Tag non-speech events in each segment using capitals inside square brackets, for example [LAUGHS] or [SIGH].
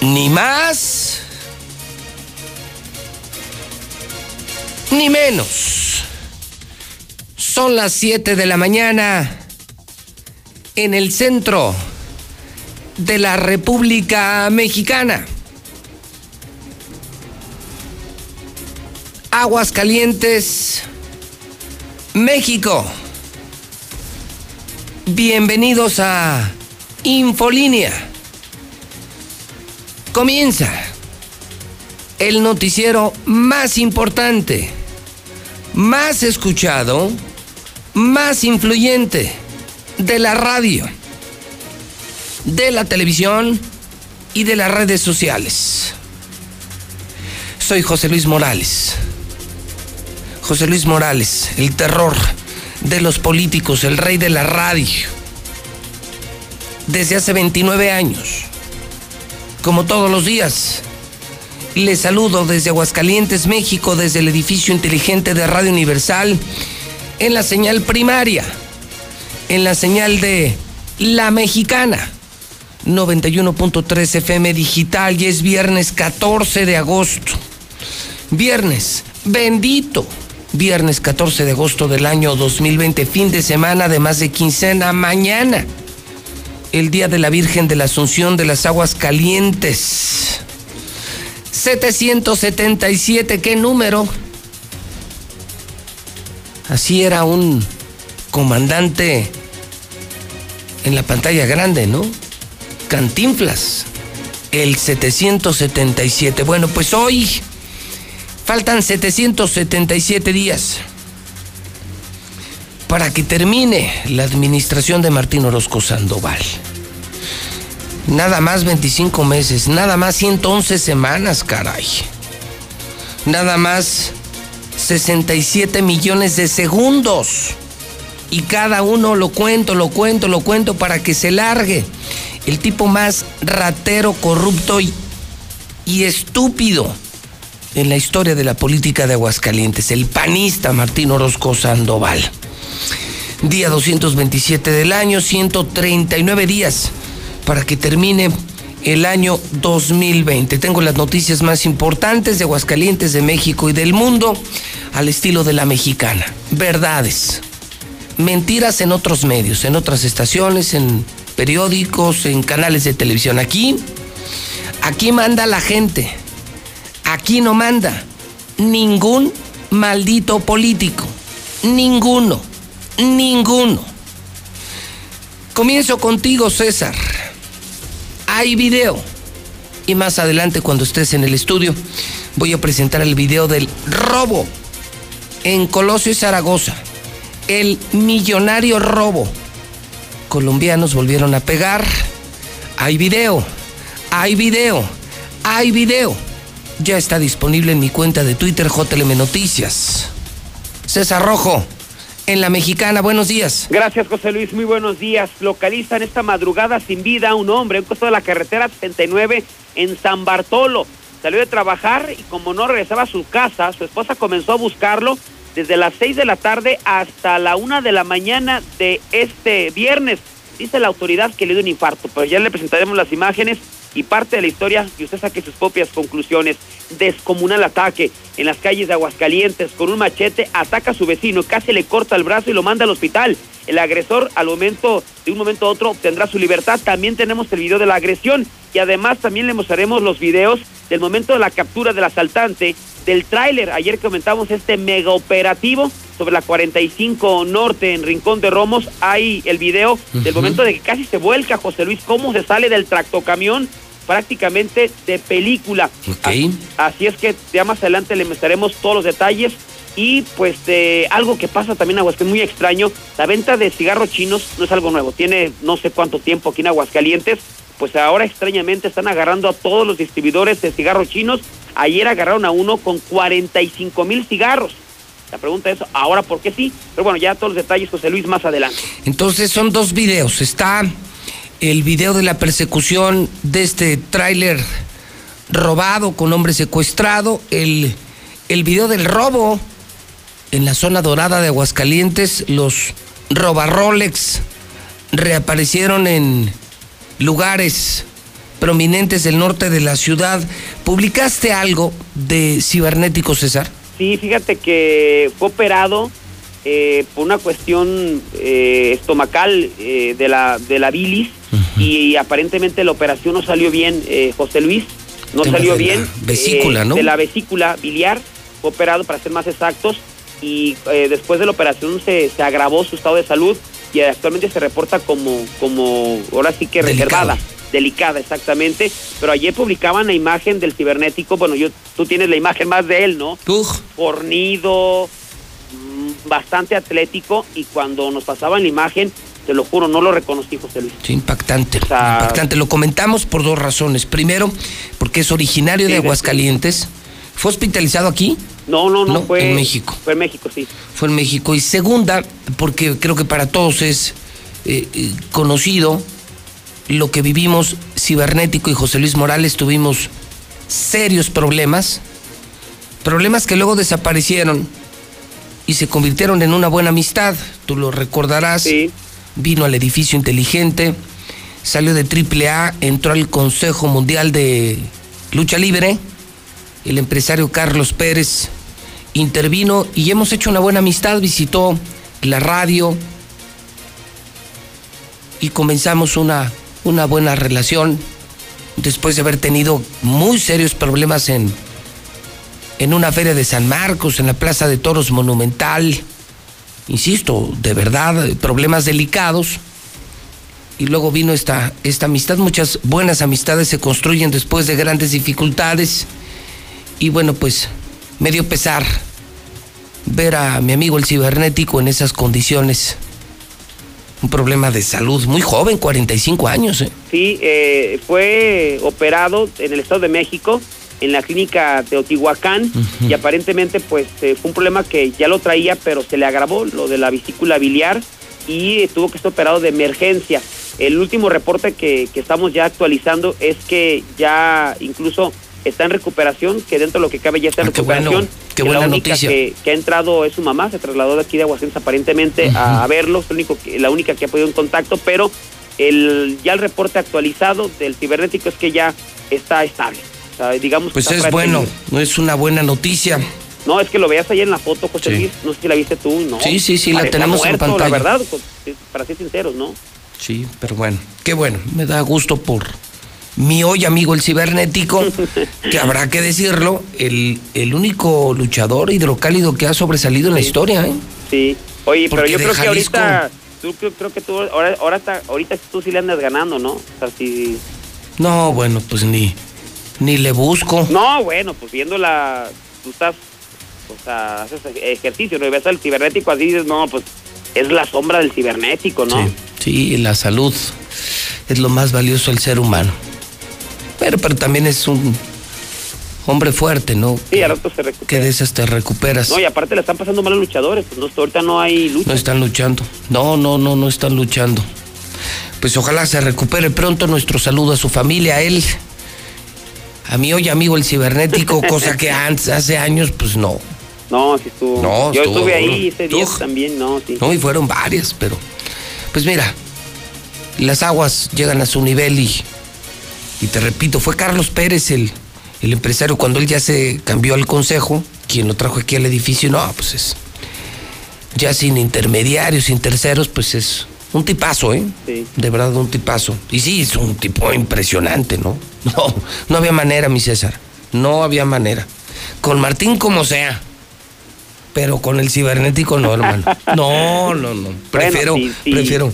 ni más, ni menos. Son las 7 de la mañana en el centro de la República Mexicana. Aguas Calientes, México. Bienvenidos a Infolínea. Comienza el noticiero más importante, más escuchado, más influyente de la radio, de la televisión y de las redes sociales. Soy José Luis Morales. José Luis Morales, el terror de los políticos, el rey de la radio. Desde hace 29 años, como todos los días, les saludo desde Aguascalientes, México, desde el edificio inteligente de Radio Universal, en la señal primaria, en la señal de La Mexicana, 91.3 FM digital, y es viernes 14 de agosto. Viernes, bendito, viernes 14 de agosto del año 2020, fin de semana de más de quincena, mañana, el Día de la Virgen de la Asunción de las Aguas Calientes. 777, ¿qué número? Así era un comandante en la pantalla grande, ¿no? Cantinflas, el 777. Bueno, pues hoy faltan 777 días para que termine la administración de Martín Orozco Sandoval. Nada más 25 meses, nada más 111 semanas, caray. Nada más 67 millones de segundos. Y cada uno lo cuento, lo cuento, lo cuento para que se largue. El tipo más ratero, corrupto y, y estúpido en la historia de la política de Aguascalientes, el panista Martín Orozco Sandoval. Día 227 del año, 139 días para que termine el año 2020. Tengo las noticias más importantes de Aguascalientes, de México y del mundo al estilo de la mexicana. Verdades, mentiras en otros medios, en otras estaciones, en periódicos, en canales de televisión. Aquí, aquí manda la gente. Aquí no manda ningún maldito político. Ninguno. Ninguno. Comienzo contigo, César. Hay video. Y más adelante, cuando estés en el estudio, voy a presentar el video del robo en Colosio y Zaragoza. El millonario robo. Colombianos volvieron a pegar. Hay video. Hay video. Hay video. Ya está disponible en mi cuenta de Twitter JLM Noticias. César Rojo en la mexicana. Buenos días. Gracias, José Luis. Muy buenos días. Localizan esta madrugada sin vida a un hombre en costo de la carretera 79 en San Bartolo. Salió de trabajar y como no regresaba a su casa, su esposa comenzó a buscarlo desde las 6 de la tarde hasta la una de la mañana de este viernes. Dice la autoridad que le dio un infarto, pero ya le presentaremos las imágenes y parte de la historia y usted saque sus propias conclusiones. Descomunal ataque en las calles de Aguascalientes con un machete ataca a su vecino, casi le corta el brazo y lo manda al hospital. El agresor al momento de un momento a otro obtendrá su libertad. También tenemos el video de la agresión y además también le mostraremos los videos del momento de la captura del asaltante del tráiler. Ayer comentamos este mega operativo sobre la 45 Norte en Rincón de Romos. Hay el video del momento de que casi se vuelca José Luis, cómo se sale del tractocamión prácticamente de película. Okay. Así es que ya más adelante le mostraremos todos los detalles y pues eh, algo que pasa también en Aguascalientes muy extraño, la venta de cigarros chinos no es algo nuevo, tiene no sé cuánto tiempo aquí en Aguascalientes, pues ahora extrañamente están agarrando a todos los distribuidores de cigarros chinos, ayer agarraron a uno con 45 mil cigarros. La pregunta es, ¿ahora por qué sí? Pero bueno, ya todos los detalles, José Luis, más adelante. Entonces son dos videos. Está el video de la persecución de este tráiler robado con hombre secuestrado, el, el video del robo en la zona dorada de Aguascalientes, los roba Rolex reaparecieron en lugares prominentes del norte de la ciudad. ¿Publicaste algo de cibernético, César? Sí, fíjate que fue operado eh, por una cuestión eh, estomacal eh, de, la, de la bilis y, aparentemente la operación no salió bien, José Luis, no salió bien. vesícula, ¿no? De la vesícula biliar, fue operado para ser más exactos y después de la operación se, se agravó su estado de salud y actualmente se reporta como, como ahora sí que reservada delicada exactamente, pero ayer publicaban la imagen del cibernético, bueno, yo tú tienes la imagen más de él, ¿no? Fornido, mm, bastante atlético y cuando nos pasaban la imagen, te lo juro, no lo reconocí, José Luis. Sí, impactante, impactante. Lo comentamos por dos razones. Primero, porque es originario de Aguascalientes. ¿Fue hospitalizado aquí? No, no, no, fue en México. Fue en México, sí. Fue en México. Y segunda, porque creo que para todos es eh, eh, conocido lo que vivimos cibernético y José Luis Morales tuvimos serios problemas, problemas que luego desaparecieron y se convirtieron en una buena amistad. Tú lo recordarás. Vino al edificio inteligente, salió de AAA, entró al Consejo Mundial de Lucha Libre. El empresario Carlos Pérez intervino y hemos hecho una buena amistad. Visitó la radio y comenzamos una una buena relación después de haber tenido muy serios problemas en, en una feria de San Marcos, en la Plaza de Toros Monumental. Insisto, de verdad, problemas delicados. Y luego vino esta, esta amistad. Muchas buenas amistades se construyen después de grandes dificultades. Y bueno, pues me dio pesar ver a mi amigo el cibernético en esas condiciones un problema de salud muy joven, 45 años. ¿eh? Sí, eh, fue operado en el Estado de México, en la clínica Teotihuacán, y aparentemente pues eh, fue un problema que ya lo traía, pero se le agravó lo de la vesícula biliar y tuvo que ser operado de emergencia. El último reporte que, que estamos ya actualizando es que ya incluso está en recuperación, que dentro de lo que cabe ya está en ah, recuperación. Qué, buena la única Que, ha entrado es su mamá, se trasladó de aquí de Aguascalientes aparentemente a, verlo, es único que, la única que ha podido en contacto, pero el, ya el reporte actualizado del cibernético es que ya está estable. digamos pues es bueno, no es una buena noticia. No, es que lo veas ahí en la foto, José Luis, no sé si la viste tú, ¿no? Sí, sí, sí, la tenemos en pantalla. La verdad, pues, para ser sinceros, ¿no? Sí, pero bueno, qué bueno, me da gusto por mi hoy amigo el cibernético, que [LAUGHS] habrá que decirlo, el, el único luchador hidrocálido que ha sobresalido en la historia, ¿eh? Sí. Oye, pero yo creo que ahorita, tú, creo, que tú, ahora, ahora ahorita tú sí le andas ganando, ¿no? O sea, si... No, bueno, pues ni, ni le busco. No, bueno, pues viendo la, tú estás, o sea, haces ejercicio, ¿no? Y ves al cibernético así dices, no, pues es la sombra del cibernético, ¿no? Sí, sí, la salud es lo más valioso del ser humano. Pero, pero también es un hombre fuerte, ¿no? Sí, al rato se recupera. Que de esas te recuperas. No, y aparte le están pasando mal a los luchadores. Pues no, ahorita no hay lucha. No están luchando. No, no, no, no están luchando. Pues ojalá se recupere pronto. Nuestro saludo a su familia, a él. A mí hoy amigo el cibernético, [LAUGHS] cosa que antes, hace años, pues no. No, sí estuvo. No, Yo estuve ahí ese día también, no, sí. No, y fueron varias, pero. Pues mira, las aguas llegan a su nivel y y te repito, fue Carlos Pérez el, el empresario cuando él ya se cambió al consejo, quien lo trajo aquí al edificio. No, pues es. Ya sin intermediarios, sin terceros, pues es un tipazo, ¿eh? Sí. De verdad, un tipazo. Y sí, es un tipo impresionante, ¿no? [LAUGHS] No, no había manera, mi César. No había manera. Con Martín como sea. Pero con el cibernético no, hermano. No, no, no. Prefiero, prefiero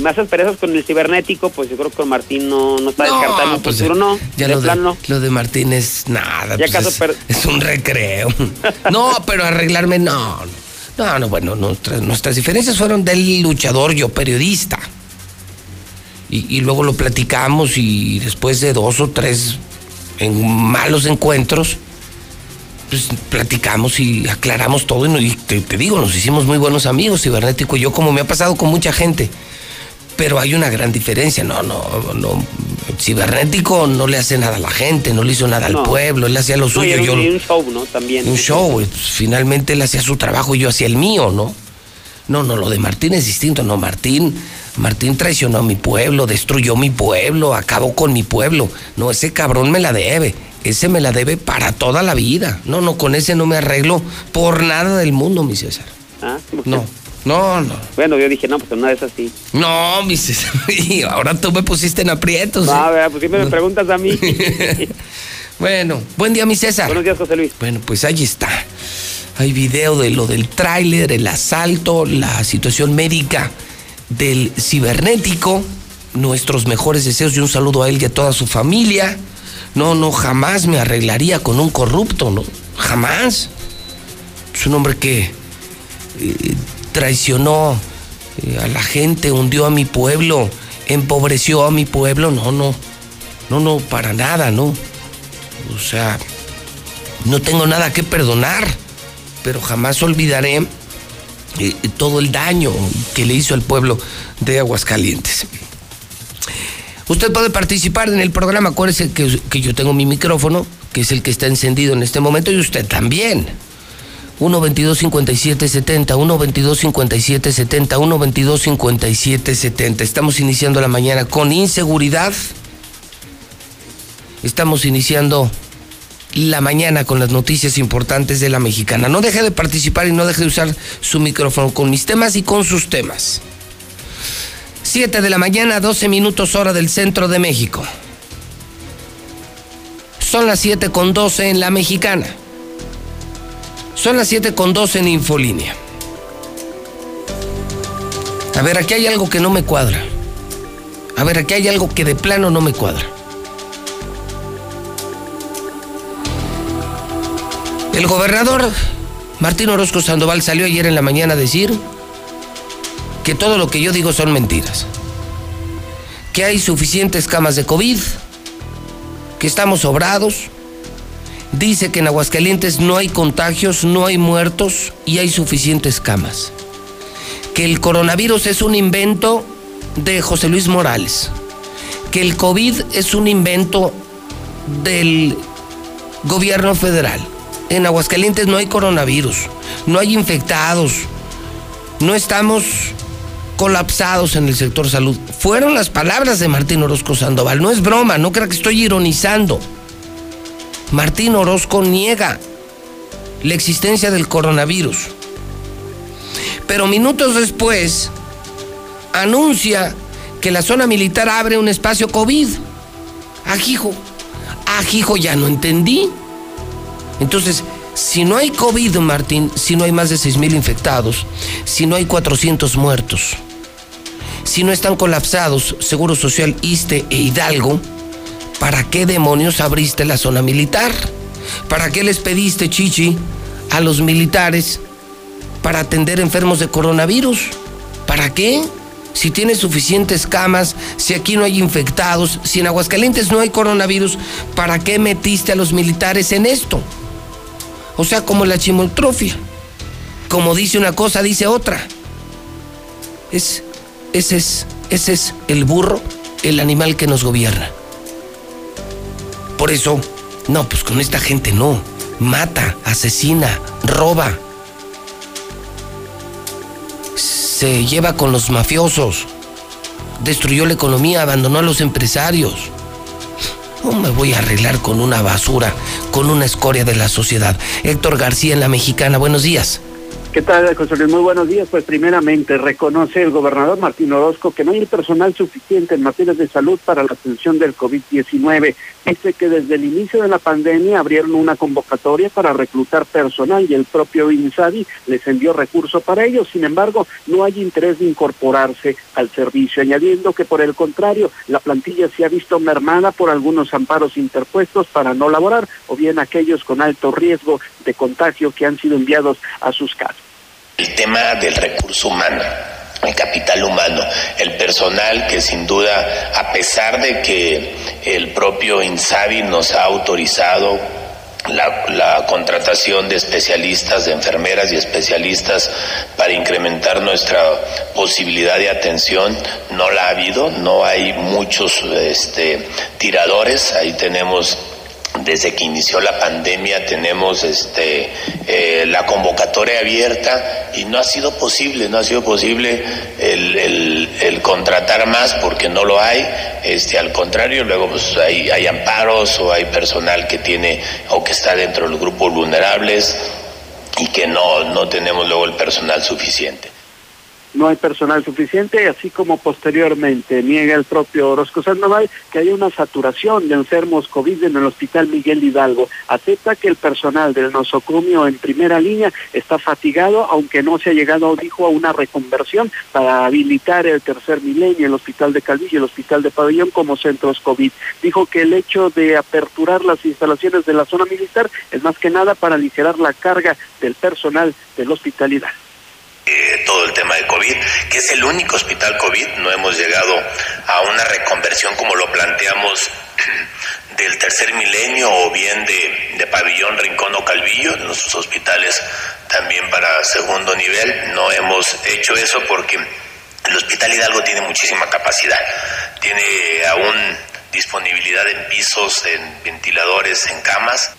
más asperezas con el cibernético, pues yo creo que con Martín no, no está descartando un pues futuro, no. Ya lo, de, lo de Martín es nada. Ya pues [LAUGHS] es, un recreo. no, pero arreglarme, no. No, no, bueno, nuestras, nuestras diferencias fueron del luchador, yo periodista. Y, y luego lo platicamos y después de dos o tres en malos encuentros, pues platicamos y aclaramos todo y, te, te, digo, nos hicimos muy buenos amigos, cibernético y yo, como me ha pasado con mucha gente pero hay una gran diferencia. No, no, no. Cibernético no le hace nada a la gente, no le hizo nada al pueblo, él hacía lo suyo. yo, un show, ¿no? También. Un show, pues, finalmente él hacía su trabajo y yo hacía el mío, ¿no? No, no, lo de Martín es distinto. No, Martín Martín traicionó a mi pueblo, destruyó mi pueblo, acabó con mi pueblo. No, ese cabrón me la debe. Ese me la debe para toda la vida. No, no, con ese no me arreglo por nada del mundo, mi César. Ah, No, no, no. Bueno, yo dije, no, pues una vez así. No, mi César. [LAUGHS] Y ahora tú me pusiste en aprietos. No, ¿eh? pues siempre me preguntas a mí. [LAUGHS] Bueno, buen día, mi César. Buenos días, José Luis. Bueno, pues ahí está. Hay video de lo del tráiler, el asalto, la situación médica del cibernético. Nuestros mejores deseos y un saludo a él y a toda su familia. No, no, jamás me arreglaría con un corrupto, ¿no? Jamás. Es un hombre que eh, traicionó eh, a la gente, hundió a mi pueblo, empobreció a mi pueblo. No, no. No, no, para nada, no. O sea, no tengo nada que perdonar, pero jamás olvidaré eh, todo el daño que le hizo al pueblo de Aguascalientes. Usted puede participar en el programa, acuérdese que, que yo tengo mi micrófono, que es el que está encendido en este momento, y usted también. 1-22-57-70, 1-22-57-70, 1-22-57-70. Estamos iniciando la mañana con inseguridad. Estamos iniciando la mañana con las noticias importantes de la mexicana. No deje de participar y no deje de usar su micrófono con mis temas y con sus temas. 7 de la mañana, 12 minutos hora del centro de México. Son las 7 con 12 en la mexicana. Son las 7 con 12 en Infolínea. A ver, aquí hay algo que no me cuadra. A ver, aquí hay algo que de plano no me cuadra. El gobernador Martín Orozco Sandoval salió ayer en la mañana a decir que todo lo que yo digo son mentiras. Que hay suficientes camas de COVID, que estamos sobrados. Dice que en Aguascalientes no hay contagios, no hay muertos y hay suficientes camas. Que el coronavirus es un invento de José Luis Morales. Que el COVID es un invento del gobierno federal. En Aguascalientes no hay coronavirus, no hay infectados, no estamos colapsados en el sector salud. Fueron las palabras de Martín Orozco Sandoval, no es broma, no crea que estoy ironizando. Martín Orozco niega la existencia del coronavirus. Pero minutos después anuncia que la zona militar abre un espacio COVID. Ajijo, ajijo, ya no entendí. Entonces, si no hay COVID, Martín, si no hay más de 6 mil infectados, si no hay 400 muertos, si no están colapsados Seguro Social, ISTE e Hidalgo, ¿para qué demonios abriste la zona militar? ¿Para qué les pediste, Chichi, a los militares para atender enfermos de coronavirus? ¿Para qué? Si tienes suficientes camas, si aquí no hay infectados, si en Aguascalientes no hay coronavirus, ¿para qué metiste a los militares en esto? O sea, como la chimoltrofia. Como dice una cosa, dice otra. Es, ese, es, ese es el burro, el animal que nos gobierna. Por eso, no, pues con esta gente no. Mata, asesina, roba. Se lleva con los mafiosos. Destruyó la economía, abandonó a los empresarios. No me voy a arreglar con una basura, con una escoria de la sociedad. Héctor García en La Mexicana, buenos días. ¿Qué tal, José Luis? Muy buenos días. Pues primeramente reconoce el gobernador Martín Orozco que no hay personal suficiente en materia de salud para la atención del COVID-19. Dice que desde el inicio de la pandemia abrieron una convocatoria para reclutar personal y el propio INSABI les envió recursos para ello. Sin embargo, no hay interés de incorporarse al servicio, añadiendo que por el contrario, la plantilla se ha visto mermada por algunos amparos interpuestos para no laborar o bien aquellos con alto riesgo de contagio que han sido enviados a sus casas el tema del recurso humano el capital humano, el personal que sin duda, a pesar de que el propio INSABI nos ha autorizado la, contratación de especialistas, de enfermeras y especialistas para incrementar nuestra posibilidad de atención, no la ha habido, no hay muchos este, tiradores, ahí tenemos desde que inició la pandemia tenemos este eh, la convocatoria abierta y no ha sido posible, no ha sido posible el, el, contratar más porque no lo hay, este al contrario, luego pues hay, hay amparos o hay personal que tiene o que está dentro de los grupos vulnerables y que no, no tenemos luego el personal suficiente no hay personal suficiente, así como posteriormente niega el propio Orozco Sandoval que hay una saturación de enfermos COVID en el Hospital Miguel Hidalgo. Acepta que el personal del nosocomio en primera línea está fatigado, aunque no se ha llegado, dijo, a una reconversión para habilitar el tercer milenio, el Hospital de Calvillo y el Hospital de Pabellón como centros COVID. Dijo que el hecho de aperturar las instalaciones de la zona militar es más que nada para aligerar la carga del personal del hospitalidad. Eh, todo el tema de COVID, que es el único hospital COVID, no hemos llegado a una reconversión como lo planteamos [CLEARS THROAT] del tercer milenio o bien de, de pabellón, rincón o calvillo, nuestros hospitales también para segundo nivel, no hemos hecho eso porque el Hospital Hidalgo tiene muchísima capacidad, tiene aún disponibilidad en pisos, en ventiladores, en camas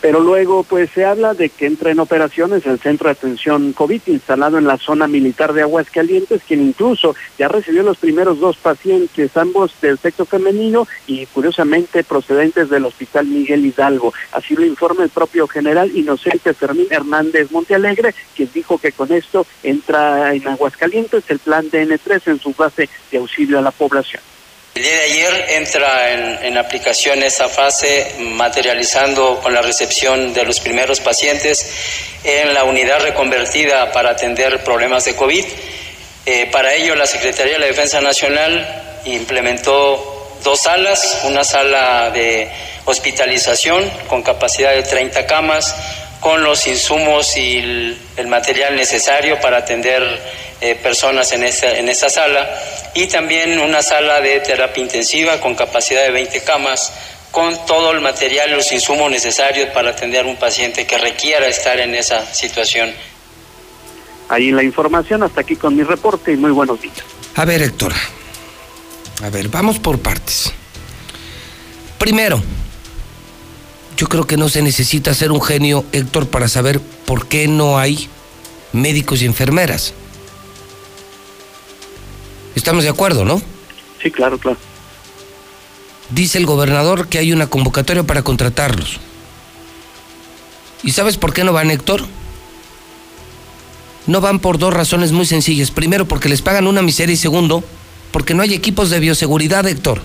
pero luego pues se habla de que entra en operaciones el centro de atención COVID instalado en la zona militar de Aguascalientes, quien incluso ya recibió los primeros dos pacientes, ambos del sexo femenino y curiosamente procedentes del Hospital Miguel Hidalgo. Así lo informa el propio general Inocente Fermín Hernández Montealegre, quien dijo que con esto entra en Aguascalientes el plan DN3 en su base de auxilio a la población. El día de ayer entra en, aplicación esa fase materializando con la recepción de los primeros pacientes en la unidad reconvertida para atender problemas de COVID. Eh, para ello la Secretaría de la Defensa Nacional implementó dos salas, una sala de hospitalización con capacidad de 30 camas, con los insumos y el, material necesario para atender eh, personas en esa, en esa sala y también una sala de terapia intensiva con capacidad de 20 camas, con todo el material y los insumos necesarios para atender a un paciente que requiera estar en esa situación. Ahí la información, hasta aquí con mi reporte y muy buenos días. A ver, Héctor, a ver, vamos por partes. Primero, yo creo que no se necesita ser un genio, Héctor, para saber por qué no hay médicos y enfermeras. Estamos de acuerdo, ¿no? Sí, claro, claro. Dice el gobernador que hay una convocatoria para contratarlos. ¿Y sabes por qué no van, Héctor? No van por dos razones muy sencillas. Primero, porque les pagan una miseria y segundo, porque no hay equipos de bioseguridad, Héctor.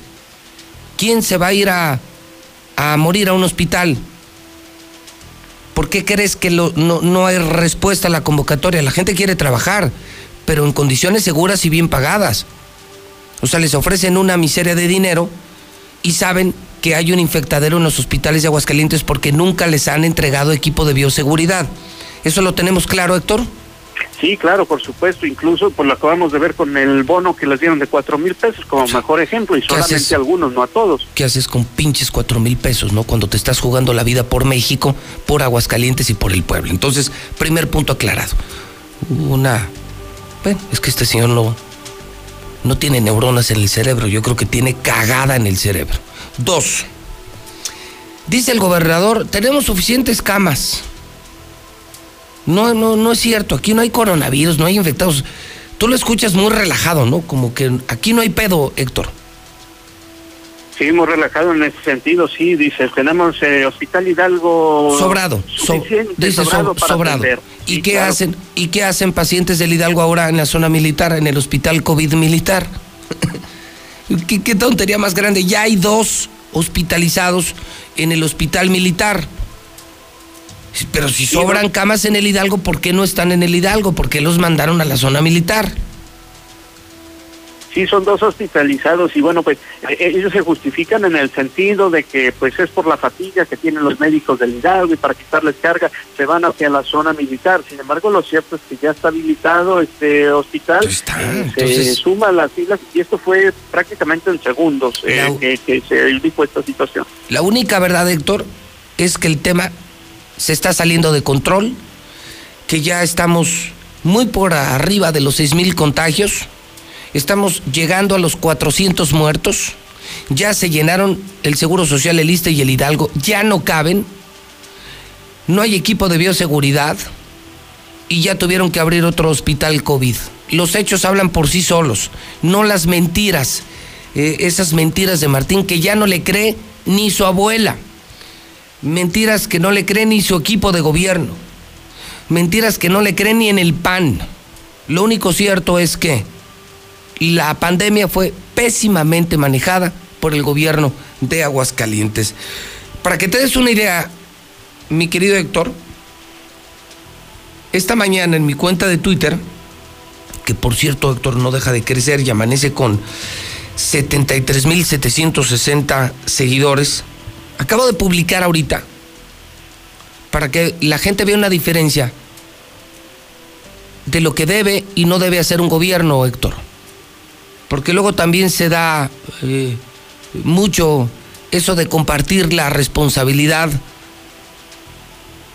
¿Quién se va a ir a, a morir a un hospital? ¿Por qué crees que no, no hay respuesta a la convocatoria? La gente quiere trabajar pero en condiciones seguras y bien pagadas. O sea, les ofrecen una miseria de dinero y saben que hay un infectadero en los hospitales de Aguascalientes porque nunca les han entregado equipo de bioseguridad. ¿Eso lo tenemos claro, Héctor? Sí, claro, por supuesto. Incluso pues lo acabamos de ver con el bono que les dieron de cuatro mil pesos como mejor ejemplo y solamente algunos, no a todos. ¿Qué haces con pinches cuatro mil pesos, no? Cuando te estás jugando la vida por México, por Aguascalientes y por el pueblo. Entonces, primer punto aclarado. Una es que este señor no, no tiene neuronas en el cerebro, yo creo que tiene cagada en el cerebro. Dos, dice el gobernador, tenemos suficientes camas. No, no, no es cierto, aquí no hay coronavirus, no hay infectados. Tú lo escuchas muy relajado, ¿no? Como que aquí no hay pedo, Héctor. Sí, muy relajado en ese sentido, sí, dice, tenemos eh, Hospital Hidalgo sobrado, dice sobrado, sobrado. ¿Y qué hacen? ¿Y qué hacen pacientes del Hidalgo ahora en la zona militar, en el Hospital COVID militar? [LAUGHS] ¿Qué, ¿Qué, tontería más grande? Ya hay dos hospitalizados en el Hospital Militar. Pero si sobran camas en el Hidalgo, ¿por qué no están en el Hidalgo? ¿Por qué los mandaron a la zona militar? sí son dos hospitalizados y bueno pues eh, ellos se justifican en el sentido de que pues es por la fatiga que tienen los médicos del Hidalgo y para quitarles carga se van hacia la zona militar sin embargo lo cierto es que ya está habilitado este hospital eh, se suma las siglas y esto fue prácticamente en segundos eh, que, se dijo esta situación la única verdad Héctor es que el tema se está saliendo de control que ya estamos muy por arriba de los seis mil contagios Estamos llegando a los 400 muertos. Ya se llenaron el Seguro Social, el ISTE y el Hidalgo. Ya no caben. No hay equipo de bioseguridad. Y ya tuvieron que abrir otro hospital COVID. Los hechos hablan por sí solos, no las mentiras. Eh, esas mentiras de Martín que ya no le cree ni su abuela. Mentiras que no le cree ni su equipo de gobierno. Mentiras que no le cree ni en el PAN. Lo único cierto es que la pandemia fue pésimamente manejada por el gobierno de Aguascalientes. Para que te des una idea, mi querido Héctor, esta mañana en mi cuenta de Twitter, que por cierto Héctor no deja de crecer y amanece con 73.760 seguidores, acabo de publicar ahorita para que la gente vea una diferencia de lo que debe y no debe hacer un gobierno, Héctor. Porque luego también se da eh, mucho eso de compartir la responsabilidad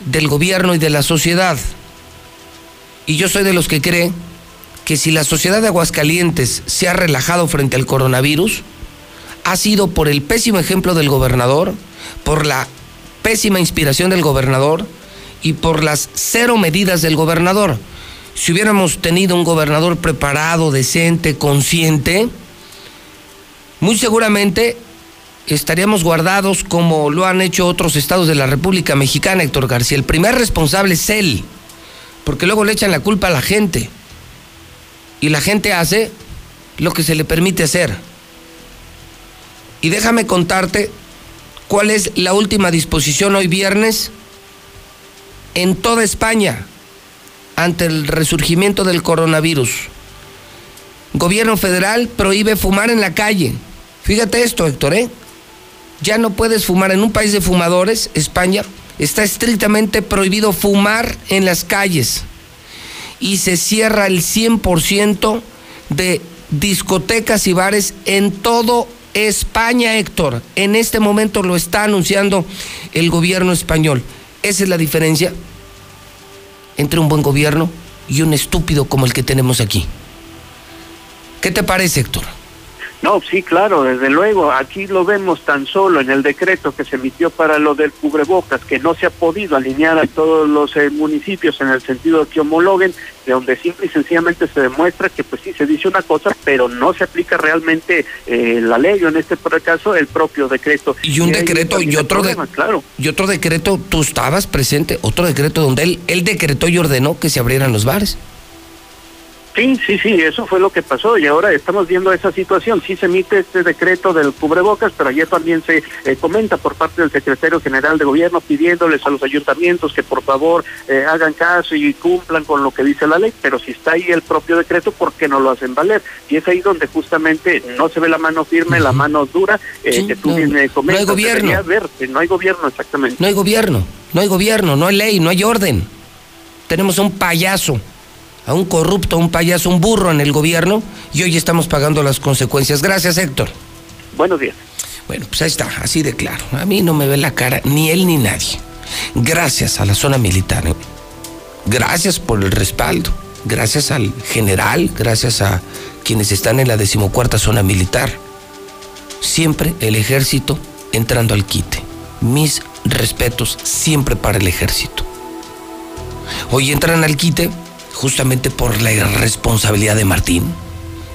del gobierno y de la sociedad. Y yo soy de los que cree que si la sociedad de Aguascalientes se ha relajado frente al coronavirus, ha sido por el pésimo ejemplo del gobernador, por la pésima inspiración del gobernador y por las cero medidas del gobernador. Si hubiéramos tenido un gobernador preparado, decente, consciente, muy seguramente estaríamos guardados como lo han hecho otros estados de la República Mexicana, Héctor García. El primer responsable es él, porque luego le echan la culpa a la gente. Y la gente hace lo que se le permite hacer. Y déjame contarte cuál es la última disposición hoy viernes en toda España ante el resurgimiento del coronavirus. Gobierno federal prohíbe fumar en la calle. Fíjate esto, Héctor, ¿eh? Ya no puedes fumar en un país de fumadores, España. Está estrictamente prohibido fumar en las calles. Y se cierra el 100% de discotecas y bares en todo España, Héctor. En este momento lo está anunciando el gobierno español. Esa es la diferencia entre un buen gobierno y un estúpido como el que tenemos aquí. ¿Qué te parece, Héctor? No, sí, claro, desde luego. Aquí lo vemos tan solo en el decreto que se emitió para lo del cubrebocas, que no se ha podido alinear a todos los eh, municipios en el sentido de que homologuen, de donde simple y sencillamente se demuestra que pues sí se dice una cosa, pero no se aplica realmente eh, la ley o en este caso el propio decreto. Y un decreto y otro de, claro. y otro decreto, tú estabas presente, otro decreto donde él, él decretó y ordenó que se abrieran los bares. Sí, sí, sí, eso fue lo que pasó y ahora estamos viendo esa situación. Sí se emite este decreto del cubrebocas, pero ayer también se eh, comenta por parte del secretario general de gobierno pidiéndoles a los ayuntamientos que por favor eh, hagan caso y cumplan con lo que dice la ley, pero si está ahí el propio decreto, ¿por qué no lo hacen valer? Y es ahí donde justamente no se ve la mano firme, la mano dura, eh, que tú bien comentas. No hay gobierno. Ver, no hay gobierno, exactamente. No hay gobierno, no hay gobierno, no hay ley, no hay orden. Tenemos un payaso a un corrupto, a un payaso, un burro en el gobierno y hoy estamos pagando las consecuencias. Gracias, Héctor. Buenos días. Bueno, pues ahí está, así de claro. A mí no me ve la cara ni él ni nadie. Gracias a la zona militar. ¿eh? Gracias por el respaldo. Gracias al general, gracias a quienes están en la decimocuarta zona militar. Siempre el ejército entrando al quite. Mis respetos siempre para el ejército. Hoy entran al quite justamente por la irresponsabilidad de Martín,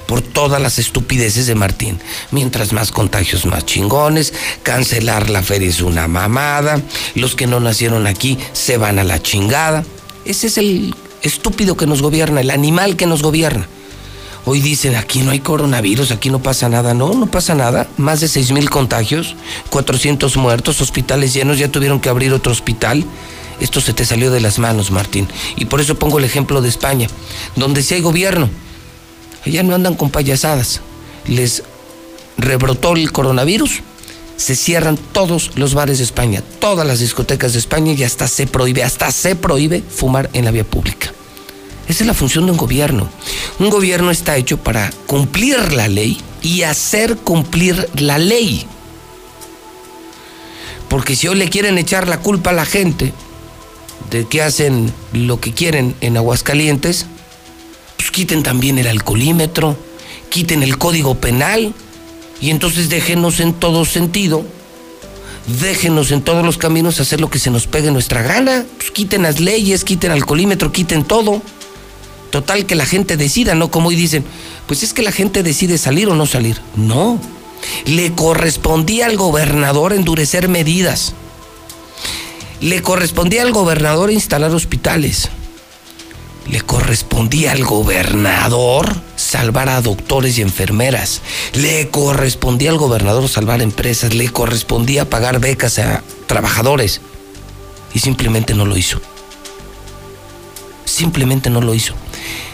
por todas las estupideces de Martín. Mientras más contagios, más chingones, cancelar la feria es una mamada, los que no nacieron aquí se van a la chingada. Ese es el estúpido que nos gobierna, el animal que nos gobierna. Hoy dicen, aquí no hay coronavirus, aquí no pasa nada. No, no pasa nada. Más de 6 mil contagios, 400 muertos, hospitales llenos, ya tuvieron que abrir otro hospital. Esto se te salió de las manos, Martín. Y por eso pongo el ejemplo de España, donde si hay gobierno, allá no andan con payasadas. Les rebrotó el coronavirus, se cierran todos los bares de España, todas las discotecas de España y hasta se prohíbe, hasta se prohíbe fumar en la vía pública. Esa es la función de un gobierno. Un gobierno está hecho para cumplir la ley y hacer cumplir la ley. Porque si hoy le quieren echar la culpa a la gente de que hacen lo que quieren en Aguascalientes, pues quiten también el alcoholímetro, quiten el código penal Y entonces déjenos en todo sentido, déjenos en todos los caminos hacer lo que se nos pegue nuestra gana. Pues quiten las leyes, quiten alcoholímetro, quiten todo. Total que la gente decida, no como hoy dicen, pues es que la gente decide salir o no salir. No, le correspondía al gobernador endurecer medidas. Le correspondía al gobernador instalar hospitales. Le correspondía al gobernador salvar a doctores y enfermeras. Le correspondía al gobernador salvar empresas. Le correspondía pagar becas a trabajadores. Y simplemente no lo hizo. Simplemente no lo hizo.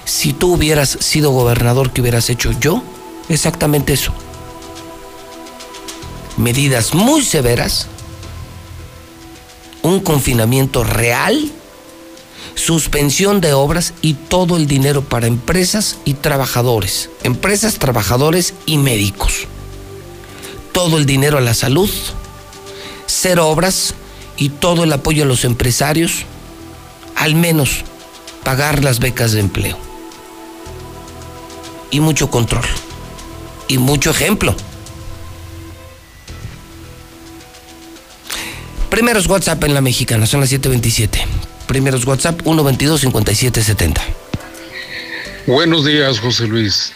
Si tú hubieras sido gobernador, ¿qué hubieras hecho yo? Exactamente eso. Medidas muy severas un confinamiento real, suspensión de obras y todo el dinero para empresas y trabajadores, empresas, trabajadores y médicos. Todo el dinero a la salud, cero obras y todo el apoyo a los empresarios, al menos pagar las becas de empleo. Y mucho control. Y mucho ejemplo. Primeros WhatsApp en la mexicana, son las 727. Primeros WhatsApp 122-5770. Buenos días, José Luis.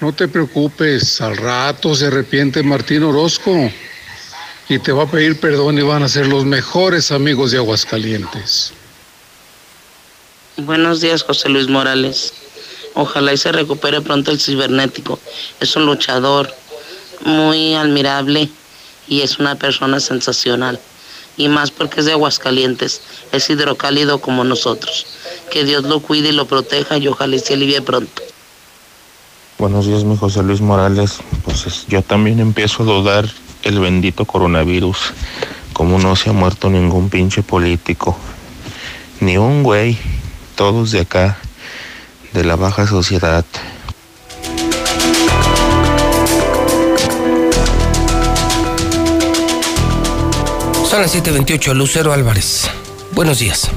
No te preocupes, al rato se arrepiente Martín Orozco y te va a pedir perdón y van a ser los mejores amigos de Aguascalientes. Buenos días, José Luis Morales. Ojalá y se recupere pronto el cibernético. Es un luchador muy admirable y es una persona sensacional y más porque es de Aguascalientes, es hidrocálido como nosotros. Que Dios lo cuide y lo proteja y ojalá se alivie pronto. Buenos días, mi José Luis Morales. Pues yo también empiezo a dudar el bendito coronavirus. Como no se ha muerto ningún pinche político, ni un güey, todos de acá, de la baja sociedad. Son las 7:28, Lucero Álvarez. Buenos días.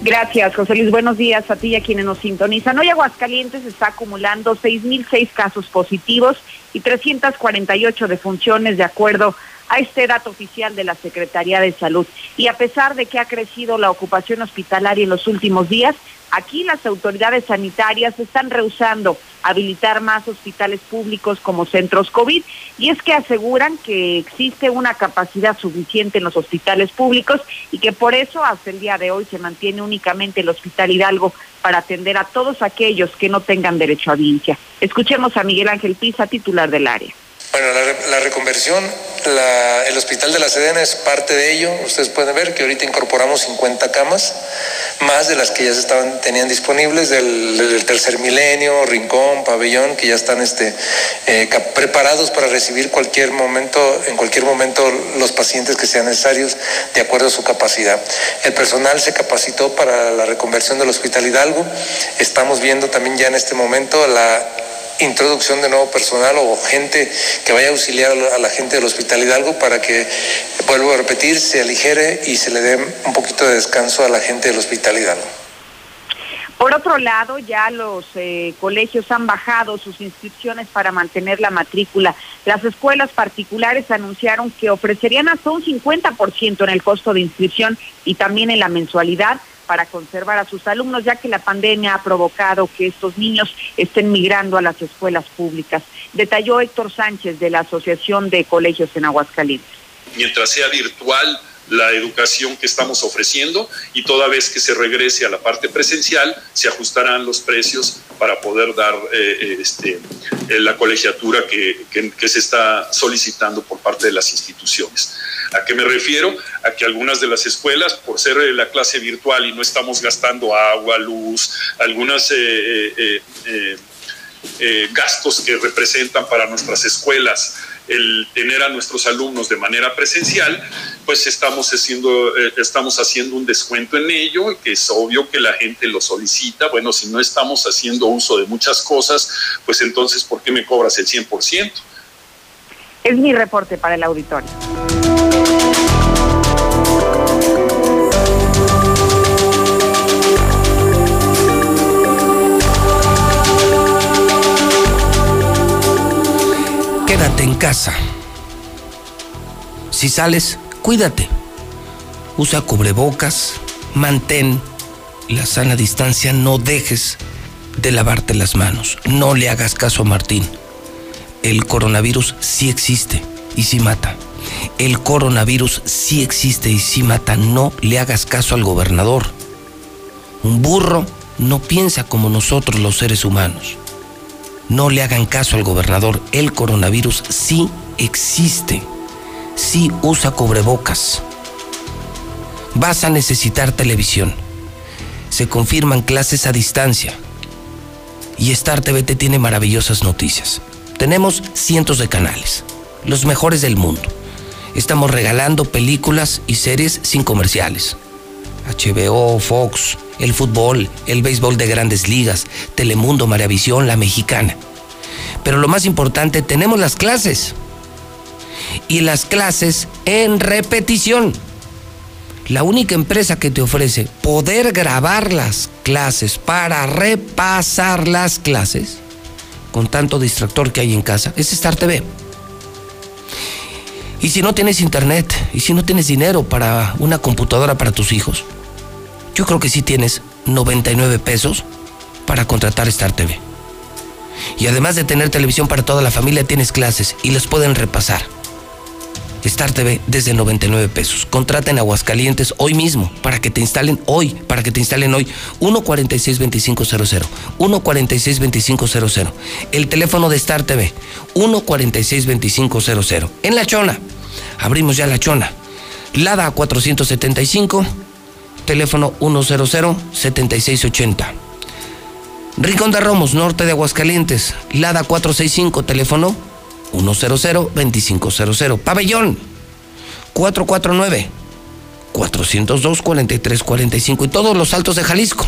Gracias, José Luis. Buenos días a ti y a quienes nos sintonizan. Hoy Aguascalientes está acumulando 6.006 casos positivos y 348 defunciones de acuerdo a este dato oficial de la Secretaría de Salud. Y a pesar de que ha crecido la ocupación hospitalaria en los últimos días, aquí las autoridades sanitarias están rehusando habilitar más hospitales públicos como centros COVID y es que aseguran que existe una capacidad suficiente en los hospitales públicos y que por eso hasta el día de hoy se mantiene únicamente el Hospital Hidalgo para atender a todos aquellos que no tengan derecho a audiencia. Escuchemos a Miguel Ángel Pisa, titular del área. Bueno, la, reconversión, el Hospital de la Sedena es parte de ello. Ustedes pueden ver que ahorita incorporamos 50 camas, más de las que ya se estaban, tenían disponibles del, tercer milenio, rincón, pabellón, que ya están este, eh, preparados para recibir cualquier momento, en cualquier momento los pacientes que sean necesarios de acuerdo a su capacidad. El personal se capacitó para la reconversión del Hospital Hidalgo. Estamos viendo también ya en este momento la introducción de nuevo personal o gente que vaya a auxiliar a la gente del Hospital Hidalgo para que, vuelvo a repetir, se aligere y se le dé un poquito de descanso a la gente del Hospital Hidalgo. Por otro lado, ya los eh, colegios han bajado sus inscripciones para mantener la matrícula. Las escuelas particulares anunciaron que ofrecerían hasta un 50% en el costo de inscripción y también en la mensualidad para conservar a sus alumnos, ya que la pandemia ha provocado que estos niños estén migrando a las escuelas públicas. Detalló Héctor Sánchez de la Asociación de Colegios en Aguascalientes. Mientras sea virtual, la educación que estamos ofreciendo y toda vez que se regrese a la parte presencial se ajustarán los precios para poder dar eh, eh, este, eh, la colegiatura que, se está solicitando por parte de las instituciones. ¿A qué me refiero? A que algunas de las escuelas, por ser la clase virtual y no estamos gastando agua, luz, algunas... gastos que representan para nuestras escuelas el tener a nuestros alumnos de manera presencial, pues estamos haciendo, eh, estamos haciendo un descuento en ello, que es obvio que la gente lo solicita. Bueno, si no estamos haciendo uso de muchas cosas, pues entonces, ¿por qué me cobras el 100%? Es mi reporte para el auditorio. Casa. Si sales, cuídate. Usa cubrebocas, mantén la sana distancia, no dejes de lavarte las manos. No le hagas caso a Martín. El coronavirus sí existe y sí mata. El coronavirus sí existe y sí mata. No le hagas caso al gobernador. Un burro no piensa como nosotros los seres humanos. No le hagan caso al gobernador. El coronavirus sí existe. Sí usa cubrebocas. Vas a necesitar televisión. Se confirman clases a distancia. Y Star TV te tiene maravillosas noticias. Tenemos cientos de canales, los mejores del mundo. Estamos regalando películas y series sin comerciales. HBO, Fox, el fútbol, el béisbol de grandes ligas, Telemundo, Maravisión, La Mexicana. Pero lo más importante, tenemos las clases. Y las clases en repetición. La única empresa que te ofrece poder grabar las clases para repasar las clases, con tanto distractor que hay en casa, es Star TV. Y si no tienes internet, y si no tienes dinero para una computadora para tus hijos, yo creo que sí tienes 99 pesos para contratar Star TV. Y además de tener televisión para toda la familia, tienes clases y les pueden repasar. Star TV desde 99 pesos. Contraten Aguascalientes hoy mismo para que te instalen hoy, para que te instalen hoy 146-2500. 146-2500. El teléfono de Star TV 146-2500. En La Chona. Abrimos ya La Chona. Lada 475, teléfono 100-7680. Rincón de Romos, norte de Aguascalientes. Lada 465, teléfono 100-2500. Pabellón 449 402 4345 y todos los altos de Jalisco.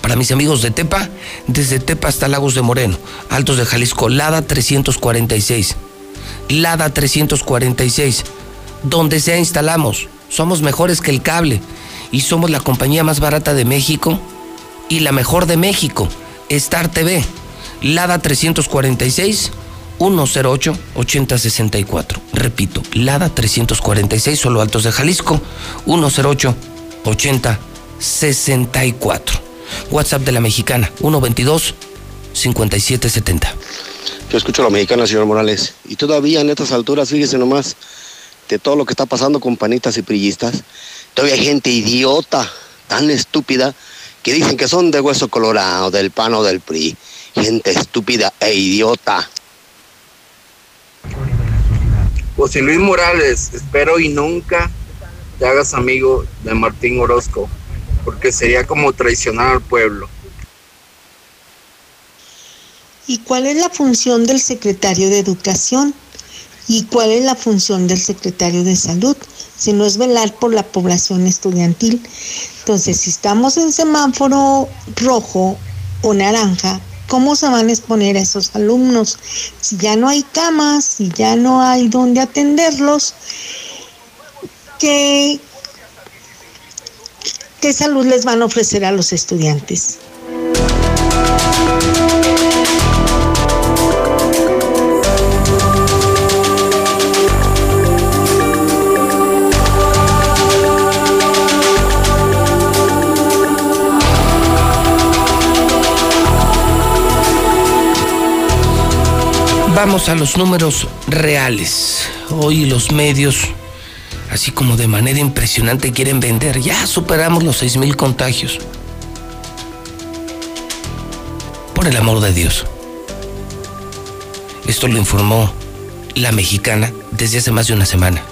Para mis amigos de Tepa, desde Tepa hasta Lagos de Moreno, Altos de Jalisco, Lada 346. Lada 346. Donde sea instalamos. Somos mejores que el cable y somos la compañía más barata de México y la mejor de México. Star TV. Lada 346 108 8064. Repito, Lada 346, solo Altos de Jalisco, 108 8064. WhatsApp de la mexicana, 122 5770. Yo escucho a la mexicana, señor Morales. Y todavía en estas alturas, fíjese nomás, de todo lo que está pasando con panitas y prillistas, todavía hay gente idiota, tan estúpida, que dicen que son de hueso colorado, del pan o del PRI. Gente estúpida e idiota. José Luis Morales, espero y nunca te hagas amigo de Martín Orozco, porque sería como traicionar al pueblo. ¿Y cuál es la función del secretario de Educación? ¿Y cuál es la función del secretario de Salud? Si no es velar por la población estudiantil. Entonces, si estamos en semáforo rojo o naranja, ¿cómo se van a exponer a esos alumnos? Si ya no hay camas, si ya no hay donde atenderlos, ¿qué, qué salud les van a ofrecer a los estudiantes? Vamos a los números reales. Hoy los medios, así como de manera impresionante, quieren vender. Ya superamos los 6 mil contagios. Por el amor de Dios. Esto lo informó la mexicana desde hace más de una semana.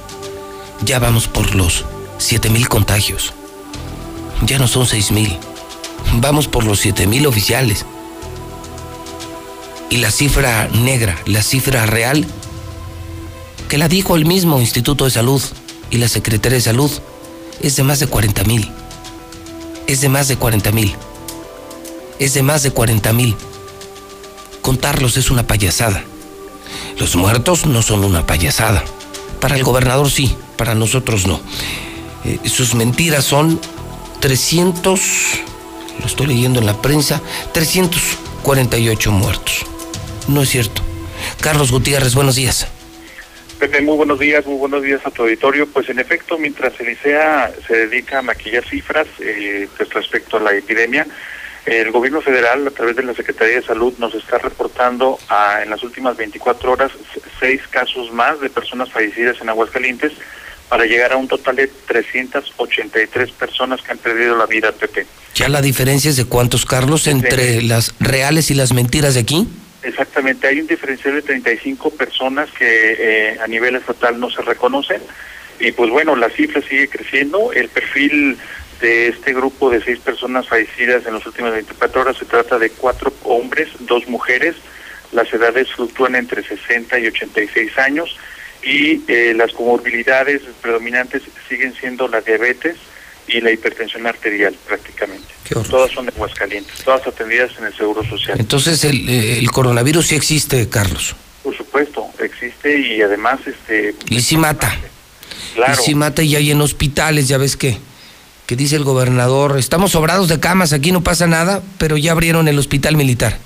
Ya vamos por los 7 mil contagios. Ya no son 6 mil. Vamos por los 7 mil oficiales. Y la cifra negra, la cifra real, que la dijo el mismo Instituto de Salud y la Secretaría de Salud, es de más de 40 mil. Es de más de 40 mil. Es de más de 40 mil. Contarlos es una payasada. Los muertos no son una payasada. Para el gobernador sí, para nosotros no. Eh, sus mentiras son 300, lo estoy leyendo en la prensa, 348 muertos. No es cierto. Carlos Gutiérrez, buenos días. Pepe, muy buenos días, muy buenos días a tu auditorio. Pues en efecto, mientras el ICEA se dedica a maquillar cifras eh, pues respecto a la epidemia, el gobierno federal, a través de la Secretaría de Salud, nos está reportando a, en las últimas 24 horas seis casos más de personas fallecidas en Aguascalientes para llegar a un total de 383 personas que han perdido la vida, Pepe. ¿Ya la diferencia es de cuántos, Carlos, entre las reales y las mentiras de aquí? Exactamente, hay un diferencial de 35 personas que eh, a nivel estatal no se reconocen. Y pues bueno, la cifra sigue creciendo, el perfil de este grupo de seis personas fallecidas en las últimas 24 horas se trata de cuatro hombres, dos mujeres, las edades fluctúan entre 60 y 86 años. Y eh, las comorbilidades predominantes siguen siendo la diabetes y la hipertensión arterial prácticamente. Todas son de Aguascalientes, todas atendidas en el Seguro Social. Entonces el, eh, el coronavirus sí existe, Carlos. Por supuesto, existe y además este... Y sí mata. Claro. Y sí mata y hay en hospitales, ya ves que que dice el gobernador, estamos sobrados de camas, aquí no pasa nada, pero ya abrieron el hospital militar.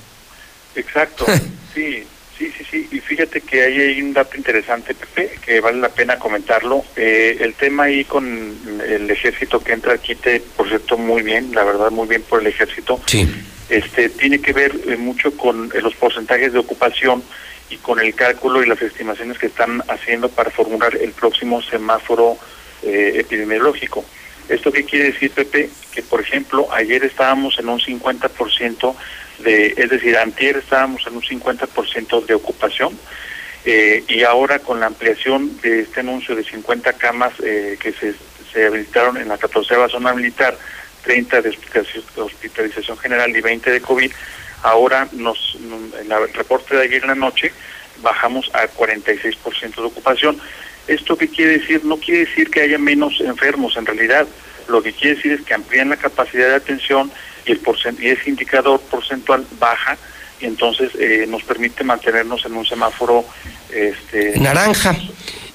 Exacto, [LAUGHS] sí, sí, sí, sí. Y fíjate que ahí hay un dato interesante, Pepe, que vale la pena comentarlo. Eh, el tema ahí con el ejército que entra aquí, te, por cierto, muy bien, la verdad, muy bien por el ejército. Sí. Este, tiene que ver eh, mucho con eh, los porcentajes de ocupación y con el cálculo y las estimaciones que están haciendo para formular el próximo semáforo epidemiológico. ¿Esto qué quiere decir, Pepe? Que, por ejemplo, ayer estábamos en un 50% de, es decir, antier estábamos en un 50% de ocupación, eh, y ahora con la ampliación de este anuncio de 50 camas eh, que se, se habilitaron en la 14 zona militar, 30 de hospitalización, general y 20 de COVID, ahora nos, en el reporte de ayer en la noche bajamos a 46% de ocupación. ¿Esto qué quiere decir? No quiere decir que haya menos enfermos, en realidad lo que quiere decir es que amplían la capacidad de atención y, el y ese indicador porcentual baja y entonces eh, nos permite mantenernos en un semáforo este, naranja.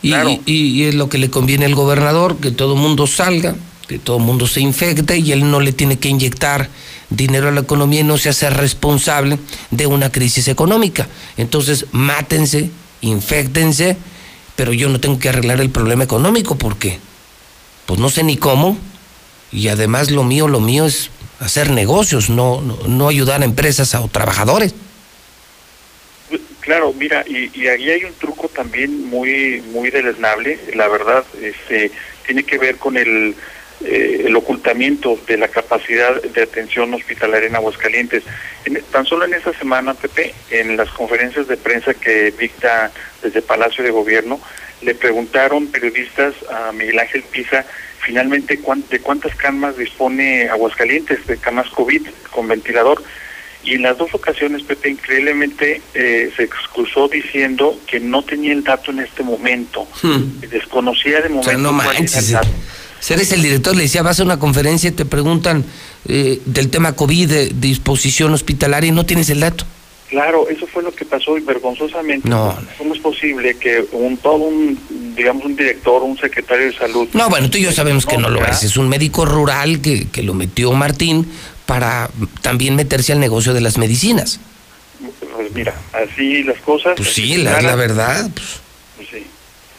Y, y, es lo que le conviene al gobernador, que todo el mundo salga, que todo el mundo se infecte y él no le tiene que inyectar dinero a la economía y no se hace responsable de una crisis económica. Entonces, mátense, infectense pero yo no tengo que arreglar el problema económico porque pues no sé ni cómo y además lo mío, lo mío es hacer negocios, no, no, ayudar a empresas o trabajadores. Claro, mira, y, y ahí hay un truco también muy muy deleznable, la verdad, este tiene que ver con el eh, el ocultamiento de la capacidad de atención hospitalaria en Aguascalientes. tan solo en esta semana, Pepe, en las conferencias de prensa que dicta desde Palacio de Gobierno, le preguntaron periodistas a Miguel Ángel Pisa finalmente de cuántas camas dispone Aguascalientes, de camas COVID con ventilador. Y en las dos ocasiones, Pepe, increíblemente eh, se excusó diciendo que no tenía el dato en este momento, hmm. desconocía de momento si eres el director, le decía, vas a una conferencia y te preguntan eh, del tema COVID, de disposición hospitalaria y no tienes el dato. Claro, eso fue lo que pasó y vergonzosamente. No. ¿Cómo es posible que un todo un, digamos, un director, un secretario de salud... No, bueno, tú y yo sabemos que no lo es. Es un médico rural que, que lo metió Martín para también meterse al negocio de las medicinas. Pues mira, así las cosas... Pues sí, la, la verdad. Pues. pues. sí.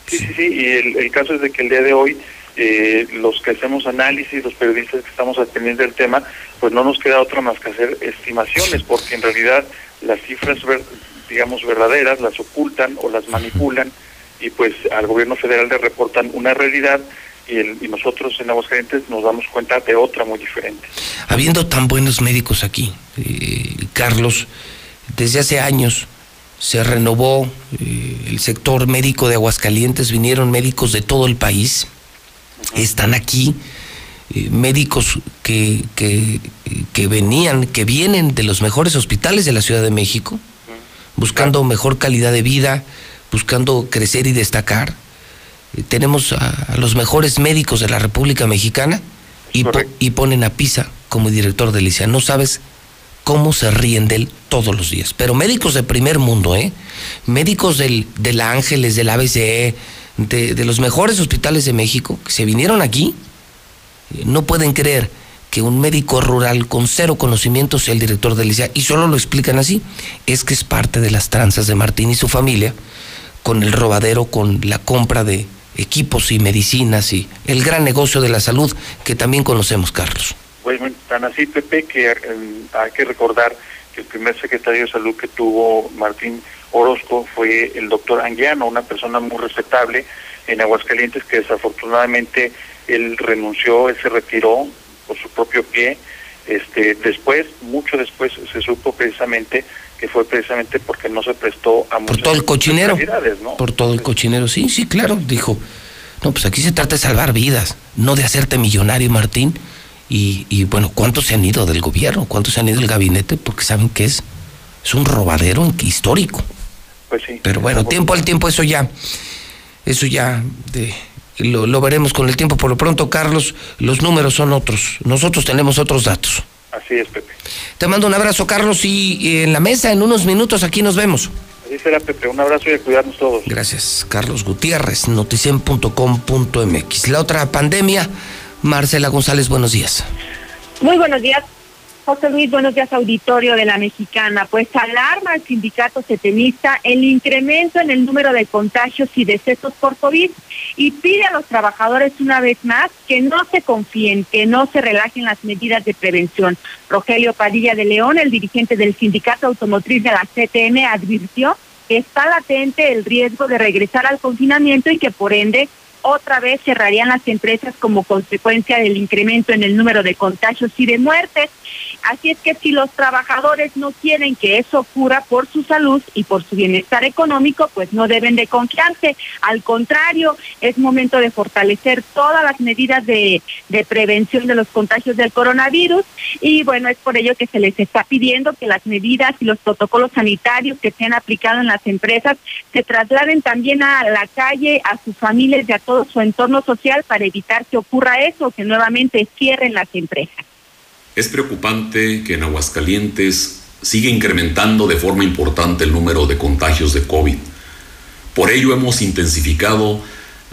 Sí, sí, sí, y el, el caso es de que el día de hoy eh, los que hacemos análisis, los periodistas que estamos atendiendo el tema, pues no nos queda otra más que hacer estimaciones, porque en realidad las cifras, digamos, verdaderas las ocultan o las manipulan y pues al gobierno federal le reportan una realidad y, el, y nosotros en Aguascalientes nos damos cuenta de otra muy diferente. Habiendo tan buenos médicos aquí, eh, Carlos, desde hace años se renovó eh, el sector médico de Aguascalientes, vinieron médicos de todo el país están aquí médicos que, que, venían, que vienen de los mejores hospitales de la Ciudad de México, buscando mejor calidad de vida, buscando crecer y destacar. Eh, tenemos a, los mejores médicos de la República Mexicana y, y ponen a Pisa como director de Licia. No sabes cómo se ríen de él todos los días. Pero médicos de primer mundo, ¿eh? Médicos del, del Ángeles, del ABCE, de, los mejores hospitales de México que se vinieron aquí, no pueden creer que un médico rural con cero conocimiento sea el director del ICEA. Y solo lo explican así. Es que es parte de las tranzas de Martín y su familia con el robadero, con la compra de equipos y medicinas y el gran negocio de la salud que también conocemos, Carlos. Bueno, tan así, Pepe, que eh, hay que recordar que el primer secretario de salud que tuvo Martín Orozco fue el doctor Anguiano, una persona muy respetable en Aguascalientes que desafortunadamente él renunció, él se retiró por su propio pie. Este, después, mucho después, se supo precisamente que fue precisamente porque no se prestó a por todo el cochinero, por todo el cochinero, sí, sí, claro, dijo. No, pues aquí se trata de salvar vidas, no de hacerte millonario, Martín. Y, y bueno, ¿cuántos se han ido del gobierno? ¿Cuántos se han ido del gabinete? Porque saben que es, es un robadero histórico. Pues sí. Pero bueno, tiempo al tiempo, eso ya, eso ya de, lo, veremos con el tiempo. Por lo pronto, Carlos, los números son otros. Nosotros tenemos otros datos. Así es, Pepe. Te mando un abrazo, Carlos, y, en la mesa, en unos minutos, aquí nos vemos. Así será, Pepe. Un abrazo y a cuidarnos todos. Gracias, Carlos Gutiérrez, noticien.com.mx. La otra pandemia, Marcela González, buenos días. Muy buenos días. José Luis, buenos días, auditorio de la Mexicana. Pues alarma al sindicato setemista el incremento en el número de contagios y decesos por COVID y pide a los trabajadores una vez más que no se confíen, que no se relajen las medidas de prevención. Rogelio Padilla de León, el dirigente del sindicato automotriz de la CTM, advirtió que está latente el riesgo de regresar al confinamiento y que por ende otra vez cerrarían las empresas como consecuencia del incremento en el número de contagios y de muertes. Así es que si los trabajadores no quieren que eso ocurra por su salud y por su bienestar económico, pues no deben de confiarse. Al contrario, es momento de fortalecer todas las medidas de, prevención de los contagios del coronavirus y bueno, es por ello que se les está pidiendo que las medidas y los protocolos sanitarios que se han aplicado en las empresas se trasladen también a la calle, a sus familias y a todo su entorno social para evitar que ocurra eso, que nuevamente cierren las empresas. Es preocupante que en Aguascalientes sigue incrementando de forma importante el número de contagios de COVID. Por ello hemos intensificado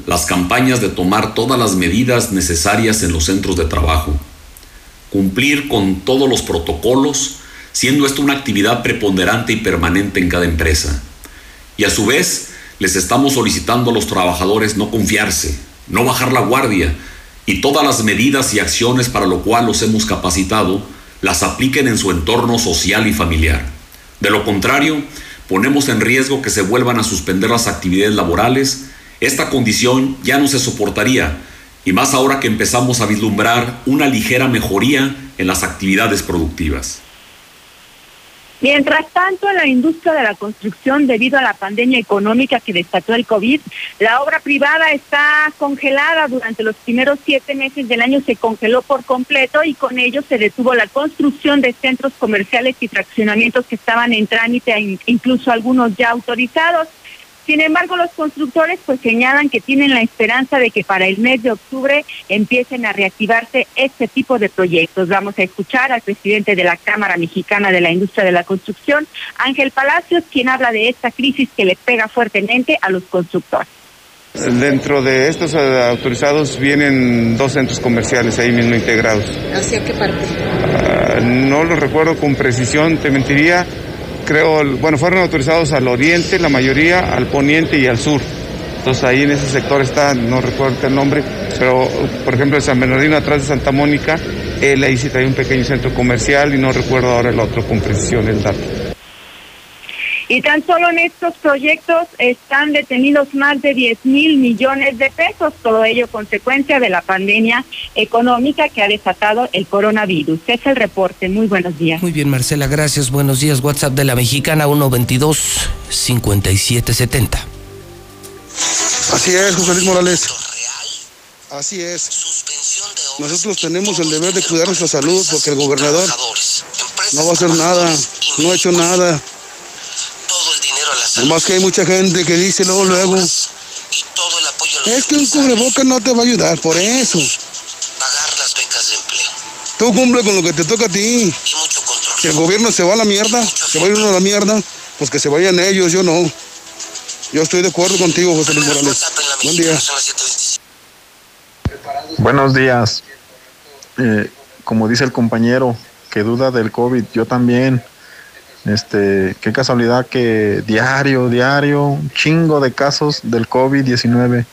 las campañas de tomar todas las medidas necesarias en los centros de trabajo, cumplir con todos los protocolos, siendo esto una actividad preponderante y permanente en cada empresa. Y a su vez, les estamos solicitando a los trabajadores no confiarse, no bajar la guardia y todas las medidas y acciones para lo cual los hemos capacitado las apliquen en su entorno social y familiar. De lo contrario, ponemos en riesgo que se vuelvan a suspender las actividades laborales. Esta condición ya no se soportaría, y más ahora que empezamos a vislumbrar una ligera mejoría en las actividades productivas. Mientras tanto, en la industria de la construcción, debido a la pandemia económica que desató el COVID, la obra privada está congelada. Durante los primeros siete meses del año se congeló por completo y con ello se detuvo la construcción de centros comerciales y fraccionamientos que estaban en trámite, incluso algunos ya autorizados. Sin embargo, los constructores pues señalan que tienen la esperanza de que para el mes de octubre empiecen a reactivarse este tipo de proyectos. Vamos a escuchar al presidente de la Cámara Mexicana de la Industria de la Construcción, Ángel Palacios, quien habla de esta crisis que le pega fuertemente a los constructores. Dentro de estos eh, autorizados vienen dos centros comerciales ahí mismo integrados. ¿Hacia qué parte? Ah, no lo recuerdo con precisión, te mentiría, creo, bueno, fueron autorizados al oriente, la mayoría, al poniente y al sur. Entonces ahí en ese sector está, no recuerdo el nombre, pero por ejemplo en San Bernardino, atrás de Santa Mónica, él ahí sí trae un pequeño centro comercial y no recuerdo ahora el otro con precisión el dato. Y tan solo en estos proyectos están detenidos más de 10 mil millones de pesos, todo ello consecuencia de la pandemia económica que ha desatado el coronavirus. Es el reporte. Muy buenos días. Muy bien, Marcela, gracias. Buenos días. WhatsApp de la mexicana 122 5770. Así es, José Luis Morales. Así es. Nosotros tenemos el deber de cuidar nuestra salud porque el gobernador no va a hacer nada, no ha hecho nada. Además que hay mucha gente que dice luego, luego, es que un cubreboca no te va a ayudar, por eso. Pagar las becas de empleo. Tú cumple con lo que te toca a ti. Si el gobierno se va a la mierda, se va a ir uno a la mierda, pues que se vayan ellos, yo no. Yo estoy de acuerdo contigo, José Luis Morales. Buen día. Buenos días. Eh, como dice el compañero, que duda del COVID, yo también. Este, qué casualidad que diario, diario, un chingo de casos del COVID-19.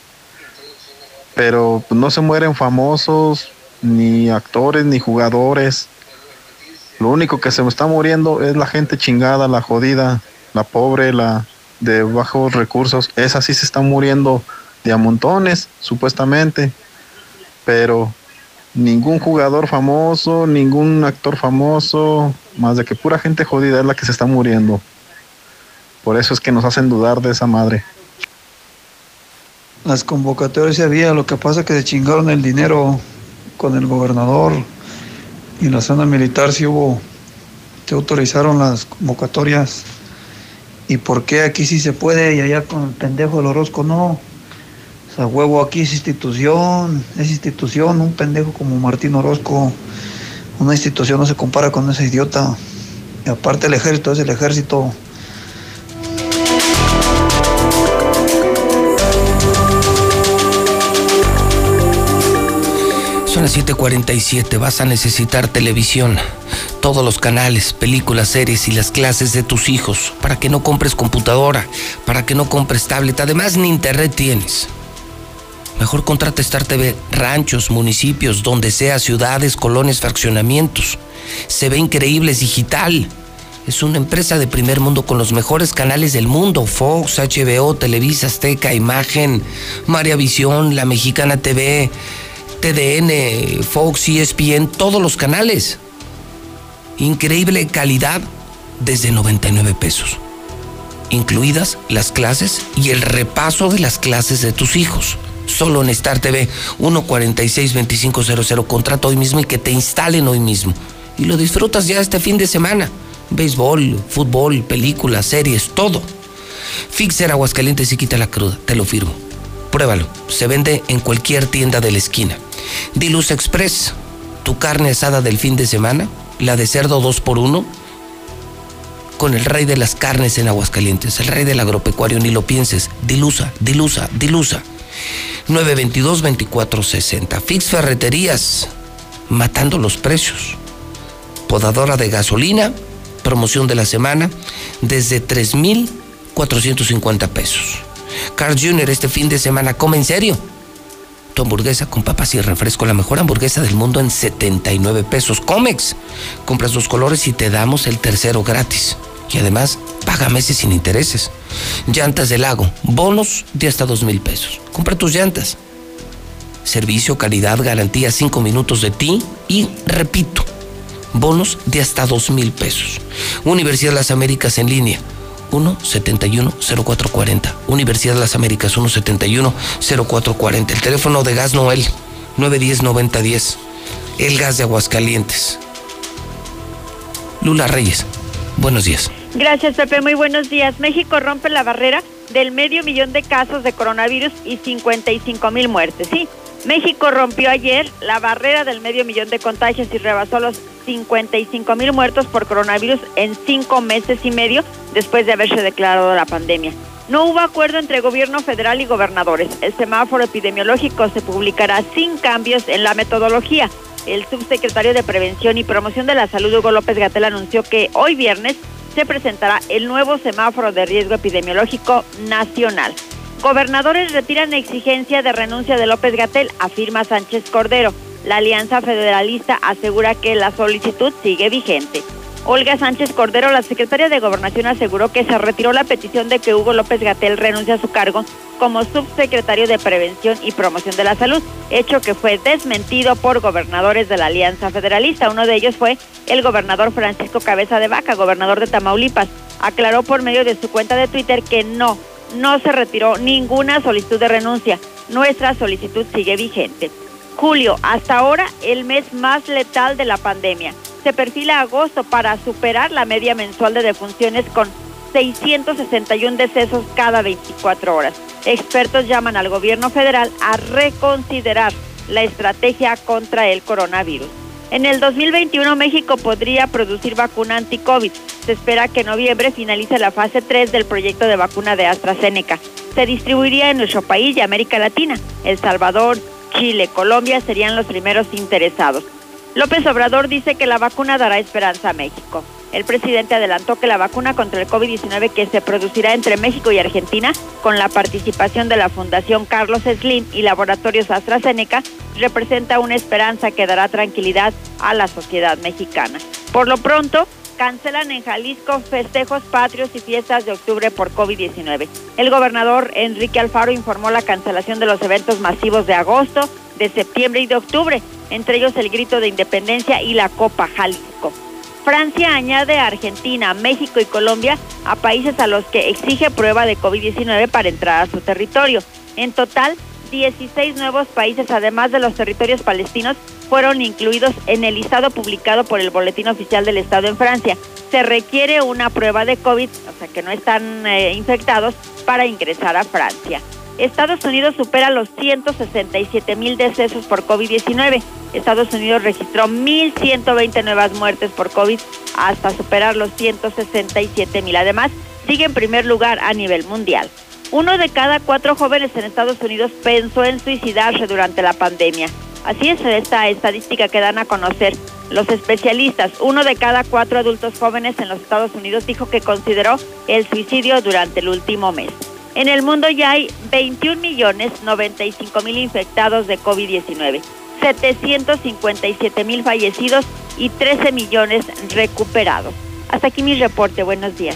Pero pues, no se mueren famosos, ni actores, ni jugadores. Lo único que se está muriendo es la gente chingada, la jodida, la pobre, la de bajos recursos. Esa sí se está muriendo de a montones, supuestamente. Pero ningún jugador famoso, ningún actor famoso, más de que pura gente jodida es la que se está muriendo. Por eso es que nos hacen dudar de esa madre. Las convocatorias había, lo que pasa es que se chingaron el dinero con el gobernador y la zona militar sí hubo, se autorizaron las convocatorias. ¿Y por qué aquí sí se puede y allá con el pendejo del Orozco no? O sea, huevo aquí es institución, es institución, un pendejo como Martín Orozco, una institución no se compara con ese idiota. Y aparte el ejército es el ejército. Son las 7:47, vas a necesitar televisión, todos los canales, películas, series y las clases de tus hijos, para que no compres computadora, para que no compres tablet, además ni internet tienes. Mejor contrata Star TV, ranchos, municipios, donde sea, ciudades, colonias, fraccionamientos. Se ve increíble, es digital. Es una empresa de primer mundo con los mejores canales del mundo. Fox, HBO, Televisa, Azteca, Imagen, María Visión, La Mexicana TV, TDN, Fox, ESPN, todos los canales. Increíble calidad desde 99 pesos. Incluidas las clases y el repaso de las clases de tus hijos. Solo en Star TV 146-2500. Contrata hoy mismo y que te instalen hoy mismo. Y lo disfrutas ya este fin de semana. Béisbol, fútbol, películas, series, todo. Fixer Aguascalientes y quita la cruda, te lo firmo. Pruébalo. Se vende en cualquier tienda de la esquina. Diluz Express, tu carne asada del fin de semana, la de cerdo 2 por 1 con el rey de las carnes en Aguascalientes, el rey del agropecuario, ni lo pienses. Dilusa, dilusa, dilusa. 922-2460. Fix Ferreterías, matando los precios. Podadora de gasolina, promoción de la semana, desde 3,450 pesos. Carl Jr. este fin de semana come en serio. Tu hamburguesa con papas y refresco, la mejor hamburguesa del mundo en 79 pesos. Comex, compras dos colores y te damos el tercero gratis. Y además, paga meses sin intereses. Llantas del lago, bonos de hasta dos mil pesos. Compra tus llantas. Servicio, calidad, garantía, cinco minutos de ti y, repito, bonos de hasta dos mil pesos. Universidad de las Américas en línea. 171-0440. Universidad de las Américas 171-0440. El teléfono de Gas Noel 910-9010. El gas de Aguascalientes. Lula Reyes, buenos días. Gracias, Pepe. Muy buenos días. México rompe la barrera del medio millón de casos de coronavirus y 55 mil muertes. Sí, México rompió ayer la barrera del medio millón de contagios y rebasó los 55 mil muertos por coronavirus en cinco meses y medio después de haberse declarado la pandemia. No hubo acuerdo entre gobierno federal y gobernadores. El semáforo epidemiológico se publicará sin cambios en la metodología. El subsecretario de Prevención y Promoción de la Salud, Hugo López Gatel, anunció que hoy viernes se presentará el nuevo semáforo de riesgo epidemiológico nacional. Gobernadores retiran exigencia de renuncia de López Gatel, afirma Sánchez Cordero. La Alianza Federalista asegura que la solicitud sigue vigente. Olga Sánchez Cordero, la secretaria de Gobernación, aseguró que se retiró la petición de que Hugo López Gatel renuncie a su cargo como subsecretario de Prevención y Promoción de la Salud, hecho que fue desmentido por gobernadores de la Alianza Federalista. Uno de ellos fue el gobernador Francisco Cabeza de Vaca, gobernador de Tamaulipas. Aclaró por medio de su cuenta de Twitter que no, no se retiró ninguna solicitud de renuncia. Nuestra solicitud sigue vigente. Julio, hasta ahora el mes más letal de la pandemia se perfila agosto para superar la media mensual de defunciones con 661 decesos cada 24 horas. Expertos llaman al gobierno federal a reconsiderar la estrategia contra el coronavirus. En el 2021 México podría producir vacuna anti-COVID. Se espera que en noviembre finalice la fase 3 del proyecto de vacuna de AstraZeneca. Se distribuiría en nuestro país y América Latina. El Salvador, Chile, Colombia serían los primeros interesados. López Obrador dice que la vacuna dará esperanza a México. El presidente adelantó que la vacuna contra el COVID-19 que se producirá entre México y Argentina, con la participación de la Fundación Carlos Slim y Laboratorios AstraZeneca, representa una esperanza que dará tranquilidad a la sociedad mexicana. Por lo pronto, cancelan en Jalisco festejos patrios y fiestas de octubre por COVID-19. El gobernador Enrique Alfaro informó la cancelación de los eventos masivos de agosto, de septiembre y de octubre, entre ellos el grito de independencia y la Copa Jalisco. Francia añade a Argentina, México y Colombia a países a los que exige prueba de COVID-19 para entrar a su territorio. En total, 16 nuevos países, además de los territorios palestinos, fueron incluidos en el listado publicado por el Boletín Oficial del Estado en Francia. Se requiere una prueba de COVID, o sea que no están eh, infectados, para ingresar a Francia. Estados Unidos supera los 167 mil decesos por COVID-19. Estados Unidos registró 1.120 nuevas muertes por COVID hasta superar los 167 mil. Además, sigue en primer lugar a nivel mundial. Uno de cada cuatro jóvenes en Estados Unidos pensó en suicidarse durante la pandemia. Así es esta estadística que dan a conocer los especialistas. Uno de cada cuatro adultos jóvenes en los Estados Unidos dijo que consideró el suicidio durante el último mes. En el mundo ya hay 21 millones 95 mil infectados de COVID-19, 757 mil fallecidos y 13 millones recuperados. Hasta aquí mi reporte. Buenos días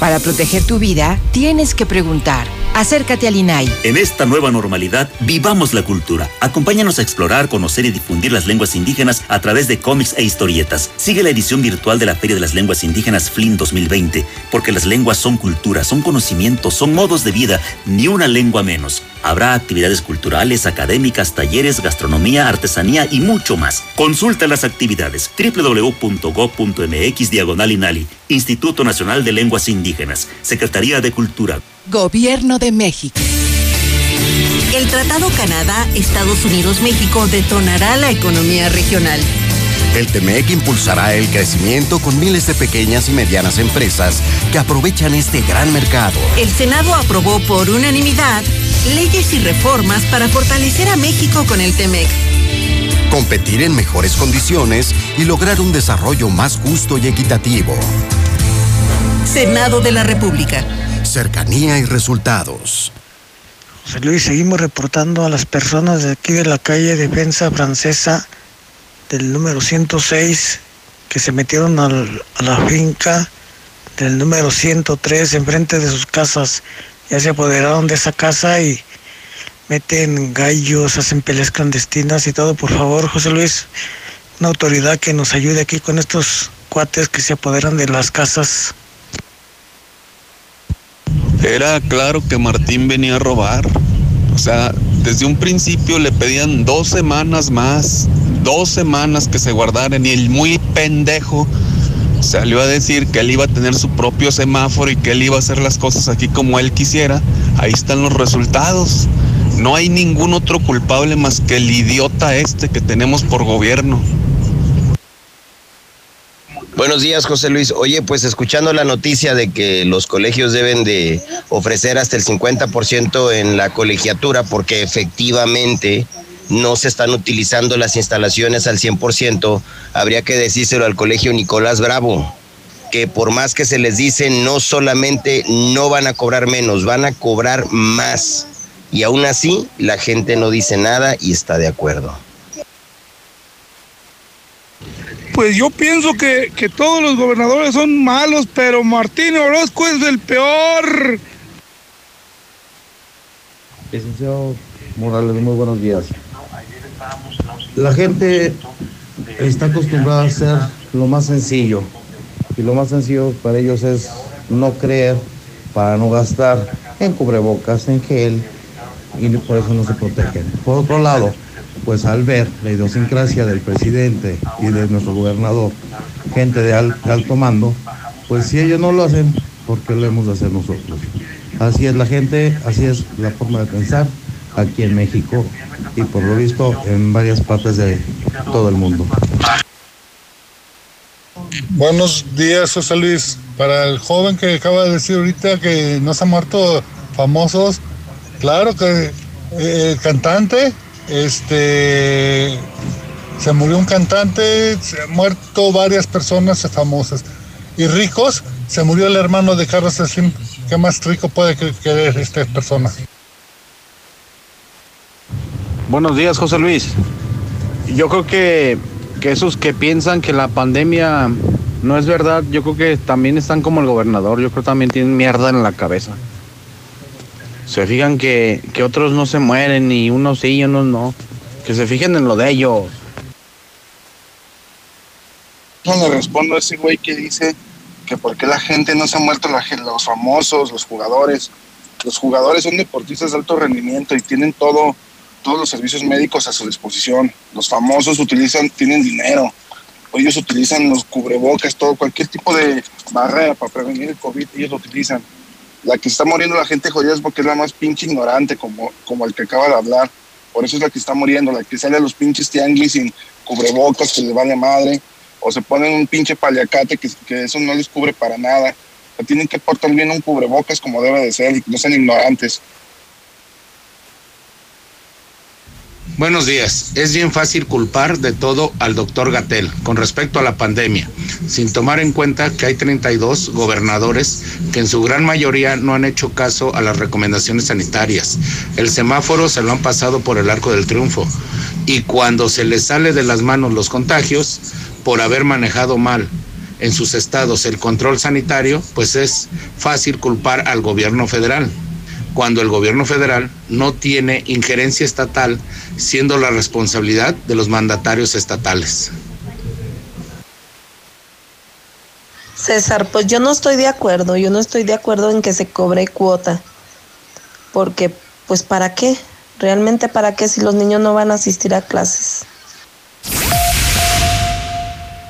Para proteger tu vida, tienes que preguntar. Acércate al INAI. En esta nueva normalidad, vivamos la cultura. Acompáñanos a explorar, conocer y difundir las lenguas indígenas a través de cómics e historietas. Sigue la edición virtual de la Feria de las Lenguas Indígenas FLIN 2020, porque las lenguas son cultura, son conocimientos, son modos de vida, ni una lengua menos. Habrá actividades culturales, académicas, talleres, gastronomía, artesanía y mucho más. Consulta las actividades www.go.mx diagonal Instituto Nacional de Lenguas Indígenas, Secretaría de Cultura. Gobierno de México. El Tratado Canadá, Estados Unidos, México detonará la economía regional. El TEMEC impulsará el crecimiento con miles de pequeñas y medianas empresas que aprovechan este gran mercado. El Senado aprobó por unanimidad leyes y reformas para fortalecer a México con el TEMEC. Competir en mejores condiciones y lograr un desarrollo más justo y equitativo. Senado de la República cercanía y resultados. José Luis, seguimos reportando a las personas de aquí de la calle Defensa Francesa del número 106 que se metieron a la finca del número 103 enfrente de sus casas. Ya se apoderaron de esa casa y meten gallos, hacen peleas clandestinas y todo. Por favor, José Luis, una autoridad que nos ayude aquí con estos cuates que se apoderan de las casas. Era claro que Martín venía a robar. O sea, desde un principio le pedían dos semanas más, dos semanas que se guardaran y el muy pendejo salió a decir que él iba a tener su propio semáforo y que él iba a hacer las cosas aquí como él quisiera. Ahí están los resultados. No hay ningún otro culpable más que el idiota este que tenemos por gobierno. Buenos días, José Luis. Oye, pues escuchando la noticia de que los colegios deben de ofrecer hasta el 50% en la colegiatura porque efectivamente no se están utilizando las instalaciones al 100%, habría que decírselo al colegio Nicolás Bravo, que por más que se les dice, no solamente no van a cobrar menos, van a cobrar más. Y aún así, la gente no dice nada y está de acuerdo. Pues yo pienso que, que todos los gobernadores son malos, pero Martín Orozco es el peor. Licenciado Morales, muy buenos días. La gente está acostumbrada a hacer lo más sencillo. Y lo más sencillo para ellos es no creer, para no gastar en cubrebocas, en gel, y por eso no se protegen. Por otro lado, pues al ver la idiosincrasia del presidente y de nuestro gobernador, gente de, alto mando, pues si ellos no lo hacen, ¿por qué lo hemos de hacer nosotros? Así es la gente, así es la forma de pensar aquí en México y por lo visto en varias partes de todo el mundo. Buenos días, José Luis. Para el joven que acaba de decir ahorita que no se han muerto famosos, claro que eh, el cantante este se murió un cantante, se han muerto varias personas famosas. Y ricos, se murió el hermano de Carlos Slim. ¿Qué más rico puede querer esta persona? Buenos días, José Luis. Yo creo que, que esos que piensan que la pandemia no es verdad, yo creo que también están como el gobernador. Yo creo que también tienen mierda en la cabeza se fijan que, que otros no se mueren y unos sí y unos no. Que se fijen en lo de ellos. No le respondo a ese güey que dice que por qué la gente no se ha muerto, la, los famosos, los jugadores. Los jugadores son deportistas de alto rendimiento y tienen todo, todos los servicios médicos a su disposición. Los famosos utilizan, tienen dinero. Ellos utilizan los cubrebocas, todo, cualquier tipo de barrera para prevenir el COVID, ellos lo utilizan la que está muriendo la gente jodida es porque es la más pinche ignorante, como, como el que acaba de hablar. Por eso es la que está muriendo, la que sale a los pinches tianguis sin cubrebocas, que les vale madre, o se ponen un pinche paliacate que, que eso no les cubre para nada. tienen que portar bien un cubrebocas como debe de ser y no sean ignorantes. Buenos días. Es bien fácil culpar de todo al doctor Gatel con respecto a la pandemia, sin tomar en cuenta que hay 32 gobernadores que en su gran mayoría no han hecho caso a las recomendaciones sanitarias. El semáforo se lo han pasado por el arco del triunfo y cuando se les sale de las manos los contagios por haber manejado mal en sus estados el control sanitario, pues es fácil culpar al gobierno federal cuando el gobierno federal no tiene injerencia estatal, siendo la responsabilidad de los mandatarios estatales. César, pues yo no estoy de acuerdo, yo no estoy de acuerdo en que se cobre cuota, porque pues ¿para qué? ¿Realmente para qué si los niños no van a asistir a clases?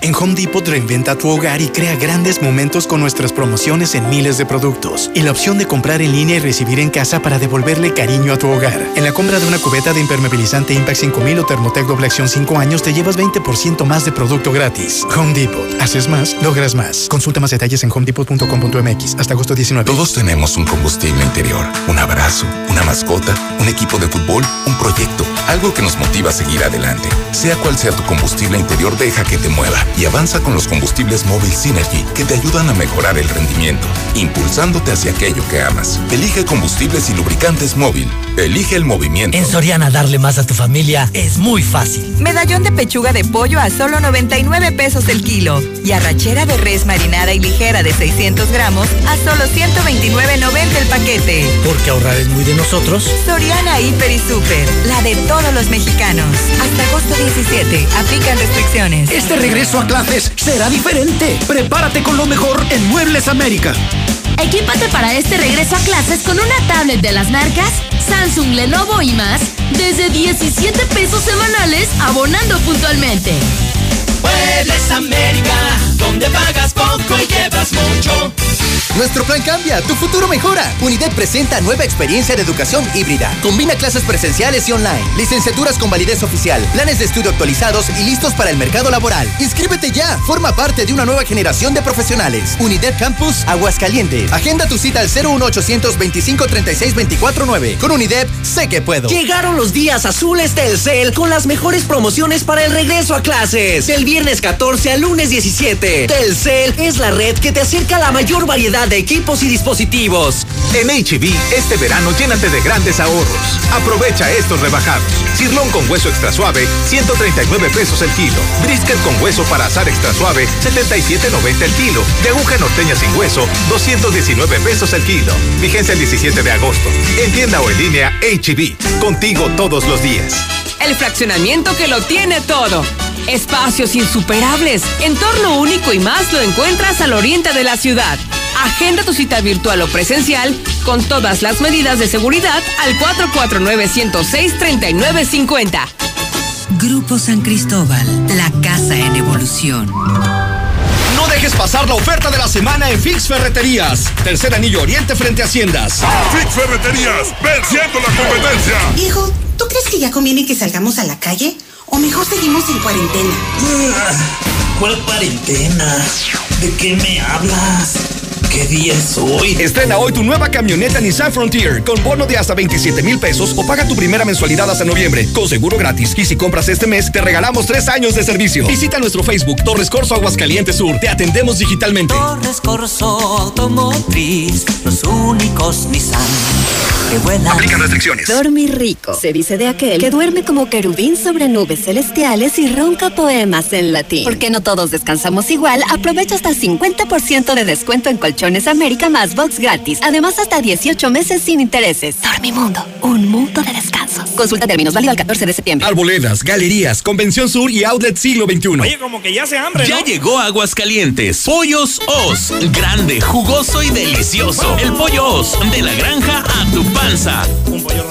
En Home Depot reinventa tu hogar y crea grandes momentos con nuestras promociones en miles de productos y la opción de comprar en línea y recibir en casa para devolverle cariño a tu hogar. En la compra de una cubeta de impermeabilizante Impact 5000 o Thermotec doble acción 5 años te llevas 20% más de producto gratis. Home Depot. Haces más, logras más. Consulta más detalles en homedepot.com.mx hasta agosto 19. Todos tenemos un combustible interior, un abrazo, una mascota, un equipo de fútbol, un proyecto, algo que nos motiva a seguir adelante. Sea cual sea tu combustible interior, deja que te mueva y avanza con los combustibles móvil Synergy que te ayudan a mejorar el rendimiento, impulsándote hacia aquello que amas. Elige combustibles y lubricantes móvil. Elige el movimiento. En Soriana darle más a tu familia es muy fácil. Medallón de pechuga de pollo a solo 99 pesos el kilo y arrachera de res marinada y ligera de 600 gramos a solo 129.90 el paquete. Porque ahorrar es muy de nosotros. Soriana Hiper y Super, la de todos los mexicanos. Hasta agosto 17, aplican restricciones. Este regreso a clases será diferente. Prepárate con lo mejor en Muebles América. Equípate para este regreso a clases con una tablet de las marcas Samsung, Lenovo y más desde 17 pesos semanales abonando puntualmente. Muebles América, donde pagas poco y llevas mucho. Nuestro plan cambia, tu futuro mejora. Unidad presenta nueva experiencia de educación híbrida. Combina clases presenciales y online, licenciaturas con validez oficial, planes de estudio actualizados y listos para el mercado laboral. Inscríbete ya, forma parte de una nueva generación de profesionales. Unidad Campus Aguascalientes. Agenda tu cita al 01800 25 36 24 9. Con Unidep, sé que puedo. Llegaron los días azules Telcel con las mejores promociones para el regreso a clases. Del viernes 14 al lunes 17. Telcel es la red que te acerca a la mayor variedad de equipos y dispositivos. En HB, este verano llénate de grandes ahorros. Aprovecha estos rebajados. Cirlón con hueso extra suave, 139 pesos el kilo. Brisket con hueso para asar extra suave, 77.90 el kilo. De aguja norteña sin hueso, 219 pesos el kilo. Vigencia el 17 de agosto. En tienda o en línea, HB. Contigo todos los días. El fraccionamiento que lo tiene todo. Espacios insuperables, entorno único y más lo encuentras al oriente de la ciudad. Agenda tu cita virtual o presencial con todas las medidas de seguridad al 449-106-3950. Grupo San Cristóbal, la casa en evolución. No dejes pasar la oferta de la semana en Fix Ferreterías. Tercer anillo oriente frente a Haciendas. Fix Ferreterías, venciendo la competencia. Hijo, ¿tú crees que ya conviene que salgamos a la calle? ¿O mejor seguimos en cuarentena? ¿Cuál cuarentena? ¿De qué me hablas? ¿Qué día es hoy? Estrena hoy tu nueva camioneta Nissan Frontier con bono de hasta 27 mil pesos o paga tu primera mensualidad hasta noviembre con seguro gratis. Y si compras este mes, te regalamos tres años de servicio. Visita nuestro Facebook Torres Corso Aguascalientes Sur. Te atendemos digitalmente. Torres Corso Automotriz, los únicos Nissan que vuelan. Aplican restricciones. Dormir rico. Se dice de aquel que duerme como querubín sobre nubes celestiales y ronca poemas en latín. Porque no todos descansamos igual, aprovecha hasta 50% de descuento en colchones América más box gratis. Además, hasta 18 meses sin intereses. Dormimundo, un mundo de descanso. Consulta términos válido al 14 de septiembre. Arboledas, galerías, Convención Sur y Outlet Siglo XXI. Oye, como que ya se hambre, Ya llegó Aguascalientes. Pollos Os. Grande, jugoso y delicioso. El pollo Os. De la granja a tu panza. Un pollo.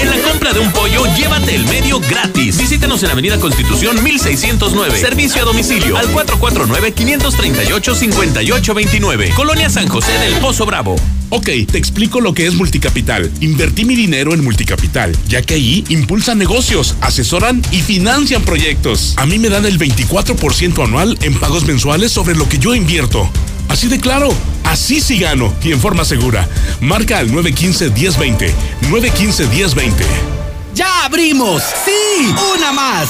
En la compra de un pollo, llévate el medio gratis. Visítanos en Avenida Constitución 1609. Servicio a domicilio al 449-538-5829. Colonia San José del Pozo Bravo. Ok, te explico lo que es Multicapital. Invertí mi dinero en Multicapital, ya que ahí impulsan negocios, asesoran y financian proyectos. A mí me dan el 24% anual en pagos mensuales sobre lo que yo invierto. Así de claro, así sí gano y en forma segura. Marca al 915-1020. 915-1020. ¡Ya abrimos! ¡Sí! ¡Una más!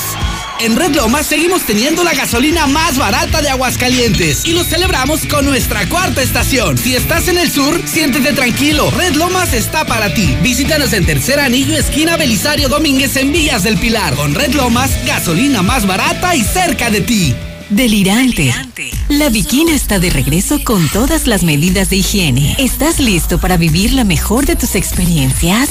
En Red Lomas seguimos teniendo la gasolina más barata de Aguascalientes y lo celebramos con nuestra cuarta estación. Si estás en el sur, siéntete tranquilo. Red Lomas está para ti. Visítanos en Tercer Anillo, esquina Belisario Domínguez en Villas del Pilar. Con Red Lomas, gasolina más barata y cerca de ti. Delirante. La Bikina está de regreso con todas las medidas de higiene. ¿Estás listo para vivir la mejor de tus experiencias?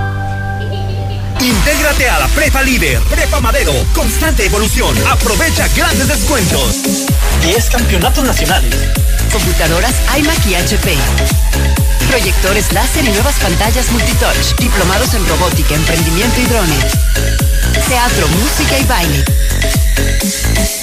Intégrate a la Prepa Líder, Prepa Madero, constante evolución. Aprovecha grandes descuentos. 10 campeonatos nacionales. Computadoras iMac y HP. Proyectores láser y nuevas pantallas multitouch. Diplomados en robótica, emprendimiento y drones. Teatro, música y baile.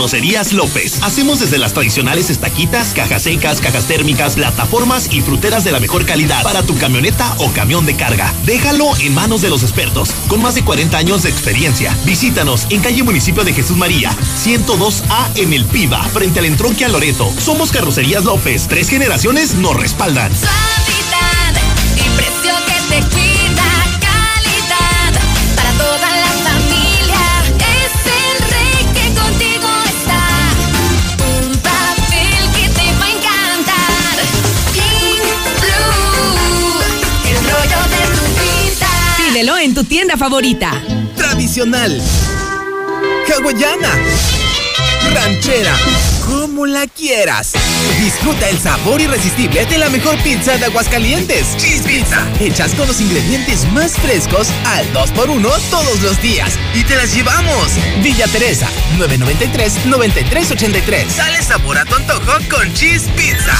Carrocerías López. Hacemos desde las tradicionales estaquitas, cajas secas, cajas térmicas, plataformas y fruteras de la mejor calidad para tu camioneta o camión de carga. Déjalo en manos de los expertos, con más de 40 años de experiencia. Visítanos en calle Municipio de Jesús María, 102A en El Piba, frente al entronque a Loreto. Somos Carrocerías López. Tres generaciones nos respaldan. Suavidad y precio que te Pídelo en tu tienda favorita. Tradicional. Hawaiana. Ranchera. Como la quieras. Disfruta el sabor irresistible de la mejor pizza de Aguascalientes. Cheese Pizza. Hechas con los ingredientes más frescos al 2x1 todos los días. Y te las llevamos. Villa Teresa, 993-9383. Dale sabor a tu antojo con Cheese Pizza.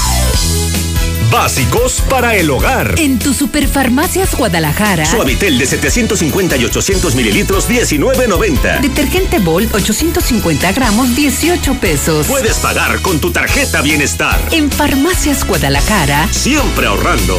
Básicos para el hogar. En tu Superfarmacias Guadalajara. Suavitel de 750 y 800 mililitros, 19.90. Detergente Bol 850 gramos, 18 pesos. Puedes pagar con tu tarjeta Bienestar. En Farmacias Guadalajara. Siempre ahorrando.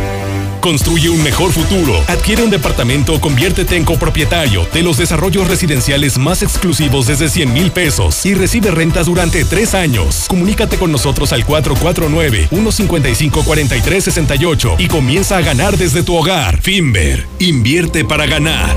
Construye un mejor futuro. Adquiere un departamento o conviértete en copropietario de los desarrollos residenciales más exclusivos desde 100 mil pesos y recibe rentas durante tres años. Comunícate con nosotros al 449-155-4368 y comienza a ganar desde tu hogar. Finver, invierte para ganar.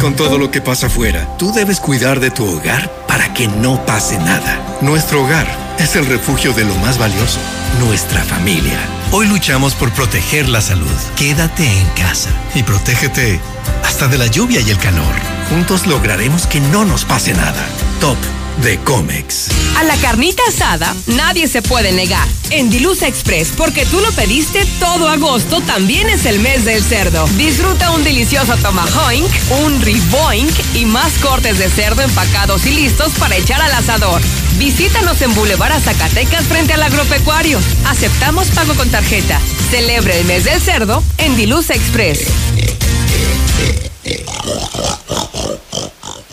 Con todo lo que pasa afuera, tú debes cuidar de tu hogar para que no pase nada. Nuestro hogar es el refugio de lo más valioso, nuestra familia. Hoy luchamos por proteger la salud. Quédate en casa y protégete hasta de la lluvia y el calor. Juntos lograremos que no nos pase nada. Top de Comex. A la carnita asada nadie se puede negar. En Dilusa Express, porque tú lo pediste todo agosto, también es el mes del cerdo. Disfruta un delicioso tomahawk, un riboink y más cortes de cerdo empacados y listos para echar al asador. Visítanos en Boulevard Zacatecas frente al agropecuario. Aceptamos pago con tarjeta. Celebre el mes del cerdo en Dilusa Express.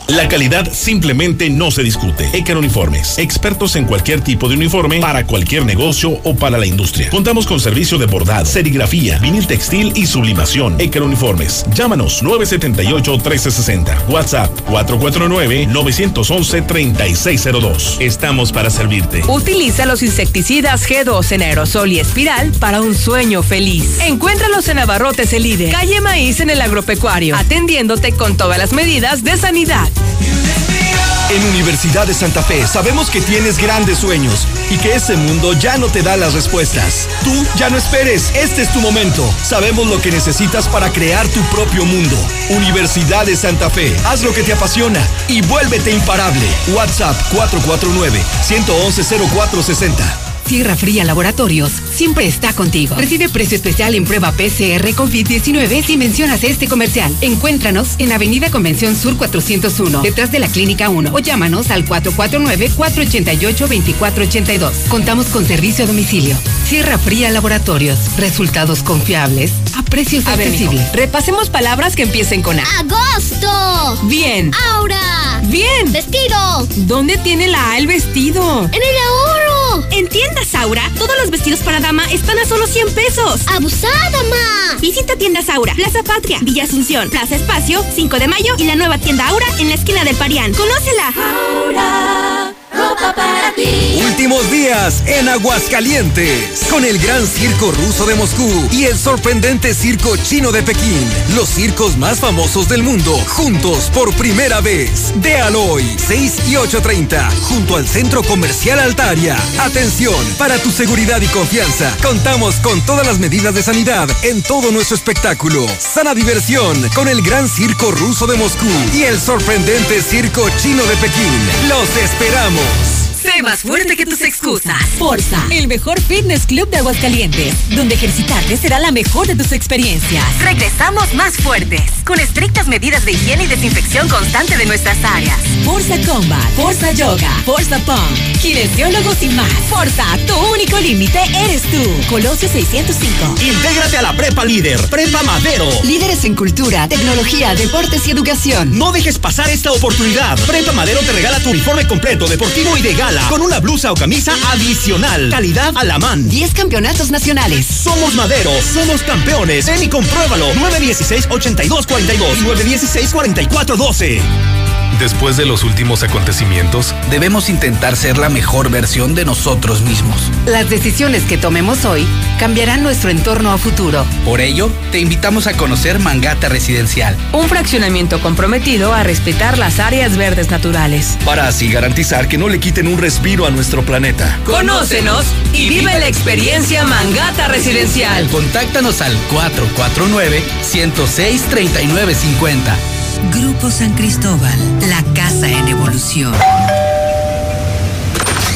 La calidad simplemente no se discute. Ecar Uniformes, expertos en cualquier tipo de uniforme para cualquier negocio o para la industria. Contamos con servicio de bordado, serigrafía, vinil textil y sublimación. Ecar Uniformes. Llámanos 978-1360. WhatsApp 449-911-3602. Estamos para servirte. Utiliza los insecticidas G2 en aerosol y espiral para un sueño feliz. Encuéntralos en Abarrotes el líder, calle Maíz en el agropecuario, atendiéndote con todas las medidas de sanidad. En Universidad de Santa Fe sabemos que tienes grandes sueños y que ese mundo ya no te da las respuestas. Tú ya no esperes, este es tu momento. Sabemos lo que necesitas para crear tu propio mundo. Universidad de Santa Fe, haz lo que te apasiona y vuélvete imparable. WhatsApp 449-111-0460. Sierra Fría Laboratorios siempre está contigo. Recibe precio especial en prueba PCR COVID-19 si mencionas este comercial. Encuéntranos en Avenida Convención Sur 401, detrás de la Clínica 1 o llámanos al 449-488-2482. Contamos con servicio a domicilio. Sierra Fría Laboratorios. Resultados confiables a precios A ver, mijo, accesibles. repasemos palabras que empiecen con A. ¡Agosto! Bien. ¡Aura! Bien. ¡Vestido! ¿Dónde tiene la A el vestido? ¡En el En tiendas Aura, todos los vestidos para dama están a solo 100 pesos. ¡Abusada, ma! Visita tiendas Aura, Plaza Patria, Villa Asunción, Plaza Espacio, 5 de Mayo y la nueva tienda Aura en la esquina del Parián. ¡Conócela! Aura, para ti. Últimos días en Aguascalientes, con el gran circo ruso de Moscú y el sorprendente circo chino de Pekín. Los circos más famosos del mundo, juntos por primera vez. De Aloy, 6 y 8.30, junto al Centro Comercial Altaria. Atención, para tu seguridad y confianza, contamos con todas las medidas de sanidad en todo nuestro espectáculo. Sana diversión con el gran circo ruso de Moscú y el sorprendente circo chino de Pekín. Los esperamos. Sé más fuerte que tus excusas. Forza, el mejor fitness club de Aguascalientes, donde ejercitarte será la mejor de tus experiencias. Regresamos más fuertes, con estrictas medidas de higiene y desinfección constante de nuestras áreas. Forza Combat, Forza Yoga, Forza Pump, kinesiólogos y más. Forza, tu único límite eres tú. Colosio 605. Intégrate a la Prepa Líder, Prepa Madero. Líderes en cultura, tecnología, deportes y educación. No dejes pasar esta oportunidad. Prepa Madero te regala tu uniforme completo, deportivo y de gala, con una blusa o camisa adicional. Calidad a la man. 10 campeonatos nacionales. Somos Madero, somos campeones. Ven y compruébalo. 916-8242 y 916-4412. Después de los últimos acontecimientos, Debemos intentar ser la mejor versión de nosotros mismos. Las decisiones que tomemos hoy cambiarán nuestro entorno a futuro. Por ello, te invitamos a conocer Mangata Residencial, Un fraccionamiento comprometido a respetar las áreas verdes naturales. Para así garantizar que no le quiten un respiro a nuestro planeta. Conócenos y vive la experiencia Mangata Residencial. Contáctanos al 449-106-3950. Grupo San Cristóbal, la casa en evolución.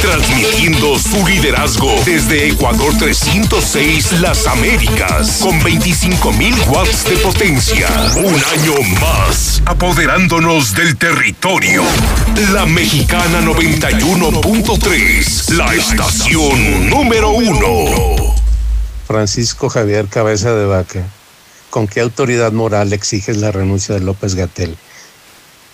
Transmitiendo su liderazgo desde Ecuador 306 Las Américas con 25.000 watts de potencia. Un año más, apoderándonos del territorio. La Mexicana 91.3, la estación número uno. Francisco Javier Cabeza de Vaca, ¿con qué autoridad moral exiges la renuncia de López Gatel?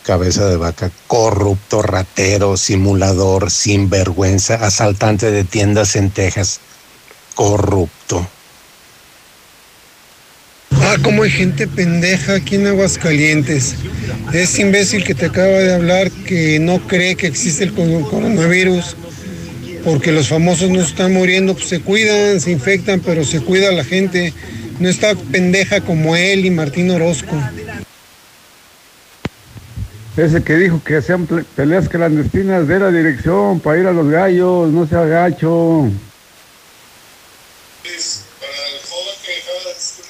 Cabeza de Vaca, corrupto, ratero, simulador, sinvergüenza, asaltante de tiendas en Texas, corrupto. Ah, como hay gente pendeja aquí en Aguascalientes. Ese imbécil que te acaba de hablar que no cree que existe el co- coronavirus porque los famosos no están muriendo, pues se cuidan, se infectan, pero se cuida la gente. No está pendeja como él y Martín Orozco. Ese que dijo que hacían peleas clandestinas de la dirección para ir a los gallos, no se agacho.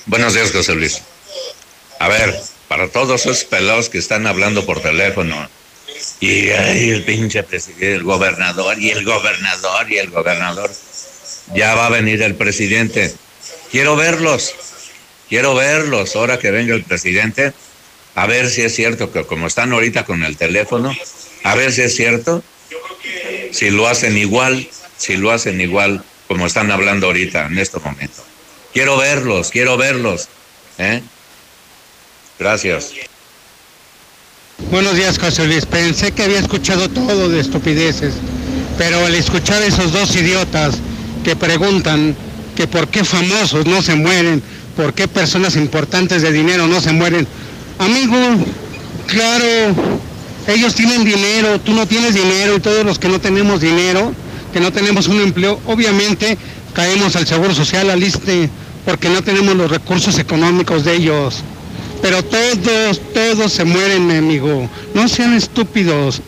Buenos días, José Luis. A ver, para todos esos pelados que están hablando por teléfono, y el pinche presidente, el gobernador, y el gobernador, y el gobernador, ya va a venir el presidente. Quiero verlos, quiero verlos, ahora que venga el presidente, a ver si es cierto que como están ahorita con el teléfono, a ver si es cierto, si lo hacen igual, si lo hacen igual como están hablando ahorita en este momento. Quiero verlos, quiero verlos. ¿eh? Gracias. Buenos días, José Luis. Pensé que había escuchado todo de estupideces, pero al escuchar esos dos idiotas que preguntan que por qué famosos no se mueren, por qué personas importantes de dinero no se mueren, amigo, claro, ellos tienen dinero, tú no tienes dinero y todos los que no tenemos dinero, que no tenemos un empleo, obviamente caemos al seguro social, al ISSSTE, porque no tenemos los recursos económicos de ellos. Pero todos, todos se mueren, mi amigo. No sean estúpidos.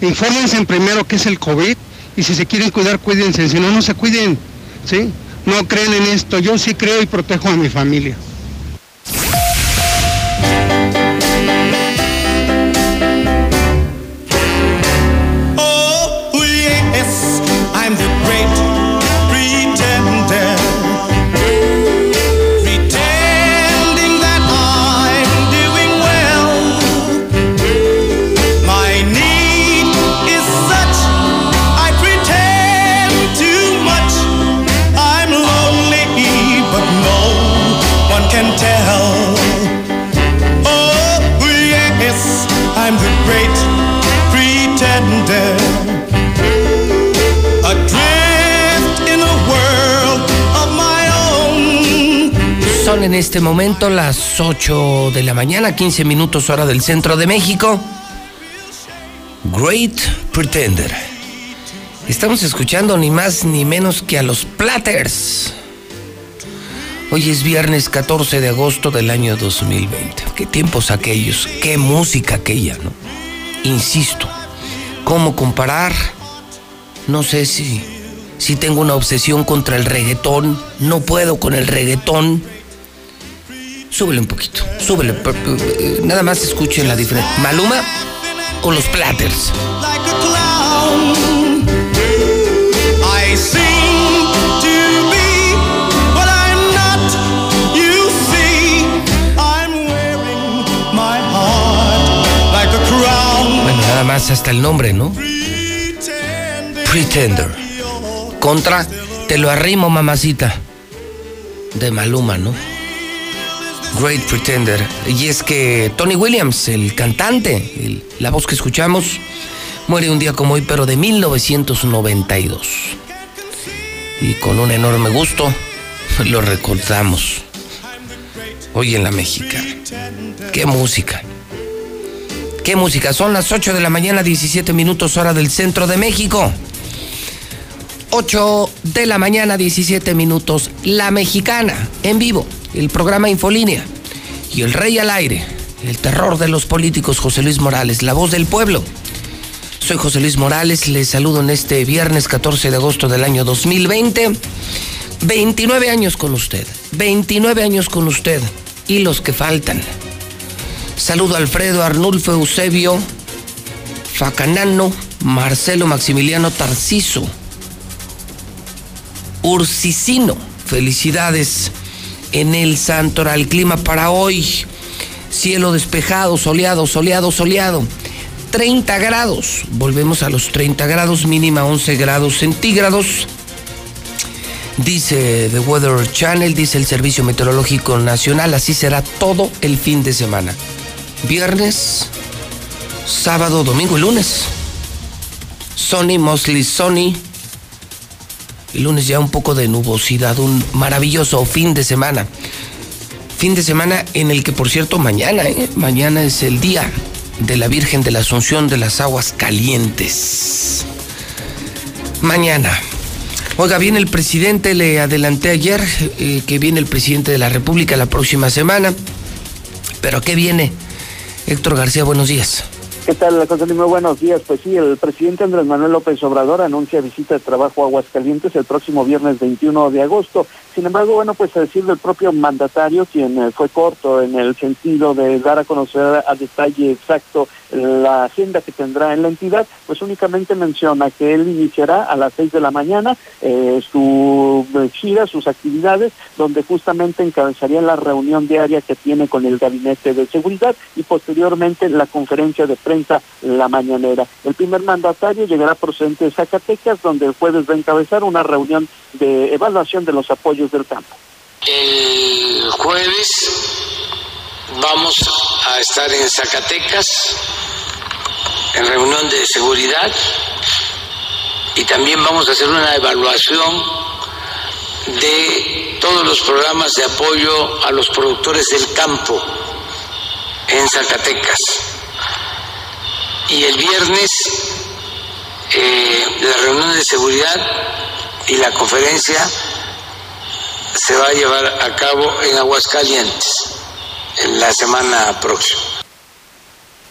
Infórmense primero qué es el COVID y si se quieren cuidar, cuídense. Si no, no se cuiden. ¿Sí? No creen en esto. Yo sí creo y protejo a mi familia. En este momento las 8 de la mañana, 15 minutos hora del centro de México. Great Pretender. Estamos escuchando ni más ni menos que a los Platters. Hoy es viernes 14 de agosto del año 2020. Qué tiempos aquellos, qué música aquella, ¿no? Insisto, ¿cómo comparar? No sé si, si tengo una obsesión contra el reggaetón, no puedo con el reggaetón. Súbele un poquito, súbele. eh, Nada más escuchen la diferencia. ¿Maluma o los Platters? Bueno, nada más hasta el nombre, ¿no? Pretender. Contra Te lo arrimo, mamacita. De Maluma, ¿no? Great Pretender. Y es que Tony Williams, el cantante, la voz que escuchamos, muere un día como hoy, pero de 1992. Y con un enorme gusto [LAUGHS] lo recordamos. Hoy en la Mexicana. ¡Qué música! ¿Qué música? Son las 8 de la mañana, 17 minutos hora del centro de México. 8 de la mañana, 17 minutos. La Mexicana, en vivo. El programa Infolínea. Y el rey al aire. El terror de los políticos, José Luis Morales, la voz del pueblo. Soy José Luis Morales, les saludo en este viernes 14 de agosto del año 2020. 29 años con usted, 29 años con usted y los que faltan. Saludo a Alfredo, Arnulfo, Eusebio, Facanano, Marcelo, Maximiliano, Tarciso, Ursicino. Felicidades en el Santoral. Clima para hoy. Cielo despejado, soleado, soleado, soleado. 30 grados. Volvemos a los 30 grados, mínima 11 grados centígrados. Dice The Weather Channel, dice el Servicio Meteorológico Nacional, así será todo el fin de semana. Viernes, sábado, domingo y lunes. Sony, mostly Sony. El lunes ya un poco de nubosidad, un maravilloso fin de semana. Fin de semana en el que, por cierto, mañana, ¿eh? mañana es el día de la Virgen de la Asunción de las Aguas Calientes. Mañana. Oiga, viene el presidente, le adelanté ayer eh, que viene el presidente de la República la próxima semana. Pero ¿qué viene? Héctor García, buenos días. ¿Qué tal, José? Muy buenos días. Pues sí, el presidente Andrés Manuel López Obrador anuncia visita de trabajo a Aguascalientes el próximo viernes 21 de agosto. Sin embargo, bueno, pues a decir del propio mandatario, quien eh, fue corto en el sentido de dar a conocer a detalle exacto la agenda que tendrá en la entidad, pues únicamente menciona que él iniciará a las seis de la mañana eh, su eh, gira, sus actividades, donde justamente encabezaría la reunión diaria que tiene con el Gabinete de Seguridad y posteriormente la conferencia de prensa la mañanera. El primer mandatario llegará procedente de Zacatecas, donde el jueves va a encabezar una reunión de evaluación de los apoyos del campo. El jueves vamos a estar en Zacatecas en reunión de seguridad y también vamos a hacer una evaluación de todos los programas de apoyo a los productores del campo en Zacatecas. Y el viernes eh, la reunión de seguridad y la conferencia se va a llevar a cabo en Aguascalientes en la semana próxima.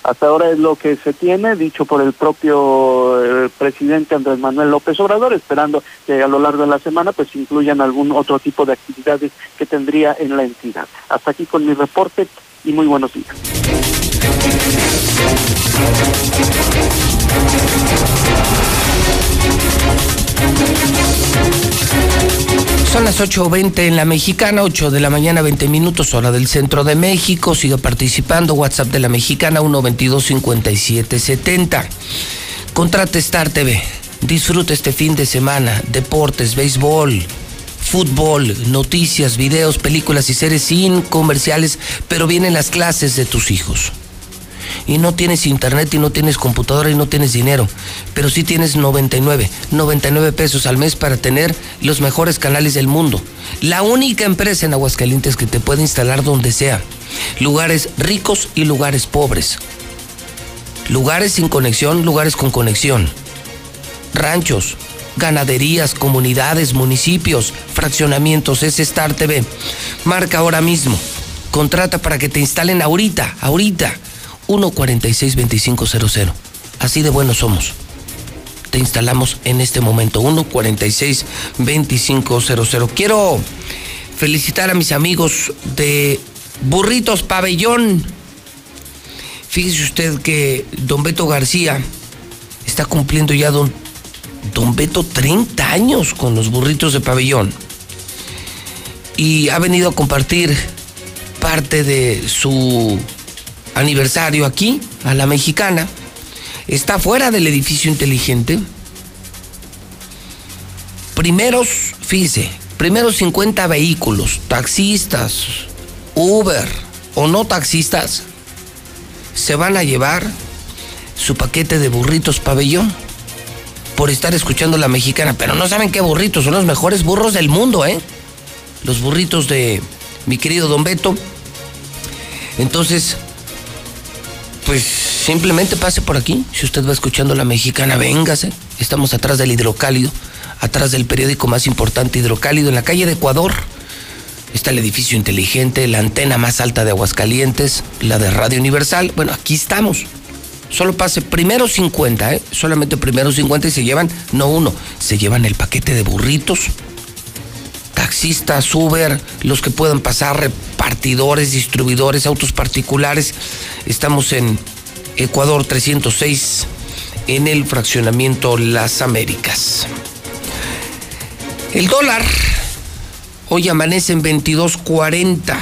Hasta ahora es lo que se tiene, dicho por el propio eh, presidente Andrés Manuel López Obrador, esperando que a lo largo de la semana pues incluyan algún otro tipo de actividades que tendría en la entidad. Hasta aquí con mi reporte y muy buenos días. Son las 8.20 en la mexicana, 8 de la mañana, 20 minutos, hora del centro de México. Siga participando. WhatsApp de la mexicana, 122-5770. Contrate Star TV. Disfrute este fin de semana. Deportes, béisbol, fútbol, noticias, videos, películas y series sin comerciales, pero vienen las clases de tus hijos. Y no tienes internet y no tienes computadora y no tienes dinero, pero sí tienes 99, 99 pesos al mes para tener los mejores canales del mundo. La única empresa en Aguascalientes que te puede instalar donde sea. Lugares ricos y lugares pobres. Lugares sin conexión, lugares con conexión. Ranchos, ganaderías, comunidades, municipios, fraccionamientos, es Star TV. Marca ahora mismo. Contrata para que te instalen ahorita, ahorita. 146-2500. Así de buenos somos. Te instalamos en este momento. 146-2500. Quiero felicitar a mis amigos de Burritos Pabellón. Fíjese usted que don Beto García está cumpliendo ya don, don Beto 30 años con los burritos de pabellón. Y ha venido a compartir parte de su aniversario aquí, a la mexicana. Está fuera del edificio inteligente. Primeros, fíjese, primeros 50 vehículos, taxistas, Uber o no taxistas, se van a llevar su paquete de burritos pabellón por estar escuchando la mexicana. Pero no saben qué burritos, son los mejores burros del mundo, ¿eh? Los burritos de mi querido Don Beto. Entonces, pues simplemente pase por aquí. Si usted va escuchando la mexicana, véngase. Estamos atrás del hidrocálido, atrás del periódico más importante hidrocálido, en la calle de Ecuador. Está el edificio inteligente, la antena más alta de Aguascalientes, la de Radio Universal. Bueno, aquí estamos. Solo pase primero 50, ¿eh? Solamente primero 50 y se llevan, no uno, se llevan el paquete de burritos, taxistas, Uber, los que puedan pasar, repartidores, distribuidores, autos particulares. Estamos en Ecuador 306, en el fraccionamiento Las Américas. El dólar hoy amanece en 22.40.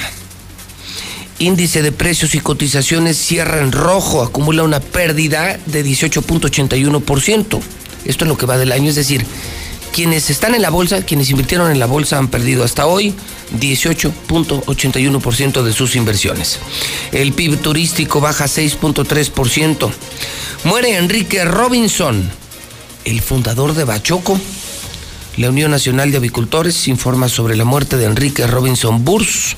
Índice de precios y cotizaciones cierra en rojo, acumula una pérdida de 18.81%. Esto es lo que va del año, es decir, quienes están en la bolsa, quienes invirtieron en la bolsa han perdido hasta hoy 18.81% de sus inversiones. El PIB turístico baja 6.3%. Muere Enrique Robinson, el fundador de Bachoco. La Unión Nacional de Avicultores informa sobre la muerte de Enrique Robinson Burs,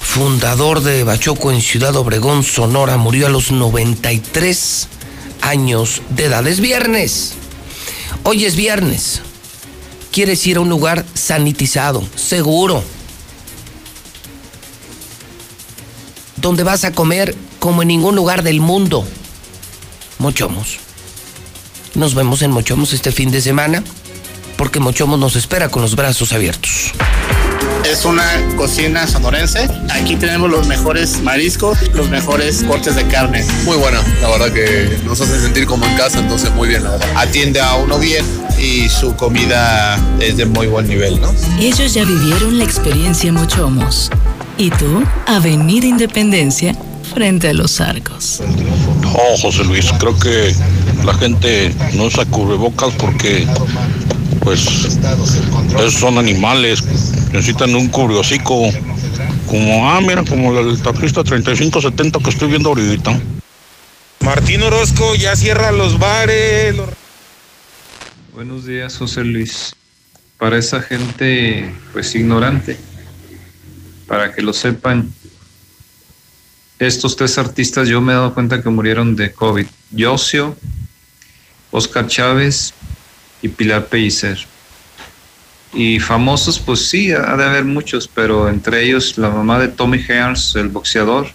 fundador de Bachoco en Ciudad Obregón, Sonora. Murió a los 93 años de edad. Es viernes. Hoy es viernes. Quieres ir a un lugar sanitizado, seguro, donde vas a comer como en ningún lugar del mundo. Mochomos. Nos vemos en Mochomos este fin de semana, porque Mochomos nos espera con los brazos abiertos. Es una cocina sonorense. Aquí tenemos los mejores mariscos, los mejores cortes de carne. Muy buena, la verdad que nos hace sentir como en casa, entonces muy bien, la verdad. Atiende a uno bien y su comida es de muy buen nivel, ¿no? Ellos ya vivieron la experiencia Mochomos. ¿Y tú? Avenida Independencia, frente a los arcos. Oh, José Luis, creo que la gente no usa cubrebocas porque, pues, esos son animales, necesitan un cubriocico, como, ah, mira, como el taxista 3570 que estoy viendo ahorita. Martín Orozco ya cierra los bares. los- Buenos días, José Luis. Para esa gente, pues ignorante, para que lo sepan, estos tres artistas yo me he dado cuenta que murieron de COVID. Yosio, Oscar Chávez y Pilar Pellicer. Y famosos, pues sí, ha de haber muchos, pero entre ellos la mamá de Tommy Hearns, el boxeador,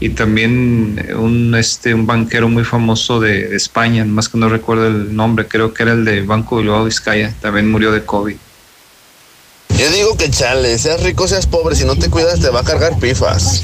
y también un, este, un banquero muy famoso de, de España, más que no recuerdo el nombre, creo que era el de Banco Bilbao Vizcaya, también murió de COVID. Yo digo que chale, seas rico, seas pobre, si no te cuidas te va a cargar pifas.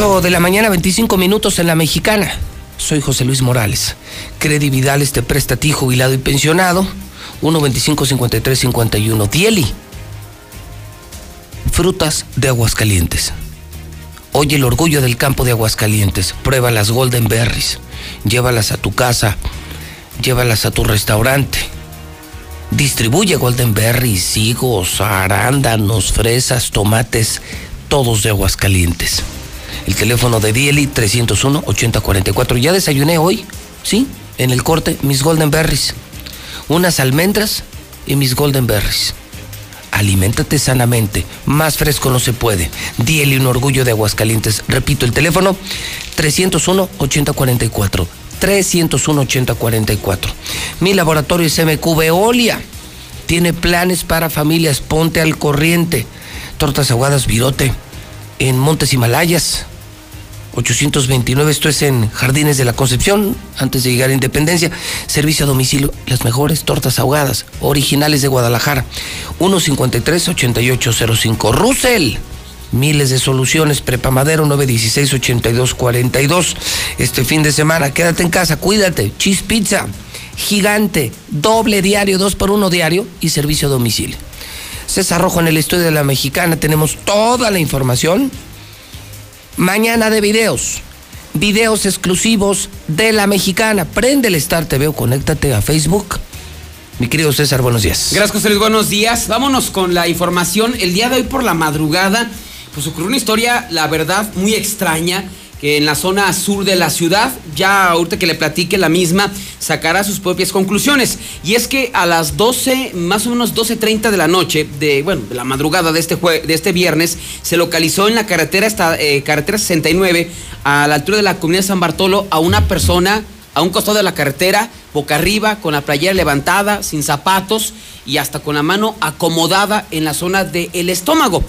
De la mañana, 25 minutos en la mexicana. Soy José Luis Morales. Credividales te presta a ti, jubilado y pensionado. 125-53-51. Dieli. Frutas de Aguascalientes. Oye el orgullo del campo de Aguascalientes. Prueba las Golden Berries. Llévalas a tu casa. Llévalas a tu restaurante. Distribuye Golden Berries, higos, arándanos, fresas, tomates, todos de Aguascalientes. El teléfono de Dieli 301-8044. Ya desayuné hoy, ¿sí? En el corte, mis Golden Berries. Unas almendras y mis Golden Berries. Aliméntate sanamente. Más fresco no se puede. Dieli, un orgullo de Aguascalientes. Repito, el teléfono 301-8044. 301-8044. Mi laboratorio es MQ Veolia. Tiene planes para familias. Ponte al corriente. Tortas aguadas Virote. En Montes Himalayas. 829, esto es en Jardines de la Concepción, antes de llegar a Independencia. Servicio a domicilio, las mejores tortas ahogadas, originales de Guadalajara. 153-8805. Russell, miles de soluciones. Prepa Madero 916-8242. Este fin de semana, quédate en casa, cuídate. Cheese Pizza, gigante, doble diario, dos por uno diario y servicio a domicilio. César Rojo en el estudio de la Mexicana, tenemos toda la información Mañana de videos. Videos exclusivos de la mexicana. Prende el Star TV o conéctate a Facebook. Mi querido César, buenos días. Gracias, José Luis. Buenos días. Vámonos con la información. El día de hoy por la madrugada, pues ocurrió una historia, la verdad, muy extraña que en la zona sur de la ciudad, ya ahorita que le platique la misma, sacará sus propias conclusiones. Y es que a las 12, más o menos 12.30 de la noche, de, bueno, de la madrugada de este, de este viernes, se localizó en la carretera, esta, eh, carretera 69, a la altura de la comunidad de San Bartolo, a una persona a un costado de la carretera, boca arriba, con la playera levantada, sin zapatos y hasta con la mano acomodada en la zona del estómago.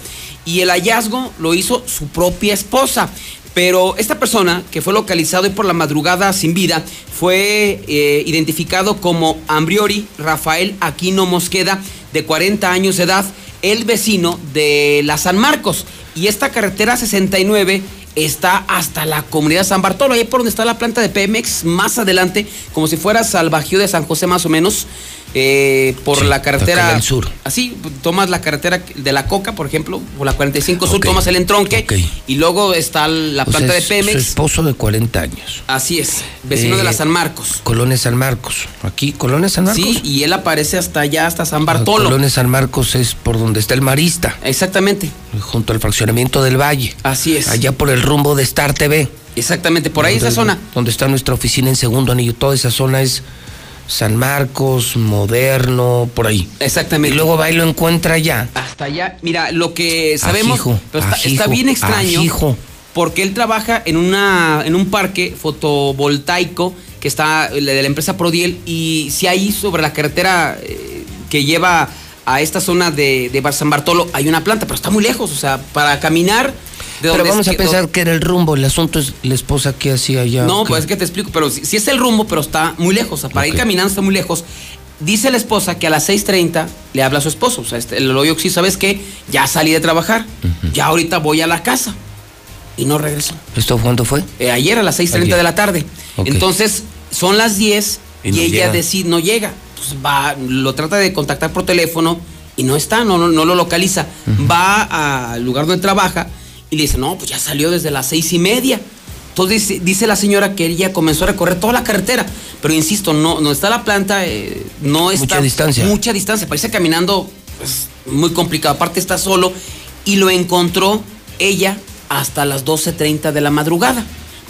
Y el hallazgo lo hizo su propia esposa. Pero esta persona, que fue localizado hoy por la madrugada sin vida, fue eh, identificado como Ambriori Rafael Aquino Mosqueda, de 40 años de edad, el vecino de la San Marcos. Y esta carretera 69 está hasta la comunidad San Bartolo, ahí por donde está la planta de Pemex, más adelante, como si fueras al Bajío de San José más o menos, eh, por Sí, la carretera del sur. Así, tomas la carretera de la Coca, por ejemplo, o la 45 Sur, tomas el entronque y luego está la O sea, planta de Pemex. Su esposo de 40 años. Así es, vecino Eh, de la San Marcos. Colonia San Marcos. Aquí, Colonia San Marcos. Sí, y él aparece hasta allá, hasta San Bartolo. Colonia San Marcos es por donde está el Marista. Exactamente. Junto al fraccionamiento del Valle. Así es. Allá por el rumbo de Star TV. Exactamente, por ahí Donde- esa zona. Donde está nuestra oficina en segundo anillo. Toda esa zona es San Marcos, Moderno, por ahí. Exactamente. Y luego va y lo encuentra allá. Hasta allá. Mira, lo que sabemos, Ajijo, pero está, ajijo, está bien extraño. ajijo. Porque él trabaja en una en un parque fotovoltaico que está de la empresa Prodiel y si ahí sobre la carretera eh, que lleva a esta zona de, de San Bartolo hay una planta, pero está muy lejos, o sea, para caminar Pero vamos es a pensar que era el rumbo. El asunto es la esposa que hacía allá. no, pues es que te explico, pero si, si es el rumbo, pero está muy lejos, o sea, para ir caminando está muy lejos. Dice la esposa que a las 6.30 le habla a su esposo, o sea, este, el hoyo sí, ¿sabes qué? Ya salí de trabajar, ya ahorita voy a la casa y no regreso. ¿Esto cuándo fue? Eh, ayer a las 6.30 Ayer. de la tarde. Entonces, son las 10 Y y, no ella decide, no llega. Entonces va, lo trata de contactar por teléfono y no está, no, no, no lo localiza. Va al lugar donde trabaja y le dice, no, pues ya salió desde las seis y media. Entonces dice, dice la señora que ella comenzó a recorrer toda la carretera, pero insisto, no, no está la planta, eh, no está Mucha distancia. mucha distancia, parece caminando pues, muy complicado. Aparte está solo y lo encontró ella hasta las 12.30 de la madrugada.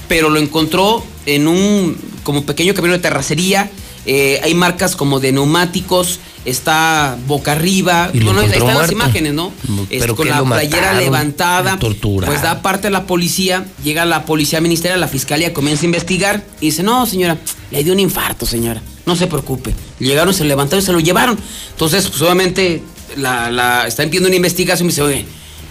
Pero lo encontró en un como pequeño camino de terracería. Eh, hay marcas como de neumáticos, está boca arriba. Bueno, ahí están las imágenes, ¿no? Es con la playera mataron, levantada. lo torturaron. Pues da parte a la policía, llega la policía ministerial, la fiscalía comienza a investigar y dice, no, señora, le dio un infarto, señora. No se preocupe. Llegaron, se levantaron y se lo llevaron. Entonces, pues obviamente, la, la, está empidiendo una investigación y me dice, oye,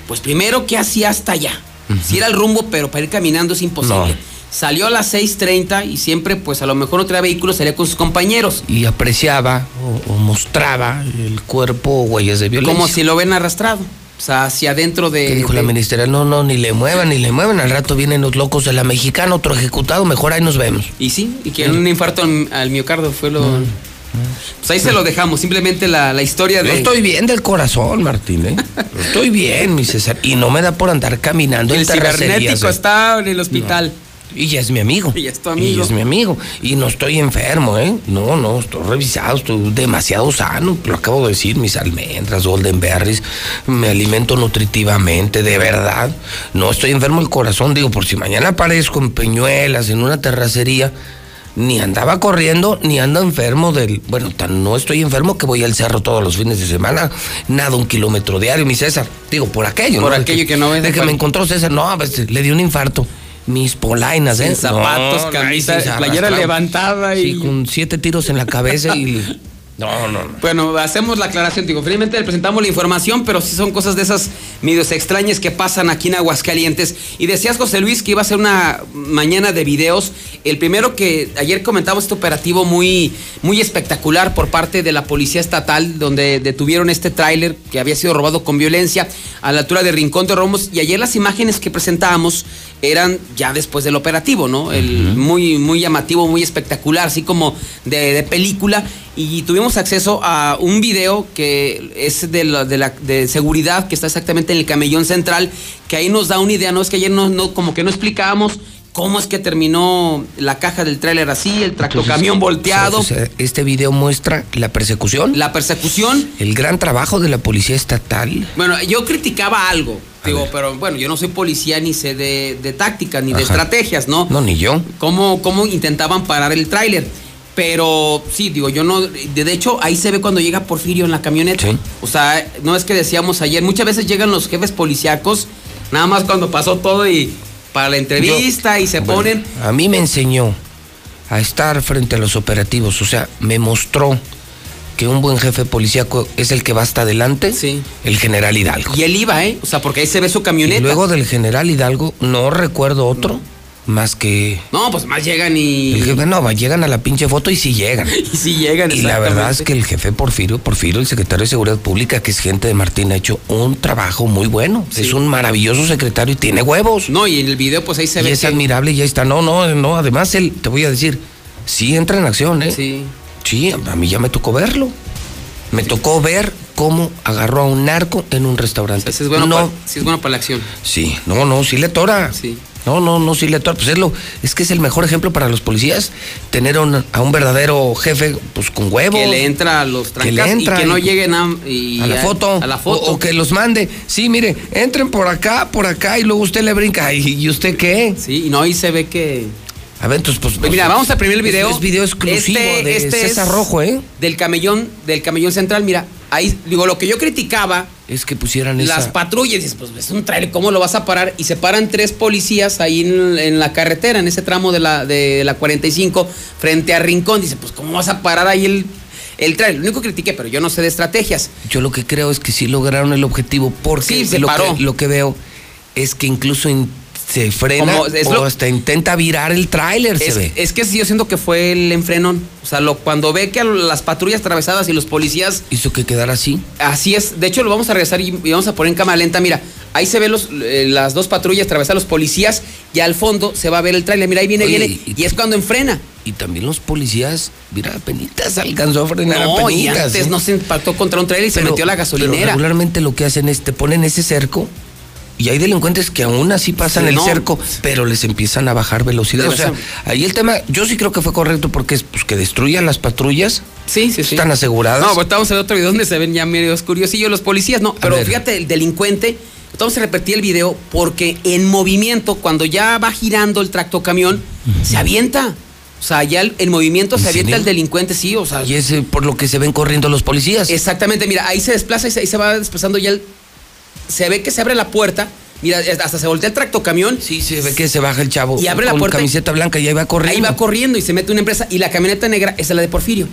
pues primero, ¿qué hacía hasta allá? Si era el rumbo, pero para ir caminando es imposible. No. Salió a las 6.30 y siempre, pues a lo mejor no traía vehículo, salía con sus compañeros. Y apreciaba o, o mostraba el cuerpo o huellas de violencia. Como si lo ven arrastrado. O sea, hacia adentro de. ¿Qué dijo de- la ministerial? No, no, ni le muevan, ni le muevan. Al rato vienen los locos de la mexicana, otro ejecutado, mejor ahí nos vemos. Y sí, y que un infarto al, al miocardio fue lo. Pues ahí se lo dejamos, simplemente la, la historia de. Yo estoy bien del corazón, Martín, ¿eh? Estoy bien, mi César. Y no me da por andar caminando El en cibernético ¿eh? está en el hospital. Y ya es mi amigo. Y ya es tu Y amigo. es mi amigo. Y no estoy enfermo, ¿eh? No, no, estoy revisado, estoy demasiado sano. Lo acabo de decir, mis almendras, golden berries, me alimento nutritivamente, de verdad. No estoy enfermo del corazón, digo, por si mañana aparezco en Peñuelas, en una terracería, ni andaba corriendo, ni ando enfermo del... Bueno, tan no estoy enfermo que voy al cerro todos los fines de semana, nada, un kilómetro diario, mi César. Digo, por aquello, Por ¿no? De aquello que no ves, De que me encontró César, no, veces le dio un infarto. Mis polainas, ¿eh? Sin zapatos, No, camisa, ahí sí se playera levantada y. Sí, con siete tiros en la cabeza y. [LAUGHS] No, no, no. Bueno, hacemos la aclaración, digo, finalmente le presentamos la información, pero sí son cosas de esas medios extrañas que pasan aquí en Aguascalientes. Y decías, José Luis, que iba a ser una mañana de videos. El primero que ayer comentamos este operativo muy, muy espectacular por parte de la Policía Estatal, donde detuvieron este tráiler que había sido robado con violencia a la altura de Rincón de Romos. Y ayer las imágenes que presentábamos eran ya después del operativo, ¿no? El muy, muy llamativo, muy espectacular, así como de, de película. Y tuvimos acceso a un video que es de, la, de, la- de seguridad, que está exactamente en el camellón central, que ahí nos da una idea, ¿no? Es que ayer no, no como que no explicábamos cómo es que terminó la caja del tráiler así, el tractocamión volteado. O sea, este video muestra la persecución. La persecución. El gran trabajo de la policía estatal. Bueno, yo criticaba algo, digo, pero bueno, yo no soy policía ni sé de, de tácticas ni de estrategias, ¿no? No, ni yo. cómo, cómo intentaban parar el tráiler. Pero sí, digo, yo no. De de hecho, ahí se ve cuando llega Porfirio en la camioneta. O sea, no es que decíamos ayer, muchas veces llegan los jefes policíacos, nada más cuando pasó todo y para la entrevista y se ponen. A mí me enseñó a estar frente a los operativos. O sea, me mostró que un buen jefe policíaco es el que va hasta adelante. Sí. El general Hidalgo. Y él iba, ¿eh? O sea, porque ahí se ve su Y camioneta. luego del general Hidalgo, no recuerdo otro más que. No, pues más llegan y. El jefe, no, llegan a la pinche foto y sí llegan. [LAUGHS] Y sí llegan, Y la verdad es que el jefe Porfirio, Porfirio, el secretario de Seguridad Pública, que es gente de Martín, ha hecho un trabajo muy bueno. Sí. Es un maravilloso secretario y tiene huevos. No, y en el video, pues ahí se y ve. es que- admirable y ya está. No, no, no. Además, él, te voy a decir, sí entra en acción, ¿eh? Sí. Sí, a mí ya me tocó verlo. Me tocó ver cómo agarró a un narco en un restaurante. Sí es bueno, no, para, sí es bueno para la acción. sí, no, no, sí le tora. Sí. No, no, no, sí le tora. Pues es, lo, es que es el mejor ejemplo para los policías, tener a un, a un verdadero jefe, pues con huevos. Que le entra a los Que le trancas entra y que no y- lleguen a, y a la foto. A la foto. O, o que los mande. Sí, mire, entren por acá, por acá y luego usted le brinca. ¿Y, y usted qué? Sí, y no, ahí se ve que. A ver, entonces, pues. Pues mira, vamos a primer el video. Es, es video exclusivo de César es Rojo, ¿eh? Del camellón, del camellón central. Mira, ahí, digo, lo que yo criticaba, Es que pusieran las esa. patrullas, dices, pues es un trailer, ¿cómo lo vas a parar? Y se paran tres policías ahí en, en la carretera, en ese tramo de la, de la 45, frente a Rincón. Dice, pues, ¿cómo vas a parar ahí el, el trailer? Lo único que critiqué, pero yo no sé de estrategias. Yo lo que creo es que sí lograron el objetivo porque Sí, se lo, paró. Que, lo que veo es que incluso in- se frena Como es o lo- hasta intenta virar el tráiler, se ve. es que sí, yo siento que fue el enfrenón. O sea, lo, cuando ve que a las patrullas atravesadas y los policías Hizo que quedara así. Así es. De hecho, lo vamos a regresar y, y vamos a poner en cámara lenta. Mira, ahí se ven los, eh, las dos patrullas atravesar los policías y al fondo se va a ver el tráiler. Mira, ahí viene, Oye, viene. Y, es cuando enfrena. Y también los policías, mira, penitas alcanzó a frenar No, y apenitas, antes ¿eh? no se impactó contra un tráiler y se metió a la pero gasolinera. regularmente lo que hacen es te ponen ese cerco y hay delincuentes que aún así pasan Sí, el no. cerco, pero les empiezan a bajar velocidad. Debe O sea, ser. ahí el tema, yo sí creo que fue correcto porque es pues, que destruyan las patrullas. Sí, sí, sí. Están aseguradas. No, pues estamos en otro video donde se ven ya medio curiosillos los policías. No, pero fíjate, el delincuente. A repetir el video porque en movimiento, cuando ya va girando el tractocamión, se avienta. O sea, ya el, en movimiento se ¿En avienta el delincuente, sí, o sea. Y es eh, por lo que se ven corriendo los policías. Exactamente, mira, ahí se desplaza y se, ahí se va desplazando ya el. Se ve que se abre la puerta. Mira, hasta se voltea el tractocamión. Sí, se ve que se baja el chavo Y abre la con puerta. camiseta blanca y ahí va corriendo. Ahí va corriendo y se mete una empresa. Y la camioneta negra esa es la de Porfirio.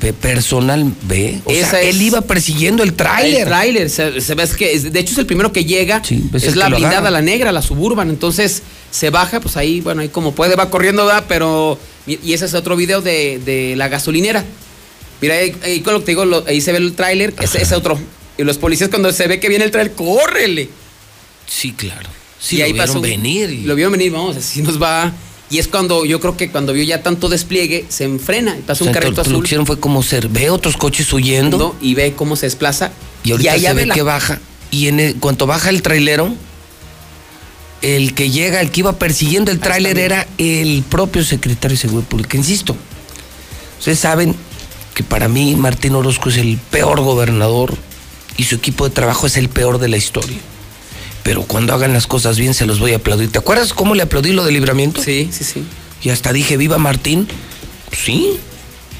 Pe- Personal B. O Esa sea, es- él iba persiguiendo el tráiler. El tráiler. Se, se ve es que, es- de hecho, es el primero que llega. es es el la blindada, la negra, la suburban. Entonces se baja, pues ahí, bueno, ahí como puede, va corriendo, ¿verdad? Pero. Y y ese es otro video de, de la gasolinera. Mira, ahí, ahí con lo que te digo, lo- ahí se ve el tráiler. Ese es otro. Y los policías cuando se ve que viene el trailer, ¡córrele! Sí, claro. Sí, lo vieron un- venir y- Lo vieron venir, vamos, así nos va. Y es cuando yo creo que cuando vio ya tanto despliegue, se enfrena y pasa O un sea, carrito entonces, Lo azul que hicieron fue como ser, ve otros coches huyendo y ve cómo se desplaza. y ahorita se ve ve la- que baja. Y en el- cuanto baja el trailero, el que llega, el que iba persiguiendo el tráiler era el propio secretario de Seguridad Pública. Insisto, ustedes saben que para mí Martín Orozco es el peor gobernador y su equipo de trabajo es el peor de la historia. Pero cuando hagan las cosas bien se los voy a aplaudir. ¿Te acuerdas cómo le aplaudí lo de libramiento? Sí, sí, sí. Y hasta dije, viva Martín. Sí,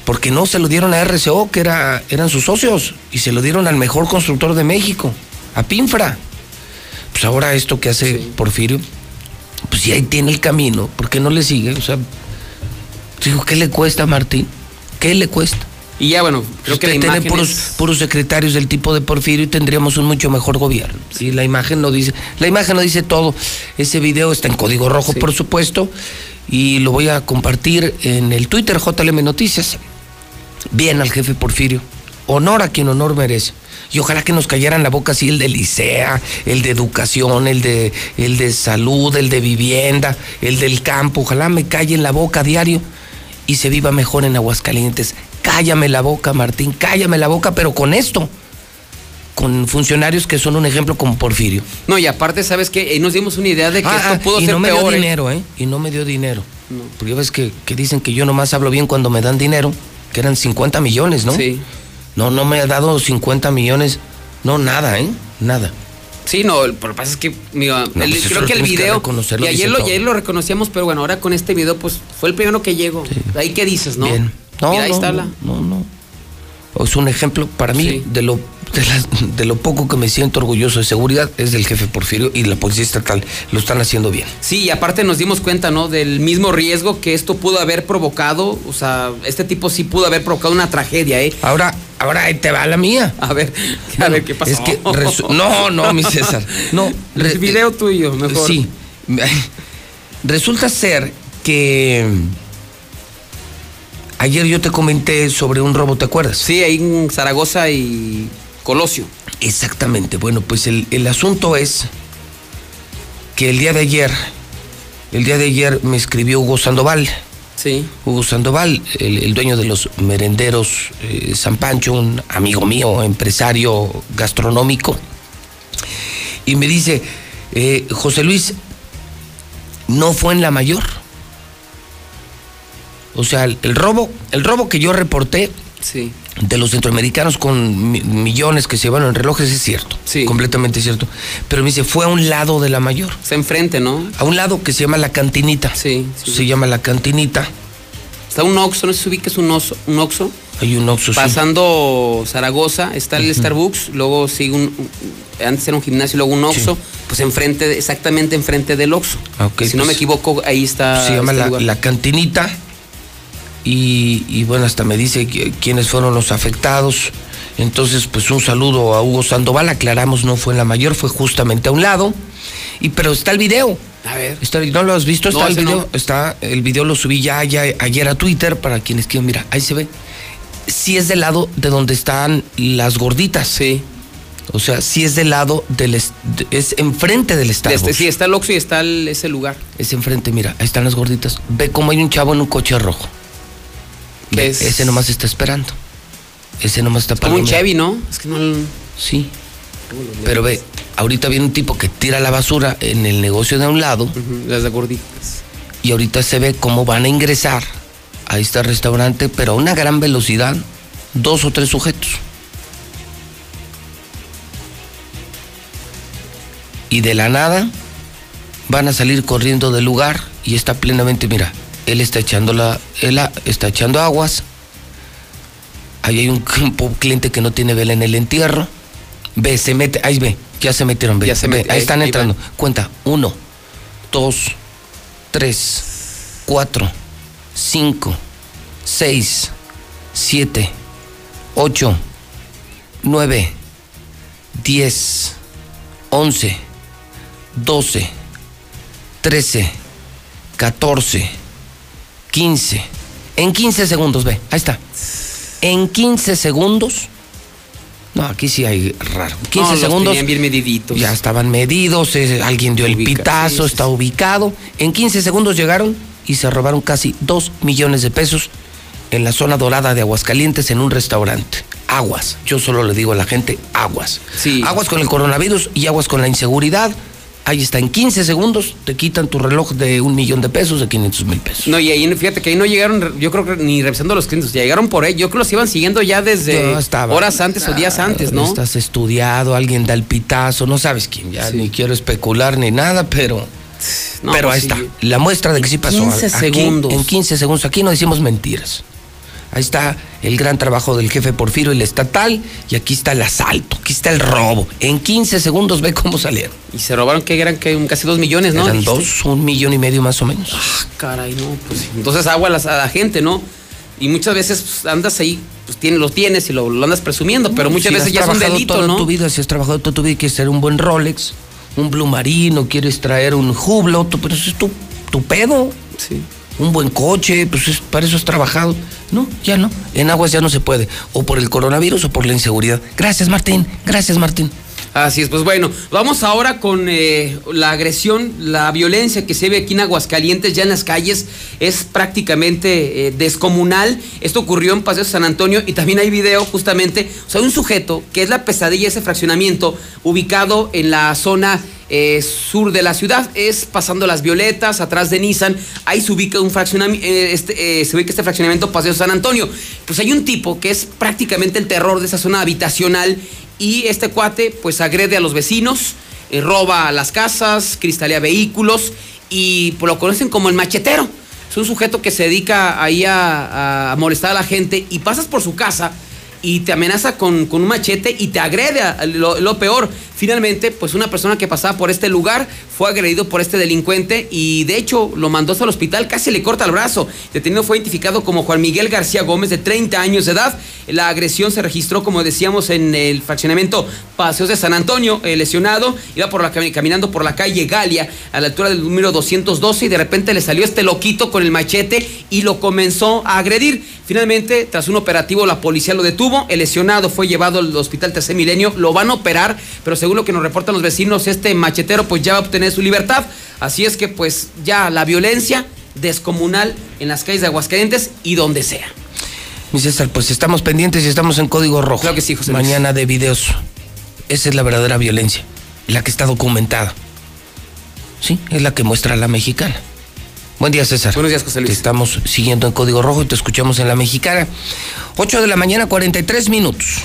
porque no se lo dieron a RCO, que era, eran sus socios, y se lo dieron al mejor constructor de México, a Pinfra. Pues ahora esto que hace Porfirio, pues ya ahí tiene el camino, ¿por qué no le sigue? O sea, digo, ¿qué le cuesta a Martín? ¿Qué le cuesta? Y ya, bueno, creo que la imagen puros, es- puros secretarios del tipo de Porfirio y tendríamos un mucho mejor gobierno. Sí, la imagen no dice, la imagen no dice todo. Ese video está en código rojo, por supuesto, y lo voy a compartir en el Twitter JLM Noticias. Bien al jefe Porfirio. Honor a quien honor merece. Y ojalá que nos cayeran la boca así el de licea, el de educación, el de, el de salud, el de vivienda, el del campo. Ojalá me calle en la boca a diario y se viva mejor en Aguascalientes. Cállame la boca, Martín, cállame la boca, pero con esto. Con funcionarios que son un ejemplo como Porfirio. No, y aparte, ¿sabes qué? Ahí nos dimos una idea de que Ah, esto ah, pudo y ser no me peor. dio ¿eh? dinero, ¿eh? Y no me dio dinero. Porque ya ves que, que dicen que yo nomás hablo bien cuando me dan dinero, que eran 50 millones, ¿no? Sí. No, no me ha dado 50 millones. No, nada, ¿eh? Nada. Sí, no, lo que pasa es que, mira, el- pues eso creo que el que video. reconocerlo, y ayer lo, y ayer lo reconocíamos, pero bueno, ahora con este video, pues fue el primero que llegó. Ahí qué dices, ¿no? Bien. No, Mira, ahí no, está la. no, no. Es un ejemplo para mí de lo de, la- de lo poco que me siento orgulloso de seguridad es del jefe Porfirio y la policía estatal lo están haciendo bien. Sí, y aparte nos dimos cuenta, ¿no? Del mismo riesgo que esto pudo haber provocado. O sea, este tipo sí pudo haber provocado una tragedia, ¿eh? Ahora, ahora ahí te va la mía. A ver, [LAUGHS] a ver qué pasó. Es que no, no, mi César. No, [LAUGHS] el video tuyo, mejor. Sí. [LAUGHS] Resulta ser que ayer yo te comenté sobre un robo, ¿te acuerdas? Sí, ahí en Zaragoza y Colosio. Exactamente. Bueno, pues el, el asunto es que el día de ayer, el día de ayer me escribió Hugo Sandoval. Sí. Hugo Sandoval, el, el dueño de los merenderos eh, San Pancho, un amigo mío, empresario gastronómico. Y me dice, eh, José Luis, no fue en la mayor. O sea, el, el robo, el robo que yo reporté Sí. de los centroamericanos con mi- millones que se llevaron en relojes es cierto. Sí. Completamente cierto. Pero me dice, fue a un lado de la mayor. Se enfrente, ¿no? A un lado que se llama la cantinita. Sí. Se llama la cantinita. Está un Oxxo, no sé si ubiques un, oso, un Oxxo. Hay un Oxxo. sí. Pasando Zaragoza está el Starbucks, luego sigue un, antes era un gimnasio, luego un Oxxo, pues enfrente, exactamente enfrente del Oxxo. Ah, si no pues, me equivoco, ahí está. se llama este la, la cantinita. Y, y bueno, hasta me dice qui- quiénes fueron los afectados. Entonces, pues un saludo a Hugo Sandoval. Aclaramos, no fue en la mayor, fue justamente a un lado. Y pero está el video. A ver. Está, ¿No lo has visto? Está No, el video. no. Está, el video lo subí ya, ya ayer a Twitter para quienes quieran. Mira, ahí se ve. Sí es del lado de donde están las gorditas. Sí. O sea, sí es del lado del... de- es enfrente del Starbucks. Este, sí, está el Oxxo y está el- ese lugar. Es enfrente, mira, ahí están las gorditas. Ve cómo hay un chavo en un coche rojo. Es- Ese nomás está esperando. Ese nomás está Como un. Chevy, ¿no? Es que no. Sí. Pero ve, ahorita viene un tipo que tira la basura en el negocio de a un lado. Las de gorditas. Y ahorita se ve cómo van a ingresar a este restaurante, pero a una gran velocidad, dos o tres sujetos. Y de la nada van a salir corriendo del lugar y está plenamente, mira, él está echando la, él está echando aguas. Ahí hay [LAUGHS] un, cliente que no tiene vela en el entierro. Ve, se mete, ahí ve, ya se metieron, ve, Ya se ve, ahí están ahí entrando. Cuenta, uno, dos, tres, cuatro, cinco, seis, siete, ocho, nueve, diez, once, doce, trece, catorce, quince. En 15 segundos, ve, ahí está. En 15 segundos No, aquí sí hay raro. 15 No, segundos. bien mediditos. Ya estaban medidos, eh, alguien dio el pitazo, sí, sí, está ubicado. En 15 segundos llegaron y se robaron casi 2 millones de pesos en la zona dorada de Aguascalientes en un restaurante. Aguas. Yo solo le digo a la gente aguas. Aguas con el coronavirus y aguas con la inseguridad. Ahí está, en 15 segundos te quitan tu reloj de un millón de pesos, de 500 mil pesos. No, y ahí, fíjate que ahí no llegaron, yo creo que ni revisando los clientes, ya llegaron por ahí. Yo creo que los iban siguiendo ya desde estaba. horas antes o días antes, ¿no? Estás estudiado, alguien da el pitazo, no sabes quién, ya ni quiero especular ni nada, pero. No, pero pues ahí sí. está, la muestra de que sí pasó. 15 Aquí, segundos. En 15 segundos, aquí no decimos mentiras. Ahí está el gran trabajo del jefe Porfirio, el estatal, y aquí está el asalto, aquí está el robo. En 15 segundos ve cómo salieron. Y se robaron que eran que casi dos millones, ¿no? Eran Dijiste. dos, un millón y medio más o menos. Ah, caray, no, pues entonces agua a, la gente, ¿no? Y muchas veces pues, andas ahí, pues tienes, lo tienes y lo, lo andas presumiendo, pero muchas Si veces ya es un delito, toda ¿no? tu vida, si has trabajado toda tu vida y quieres traer un buen Rolex, un Blue Marino, quieres traer un Hublot, pero eso es tu, tu pedo. Sí. Un buen coche, pues es- para eso has trabajado. No, ya no. En aguas ya no se puede. O por el coronavirus o por la inseguridad. Gracias, Martín. Gracias, Martín. Así es, pues bueno, vamos ahora con eh, la agresión, la violencia que se ve aquí en Aguascalientes, ya en las calles, es prácticamente eh, descomunal. Esto ocurrió en Paseo San Antonio y también hay video justamente, o sea, un sujeto que es la pesadilla, ese fraccionamiento, ubicado en la zona eh, sur de la ciudad, es pasando las violetas, atrás de Nissan, ahí se ubica un fraccionamiento, este, se ubica este fraccionamiento Paseo San Antonio. Pues hay un tipo que es prácticamente el terror de esa zona habitacional y este cuate pues agrede a los vecinos, eh, roba las casas, cristalea vehículos y pues, lo conocen como el machetero. Es un sujeto que se dedica ahí a, a molestar a la gente y pasas por su casa y te amenaza con, con un machete y te agrede. Lo, peor, finalmente, pues una persona que pasaba por este lugar fue agredido por este delincuente y de hecho lo mandó hasta el hospital, casi le corta el brazo. El detenido fue identificado como Juan Miguel García Gómez, de 30 años de edad. La agresión se registró, como decíamos, en el fraccionamiento Paseos de San Antonio. El lesionado iba por la, cami- caminando por la calle Galia, a la altura del número 212, y de repente le salió este loquito con el machete y lo comenzó a agredir. Finalmente, tras un operativo, la policía lo detuvo. El lesionado fue llevado al hospital Tercer Milenio. Lo van a operar, pero según lo que nos reportan los vecinos, este machetero pues ya va a obtener su libertad. Así es que pues ya la violencia descomunal en las calles de Aguascalientes y donde sea. Mi César, pues estamos pendientes y estamos en código rojo. Claro que sí, José. Mañana de videos. Esa es la verdadera violencia. La que está documentada. Sí, es la que muestra la mexicana. Buen día, César. Buenos días, José Luis. Te estamos siguiendo en código rojo y te escuchamos en la mexicana. 8 de la mañana, 43 minutos.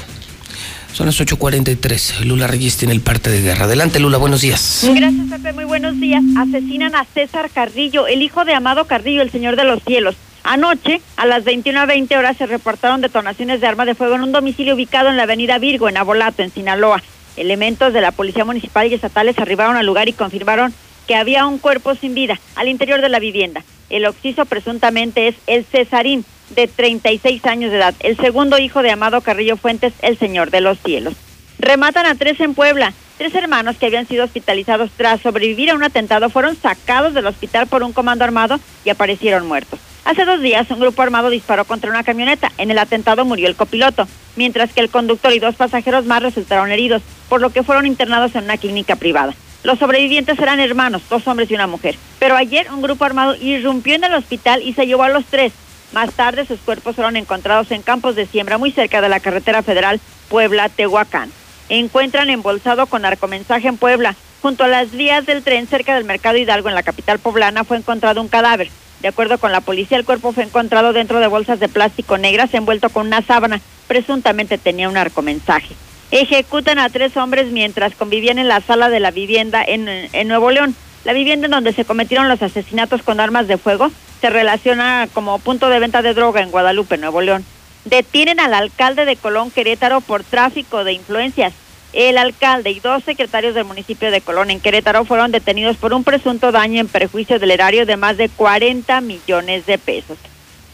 Son las 8.43. Lula Reyes tiene el parte de guerra. Adelante, Lula, buenos días. Gracias, Pepe. Muy buenos días. Asesinan a César Carrillo, el hijo de Amado Carrillo, el señor de los cielos. Anoche, a las 21.20 horas, se reportaron detonaciones de arma de fuego en un domicilio ubicado en la avenida Virgo, en Abolato, en Sinaloa. Elementos de la Policía Municipal y estatales arribaron al lugar y confirmaron que había un cuerpo sin vida al interior de la vivienda. El occiso presuntamente es el Cesarín, de 36 años de edad, el segundo hijo de Amado Carrillo Fuentes, el señor de los cielos. Rematan a tres en Puebla. Tres hermanos que habían sido hospitalizados tras sobrevivir a un atentado fueron sacados del hospital por un comando armado y aparecieron muertos. Hace dos días un grupo armado disparó contra una camioneta. En el atentado murió el copiloto, mientras que el conductor y dos pasajeros más resultaron heridos, por lo que fueron internados en una clínica privada. Los sobrevivientes eran hermanos, dos hombres y una mujer. Pero ayer un grupo armado irrumpió en el hospital y se llevó a los tres. Más tarde sus cuerpos fueron encontrados en campos de siembra muy cerca de la carretera federal Puebla-Tehuacán. Encuentran embolsado con narcomensaje en Puebla. Junto a las vías del tren cerca del Mercado Hidalgo en la capital poblana fue encontrado un cadáver. De acuerdo con la policía, el cuerpo fue encontrado dentro de bolsas de plástico negras envuelto con una sábana. Presuntamente tenía un narcomensaje. Ejecutan a tres hombres mientras convivían en la sala de la vivienda en, Nuevo León. La vivienda en donde se cometieron los asesinatos con armas de fuego se relaciona como punto de venta de droga en Guadalupe, Nuevo León. Detienen al alcalde de Colón, Querétaro, por tráfico de influencias. El alcalde y dos secretarios del municipio de Colón en Querétaro fueron detenidos por un presunto daño en perjuicio del erario de más de 40 millones de pesos.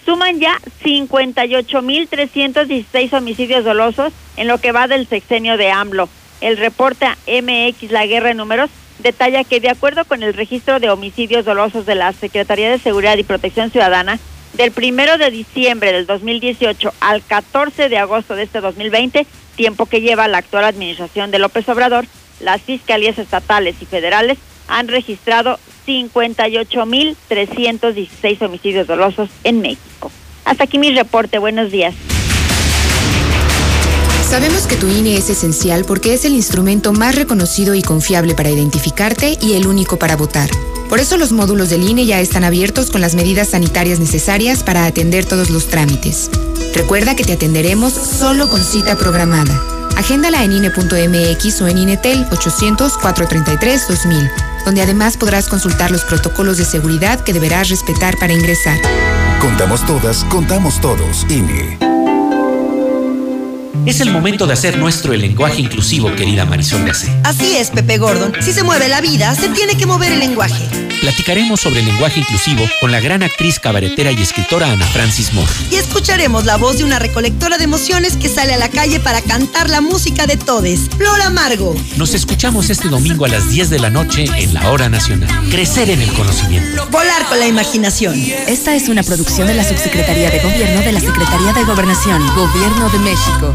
Suman ya 58.316 homicidios dolosos en lo que va del sexenio de AMLO. El reporte MX La Guerra en Números detalla que de acuerdo con el registro de homicidios dolosos de la Secretaría de Seguridad y Protección Ciudadana, del primero de diciembre del 2018 al 14 de agosto de este 2020, tiempo que lleva la actual administración de López Obrador, las fiscalías estatales y federales han registrado 58.316 homicidios dolosos en México. Hasta aquí mi reporte. Buenos días. Sabemos que tu INE es esencial porque es el instrumento más reconocido y confiable para identificarte y el único para votar. Por eso los módulos del INE ya están abiertos con las medidas sanitarias necesarias para atender todos los trámites. Recuerda que te atenderemos solo con cita programada. Agéndala en INE.mx o en INETEL 800-433-2000, donde además podrás consultar los protocolos de seguridad que deberás respetar para ingresar. Contamos todas, contamos todos. INE. Es el momento de hacer nuestro el lenguaje inclusivo, querida Marisol de Ace. Así es, Pepe Gordon. Si se mueve la vida, se tiene que mover el lenguaje. Platicaremos sobre el lenguaje inclusivo con la gran actriz cabaretera y escritora Ana Francis Moore. Y escucharemos la voz de una recolectora de emociones que sale a la calle para cantar la música de todes, Flor Amargo. Nos escuchamos este domingo a las 10 de la noche en la Hora Nacional. Crecer en el conocimiento. Volar con la imaginación. Esta es una producción de la Subsecretaría de Gobierno de la Secretaría de Gobernación, Gobierno de México.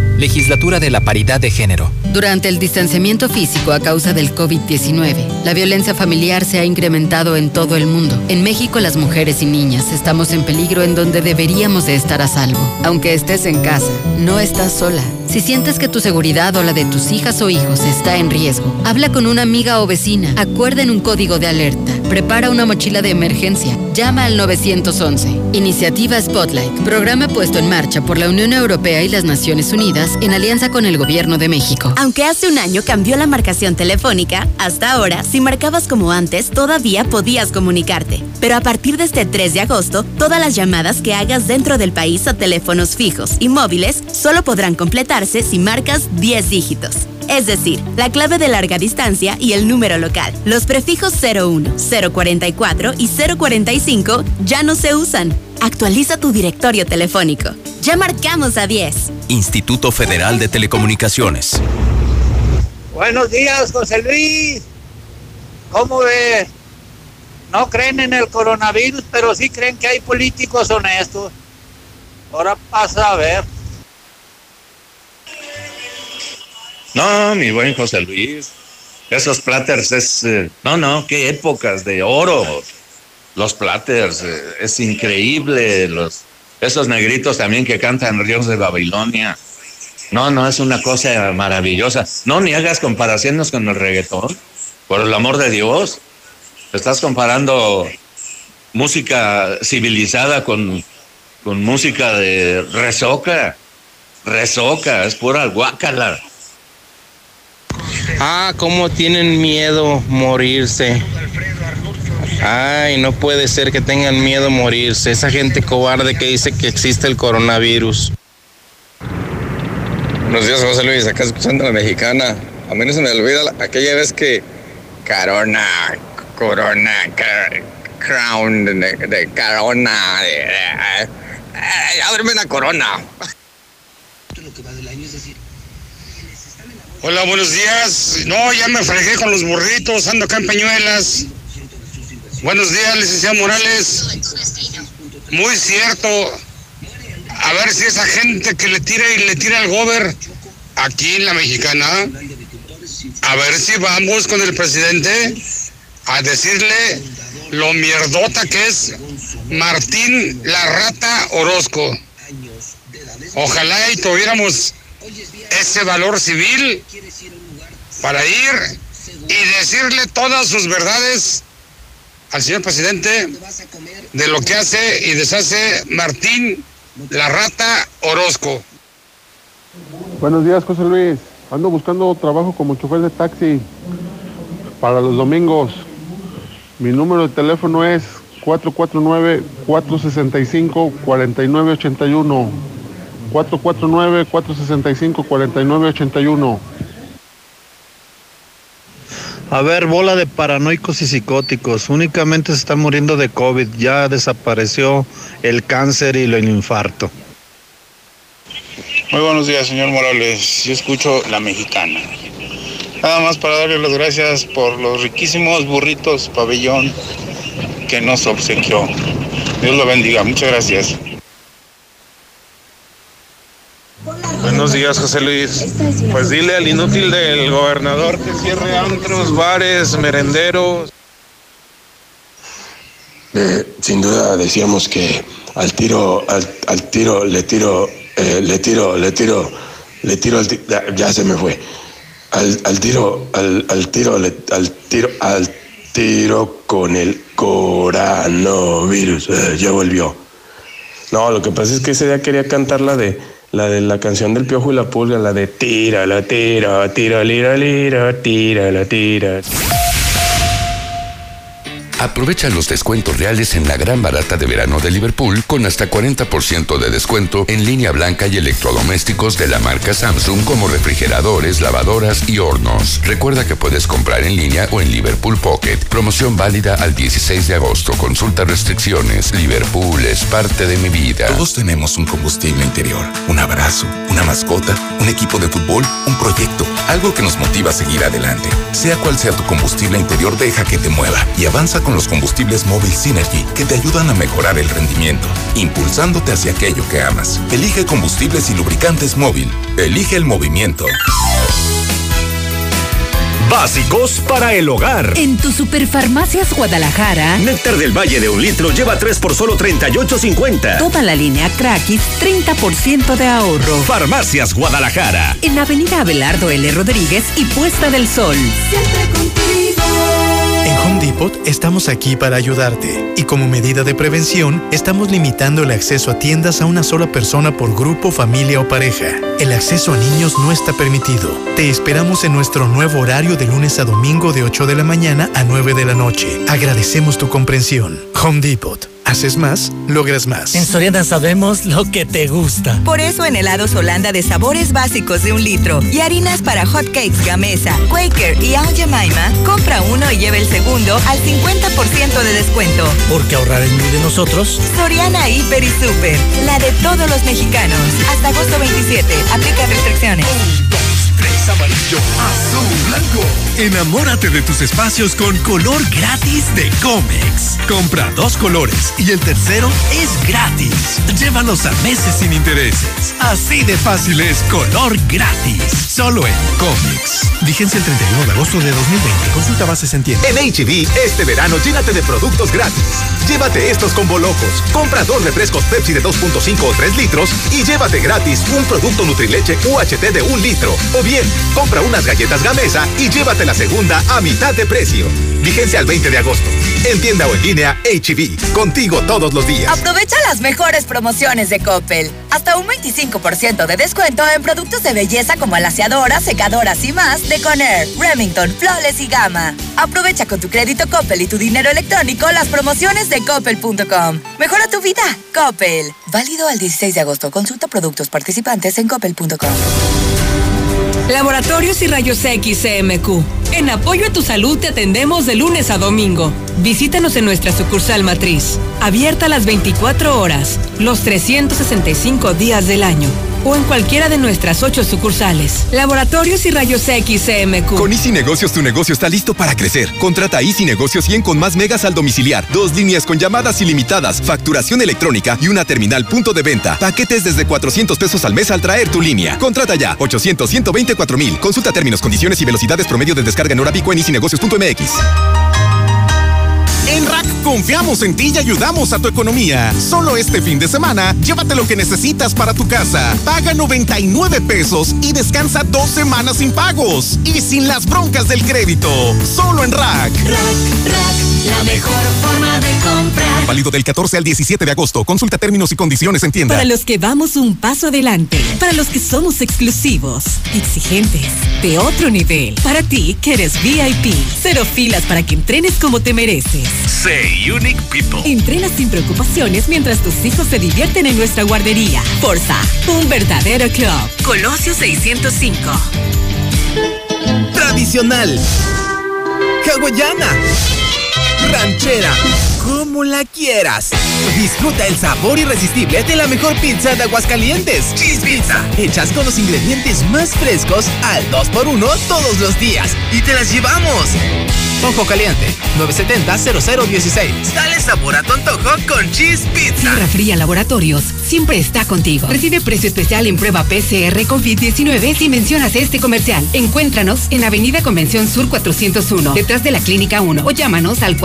Legislatura de la Paridad de Género. Durante el distanciamiento físico a causa del COVID-19, la violencia familiar se ha incrementado en todo el mundo. En México las mujeres y niñas estamos en peligro en donde deberíamos de estar a salvo. Aunque estés en casa, no estás sola. Si sientes que tu seguridad o la de tus hijas o hijos está en riesgo, habla con una amiga o vecina, acuerden un código de alerta, prepara una mochila de emergencia, llama al 911. Iniciativa Spotlight, programa puesto en marcha por la Unión Europea y las Naciones Unidas en alianza con el Gobierno de México. Aunque hace un año cambió la marcación telefónica, hasta ahora, si marcabas como antes, todavía podías comunicarte. Pero a partir de este 3 de agosto, todas las llamadas que hagas dentro del país a teléfonos fijos y móviles solo podrán completarse si marcas 10 dígitos. Es decir, la clave de larga distancia y el número local. Los prefijos 01, 044 y 045 ya no se usan. Actualiza tu directorio telefónico. Ya marcamos a 10. Instituto Federal de Telecomunicaciones. Buenos días, José Luis. ¿Cómo ves? No creen en el coronavirus, pero sí creen que hay políticos honestos. Ahora pasa a ver. No, mi buen José Luis. Esos platters es. eh, no, no, qué épocas de oro. Los platters, eh, es increíble. Los, esos negritos también que cantan Ríos de Babilonia. No, no, es una cosa maravillosa. No, ni hagas comparaciones con el reggaetón. Por el amor de Dios. Estás comparando música civilizada con, con música de resoca. Resoca, es pura guácala. Ah, cómo tienen miedo morirse. Ay, no puede ser que tengan miedo morirse. Esa gente cobarde que dice que existe el coronavirus. Buenos días, José Luis. Acá escuchando a la mexicana. A mí no se me olvida la- aquella vez que Corona, Corona, ca- Crown, de, de Corona. de- eh, eh, ábreme una corona. Hola, buenos días. No, ya me fregué con los burritos, ando acá en Peñuelas. Buenos días, licenciado Morales. Muy cierto. A ver si esa gente que le tira y le tira al gober aquí en la mexicana, a ver si vamos con el presidente a decirle lo mierdota que es Martín la Rata Orozco. Ojalá y tuviéramos ese valor civil para ir y decirle todas sus verdades al señor presidente de lo que hace y deshace Martín la Rata Orozco. Buenos días, José Luis. Ando buscando trabajo como chofer de taxi para los domingos. Mi número de teléfono es 449-465-4981. 449-465-4981. A ver, bola de paranoicos y psicóticos. Únicamente se están muriendo de COVID. Ya desapareció el cáncer y el infarto. Muy buenos días, señor Morales. Yo escucho la mexicana. Nada más para darle las gracias por los riquísimos burritos pabellón que nos obsequió. Dios lo bendiga. Muchas gracias. Buenos días, José Luis. Pues dile al inútil del gobernador que cierre antros, bares, merenderos. Eh, sin duda decíamos que al tiro, al, tiro, le tiro, eh, le tiro, le tiro, le tiro al ti- ya, se me fue. Al, tiro, al, tiro, al tiro, al tiro con el coronavirus. Eh, ya volvió. No, lo que pasa es que ese día quería cantar la de la de la canción del piojo y la pulga, la de tira, la tira, tira, lira, lira, tira, la tira. Aprovecha los descuentos reales en la gran barata de verano de Liverpool con hasta 40% de descuento en línea blanca y electrodomésticos de la marca Samsung como refrigeradores, lavadoras y hornos. Recuerda que puedes comprar en línea o en Liverpool Pocket. Promoción válida al 16 de agosto. Consulta restricciones. Liverpool es parte de mi vida. Todos tenemos un combustible interior, un abrazo, una mascota, un equipo de fútbol, un proyecto, algo que nos motiva a seguir adelante. Sea cual sea tu combustible interior, deja que te mueva y avanza con los combustibles Móvil Synergy que te ayudan a mejorar el rendimiento, impulsándote hacia aquello que amas. Elige combustibles y lubricantes móvil. Elige el movimiento. Básicos para el hogar. En tu Superfarmacias Guadalajara, Néctar del Valle de un litro lleva 3 por solo 38.50. toda la línea Crackis, 30% de ahorro. Farmacias Guadalajara. En Avenida Abelardo L. Rodríguez y Puesta del Sol. En Home Depot estamos aquí para ayudarte y como medida de prevención estamos limitando el acceso a tiendas a una sola persona por grupo, familia o pareja. El acceso a niños no está permitido. Te esperamos en nuestro nuevo horario de lunes a domingo de 8 de la mañana a 9 de la noche. Agradecemos tu comprensión. Home Depot. Haces más, logras más. En Soriana sabemos lo que te gusta. Por eso en helados Holanda de sabores básicos de un litro y harinas para hotcakes Gamesa, Quaker y Aunt Jemima, compra uno y lleva el segundo al 50% de descuento. Porque ahorrar es muy de nosotros. Soriana Hiper y Super, la de todos los mexicanos. Hasta agosto 27, aplica restricciones. Tres amarillo, azul, blanco. Enamórate de tus espacios con color gratis de Comex. Compra dos colores y el tercero es gratis. Llévalos a meses sin intereses. Así de fácil es color gratis. Solo en Comex. Vigencia el 31 de agosto de 2020. Consulta bases en tienda. En HB, este verano llénate de productos gratis. Llévate estos combo locos. Compra dos refrescos Pepsi de 2.5 o 3 litros y llévate gratis un producto Nutrileche UHT de un litro. O bien, compra unas galletas Gamesa y llévate la segunda a mitad de precio. Vigencia al 20 de agosto. En tienda o en línea, HB. Contigo todos los días. Aprovecha las mejores promociones de Coppel. Hasta un 25% de descuento en productos de belleza como alaciadoras, secadoras y más de Conair, Remington, Flawless y Gama. Aprovecha con tu crédito Coppel y tu dinero electrónico las promociones de coppel.com. Mejora tu vida, Coppel. Válido al 16 de agosto. Consulta productos participantes en coppel.com. Laboratorios y Rayos X CMQ. En apoyo a tu salud te atendemos de lunes a domingo. Visítanos en nuestra sucursal matriz, abierta las 24 horas, los 365 días del año. O en cualquiera de nuestras ocho sucursales. Laboratorios y Rayos X CMQ. Con Easy Negocios tu negocio está listo para crecer. Contrata Easy Negocios 100 con más megas al domiciliar, dos líneas con llamadas ilimitadas, facturación electrónica y una terminal punto de venta. Paquetes desde 400 pesos al mes al traer tu línea. Contrata ya 800 124 mil. Consulta términos, condiciones y velocidades promedio de descarga en hora pico en easynegocios.mx. En Rack confiamos en ti y ayudamos a tu economía. Solo este fin de semana, llévate lo que necesitas para tu casa. Paga 99 pesos y descansa dos semanas sin pagos. Y sin las broncas del crédito. Solo en Rack. La mejor forma de comprar. Válido del 14 al 17 de agosto. Consulta términos y condiciones en tienda. Para los que vamos un paso adelante, para los que somos exclusivos, exigentes, de otro nivel, para ti que eres VIP, cero filas para que entrenes como te mereces. Unique People. Entrena sin preocupaciones mientras tus hijos se divierten en nuestra guardería. Forza, un verdadero club. Colosio 605. Tradicional. hawaiana, ranchera, como la quieras. Disfruta el sabor irresistible de la mejor pizza de Aguascalientes. Cheese Pizza. Hechas con los ingredientes más frescos al 2x1 todos los días. Y te las llevamos. Ojo caliente, 970-0016. Dale sabor a tu antojo con Cheese Pizza. Sierra Fría Laboratorios siempre está contigo. Recibe precio especial en prueba PCR COVID-19 si mencionas este comercial. Encuéntranos en Avenida Convención Sur 401, detrás de la Clínica 1 o llámanos al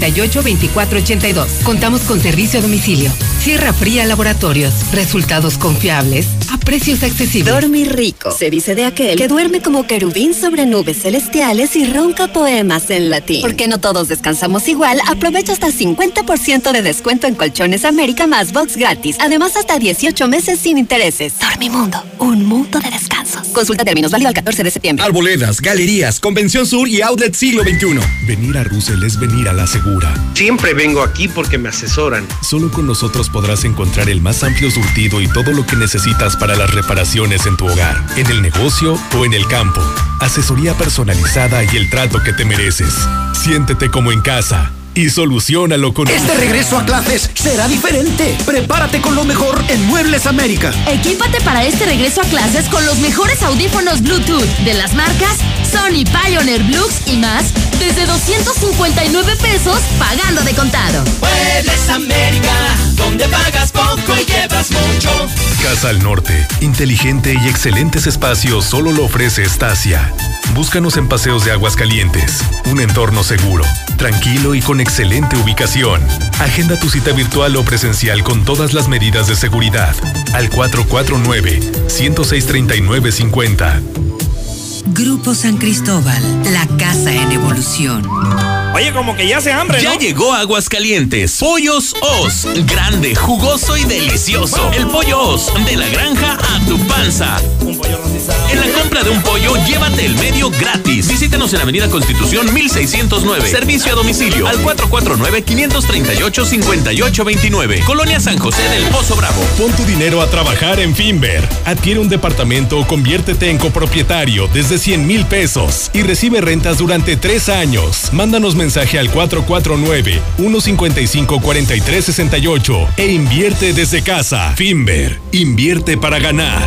449-488-2482. Contamos con servicio a domicilio. Sierra Fría Laboratorios. Resultados confiables a precios accesibles. Dormir rico. Se dice de aquel que duerme como querubín sobre nubes celestiales y ronca poemas en latín. Porque no todos descansamos igual, aprovecha hasta 50% de descuento en Colchones América más box gratis. Además, hasta 18 meses sin intereses. Dormimundo, un mundo de descansos. Consulta términos válido al 14 de septiembre. Arboledas, galerías, Convención Sur y Outlet Siglo XXI. Venir a Russell es venir a la segura. Siempre vengo aquí porque me asesoran. Solo con nosotros podrás encontrar el más amplio surtido y todo lo que necesitas para las reparaciones en tu hogar, en el negocio o en el campo. Asesoría personalizada y el trato que te mereces. Siéntete como en casa y solucionalo con Este regreso a clases será diferente. Prepárate con lo mejor en Muebles América. Equípate para este regreso a clases con los mejores audífonos Bluetooth de las marcas Sony Pioneer Blux y más desde 259 pesos pagando de contado. Muebles América, donde pagas poco y llevas mucho. Casa al Norte, inteligente y excelentes espacios solo lo ofrece Estacia. Búscanos en Paseos de Aguas Calientes, un entorno seguro, tranquilo y con excelente ubicación. Agenda tu cita virtual o presencial con todas las medidas de seguridad al 449 106 3950. Grupo San Cristóbal, la casa en evolución. Oye, como que ya se hambre, Ya ¿no? llegó Aguascalientes. Pollos Os. Grande, jugoso y delicioso. El pollo Os. De la granja a tu panza. En la compra de un pollo, llévate el medio gratis. Visítanos en Avenida Constitución 1609. Servicio a domicilio al 449-538-5829. Colonia San José del Pozo Bravo. Pon tu dinero a trabajar en Finver. Adquiere un departamento o conviértete en copropietario desde 100 mil pesos y recibe rentas durante tres años. Mándanos mensaje al 449-155-4368 e invierte desde casa. Finver, invierte para ganar.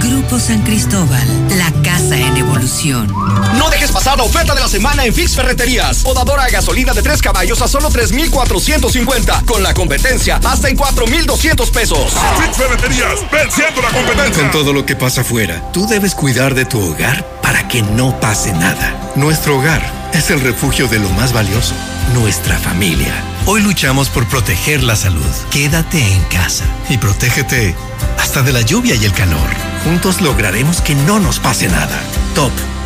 Grupo San Cristóbal, la casa en evolución. No dejes pasar la oferta de la semana en Fix Ferreterías. Podadora a gasolina de 3 caballos a solo 3,450. Con la competencia, hasta en 4,200 pesos. Fix Ferreterías, venciendo la competencia. Con todo lo que pasa afuera, tú debes cuidar de tu hogar para que no pase nada. Nuestro hogar es el refugio de lo más valioso, nuestra familia. Hoy luchamos por proteger la salud. Quédate en casa y protégete hasta de la lluvia y el calor. Juntos lograremos que no nos pase nada. Top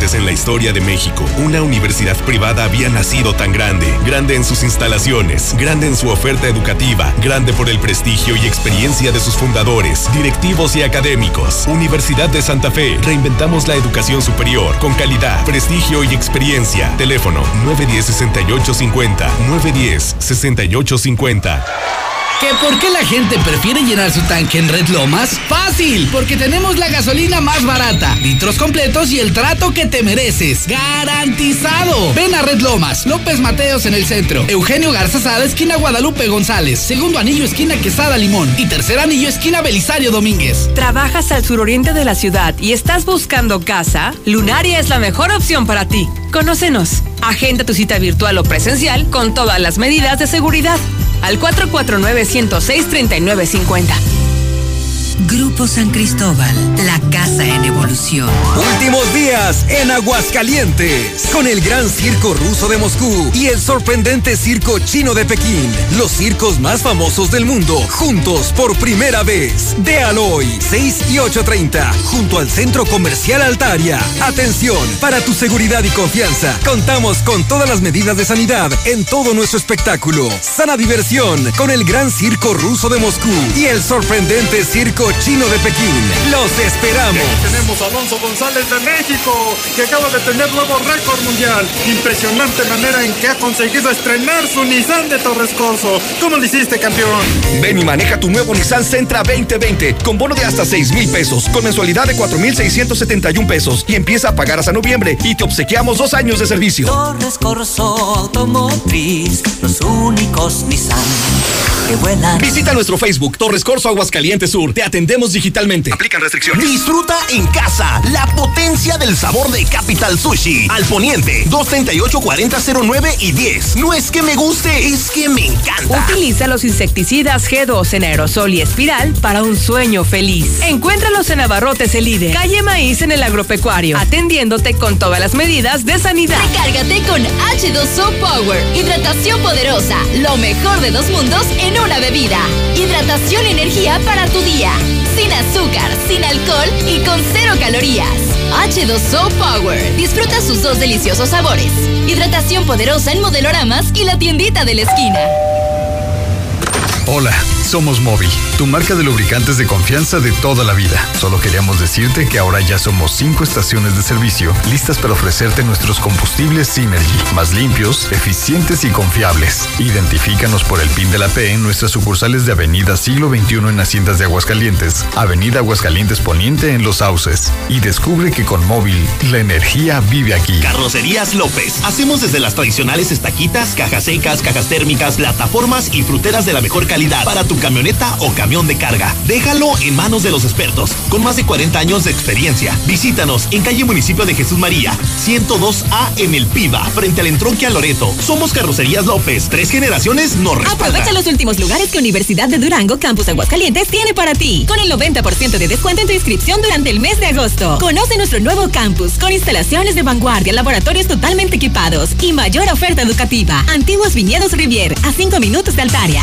En la historia de México, una universidad privada había nacido tan grande. Grande en sus instalaciones, grande en su oferta educativa, grande por el prestigio y experiencia de sus fundadores, directivos y académicos. Universidad de Santa Fe, reinventamos la educación superior con calidad, prestigio y experiencia. Teléfono 910-6850, 910-6850. ¿Que por qué la gente prefiere llenar su tanque en Red Lomas? ¡Fácil! Porque tenemos la gasolina más barata, litros completos y el trato que te mereces. ¡Garantizado! Ven a Red Lomas, López Mateos en el centro, Eugenio Garza Sada, esquina Guadalupe González, segundo anillo, esquina Quesada Limón y tercer anillo, esquina Belisario Domínguez. ¿Trabajas al suroriente de la ciudad y estás buscando casa? Lunaria es la mejor opción para ti. Conócenos. Agenda tu cita virtual o presencial con todas las medidas de seguridad. Al 449-106-3950. Grupo San Cristóbal, la casa en evolución. Últimos días en Aguascalientes, con el gran circo ruso de Moscú y el sorprendente circo chino de Pekín. Los circos más famosos del mundo, juntos por primera vez. De Aloy, 6 y 8.30, junto al Centro Comercial Altaria. Atención, para tu seguridad y confianza, contamos con todas las medidas de sanidad en todo nuestro espectáculo. Sana diversión con el gran circo ruso de Moscú y el sorprendente circo chino de Pekín. Los esperamos. Tenemos a Alonso González de México, que acaba de tener nuevo récord mundial. Impresionante manera en que ha conseguido estrenar su Nissan de Torres Corso. ¿Cómo lo hiciste, campeón? Ven y maneja tu nuevo Nissan Sentra 2020 con bono de hasta 6 mil pesos, con mensualidad de 4,671 pesos y empieza a pagar hasta noviembre y te obsequiamos dos años de servicio. Torres Corso Automotriz, los únicos Nissan que vuelan. Visita nuestro Facebook Torres Corso Aguascalientes Sur. Te atendemos digitalmente. Aplican restricciones. Disfruta en casa la potencia del sabor de Capital Sushi. Al poniente, 238 4009 y 10. No es que me guste, es que me encanta. Utiliza los insecticidas G2 en aerosol y espiral para un sueño feliz. Encuéntralos en Abarrotes El Ide, calle Maíz en el agropecuario, atendiéndote con todas las medidas de sanidad. Recárgate con H2O Power. Hidratación poderosa. Lo mejor de dos mundos en una bebida. Hidratación y energía para tu día. Sin azúcar, sin alcohol y con cero calorías. H2O Power. Disfruta sus dos deliciosos sabores. Hidratación poderosa en modeloramas y la tiendita de la esquina. Hola, somos Móvil, tu marca de lubricantes de confianza de toda la vida. Solo queríamos decirte que ahora ya somos cinco estaciones de servicio listas para ofrecerte nuestros combustibles Synergy, más limpios, eficientes y confiables. Identifícanos por el PIN de la P en nuestras sucursales de Avenida Siglo XXI en Haciendas de Aguascalientes, Avenida Aguascalientes Poniente en Los Sauces y descubre que con Móvil la energía vive aquí. Carrocerías López. Hacemos desde las tradicionales estaquitas, cajas secas, cajas térmicas, plataformas y fruteras de la mejor calidad para tu camioneta o camión de carga. Déjalo en manos de los expertos, con más de 40 años de experiencia. Visítanos en calle Municipio de Jesús María, 102A en el Piva, frente al entronque a Loreto. Somos Carrocerías López. Tres generaciones nos respaldan. Aprovecha los últimos lugares que Universidad de Durango Campus Aguascalientes tiene para ti, con el 90% de descuento en tu inscripción durante el mes de agosto. Conoce nuestro nuevo campus con instalaciones de vanguardia, laboratorios totalmente equipados y mayor oferta educativa. Antiguos Viñedos Rivier, a 5 minutos de Altaria.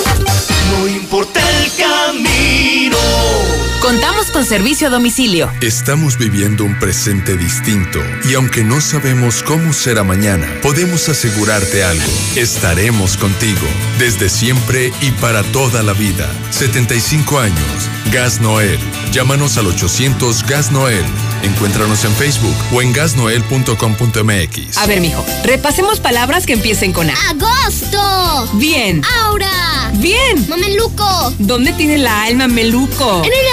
No importa el camino. Contamos con servicio a domicilio. Estamos viviendo un presente distinto y aunque no sabemos cómo será mañana, podemos asegurarte algo. Estaremos contigo desde siempre y para toda la vida. 75 años. Gas Noel. Llámanos al 800 Gas Noel. Encuéntranos en Facebook o en gasnoel.com.mx. A ver, mijo, repasemos palabras que empiecen con A. ¡Agosto! Bien. ¡Aura! Bien. ¡Mameluco! ¿Dónde tiene la alma meluco? ¡En el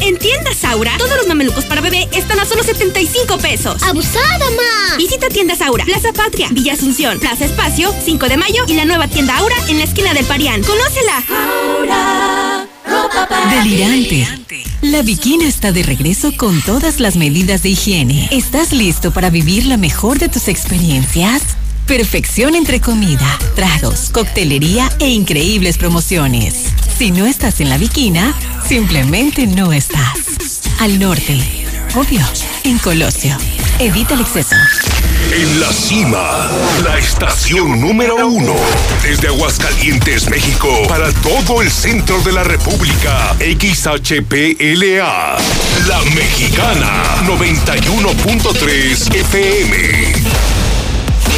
En tiendas Aura, todos los mamelucos para bebé están a solo 75 pesos. ¡Abusada, ma! Visita tiendas Aura, Plaza Patria, Villa Asunción, Plaza Espacio, 5 de Mayo y la nueva tienda Aura en la esquina del Parián. ¡Conócela! Aura, ropa para Delirante. La Bikina está de regreso con todas las medidas de higiene. ¿Estás listo para vivir la mejor de tus experiencias? Perfección entre comida, tragos, coctelería e increíbles promociones. Si no estás en la Bikina, simplemente no estás. Al norte, obvio, en Colosio. Evita el exceso. En la cima, la estación número uno. Desde Aguascalientes, México, para todo el centro de la República. XHPLA. La Mexicana. 91.3 FM.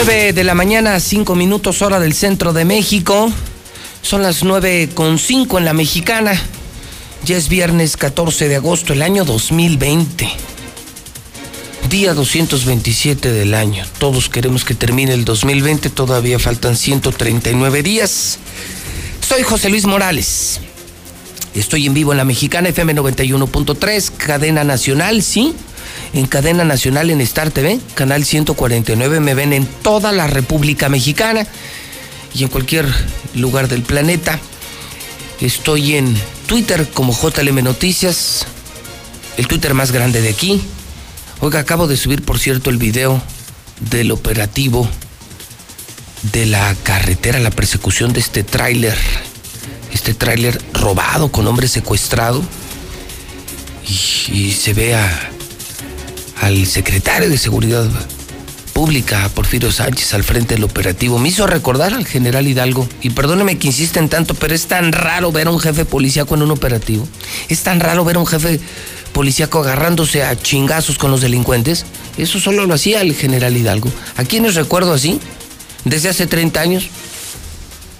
9 de la mañana, 5 minutos hora del centro de México. Son las 9 con 5 en la mexicana. Ya es viernes 14 de agosto, el año 2020. Día 227 del año. Todos queremos que termine el 2020, todavía faltan 139 días. Soy José Luis Morales. Estoy en vivo en la mexicana FM 91.3, cadena nacional, sí en cadena nacional en Star TV, canal 149. Me ven en toda la República Mexicana y en cualquier lugar del planeta. Estoy en Twitter como JLM Noticias, el Twitter más grande de aquí. Oiga, acabo de subir, por cierto, el video del operativo de la carretera, la persecución de este tráiler, este tráiler robado con hombre secuestrado. Y, y se ve a al secretario de Seguridad Pública, Porfirio Sánchez, al frente del operativo. Me hizo recordar al general Hidalgo. Y perdóneme que insisten tanto, pero es tan raro ver a un jefe policíaco en un operativo. Es tan raro ver a un jefe policíaco agarrándose a chingazos con los delincuentes. Eso solo lo hacía el general Hidalgo. ¿A quiénes recuerdo así? Desde hace 30 años,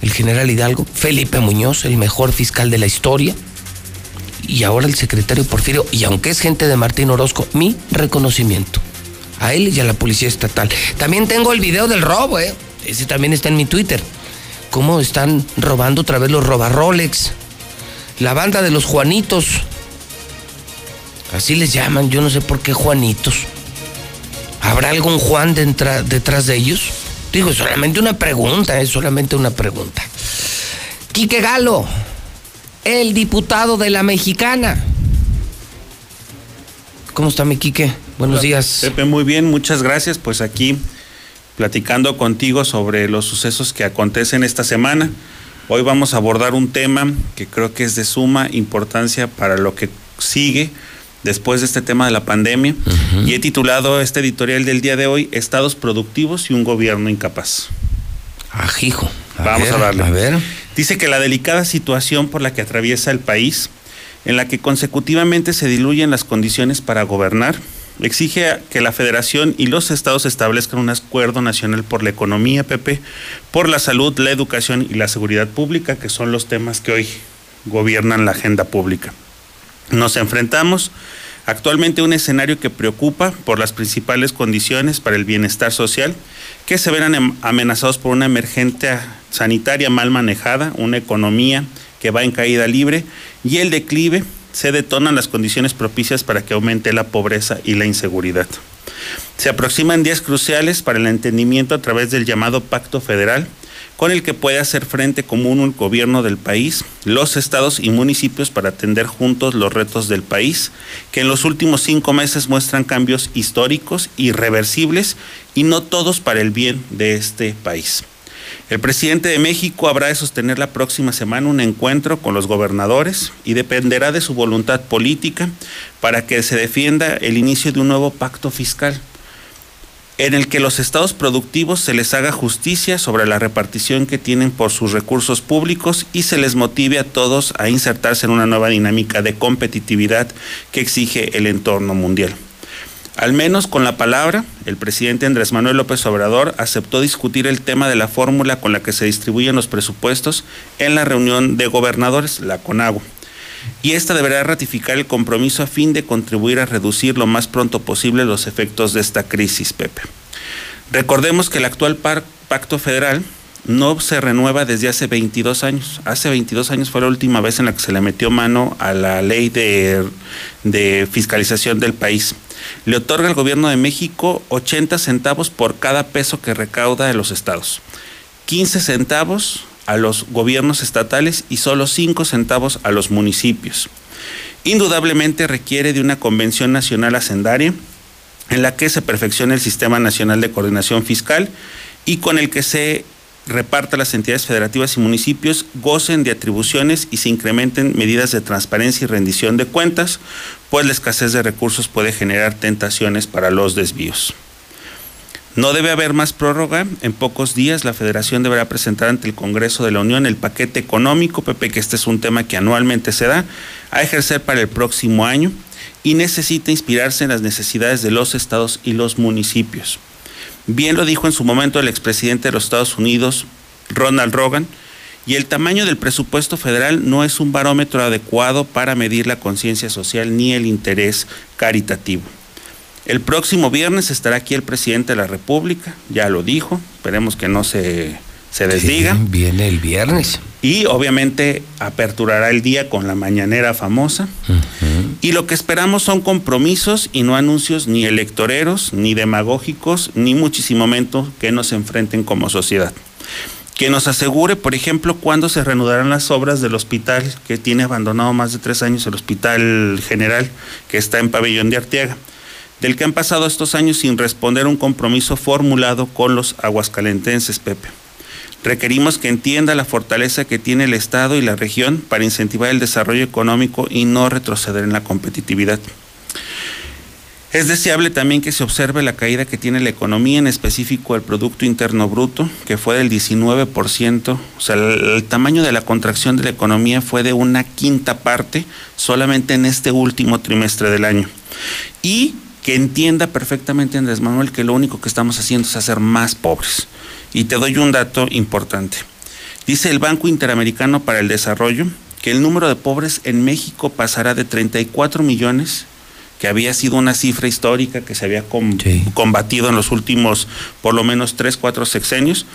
el general Hidalgo, Felipe Muñoz, el mejor fiscal de la historia, y ahora el secretario Porfirio, y aunque es gente de Martín Orozco, mi reconocimiento a él y a la policía estatal. También tengo el video del robo, ¿eh? Ese también está en mi Twitter. Cómo están robando otra vez los robarrolex. La banda de los Juanitos. Así les llaman, yo no sé por qué Juanitos. ¿Habrá algún Juan detrás de ellos? Digo, solamente una pregunta, es solamente una pregunta. Quique Galo, el diputado de la mexicana. ¿Cómo está mi Quique? Buenos días. Pepe, muy bien, muchas gracias. Pues aquí platicando contigo sobre los sucesos que acontecen esta semana. Hoy vamos a abordar un tema que creo que es de suma importancia para lo que sigue después de este tema de la pandemia. Y he titulado este editorial del día de hoy, Estados productivos y un gobierno incapaz. Ajijo. Vamos a darle. A ver. Dice que la delicada situación por la que atraviesa el país, en la que consecutivamente se diluyen las condiciones para gobernar, exige que la federación y los estados establezcan un acuerdo nacional por la economía, Pepe, por la salud, la educación y la seguridad pública, que son los temas que hoy gobiernan la agenda pública. Nos enfrentamos actualmente a un escenario que preocupa por las principales condiciones para el bienestar social, que se ven amenazados por una emergente sanitaria mal manejada, una economía que va en caída libre y el declive se detonan las condiciones propicias para que aumente la pobreza y la inseguridad. Se aproximan días cruciales para el entendimiento a través del llamado Pacto Federal, con el que puede hacer frente común el gobierno del país, los estados y municipios para atender juntos los retos del país, que en los últimos cinco meses muestran cambios históricos, irreversibles y no todos para el bien de este país. El presidente de México habrá de sostener la próxima semana un encuentro con los gobernadores y dependerá de su voluntad política para que se defienda el inicio de un nuevo pacto fiscal en el que los estados productivos se les haga justicia sobre la repartición que tienen por sus recursos públicos y se les motive a todos a insertarse en una nueva dinámica de competitividad que exige el entorno mundial. Al menos con la palabra, el presidente Andrés Manuel López Obrador aceptó discutir el tema de la fórmula con la que se distribuyen los presupuestos en la reunión de gobernadores, la CONAGO. Y esta deberá ratificar el compromiso a fin de contribuir a reducir lo más pronto posible los efectos de esta crisis, Pepe. Recordemos que el actual pacto federal no se renueva desde hace 22 años. Hace 22 años fue la última vez en la que se le metió mano a la ley de, de fiscalización del país le otorga al gobierno de México 80 centavos por cada peso que recauda de los estados, 15 centavos a los gobiernos estatales y solo 5 centavos a los municipios. Indudablemente requiere de una convención nacional hacendaria en la que se perfeccione el Sistema Nacional de Coordinación Fiscal y con el que se reparta las entidades federativas y municipios gocen de atribuciones y se incrementen medidas de transparencia y rendición de cuentas, pues la escasez de recursos puede generar tentaciones para los desvíos. No debe haber más prórroga. En pocos días la Federación deberá presentar ante el Congreso de la Unión el paquete económico, Pepe, que este es un tema que anualmente se da, a ejercer para el próximo año y necesita inspirarse en las necesidades de los estados y los municipios. Bien lo dijo en su momento el expresidente de los Estados Unidos, Ronald Reagan, y el tamaño del presupuesto federal no es un barómetro adecuado para medir la conciencia social ni el interés caritativo. El próximo viernes estará aquí el presidente de la República, ya lo dijo, esperemos que no se, se desdiga. Viene el viernes. Y obviamente aperturará el día con la mañanera famosa. Y lo que esperamos son compromisos y no anuncios ni electoreros, ni demagógicos, ni muchísimo menos que nos enfrenten como sociedad. Que nos asegure, por ejemplo, cuándo se reanudarán las obras del hospital que tiene abandonado más de tres años, el Hospital General, que está en Pabellón de Arteaga, del que han pasado estos años sin responder un compromiso formulado con los aguascalentenses, Pepe. Requerimos que entienda la fortaleza que tiene el Estado y la región para incentivar el desarrollo económico y no retroceder en la competitividad. Es deseable también que se observe la caída que tiene la economía, en específico el Producto Interno Bruto, que fue del 19%, o sea, el, el, tamaño de la contracción de la economía fue de una quinta parte solamente en este último trimestre del año. Y que entienda perfectamente Andrés Manuel que lo único que estamos haciendo es hacer más pobres. Y te doy un dato importante. Dice el Banco Interamericano para el Desarrollo que el número de pobres en México pasará de 34 millones que había sido una cifra histórica que se había sí. combatido en los últimos por lo menos 3, 4 sexenios,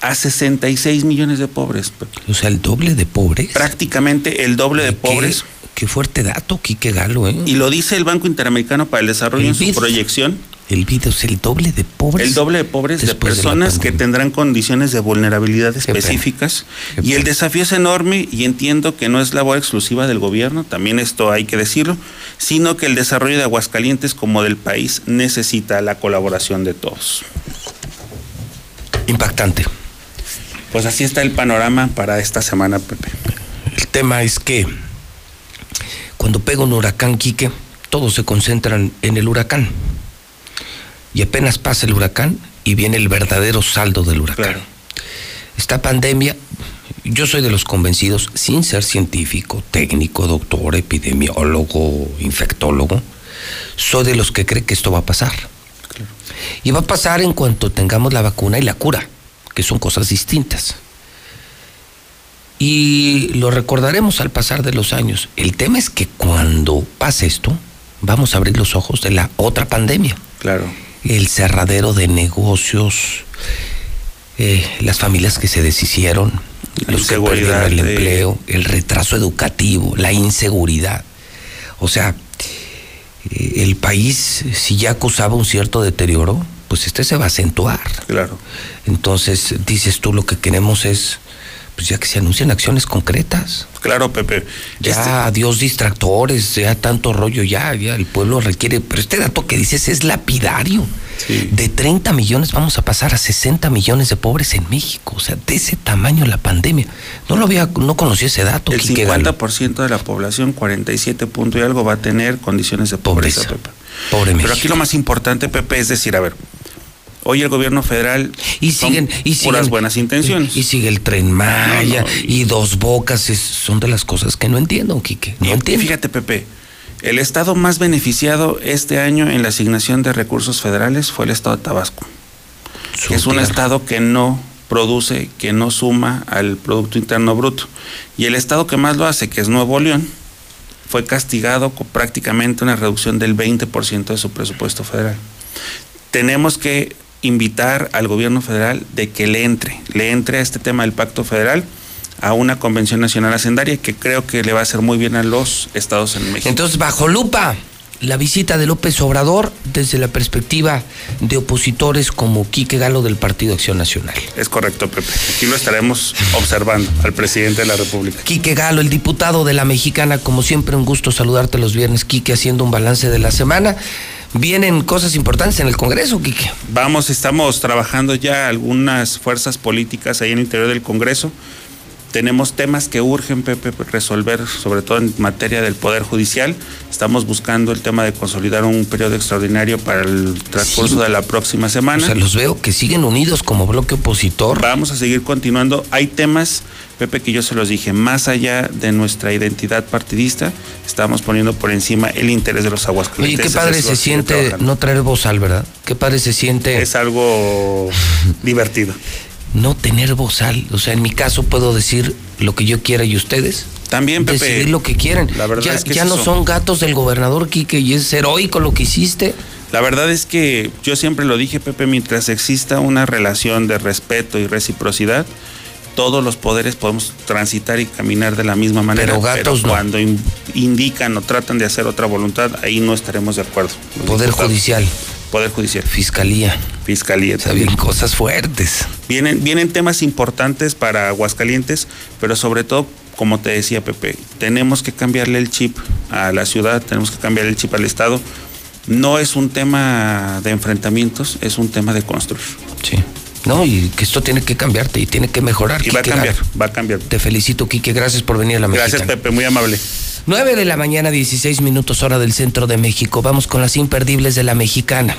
a 66 millones de pobres. O sea, el doble de pobres. Prácticamente el doble de ¿Qué, pobres. Qué fuerte dato, Quique Galo, ¿eh? Y lo dice el Banco Interamericano para el Desarrollo el en su proyección. El video es el doble de pobres. El doble de pobres de personas de que tendrán condiciones de vulnerabilidad específicas. y el desafío es enorme y entiendo que no es labor exclusiva del gobierno, también esto hay que decirlo, sino que el desarrollo de Aguascalientes como del país necesita la colaboración de todos. Impactante. Pues así está el panorama para esta semana, Pepe. El tema es que cuando pega un huracán, Quique, todos se concentran en el huracán y apenas pasa el huracán y viene el verdadero saldo del huracán. Claro. Esta pandemia, yo soy de los convencidos, sin ser científico, técnico, doctor, epidemiólogo, infectólogo, soy de los que cree que esto va a pasar. Claro. Y va a pasar en cuanto tengamos la vacuna y la cura, que son cosas distintas. Y lo recordaremos al pasar de los años. El tema es que cuando pase esto, vamos a abrir los ojos de la otra pandemia. Claro el cerradero de negocios, eh, las familias que se deshicieron, la los que perdieron el de... empleo, el retraso educativo, la inseguridad. O sea, eh, el país, si ya acusaba un cierto deterioro, pues este se va a acentuar. Claro. Entonces, dices tú, lo que queremos es pues ya que se anuncian acciones concretas. Claro, Pepe. Ya este... adiós distractores, ya tanto rollo, ya, ya el pueblo requiere, pero este dato que dices es lapidario. Sí. De 30 millones vamos a pasar a 60 millones de pobres en México, o sea, de ese tamaño la pandemia. No lo había, no conocía ese dato. El 50% de la población, 47 puntos y algo, va a tener condiciones de pobreza, pobreza. Pepe. Pobre Pero México. aquí lo más importante, Pepe, es decir, a ver, Hoy el gobierno federal y siguen son y siguen, puras buenas intenciones. Y, y, sigue el tren Maya no, no, y, y, dos bocas, es, son de las cosas que no entiendo, Quique. No y, entiendo. Fíjate, Pepe, el estado más beneficiado este año en la asignación de recursos federales fue el estado de Tabasco. Es un estado que no produce, que no suma al Producto Interno Bruto. Y el estado que más lo hace, que es Nuevo León, fue castigado con prácticamente una reducción del 20% de su presupuesto federal. Tenemos que invitar al gobierno federal de que le entre, le entre a este tema del pacto federal a una convención nacional hacendaria que creo que le va a hacer muy bien a los estados en México. Entonces, bajo lupa, la visita de López Obrador desde la perspectiva de opositores como Quique Galo del Partido Acción Nacional. Es correcto, Pepe. Aquí lo estaremos observando al presidente de la República. Quique Galo, el diputado de la Mexicana, como siempre, un gusto saludarte los viernes, Quique, haciendo un balance de la semana vienen cosas importantes en el Congreso, Quique. Vamos, estamos trabajando ya algunas fuerzas políticas ahí en el interior del Congreso. Tenemos temas que urgen, Pepe, resolver, sobre todo en materia del Poder Judicial. Estamos buscando el tema de consolidar un periodo extraordinario para el transcurso Sí. de la próxima semana. O sea, los veo que siguen unidos como bloque opositor. Vamos a seguir continuando. Hay temas, Pepe, que yo se los dije, más allá de nuestra identidad partidista, estamos poniendo por encima el interés de los Oye, aguascalientes. qué padre se siente no traer bozal, ¿verdad? Qué padre se siente. Es algo divertido. No tener bozal. O sea, en mi caso puedo decir lo que yo quiera y ustedes. También, Pepe. Decidir lo que quieren. La verdad ya es que ya es no son gatos del gobernador Quique y es heroico lo que hiciste. La verdad es que yo siempre lo dije, Pepe, mientras exista una relación de respeto y reciprocidad, todos los poderes podemos transitar y caminar de la misma manera. Pero gatos no. cuando in- indican o tratan de hacer otra voluntad, ahí no estaremos de acuerdo. Poder diputados. judicial. Poder judicial. Fiscalía. Fiscalía. O sea, vienen cosas fuertes. Vienen, vienen temas importantes para Aguascalientes, pero sobre todo, como te decía Pepe, tenemos que cambiarle el chip a la ciudad, tenemos que cambiarle el chip al Estado. No es un tema de enfrentamientos, es un tema de construir. Sí. No, y que esto tiene que cambiarte y tiene que mejorar. Y va a cambiar, va a cambiar. Te felicito, Quique. Gracias por venir a la Gracias, Mexicana. Pepe, muy amable. 9 de la mañana, 16 minutos hora del centro de México. Vamos con las imperdibles de la mexicana.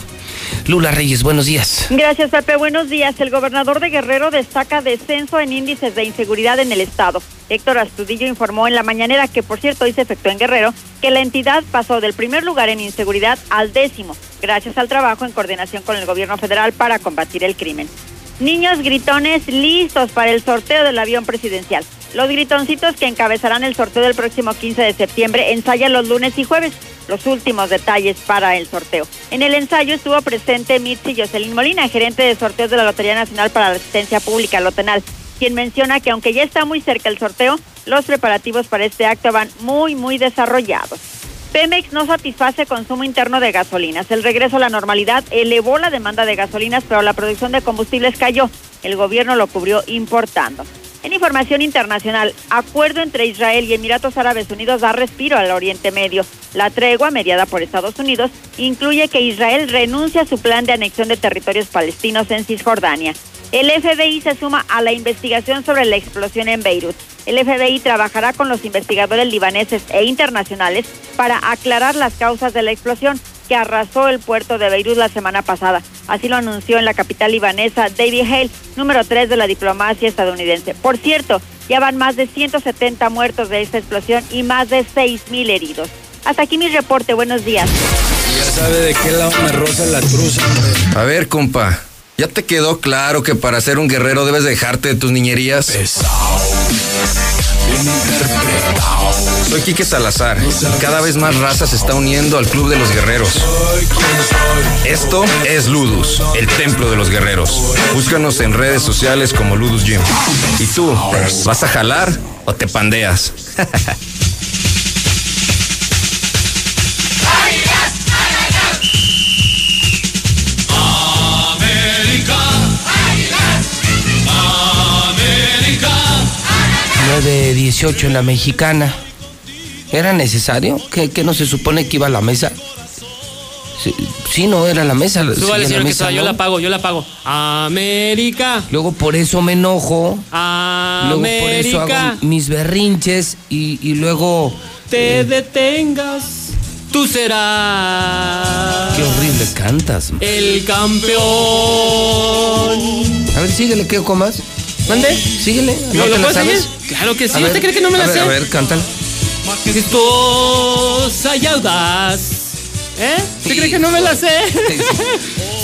Lula Reyes, buenos días. Gracias, Pepe. Buenos días. El gobernador de Guerrero destaca descenso en índices de inseguridad en el estado. Héctor Astudillo informó en la mañanera que, por cierto, hoy se efectuó en Guerrero, que la entidad pasó del primer lugar en inseguridad al décimo, gracias al trabajo en coordinación con el gobierno federal para combatir el crimen. Niños gritones listos para el sorteo del avión presidencial. Los gritoncitos que encabezarán el sorteo del próximo 15 de septiembre ensayan los lunes y jueves. Los últimos detalles para el sorteo. En el ensayo estuvo presente Mitzi Jocelyn Molina, gerente de sorteos de la Lotería Nacional para la Asistencia Pública Lotenal, quien menciona que aunque ya está muy cerca el sorteo, los preparativos para este acto van muy, muy desarrollados. Pemex no satisface consumo interno de gasolinas. El regreso a la normalidad elevó la demanda de gasolinas, pero la producción de combustibles cayó. El gobierno lo cubrió importando. En información internacional, acuerdo entre Israel y Emiratos Árabes Unidos da respiro al Oriente Medio. La tregua, mediada por Estados Unidos, incluye que Israel renuncia a su plan de anexión de territorios palestinos en Cisjordania. El FBI se suma a la investigación sobre la explosión en Beirut. El FBI trabajará con los investigadores libaneses e internacionales para aclarar las causas de la explosión que arrasó el puerto de Beirut la semana pasada. Así lo anunció en la capital libanesa David Hale, número 3 de la diplomacia estadounidense. Por cierto, ya van más de 170 muertos de esta explosión y más de 6.000 heridos. Hasta aquí mi reporte. Buenos días. Ya sabe de qué lado me rosa la cruz, hombre. A ver, compa, ¿ya te quedó claro que para ser un guerrero debes dejarte de tus niñerías? Soy Quique Salazar y cada vez más raza se está uniendo al Club de los Guerreros. Esto es Ludus, el templo de los guerreros. Búscanos en redes sociales como Ludus Gym. ¿Y tú, vas a jalar o te pandeas? [LAUGHS] 9.18 en la mexicana. ¿Era necesario? ¿Que, que no se supone que iba a la mesa? Sí, sí, no era la mesa. Súbale, sigue la mesa, yo la pago, yo la pago. América. Luego por eso me enojo. Luego por eso América. hago mis berrinches y, y luego... Te detengas. Tú serás Qué horrible cantas. man. el campeón. A ver, síguele, ¿qué más? ¿Mande? Síguele. ¿Lo, ¿No lo te la puedo seguir? Claro que sí. A ¿Usted ver, cree que no me la a ver, sé? A ver, cántala. Majestuosa y audaz. ¿Eh? ¿Usted cree que no me la sé?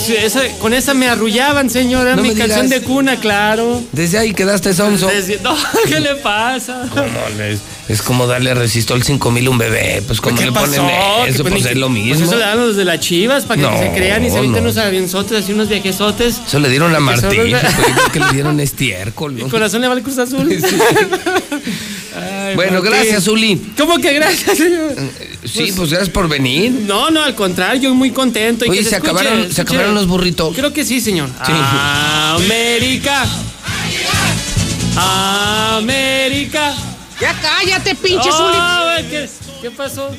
Sí, esa- con esa me arrullaban, señora. No mi canción digas. de cuna, claro. Desde ahí quedaste sonso. Desde- no, [LAUGHS] ¿qué le pasa? Es como darle resistol 5000 a un bebé. Pues como ¿Qué le pasó? ponen eso, pues pues es lo Pues mismo. eso le dan los de las chivas para que No, se crean y se avienten no. unos avienzotes, así unos viajesotes. Eso le dieron a son Martín. los- pues, que le dieron estiércol. [LAUGHS] Mi corazón le va al Cruz Azul. [LAUGHS] Ay, Bueno, Martín. gracias, Uli. ¿Cómo que gracias, señor? Sí, pues gracias por venir. No, no, al contrario, yo muy contento. y Oye, que ¿se escuche, acabaron- se escuche. acabaron los burritos? Creo que sí, señor. Sí. América. América. Ya cállate, pinche Oh, Zuli. ¿qué, qué pasó?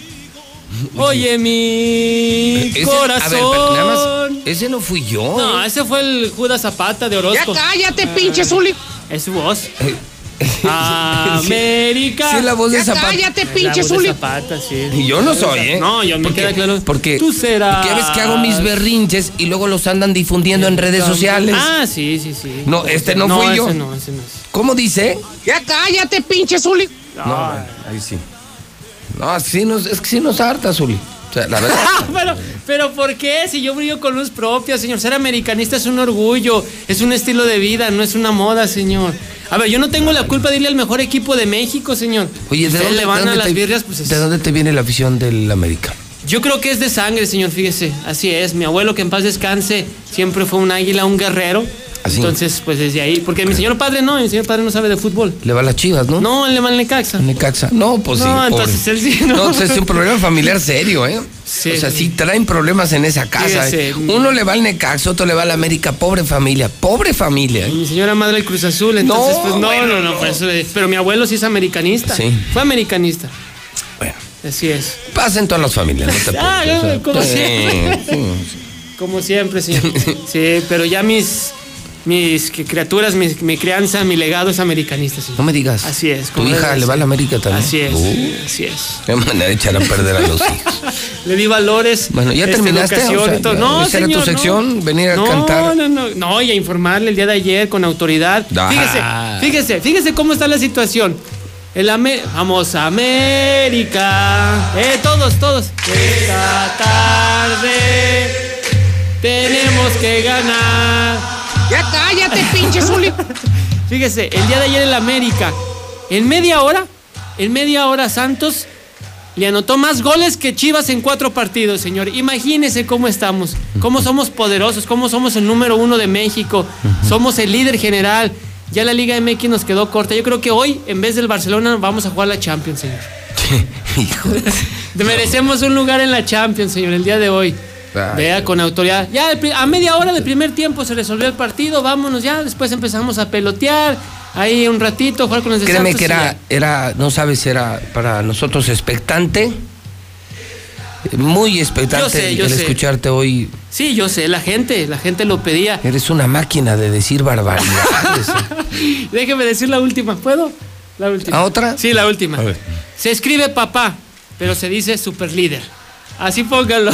Oye, mi Ese- corazón. a ver, nada más, ese no fui yo. No, ese fue el Judas Zapata de Orozco. Ya cállate, pinche Zuli. Es su voz. Eh, [LAUGHS] América. Sí, la voz de Zapata. cállate, pinche Zuli. Zapata, sí. Y yo no soy, ¿eh? No, yo me Porque- queda claro. Porque Tú serás. porque ya ves que hago mis berrinches y luego los andan difundiendo en redes sociales. Ah, sí, sí, sí. No, este no fui yo. Ese no, ese no es. ¿Cómo dice? Ya cállate, pinche Zuli. No, ahí sí. No, sí nos, es que sí nos harta, Zuli. Sea, la verdad. [LAUGHS] pero, pero ¿por qué? Si yo brillo con luz propia, señor. Ser americanista es un orgullo, es un estilo de vida, no es una moda, señor. A ver, yo no tengo la culpa de irle al mejor equipo de México, señor. Oye, ¿de dónde, le van de a dónde las te, birrias, pues es- ¿de dónde te viene la afición del América? Yo creo que es de sangre, señor, fíjese. Así es. Mi abuelo, que en paz descanse, siempre fue un águila, un guerrero. Así. Entonces, pues desde ahí. Porque mi señor padre no, mi señor padre no sabe de fútbol. Le va a las chivas, ¿no? No, le va al Necaxa. Necaxa. No, pues sí. No, entonces él sí, no. No, pues es un problema familiar serio, ¿eh? Sí. O sea, sí traen problemas en esa casa. Fíjese. ¿eh? Uno le va al Necaxa, otro le va al América. Pobre familia, pobre familia. ¿eh? Mi señora madre el Cruz Azul, entonces, No, pues no, bueno, no, no, no. por eso le- Pero mi abuelo sí es americanista. Sí. Fue americanista. Bueno. Así es. Pasa en todas las familias, no te [LAUGHS] Ah, preocupes, o sea, como sí, siempre. sí. Como siempre, sí. Sí, pero ya mis, mis criaturas, mi, mi crianza, mi legado es americanista, sí. No me digas. Así es. Tu hija le va a la América también. Así es, Uh, así es. qué manera de echar a perder a los hijos. [LAUGHS] Le di valores. Bueno, ¿ya este, terminaste? O sea, no, ¿esa era tu señor, sección? no. ¿Venir a no, cantar? No, no, no. y a informarle el día de ayer con autoridad. Ah. Fíjese, fíjese, fíjese cómo está la situación. El Ame- Vamos a América. Eh, todos, todos. Esta tarde tenemos que ganar. Ya cállate, pinche Zuli. [LAUGHS] Fíjese, el día de ayer el América, en media hora, en media hora Santos le anotó más goles que Chivas en cuatro partidos, señor. Imagínese cómo estamos, cómo somos poderosos, cómo somos el número uno de México, somos el líder general. Ya la Liga MX nos quedó corta. Yo creo que hoy, en vez del Barcelona, vamos a jugar la Champions, señor. [LAUGHS] Hijo. [LAUGHS] Merecemos un lugar en la Champions, señor, el día de hoy. Vea con autoridad. Ya a media hora del primer tiempo se resolvió el partido, vámonos ya. Después empezamos a pelotear, ahí un ratito, jugar con los Créeme Santos que era, era, no sabes, era para nosotros expectante. Muy expectante Yo sé, yo el sé. escucharte hoy. Sí, yo sé, la gente, la gente lo pedía. Eres una máquina de decir barbaridades. [LAUGHS] Déjeme decir la última, ¿puedo? La última. ¿A otra? Sí, la última. Se escribe papá, pero se dice super líder. Así póngalo.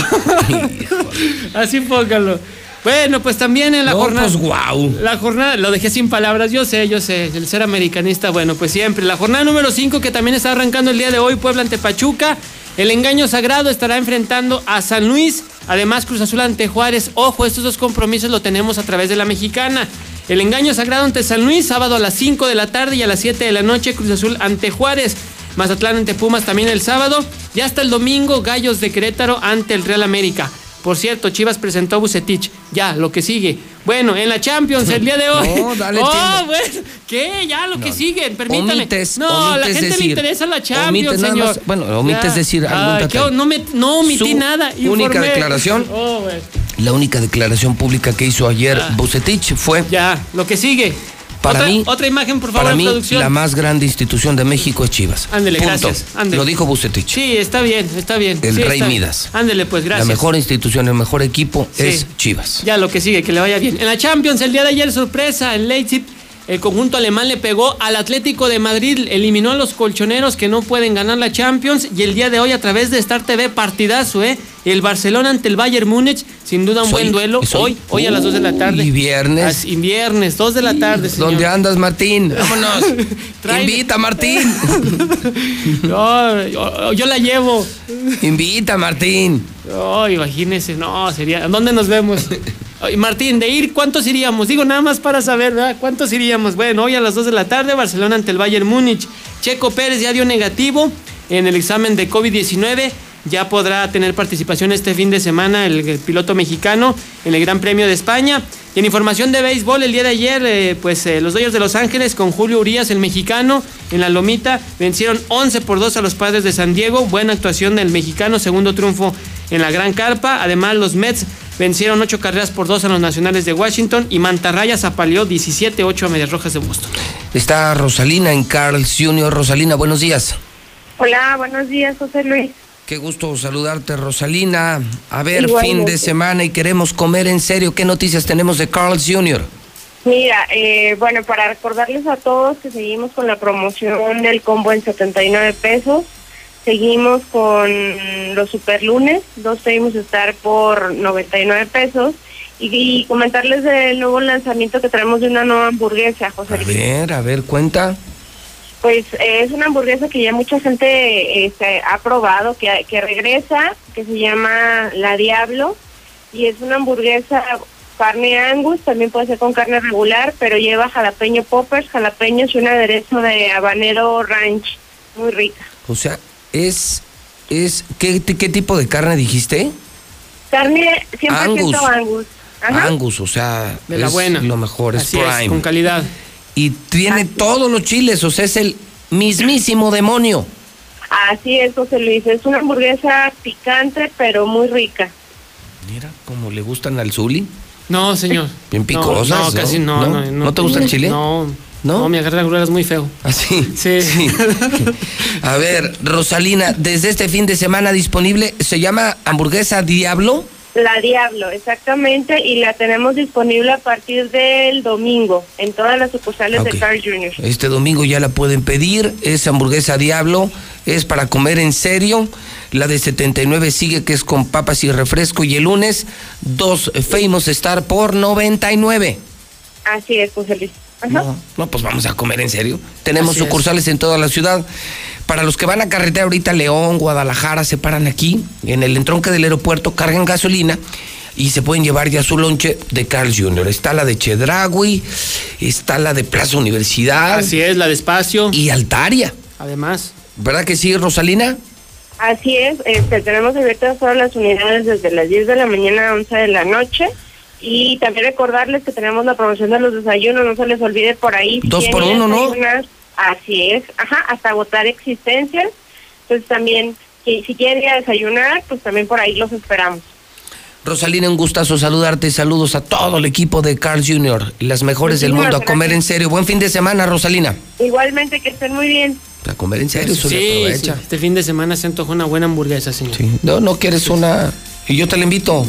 Así póngalo. Bueno, pues también en la No, jornada. pues, guau. La jornada, lo dejé sin palabras, yo sé, yo sé, el ser americanista, bueno, pues siempre. La jornada número 5 que también está arrancando el día de hoy, Puebla ante Pachuca. El engaño sagrado estará enfrentando a San Luis, además Cruz Azul ante Juárez. Ojo, estos dos compromisos lo tenemos a través de la mexicana. El engaño sagrado ante San Luis, sábado a las 5 de la tarde y a las 7 de la noche, Cruz Azul ante Juárez. Mazatlán ante Pumas también el sábado. Y hasta el domingo, Gallos de Querétaro ante el Real América. Por cierto, Chivas presentó a Bucetich. Ya, lo que sigue. Bueno, en la Champions el día de hoy. [LAUGHS] No, dale [LAUGHS] Oh, bueno, ¿qué? Ya, lo que sigue. Permítame. Omites, no, a la omites gente le interesa la Champions, Omites nada señor. más- bueno, omites decir algún detalle. ¿qué? no, me, no omití Su nada. única declaración. Oh. La única declaración pública que hizo ayer Ah. Bucetich fue Ya, lo que sigue. Para otra, mí- otra imagen, por favor, para mí producción. la más grande institución de México es Chivas. Ándele, gracias. Ándele. Lo dijo Bucetich. Sí, está bien, está bien. El Sí, Rey está. Midas. Ándele, pues, gracias. La mejor institución, el mejor equipo Sí. es Chivas. Ya lo que sigue, que le vaya bien. En la Champions, el día de ayer, sorpresa, en Leipzig, el conjunto alemán le pegó al Atlético de Madrid, eliminó a los colchoneros que no pueden ganar la Champions y el día de hoy a través de Star TV partidazo, ¿eh? El Barcelona ante el Bayern Múnich, sin duda un ¿Es buen duelo. ¿Es hoy? Hoy, a las 2 de la tarde. Y viernes. Así, viernes, 2 de la tarde, señor. ¿Dónde andas, Martín? [LAUGHS] Vámonos. Invita, Martín. [LAUGHS] No, yo, yo la llevo. Invita, Martín. Oh, imagínese, no, sería. ¿Dónde nos vemos? [LAUGHS] Martín, de ir, ¿cuántos iríamos? Digo, nada más para saber, ¿verdad? ¿Cuántos iríamos? Bueno, hoy a las 2 de la tarde, Barcelona ante el Bayern Múnich. Checo Pérez ya dio negativo en el examen de COVID-19. Ya podrá tener participación este fin de semana el, el piloto mexicano en el Gran Premio de España. Y en información de béisbol, el día de ayer, eh, pues eh, los Dodgers de Los Ángeles con Julio Urias, el mexicano, en la lomita, vencieron 11 por 2 a los padres de San Diego. Buena actuación del mexicano, segundo triunfo en la Gran Carpa. Además, los Mets vencieron 8 carreras por 2 a los nacionales de Washington y Mantarrayas apaleó 17-8 a Medias Rojas de Boston. Está Rosalina en Carl's Jr. Rosalina, buenos días. Hola, buenos días, José Luis. Qué gusto saludarte, Rosalina. A ver, Igualmente. fin de semana y queremos comer en serio. ¿Qué noticias tenemos de Carl's Jr.? Mira, eh, bueno, para recordarles a todos que seguimos con la promoción del combo en 79 pesos. Seguimos con los super lunes, dos pedimos estar por 99 pesos. Y, y comentarles del nuevo lanzamiento que traemos de una nueva hamburguesa, José A ver, a ver, cuenta. Pues eh, es una hamburguesa que ya mucha gente este, ha probado, que, que regresa, que se llama La Diablo. Y es una hamburguesa carne angus, también puede ser con carne regular, pero lleva jalapeño poppers, jalapeños y un aderezo de habanero ranch. Muy rica. O sea, es, es, ¿qué, qué tipo de carne dijiste? Carne 100% Angus. angus. Ajá. Angus, o sea, De la es buena. lo mejor, es Así es, prime. con calidad. Y tiene todos los chiles, o sea, es el mismísimo demonio. Así es, José Luis. Es una hamburguesa picante, pero muy rica. Mira, como le gustan al Zuli. No, señor. Bien picosas, No, ¿no? casi no. ¿No? ¿No, ¿No te gusta el chile? No. ¿No? No, mi agarra es muy feo. Así. Sí. [LAUGHS] A ver, Rosalina, desde este fin de semana disponible, se llama hamburguesa Diablo. La Diablo, exactamente, y la tenemos disponible a partir del domingo en todas las sucursales de Carl Jr. Este domingo ya la pueden pedir. Es hamburguesa Diablo. Es para comer en serio. La de 79 sigue que es con papas y refresco. Y el lunes, dos Famous Star por 99. Así es, José Luis. No, no, pues vamos a comer en serio. Tenemos Así es. sucursales en toda la ciudad. Para los que van a carretera ahorita, León, Guadalajara, se paran aquí, en el entronque del aeropuerto, cargan gasolina y se pueden llevar ya su lonche de Carl Jr. Está la de Chedragui, está la de Plaza Universidad Así es, la de espacio. y Altaria. Además. ¿Verdad que sí, Rosalina? Así es, este, tenemos abiertas todas las unidades desde las 10 de la mañana a 11 de la noche. Y también recordarles que tenemos la promoción de los desayunos, no se les olvide por ahí. si Dos por uno, ¿no? Así es, ajá, hasta agotar existencias. Entonces también, que si quieren ir a desayunar, pues también por ahí los esperamos. Rosalina, un gustazo saludarte. Saludos a todo el equipo de Carl Jr. y las mejores del mundo. A comer en serio. Buen fin de semana, Rosalina. Igualmente, que estén muy bien. A comer en serio, Sí, sí, aprovecha. este fin de semana se antojó una buena hamburguesa, señor. No, no quieres una. Y yo te la invito.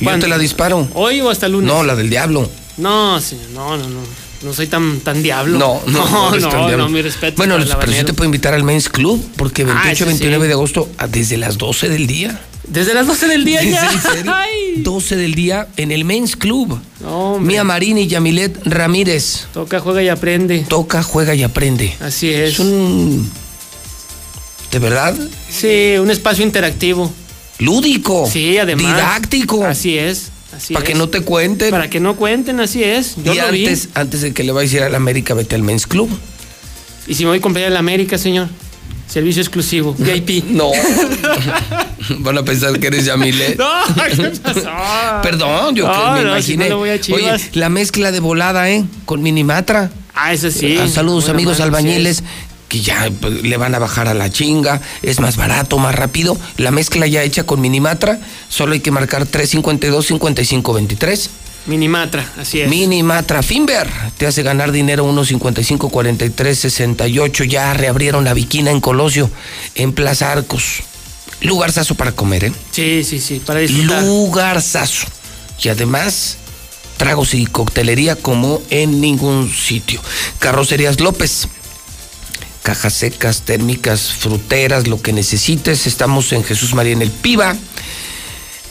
Y yo te la disparo. ¿Hoy o hasta el lunes? No, la del diablo. No, señor, no, no, no. No soy tan, tan diablo. No, no, [LAUGHS] no, no, diablo. no, mi respeto. Bueno, pero sí habanero. te puedo invitar al Men's Club, porque 28 ese 29 sí. de agosto, desde las 12 del día. Desde las 12 del día ¿Es ya. serio? [LAUGHS] Ay. 12 del día en el Men's Club. No. Mía Marín y Yamilet Ramírez. Toca, juega y aprende. Toca, juega y aprende. Así es. Es un. ¿De verdad? Sí, un espacio interactivo. Lúdico. Sí, además. Didáctico. Así es. Así Para que no te cuenten. Para que no cuenten, así es. Yo y lo vi. antes, antes de que le vayas a ir a la América, vete al Men's Club. Y si me voy a comprar en la América, señor. Servicio exclusivo, VIP. [LAUGHS] No. [LAUGHS] Van a pensar que eres Yamilet. [LAUGHS] No, ¿qué pasó? Perdón, yo que No, me no, si imaginé. no voy a. Oye, la mezcla de volada, ¿eh? Con Minimatra. Ah, eso sí. Ah, saludos, Buena amigos albañiles. Que ya pues, le van a bajar a la chinga, es más barato, más rápido. La mezcla ya hecha con Minimatra, solo hay que marcar 352-5523. Minimatra, así es. Minimatra Finver te hace ganar dinero 155 43 68. Ya reabrieron la viquina en Colosio, en Plaza Arcos. Lugarzazo para comer, ¿eh? Sí, sí, sí, para disfrutar. Lugarzazo. Y además, tragos y coctelería como en ningún sitio. Carrocerías López. Cajas secas, térmicas, fruteras, lo que necesites. Estamos en Jesús María en el Piba.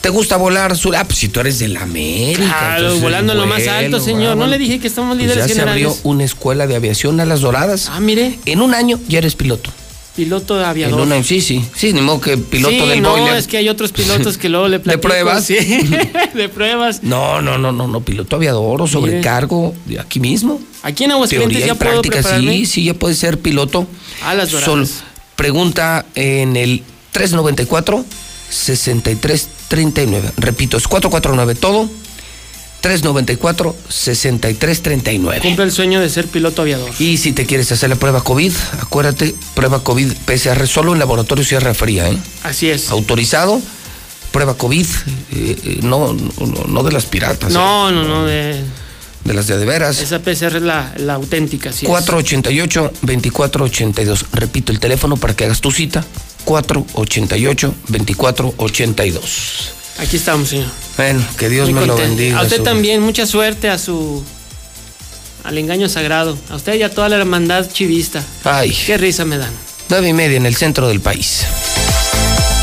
¿Te gusta volar, Sur? Ah, pues si tú eres de la América. Claro, volando el en lo más alto, vuelo, señor. No le dije que estamos Pues líderes ya se abrió una escuela de aviación a las doradas. Ah, mire, En un año ya eres piloto. Piloto de aviador. sí, sí. Sí, ni modo que piloto sí, del no, boiler. es que hay otros pilotos que luego le [LAUGHS] ¿De platico. pruebas? Sí, [LAUGHS] de pruebas. No, no, no, no, no, piloto aviador o sobrecargo de aquí mismo. Aquí en Aguascalientes ya puedo práctica, prepararme. sí, sí, ya puede ser piloto. A las. Solo pregunta en el 394 6339. Repito, es 449 todo. 394 6339. Cumple el sueño de ser piloto aviador. Y si te quieres hacer la prueba COVID, acuérdate, prueba COVID PCR solo en laboratorio Sierra Fría, ¿eh? Así es. Autorizado, prueba COVID, eh, eh, no, no, no de las piratas, ¿eh? No, no, no, de, de las de de veras. esa PCR es la, la auténtica, es. 488-2482. Repito el teléfono para que hagas tu cita. 488-2482. Aquí estamos, señor. Bueno, que Dios Muy me lo bendiga. A usted su- también, mucha suerte a su al engaño sagrado. A usted y a toda la hermandad chivista. Ay. Qué risa me dan. Nueve y media en el centro del país.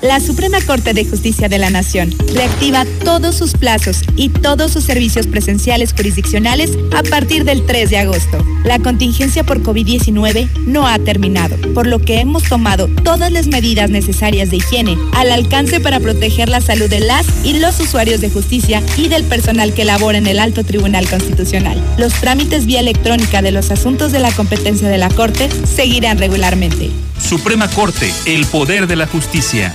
La Suprema Corte de Justicia de la Nación reactiva todos sus plazos y todos sus servicios presenciales jurisdiccionales a partir del 3 de agosto. La contingencia por COVID-19 no ha terminado, por lo que hemos tomado todas las medidas necesarias de higiene al alcance para proteger la salud de las y los usuarios de justicia y del personal que labora en el Alto Tribunal Constitucional. Los trámites vía electrónica de los asuntos de la competencia de la Corte seguirán regularmente. Suprema Corte, el poder de la justicia.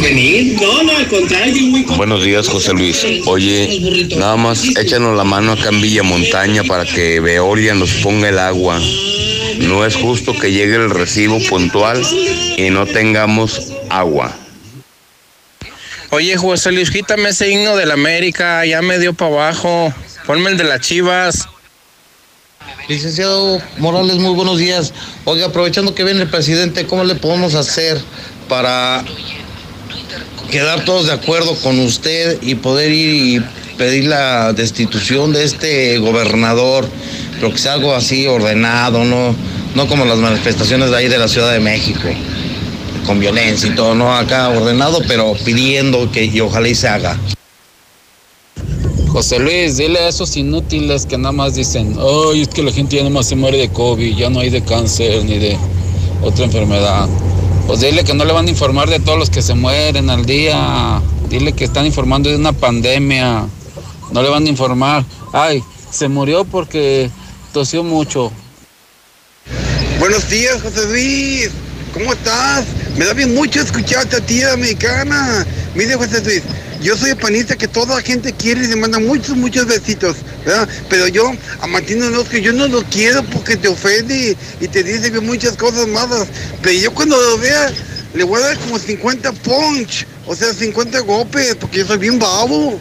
Venir, no, no, al contrario, muy Buenos días, José Luis. Oye, nada más échanos la mano acá en Villa Montaña para que Veolia nos ponga el agua. No es justo que llegue el recibo puntual y no tengamos agua. Oye, José Luis, quítame ese himno del América, ya me dio para abajo. Ponme el de las chivas. Licenciado Morales, muy buenos días. Oiga, aprovechando que viene el presidente, ¿cómo le podemos hacer para quedar todos de acuerdo con usted y poder ir y pedir la destitución de este gobernador, pero que sea algo así ordenado, no, no como las manifestaciones de ahí de la Ciudad de México, con violencia y todo, no acá ordenado, pero pidiendo que y ojalá y se haga. José Luis, dile a esos inútiles que nada más dicen, ay, es que la gente ya nada más se muere de COVID, ya no hay de cáncer ni de otra enfermedad. Pues dile que no le van a informar de todos los que se mueren al día. Dile que están informando de una pandemia. No le van a informar. Ay, se murió porque tosió mucho. Buenos días, José Luis. ¿Cómo estás? Me da bien mucho escucharte a ti, americana. Mire, José Luis, yo soy panista que toda la gente quiere y le manda muchos, muchos besitos, ¿verdad? Pero yo a Martín que yo no lo quiero porque te ofende y, te dice muchas cosas malas. Pero yo cuando lo vea, le voy a dar como 50 punch, o sea, 50 golpes, porque yo soy bien babo.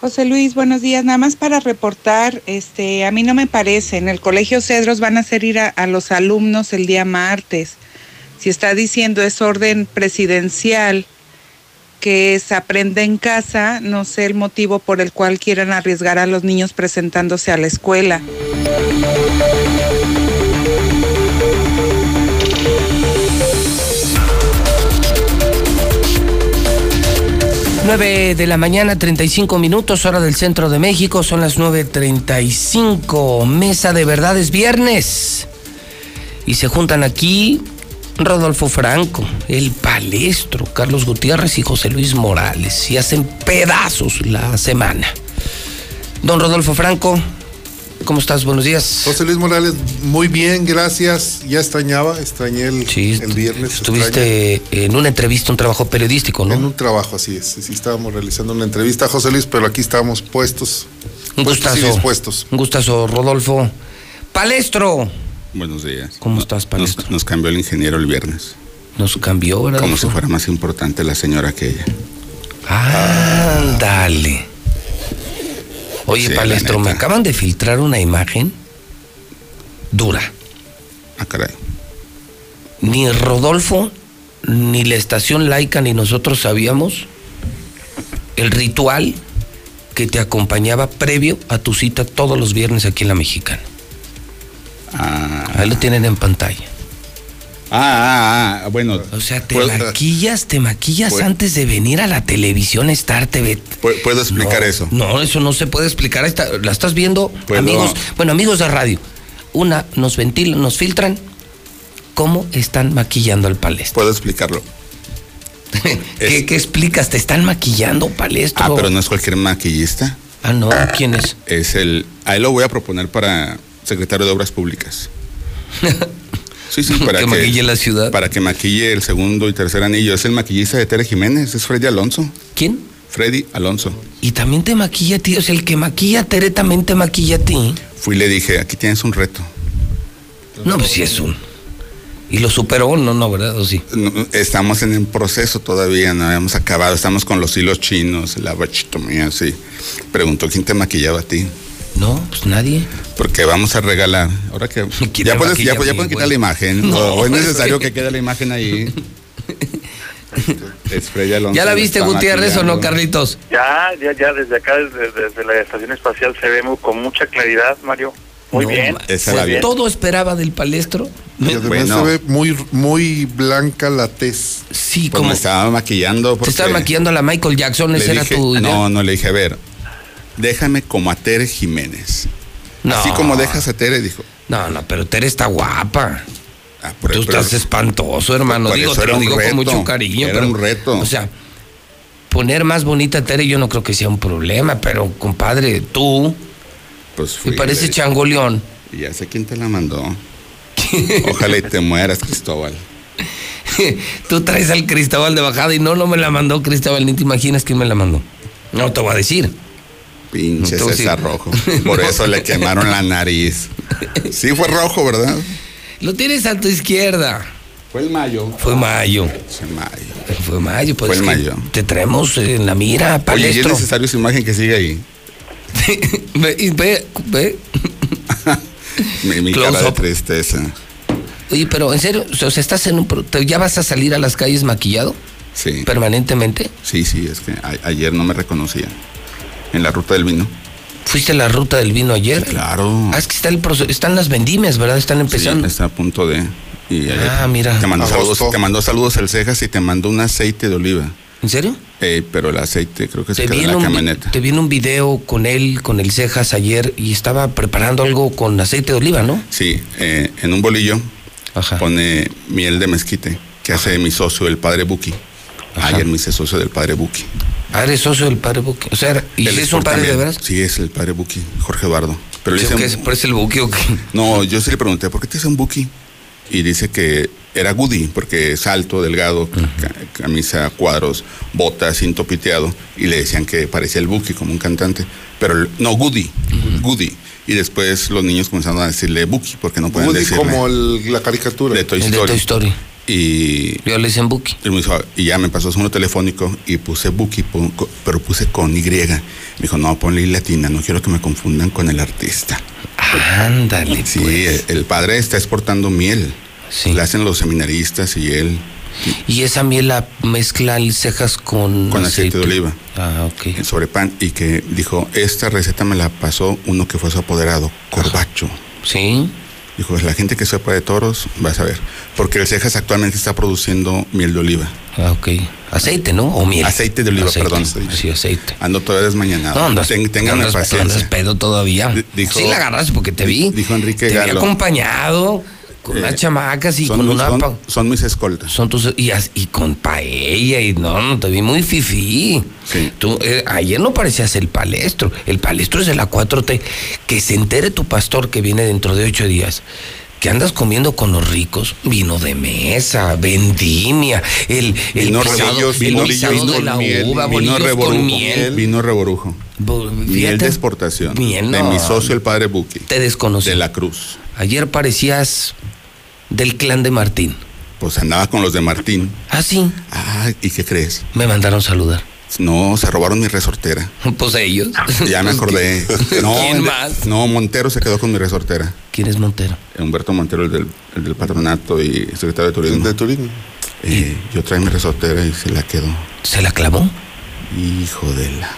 José Luis, buenos días. Nada más para reportar, este, a mí no me parece. En el Colegio Cedros van a hacer ir a los alumnos el día martes. Si está diciendo es orden presidencial, que se aprende en casa, no sé el motivo por el cual quieran arriesgar a los niños presentándose a la escuela. Nueve de la mañana, 35 minutos, hora del centro de México, son las 9.35, mesa de verdades viernes. Y se juntan aquí Rodolfo Franco, el palestro, Carlos Gutiérrez y José Luis Morales, y hacen pedazos la semana. Don Rodolfo Franco, ¿cómo estás? Buenos días. José Luis Morales, muy bien, gracias. Ya extrañaba, extrañé el, el viernes. Estuviste extraña. en una entrevista, un trabajo periodístico, ¿no? En un trabajo, así es. Sí, estábamos realizando una entrevista, José Luis, pero aquí estábamos puestos. Un gustazo. dispuestos. Un gustazo, Rodolfo. Palestro. Buenos días. ¿Cómo estás, Palestro? Nos, nos, cambió el ingeniero el viernes. ¿Nos cambió, verdad? Como si fuera más importante la señora que ella. Ándale. Oye, sí, Palestro, me acaban de filtrar una imagen dura. Ah, caray. Ni Rodolfo, ni la estación laica, ni nosotros sabíamos el ritual que te acompañaba previo a tu cita todos los viernes aquí en la Mexicana. Ahí lo tienen en pantalla. Ah, ah, ah, bueno. O sea, te ¿puedo- maquillas, te maquillas ¿Puedo- antes de venir a la televisión Star TV. ¿Puedo, explicar No, eso? No, eso no se puede explicar. Está- la estás viendo, Puedo- amigos. Bueno, amigos de radio. Una, nos ventilan, nos filtran cómo están maquillando al palestro. Puedo explicarlo. [LAUGHS] ¿Qué, qué explicas? ¿Te están maquillando, palestro? Ah, pero no es cualquier maquillista. Ah, no. ¿Quién es? Es el. Ahí lo voy a proponer para secretario de Obras Públicas. [LAUGHS] Sí, sí, para Que que, maquille la ciudad. Para que maquille el segundo y tercer anillo. Es el maquillista de Tere Jiménez, es Freddy Alonso. ¿Quién? Freddy Alonso. Y también te maquilla a ti. O sea, el que maquilla a Tere también te maquilla a ti. Fui y le dije, aquí tienes un reto. No, pues sí es un. Y lo superó, no, no, ¿verdad? ¿O sí? No, Estamos en el proceso todavía, no habíamos acabado. Estamos con los hilos chinos, la bachitomía, sí. Preguntó quién te maquillaba a ti. No, pues nadie. Porque vamos a regalar. Ahora que. [LAUGHS] ¿Quién Ya puedes, ya, ya pueden quitar la imagen. [LAUGHS] No, o es necesario que quede la imagen ahí. [LAUGHS] Alonso. ¿Ya la viste, Gutiérrez, o no. Carlitos? Ya, ya, ya, desde acá, desde, desde la estación espacial se ve muy- con mucha claridad, Mario. Muy No, bien. muy. Todo esperaba del palestro. Y además Bueno. se ve muy, muy blanca la tez. Sí, Pues como estaba maquillando. te estaba maquillando a la Michael Jackson, le esa era dije- tu idea. No, no, le dije, a ver, déjame como a Tere Jiménez. No. Así como dejas a Tere, dijo. No, no, pero Tere está guapa. Ah, por- Tú pero- estás espantoso, hermano. Digo, te lo digo reto, con mucho cariño. era pero, un reto. O sea, poner más bonita a Tere yo no creo que sea un problema, pero compadre, tú Pues me fui, parece le- changolión. Y ya sé quién te la mandó. [LAUGHS] Ojalá y te mueras, Cristóbal. Tú traes al Cristóbal de bajada y no, no me la mandó Cristóbal, ni te imaginas quién me la mandó. No te voy a decir. Pinche sí. César Rojo. Por eso le quemaron la nariz. Sí fue rojo, ¿verdad? Lo tienes a tu izquierda. Fue el mayo. Fue mayo. Fue mayo. Fue mayo, pues. Fue el mayo. Te traemos en la mira, Oye, ¿y es necesario esa imagen que sigue ahí? [LAUGHS] ve, ve, [LAUGHS] ve. Mi, cara de tristeza. Oye, pero en serio, o sea, estás en un. ¿Ya vas a salir a las calles maquillado Sí. permanentemente? Sí, sí, es que a- ayer no me reconocía. En la ruta del vino. ¿Fuiste a la ruta del vino ayer? Claro. Ah, es que está el proce- están las vendimias, ¿verdad? Están Sí, empezando. está a punto de. y, Ah, mira. Te mandó, saludos, te mandó saludos el Cejas y te mandó un aceite de oliva. ¿En serio? Eh, pero el aceite creo que se Te quedó vi, en la un, camioneta. te vi en un video con él, con el Cejas ayer, y estaba preparando algo con aceite de oliva, ¿no? Sí, eh, en un bolillo Ajá. pone miel de mezquite que hace mi socio, el padre Buki. Ajá. Ayer me hice socio del padre Buki. Ah, eres socio del padre Buki. O sea, ¿y Él es un padre de veras? Sí, es el padre Buki, Jorge Eduardo. Pero le ¿Sí, o dicen- qué? ¿Se parece el Buki o qué? No, yo sí le pregunté, ¿por qué te dicen Buki? Y dice que era Goody, porque es alto, delgado, ca- camisa, cuadros, botas, cinto piteado. Y le decían que parecía el Buki, como un cantante. Pero el- no, Goody, Goody. Y después los niños comenzaron a decirle Buki, porque no pueden Woody decirle. como el- la caricatura. de Toy El de Story. Toy Story. Y, Yo le dicen Buki. él me dijo, y ya me pasó su número telefónico y puse Buki, pero puse con Y. Me dijo, no, ponle latina, no quiero que me confundan con el artista. Ándale, Sí, pues. el, el padre está exportando miel. Sí. La hacen los seminaristas y él Y esa miel la mezcla cejas con... con aceite de oliva Ah, ok. sobre pan y que dijo, esta receta me la pasó uno que fue su apoderado, Corbacho. Sí. Dijo, la gente que sepa de toros, vas a ver. Porque el Cejas actualmente está produciendo miel de oliva. Ah, ok. Aceite, ¿no? O miel. Aceite de oliva, Aceite. perdón. Sí, aceite. Ando todavía desmañanado. No, andas, Ten- ténganme andas- paciencia. andas pedo todavía. Di- dijo- sí la agarraste porque te vi. Dijo Enrique Te vi Galo. acompañado con Eh, unas chamacas y son, con mis- una... son- son mis escoltas. Son tus, y, y con paella y no, no, te vi muy fifí. Sí. Tú, eh, ayer no parecías el palestro. El palestro es de la 4T. Que se entere tu pastor que viene dentro de ocho días. Que andas comiendo con los ricos, vino de mesa, vendimia, el, el Vino pisado, rebollos, el vino pisado de la miel, uva, vino reborujo, con miel. vino reborujo. Bo- Miel de exportación. Miel, De no. mi socio, el padre Buki. Te desconocí. De la Cruz. Ayer parecías del clan de Martín. Pues andaba con los de Martín. Ah, sí. Ah, ¿y qué crees? Me mandaron saludar. No, se robaron mi resortera. [LAUGHS] Pues ellos. Ya me acordé. [LAUGHS] [LAUGHS] No, ¿Quién más? No, Montero se quedó con mi resortera. ¿Quién es Montero? Humberto Montero, el del, el del patronato y secretario de turismo. de turismo. Eh, yo traí mi resortera y se la quedó. ¿Se la clavó? Hijo de la.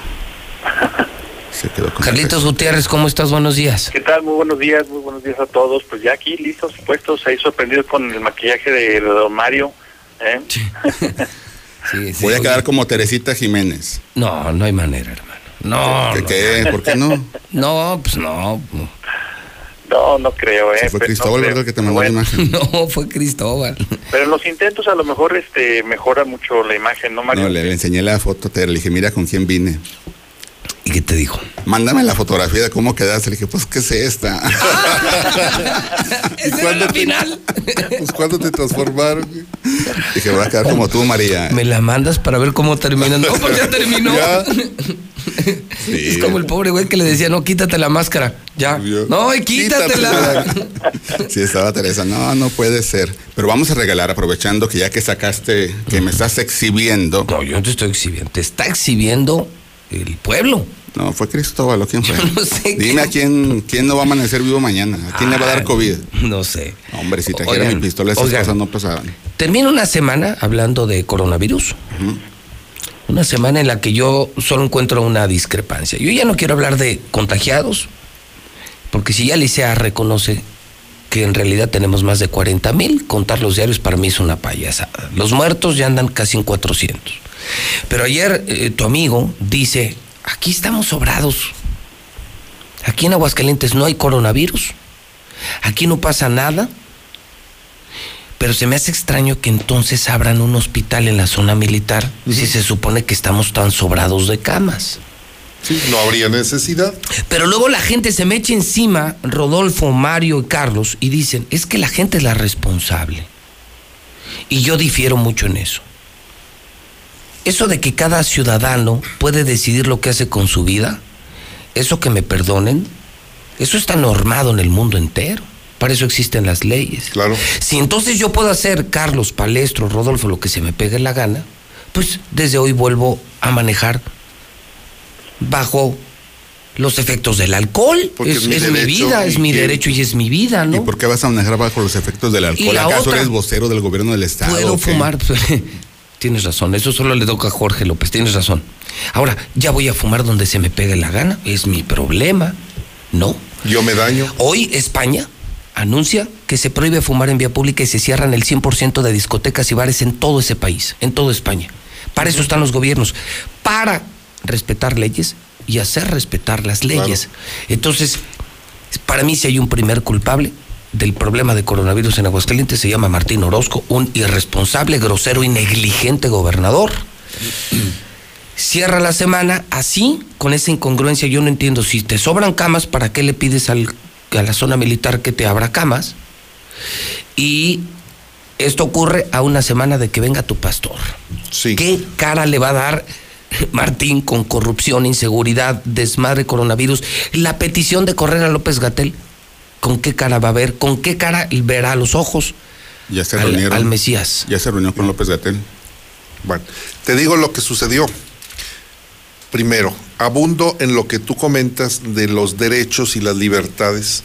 Se quedó con Carlitos Gutiérrez, ¿cómo estás? Buenos días. ¿Qué tal? Muy buenos días, muy buenos días a todos. Pues ya aquí listos, puestos, ahí sorprendidos con el maquillaje de, de Don Mario. ¿eh? [LAUGHS] Voy a quedar como Teresita Jiménez. No, no hay manera, hermano. No. ¿Qué, no. qué? ¿Por qué no? [LAUGHS] No, pues no. No, no creo, ¿eh? Sí, fue Cristóbal, no ¿verdad? que te mandó Bueno, la imagen. [LAUGHS] No, fue Cristóbal. Pero en los intentos a lo mejor este mejora mucho la imagen, ¿no, Mario? No, le, le enseñé la foto, te le dije, mira con quién vine. ¿Y qué te dijo? Mándame la fotografía de cómo quedaste. Le dije, pues, ¿qué es esta? [LAUGHS] Esa era la final. Pues cuando te transformaron. dije, voy a quedar como tú, María. Me la mandas para ver cómo termina. No, pues ya terminó. Ya. [LAUGHS] Es como el pobre güey que le decía, no, quítate la máscara. Ya. No, y quítatela. Sí, estaba Teresa. No, no puede ser. Pero vamos a regalar, aprovechando que ya que sacaste, que me estás exhibiendo. No, yo no te estoy exhibiendo. Te está exhibiendo el pueblo. No, fue Cristóbal, ¿o quién fue? [LAUGHS] no sé Dime a quién, quién no va a amanecer vivo mañana. ¿A quién le va a dar Ah, COVID? No sé. Hombre, si trajera Oigan, mi pistola, esas oigan. cosas no pasaban. Termina una semana hablando de coronavirus. Una semana en la que yo solo encuentro una discrepancia. Yo ya no quiero hablar de contagiados, porque si ya la ICEA reconoce que en realidad tenemos más de 40 mil, contar los diarios para mí es una payasada. Los muertos ya andan casi en 400. Pero ayer eh, tu amigo dice, aquí estamos sobrados. Aquí en Aguascalientes no hay coronavirus. Aquí no pasa nada. Pero se me hace extraño que entonces abran un hospital en la zona militar si se supone que estamos tan sobrados de camas. Sí, no habría necesidad. Pero luego la gente se me echa encima, Rodolfo, Mario y Carlos, y dicen, es que la gente es la responsable. Y yo difiero mucho en eso. Eso de que cada ciudadano puede decidir lo que hace con su vida, eso que me perdonen, eso está normado en el mundo entero. Para eso existen las leyes. Claro. Si entonces yo puedo hacer, Carlos, Palestro, Rodolfo, lo que se me pegue la gana, pues desde hoy vuelvo a manejar bajo los efectos del alcohol. Porque es mi es mi derecho vida, es mi que- derecho y es mi vida, ¿no? ¿Y por qué vas a manejar bajo los efectos del alcohol? ¿Acaso otra- eres vocero del gobierno del Estado? Puedo fumar. [LAUGHS] Tienes razón, eso solo le toca a Jorge López, tienes razón. Ahora, ya voy a fumar donde se me pegue la gana, es mi problema, ¿no? Yo me daño. Hoy España anuncia que se prohíbe fumar en vía pública y se cierran el 100% de discotecas y bares en todo ese país, en toda España. Para eso están los gobiernos, para respetar leyes y hacer respetar las leyes. Entonces, para mí si hay un primer culpable del problema de coronavirus en Aguascalientes, se llama Martín Orozco, un irresponsable, grosero y negligente gobernador. Cierra la semana así, con esa incongruencia. Yo no entiendo, si te sobran camas, ¿para qué le pides al- a la zona militar que te abra camas? Y esto ocurre a una semana de que venga tu pastor. ¿Qué cara le va a dar [LAUGHS] Martín con corrupción, inseguridad, desmadre, coronavirus? La petición de correr a López Gatel, ¿con qué cara va a ver? ¿Con qué cara verá a los ojos? Ya se al- reunieron. al Mesías. Ya se reunió con López Gatel. Bueno, te digo lo que sucedió. Primero, abundo en lo que tú comentas de los derechos y las libertades,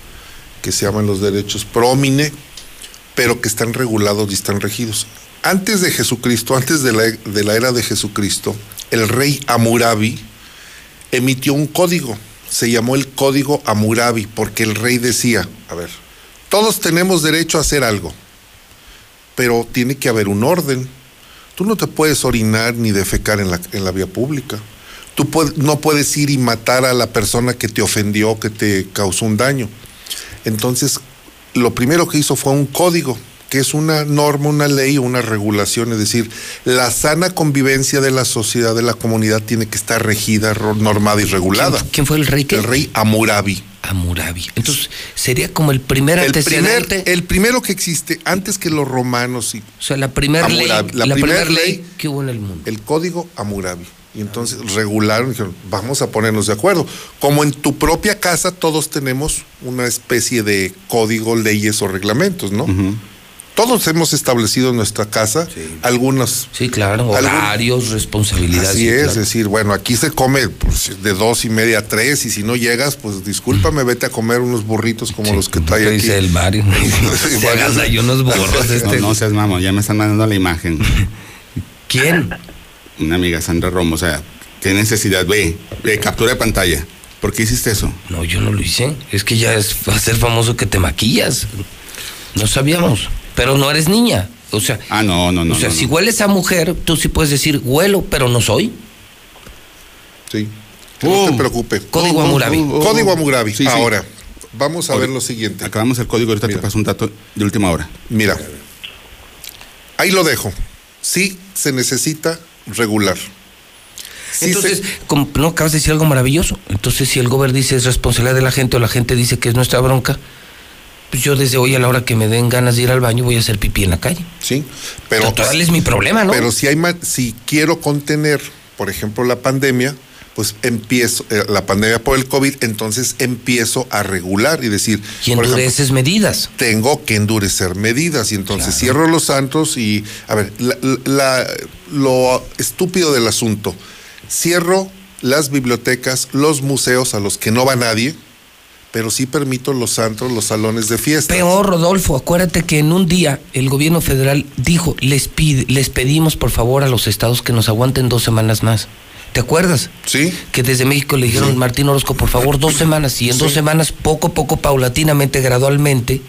que se llaman los derechos promine, pero que están regulados y están regidos. Antes de Jesucristo, antes de la, de la era de Jesucristo, el rey Amurabi emitió un código. Se llamó el Código Amurabi, porque el rey decía, a ver, todos tenemos derecho a hacer algo, pero tiene que haber un orden. Tú no te puedes orinar ni defecar en la, en la vía pública. Tú no puedes ir y matar a la persona que te ofendió, que te causó un daño. Entonces, lo primero que hizo fue un código, que es una norma, una ley, una regulación, es decir, la sana convivencia de la sociedad, de la comunidad, tiene que estar regida, normada y regulada. ¿Quién, quién fue el rey que? El rey Amurabi. Amurabi. Entonces, sería como el primer El, antecedente. primer, el primero que existe antes que los romanos y o sea, la primera ley, la, la primera primer ley ley- que hubo en el mundo. el código Amurabi. Y entonces regularon dijeron, vamos a ponernos de acuerdo. Como en tu propia casa todos tenemos una especie de código, leyes o reglamentos, ¿no? Todos hemos establecido en nuestra casa algunos. Sí, claro, horarios, responsabilidades. Así es, es decir, bueno, aquí se come pues, de dos y media a tres, y si no llegas, pues discúlpame, vete a comer unos burritos como los que trae aquí. Dice el Mario. [LAUGHS] Se hagas ahí unos [LAUGHS] burros. Este. No, no seas mamón, ya me están mandando la imagen. [LAUGHS] ¿Quién? Una amiga, Sandra Romo, o sea, qué necesidad, ve, ve, captura de pantalla. ¿Por qué hiciste eso? No, yo no lo hice. Es que ya es, ser famoso que te maquillas. No sabíamos. Pero no eres niña. O sea. Ah, no, no, no. O sea, no, si hueles a mujer, tú sí puedes decir huelo, pero no soy. Sí. Que no te preocupe. Código Amurabi. Código Amurabi. Sí, sí. Ahora, vamos a Oye, ver lo siguiente. Acabamos el código, ahorita te paso un dato de última hora. Mira, ahí lo dejo. Sí se necesita regular. Sí Entonces, como no acabas de decir algo maravilloso. Entonces, si el gobierno dice es responsabilidad de la gente o la gente dice que es nuestra bronca, pues yo desde hoy a la hora que me den ganas de ir al baño voy a hacer pipí en la calle. Sí, pero Total es mi problema, ¿no? Pero si hay si quiero contener, por ejemplo, la pandemia, pues empiezo eh, la pandemia por el COVID, entonces empiezo a regular y decir, y ejemplo, endureces medidas. tengo que endurecer medidas y entonces cierro los santos y a ver, la- la- lo estúpido del asunto, cierro las bibliotecas, los museos a los que no va nadie, pero sí permito los santos, los salones de fiesta. Peor, Rodolfo, acuérdate que en un día el gobierno federal dijo, les, pide, les pedimos por favor a los estados que nos aguanten dos semanas más. ¿Te acuerdas? Sí. Que desde México le dijeron, Martín Orozco, por favor, dos semanas. Y en dos semanas, poco a poco, paulatinamente, gradualmente,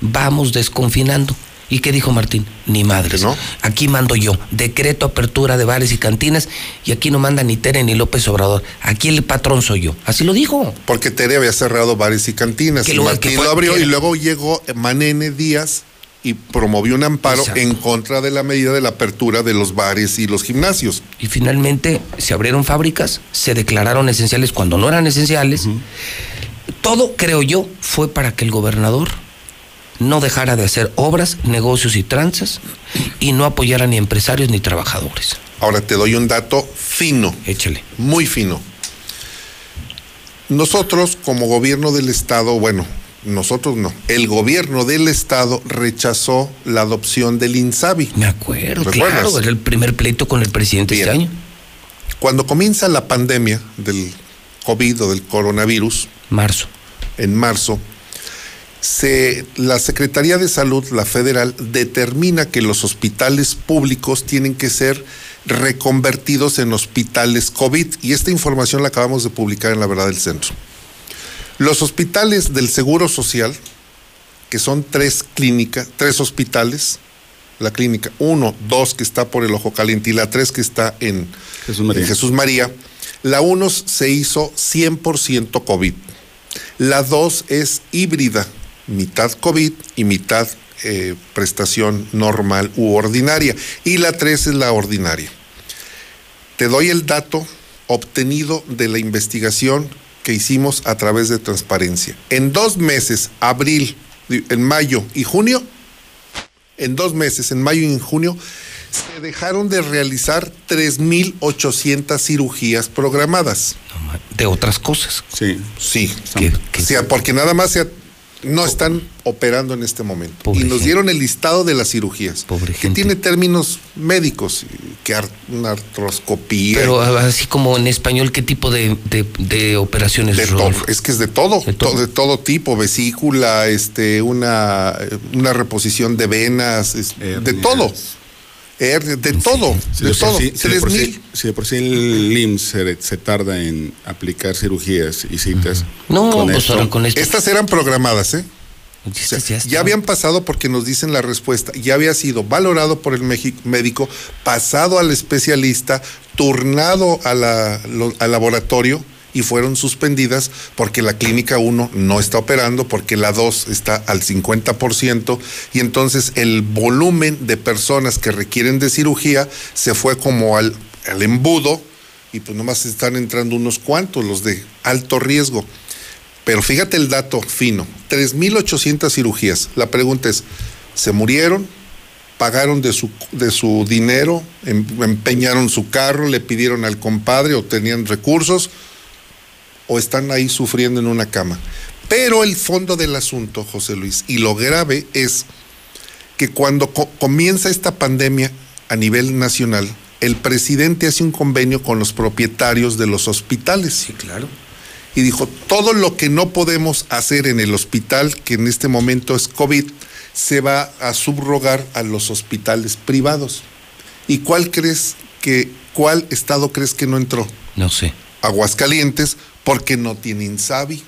vamos desconfinando. ¿Y qué dijo Martín? Ni madres. Aquí mando yo. Decreto apertura de bares y cantinas. Y aquí no manda ni Tere ni López Obrador. Aquí el patrón soy yo. Así lo dijo. Porque Tere había cerrado bares y cantinas. Y Martín fue- lo abrió que- y luego llegó Manene Díaz y promovió un amparo Exacto. en contra de la medida de la apertura de los bares y los gimnasios. Y finalmente se abrieron fábricas, se declararon esenciales cuando no eran esenciales. Todo, creo yo, fue para que el gobernador no dejara de hacer obras, negocios y tranzas y no apoyara ni empresarios ni trabajadores. Ahora te doy un dato fino. Échale. Muy fino. Nosotros, como gobierno del Estado, bueno, nosotros no, el gobierno del Estado rechazó la adopción del INSABI. Me acuerdo, ¿Recuerdas? claro, era el primer pleito con el presidente este año. Cuando comienza la pandemia del COVID o del coronavirus, marzo, en marzo, se, la Secretaría de Salud, la federal, determina que los hospitales públicos tienen que ser reconvertidos en hospitales COVID y esta información la acabamos de publicar en La Verdad del Centro. Los hospitales del Seguro Social, que son tres clínicas, tres hospitales, la clínica 1, 2 que está por el Ojo Caliente y la 3 que está en Jesús María. en Jesús María, la 1 se hizo 100% COVID. La 2 es híbrida, mitad COVID y mitad eh, prestación normal u ordinaria. Y la 3 es la ordinaria. Te doy el dato obtenido de la investigación que hicimos a través de transparencia. En dos meses, abril, en mayo y junio, en dos meses, en mayo y en junio, se dejaron de realizar 3.800 cirugías programadas. De otras cosas. Sí. Sí. O sea, porque nada más se, no están operando en este momento. y nos dieron el listado de las cirugías. que tiene términos médicos, que ar- una artroscopía. Pero así como en español, ¿qué tipo de, de- de operaciones? De todo, es que es de todo, de todo, de todo tipo, vesícula, este, una, una reposición de venas, es- de todo. Hernia, de todo, Si de todo. sí- si de por sí- si de por sí el IMSS se, se tarda en aplicar cirugías y citas. No, con pues esto- ahora con esto. Estas eran programadas, ¿eh? O sea, Ya, habían pasado porque nos dicen la respuesta, ya había sido valorado por el médico, pasado al especialista, turnado a la- lo- al laboratorio y fueron suspendidas porque la clínica 1 no está operando, porque la 2 está al 50% y entonces el volumen de personas que requieren de cirugía se fue como al, al embudo y pues nomás están entrando unos cuantos, los de alto riesgo. Pero fíjate el dato fino, 3.800 cirugías. La pregunta es, ¿se murieron? ¿Pagaron de su, de su dinero? Em- ¿Empeñaron su carro? ¿Le pidieron al compadre o tenían recursos? ¿O están ahí sufriendo en una cama? Pero el fondo del asunto, José Luis, y lo grave es que cuando co- comienza esta pandemia a nivel nacional, el presidente hace un convenio con los propietarios de los hospitales. Sí, claro. Y dijo, todo lo que no podemos hacer en el hospital, que en este momento es COVID, se va a subrogar a los hospitales privados. ¿Y cuál crees que, cuál estado crees que no entró? No sé. Aguascalientes, porque no tiene INSABI.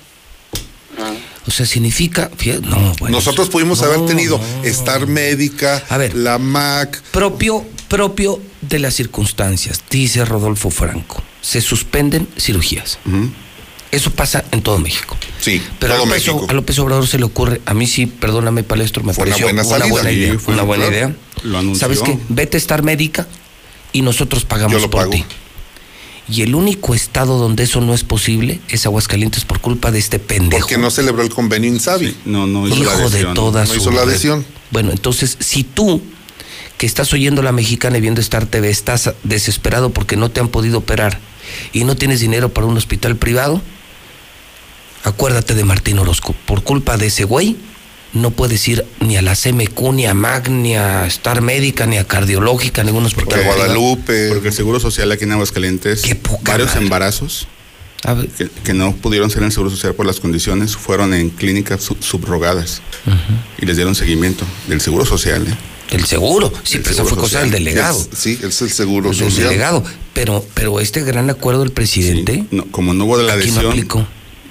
O sea, significa. No, bueno. Nosotros pudimos no, haber tenido no. Star Médica, la MAC. Propio, propio de las circunstancias, dice Rodolfo Franco. Se suspenden cirugías. Eso pasa en todo México. Sí, Pero a López, México. a López Obrador se le ocurre, a mí sí, perdóname, Palestro, me Fue una pareció buena salida. buena idea. fue una buena claro. idea. Lo anunció. ¿Sabes qué? Vete a estar médica y nosotros pagamos Yo lo por pago. ti. Y el único estado donde eso no es posible es Aguascalientes por culpa de este pendejo. Porque no celebró el convenio INSABI. no, no hizo la Hijo de adhesión. toda No su hizo la adhesión. Bueno, entonces, si tú, que estás oyendo la mexicana y viendo Star TV, estás desesperado porque no te han podido operar y no tienes dinero para un hospital privado, acuérdate de Martín Orozco. Por culpa de ese güey, no puedes ir ni a la CMQ, ni a MAC, ni a Star Médica, ni a Cardiológica, ningún hospital. privado. Porque el Seguro Social aquí en Aguascalientes, varios madre. embarazos que, que no pudieron ser en el Seguro Social por las condiciones, fueron en clínicas sub- subrogadas y les dieron seguimiento del Seguro Social. ¿eh? Del seguro, sí, pero esa fue cosa del delegado. Sí, es el seguro El social. delegado. Pero, pero este gran acuerdo del presidente. No, como no hubo de la no adhesión,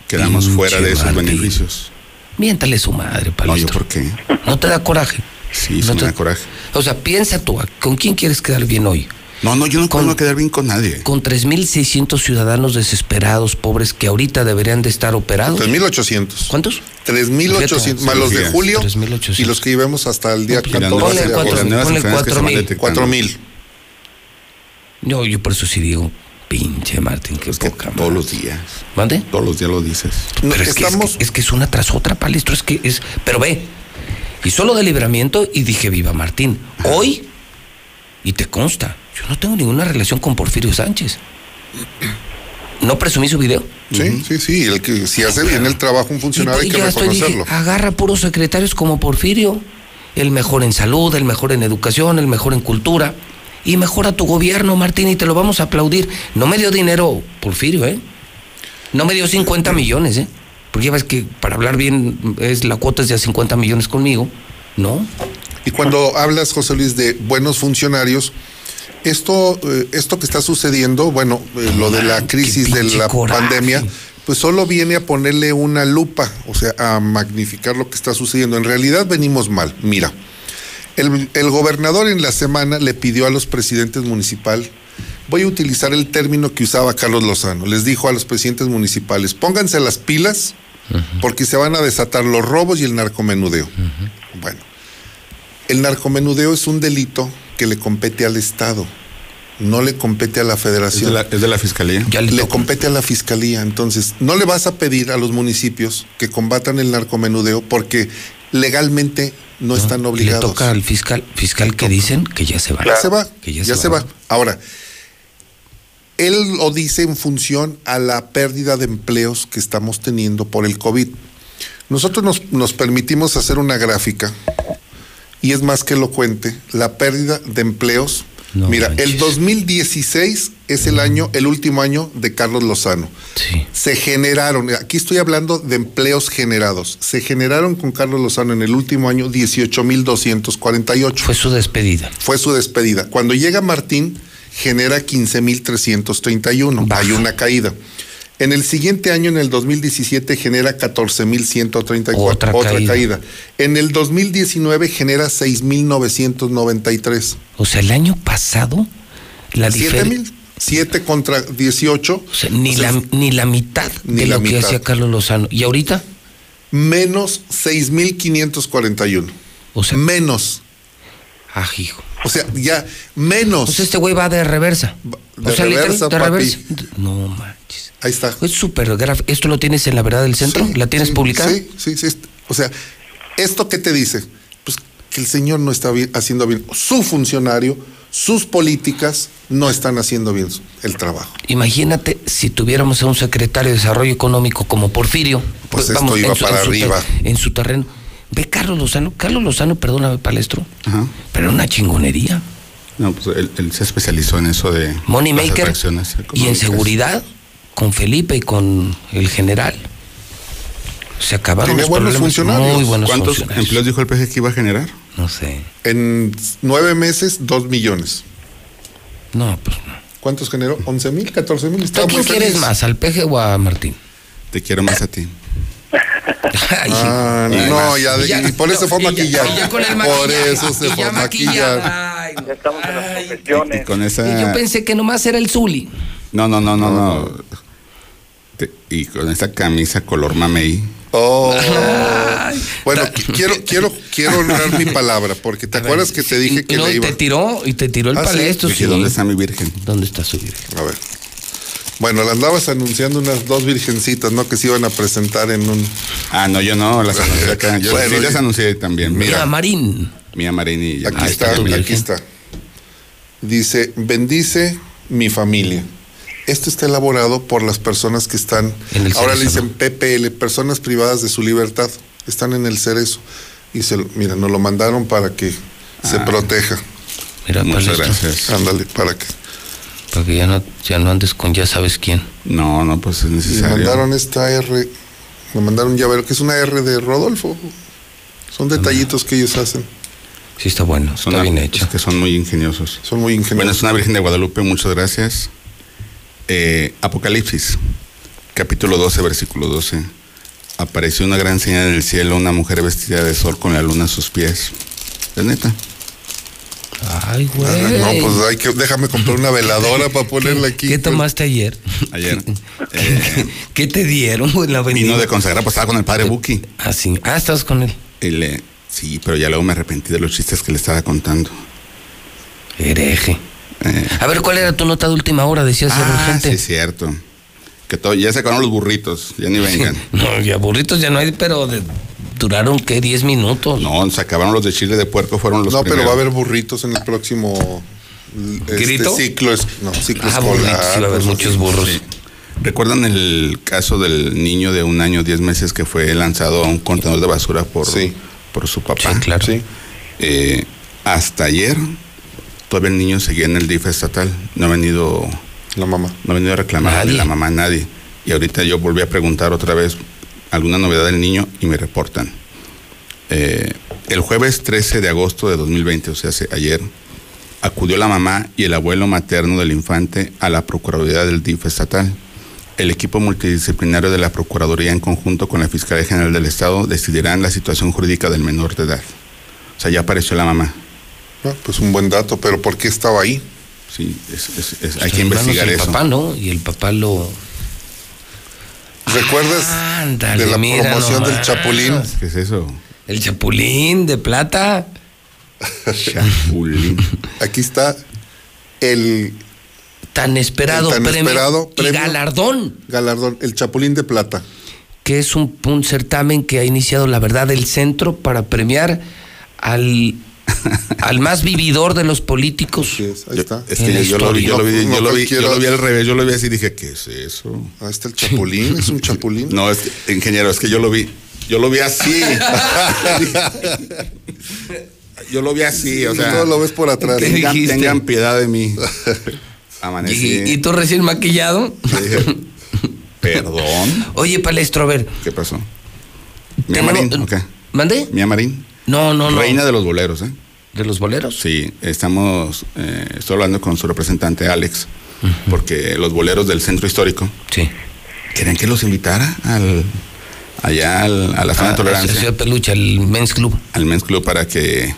quedamos Pinche fuera de esos Martín. beneficios. Miéntale su madre, No, Palestro. ¿yo por qué? ¿No te da coraje? Sí, sí No me te- da coraje. O sea, piensa tú, ¿con quién quieres quedar bien hoy? No, no, yo no puedo quedar bien con nadie. Con 3.600 ciudadanos desesperados, pobres, que ahorita deberían de estar operados. 3.800. ¿Cuántos? 3.800, más los de julio 3.800. y los que llevemos hasta el día las 14 nuevas- de y las agosto. nuevas ponle enfermedades que se van 4,000. detectando. 4.000. Yo, yo por eso sí digo, pinche Martín, qué poca Todos los días. ¿Mande? Todos los días lo dices. Pero es, que, es, que, es que es una tras otra, Palestro, es que es... Pero ve, y solo de libramiento y dije, viva Martín. Hoy, y te consta, yo no tengo ninguna relación con Porfirio Sánchez. ¿No presumí su video? Sí, sí, sí. El que, si hace bien el trabajo un funcionario hay Y que ya estoy, dije, reconocerlo. agarra puros secretarios como Porfirio, el mejor en salud, el mejor en educación, el mejor en cultura, y mejora tu gobierno, Martín, y te lo vamos a aplaudir. No me dio dinero Porfirio, ¿eh? No me dio 50 millones, ¿eh? Porque ya ves que para hablar bien es la cuota es de 50 millones conmigo, ¿no? Y cuando hablas, José Luis, de buenos funcionarios, esto, eh, esto que está sucediendo, bueno, eh, lo de la crisis de la pandemia, pues solo viene a ponerle una lupa, o sea, a magnificar lo que está sucediendo. En realidad venimos mal. Mira, el, el gobernador en la semana le pidió a los presidentes municipales, voy a utilizar el término que usaba Carlos Lozano, les dijo a los presidentes municipales, pónganse las pilas porque se van a desatar los robos y el narcomenudeo. Bueno, el narcomenudeo es un delito que le compete al Estado, no le compete a la federación. ¿Es de la, es de la fiscalía? le compete a la fiscalía. Entonces, no le vas a pedir a los municipios que combatan el narcomenudeo porque legalmente no, están Le obligados. toca al fiscal, fiscal que dicen que ya se va. Ya se va, Que ya, ya, se, va. Ahora, él lo dice en función a la pérdida de empleos que estamos teniendo por el COVID. Nosotros nos, nos permitimos hacer una gráfica y es más que elocuente la pérdida de empleos. Mira, el 2016 es el año, el último año de Carlos Lozano. Se generaron, aquí estoy hablando de empleos generados. Se generaron con Carlos Lozano en el último año 18.248. Fue su despedida. Fue su despedida. Cuando llega Martín, genera 15.331. Hay una caída. En el siguiente año, en el 2017, genera 14.134. Otra caída. caída. En el 2019 genera 6.993. O sea, el año pasado, la ¿Siete diferencia. mil? 7 contra 18. O sea, ni, O sea, la, ni la mitad ni de la lo que mitad. hacía Carlos Lozano. ¿Y ahorita? Menos 6.541. O sea. Menos. Ah, hijo. O sea, ya menos. O sea, este güey va de reversa. De o sea, literal, reversa, de papi. reversa. No manches. Ahí está. Es súper grave. ¿Esto lo tienes en la verdad del centro? Sí, ¿La tienes sí, publicada? Sí, sí, sí. O sea, ¿esto qué te dice? Pues que el señor no está bien- haciendo bien. Su funcionario, sus políticas no están haciendo bien el trabajo. Imagínate si tuviéramos a un secretario de Desarrollo Económico como Porfirio. Pues esto iba en su- para en su arriba. en su terreno. Ve Carlos Lozano, Carlos Lozano, perdóname, palestro, Ajá. pero era una chingonería. No, pues él, él se especializó en eso de Money las Maker y en seguridad con Felipe y con el general. Se acabaron Tiene los buenos problemas. funcionarios. Muy buenos ¿Cuántos funcionarios. empleos dijo el PG que iba a generar? No sé. En nueve meses, dos millones. No, pues no. ¿Cuántos generó? ¿11 mil? ¿14 mil? ¿Tú a quién quieres más, al peje o a Martín? Te quiero más a ti. [LAUGHS] Ay, Ah, Y no, más. ya, de- Y ya- y por eso fue y ya- maquillar. y ya con Por eso se y fue ya a maquillar. Ay, no. Ya estamos en las Y confesiones. con Y esa. yo pensé que nomás era el Zuli. No, no, no, no, no. Te- y con esa camisa color mamey. Oh. Bueno, qui- quiero, quiero, quiero honrar mi palabra, porque te acuerdas que te dije Y que no, le y iba. te tiró, y te tiró el Ah, sí. palestro. Dije, sí. ¿dónde está mi virgen? ¿Dónde está su virgen? A ver. Bueno, las andabas anunciando unas dos virgencitas, ¿no? Que se iban a presentar en un. Ah, no, yo no, las [LAUGHS] anuncié acá. Yo Bueno, sí las anuncié también. Mira, Mira, Marín. Mía Marín y Aquí está, aquí virgen. está. Dice, bendice mi familia. Esto está elaborado por las personas que están, En el ahora le dicen PPL, personas privadas de su libertad. Están en el cerezo. Y se, lo- mira, nos lo mandaron para que se Ah. proteja. Mira, muchas palestro. gracias. Ándale, para que. Para que ya no, ya no andes con ya sabes quién. No, no, pues es necesario. mandaron esta R, me mandaron un llavero, que es una R de Rodolfo. Son detallitos que ellos hacen. Sí, está bueno, Son está bien es hecho. que son muy ingeniosos. Son muy Bueno, ingeniosos. es una Virgen de Guadalupe, muchas gracias. Eh, Apocalipsis, capítulo 12, versículo 12. Apareció una gran señal en el cielo, una mujer vestida de sol con la luna a sus pies. ¿Es neta? Ay, güey. Ah, no, pues hay que, déjame comprar una veladora para ponerla aquí. ¿Qué tomaste ayer? Ayer. [LAUGHS] Eh, ¿Qué te dieron en la avenida? vino de consagrar, pues estaba con el padre Buki. Ah, sí. Ah, estás con él. Sí, pero ya luego me arrepentí de los chistes que le estaba contando. Hereje. Eh, A ver, ¿cuál era tu nota de última hora? Decías ser ah, urgente. sí, es cierto. Que todo, ya se acabaron los burritos, ya ni vengan. [LAUGHS] No, ya burritos ya no hay, pero de- duraron, ¿qué? ¿10 minutos? No, se acabaron los de chile de puerco, fueron los No, pero va a haber burritos en el próximo este ¿Grito? ciclo. Es, no, ciclo Ah, escolar. burritos, sí va a haber muchos así. burros. Sí. ¿Recuerdan el caso del niño de un año, diez meses, que fue lanzado a un contenedor de basura por, Sí. por su papá? Sí, claro. Sí. Eh, hasta ayer, todavía el niño seguía en el DIF estatal. No ha venido, La mamá. no ha venido a reclamar Nadie. la mamá, nadie. Y ahorita yo volví a preguntar otra vez alguna novedad del niño y me reportan. Eh, el jueves 13 de agosto de 2020, o sea, hace- ayer, acudió la mamá y el abuelo materno del infante a la Procuraduría del DIF estatal. El equipo multidisciplinario de la Procuraduría, en conjunto con la Fiscalía General del Estado, decidirán la situación jurídica del menor de edad. O sea, ya apareció la mamá. Ah, pues un buen dato, pero ¿por qué estaba ahí? Sí, es- es- es- hay Sus que investigar el eso. papá, ¿no? Y el papá lo... ¿Recuerdas Ándale, de la mira promoción del. Chapulín? ¿Qué es eso? El chapulín de plata. [LAUGHS] Chapulín. Aquí está el Tan esperado, El tan premio, esperado y premio. galardón. galardón, el Chapulín de Plata. que es un, un certamen que ha iniciado, la verdad, el centro para premiar al, [LAUGHS] al más vividor de los políticos. Así es, ahí está. Es En que yo, yo lo vi, yo lo vi, historia. yo lo vi, No yo lo vi cualquiera- al revés, yo lo vi así y dije, ¿qué es eso? Ahí está el Chapulín, es un Chapulín. No, es que, ingeniero, es que yo lo vi, yo lo vi así. [LAUGHS] yo lo vi así, o sea. Todo lo ves por atrás. ¿Qué Tengan, piedad de mí. [LAUGHS] Y, Amanecí. y tú recién maquillado. dije, Perdón. Oye, Palestro, a ver. ¿Qué pasó? Mía tenemos- Marín, ¿o qué? ¿Mandé? Mía Marín. No, no, no. Reina de los boleros, ¿eh? ¿De los boleros? Sí, estamos, eh, estoy hablando con su representante Alex, porque los boleros del centro histórico Sí. querían que los invitara al, allá al- a la zona Ah, de tolerancia, Ciudad Peluche, el Men's Club. al Men's Club para que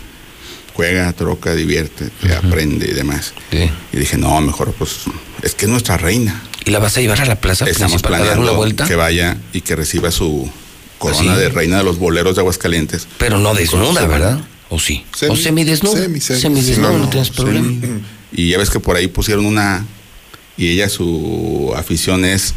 juega, troca, divierte, aprende y demás. Sí. Y dije, no, mejor pues, es que es nuestra reina. ¿Y la vas a llevar a la plaza Estamos principal a dar planeando una vuelta? que vaya y que reciba su corona ¿Ah, sí? de reina de los boleros de Aguascalientes. Pero no desnuda, ¿verdad? ¿O sí? Semi- ¿O semidesnuda? semi, semi. Semidesnuda, no, no, no, tienes problema. Y ya ves que por ahí pusieron una. Y ella, su afición es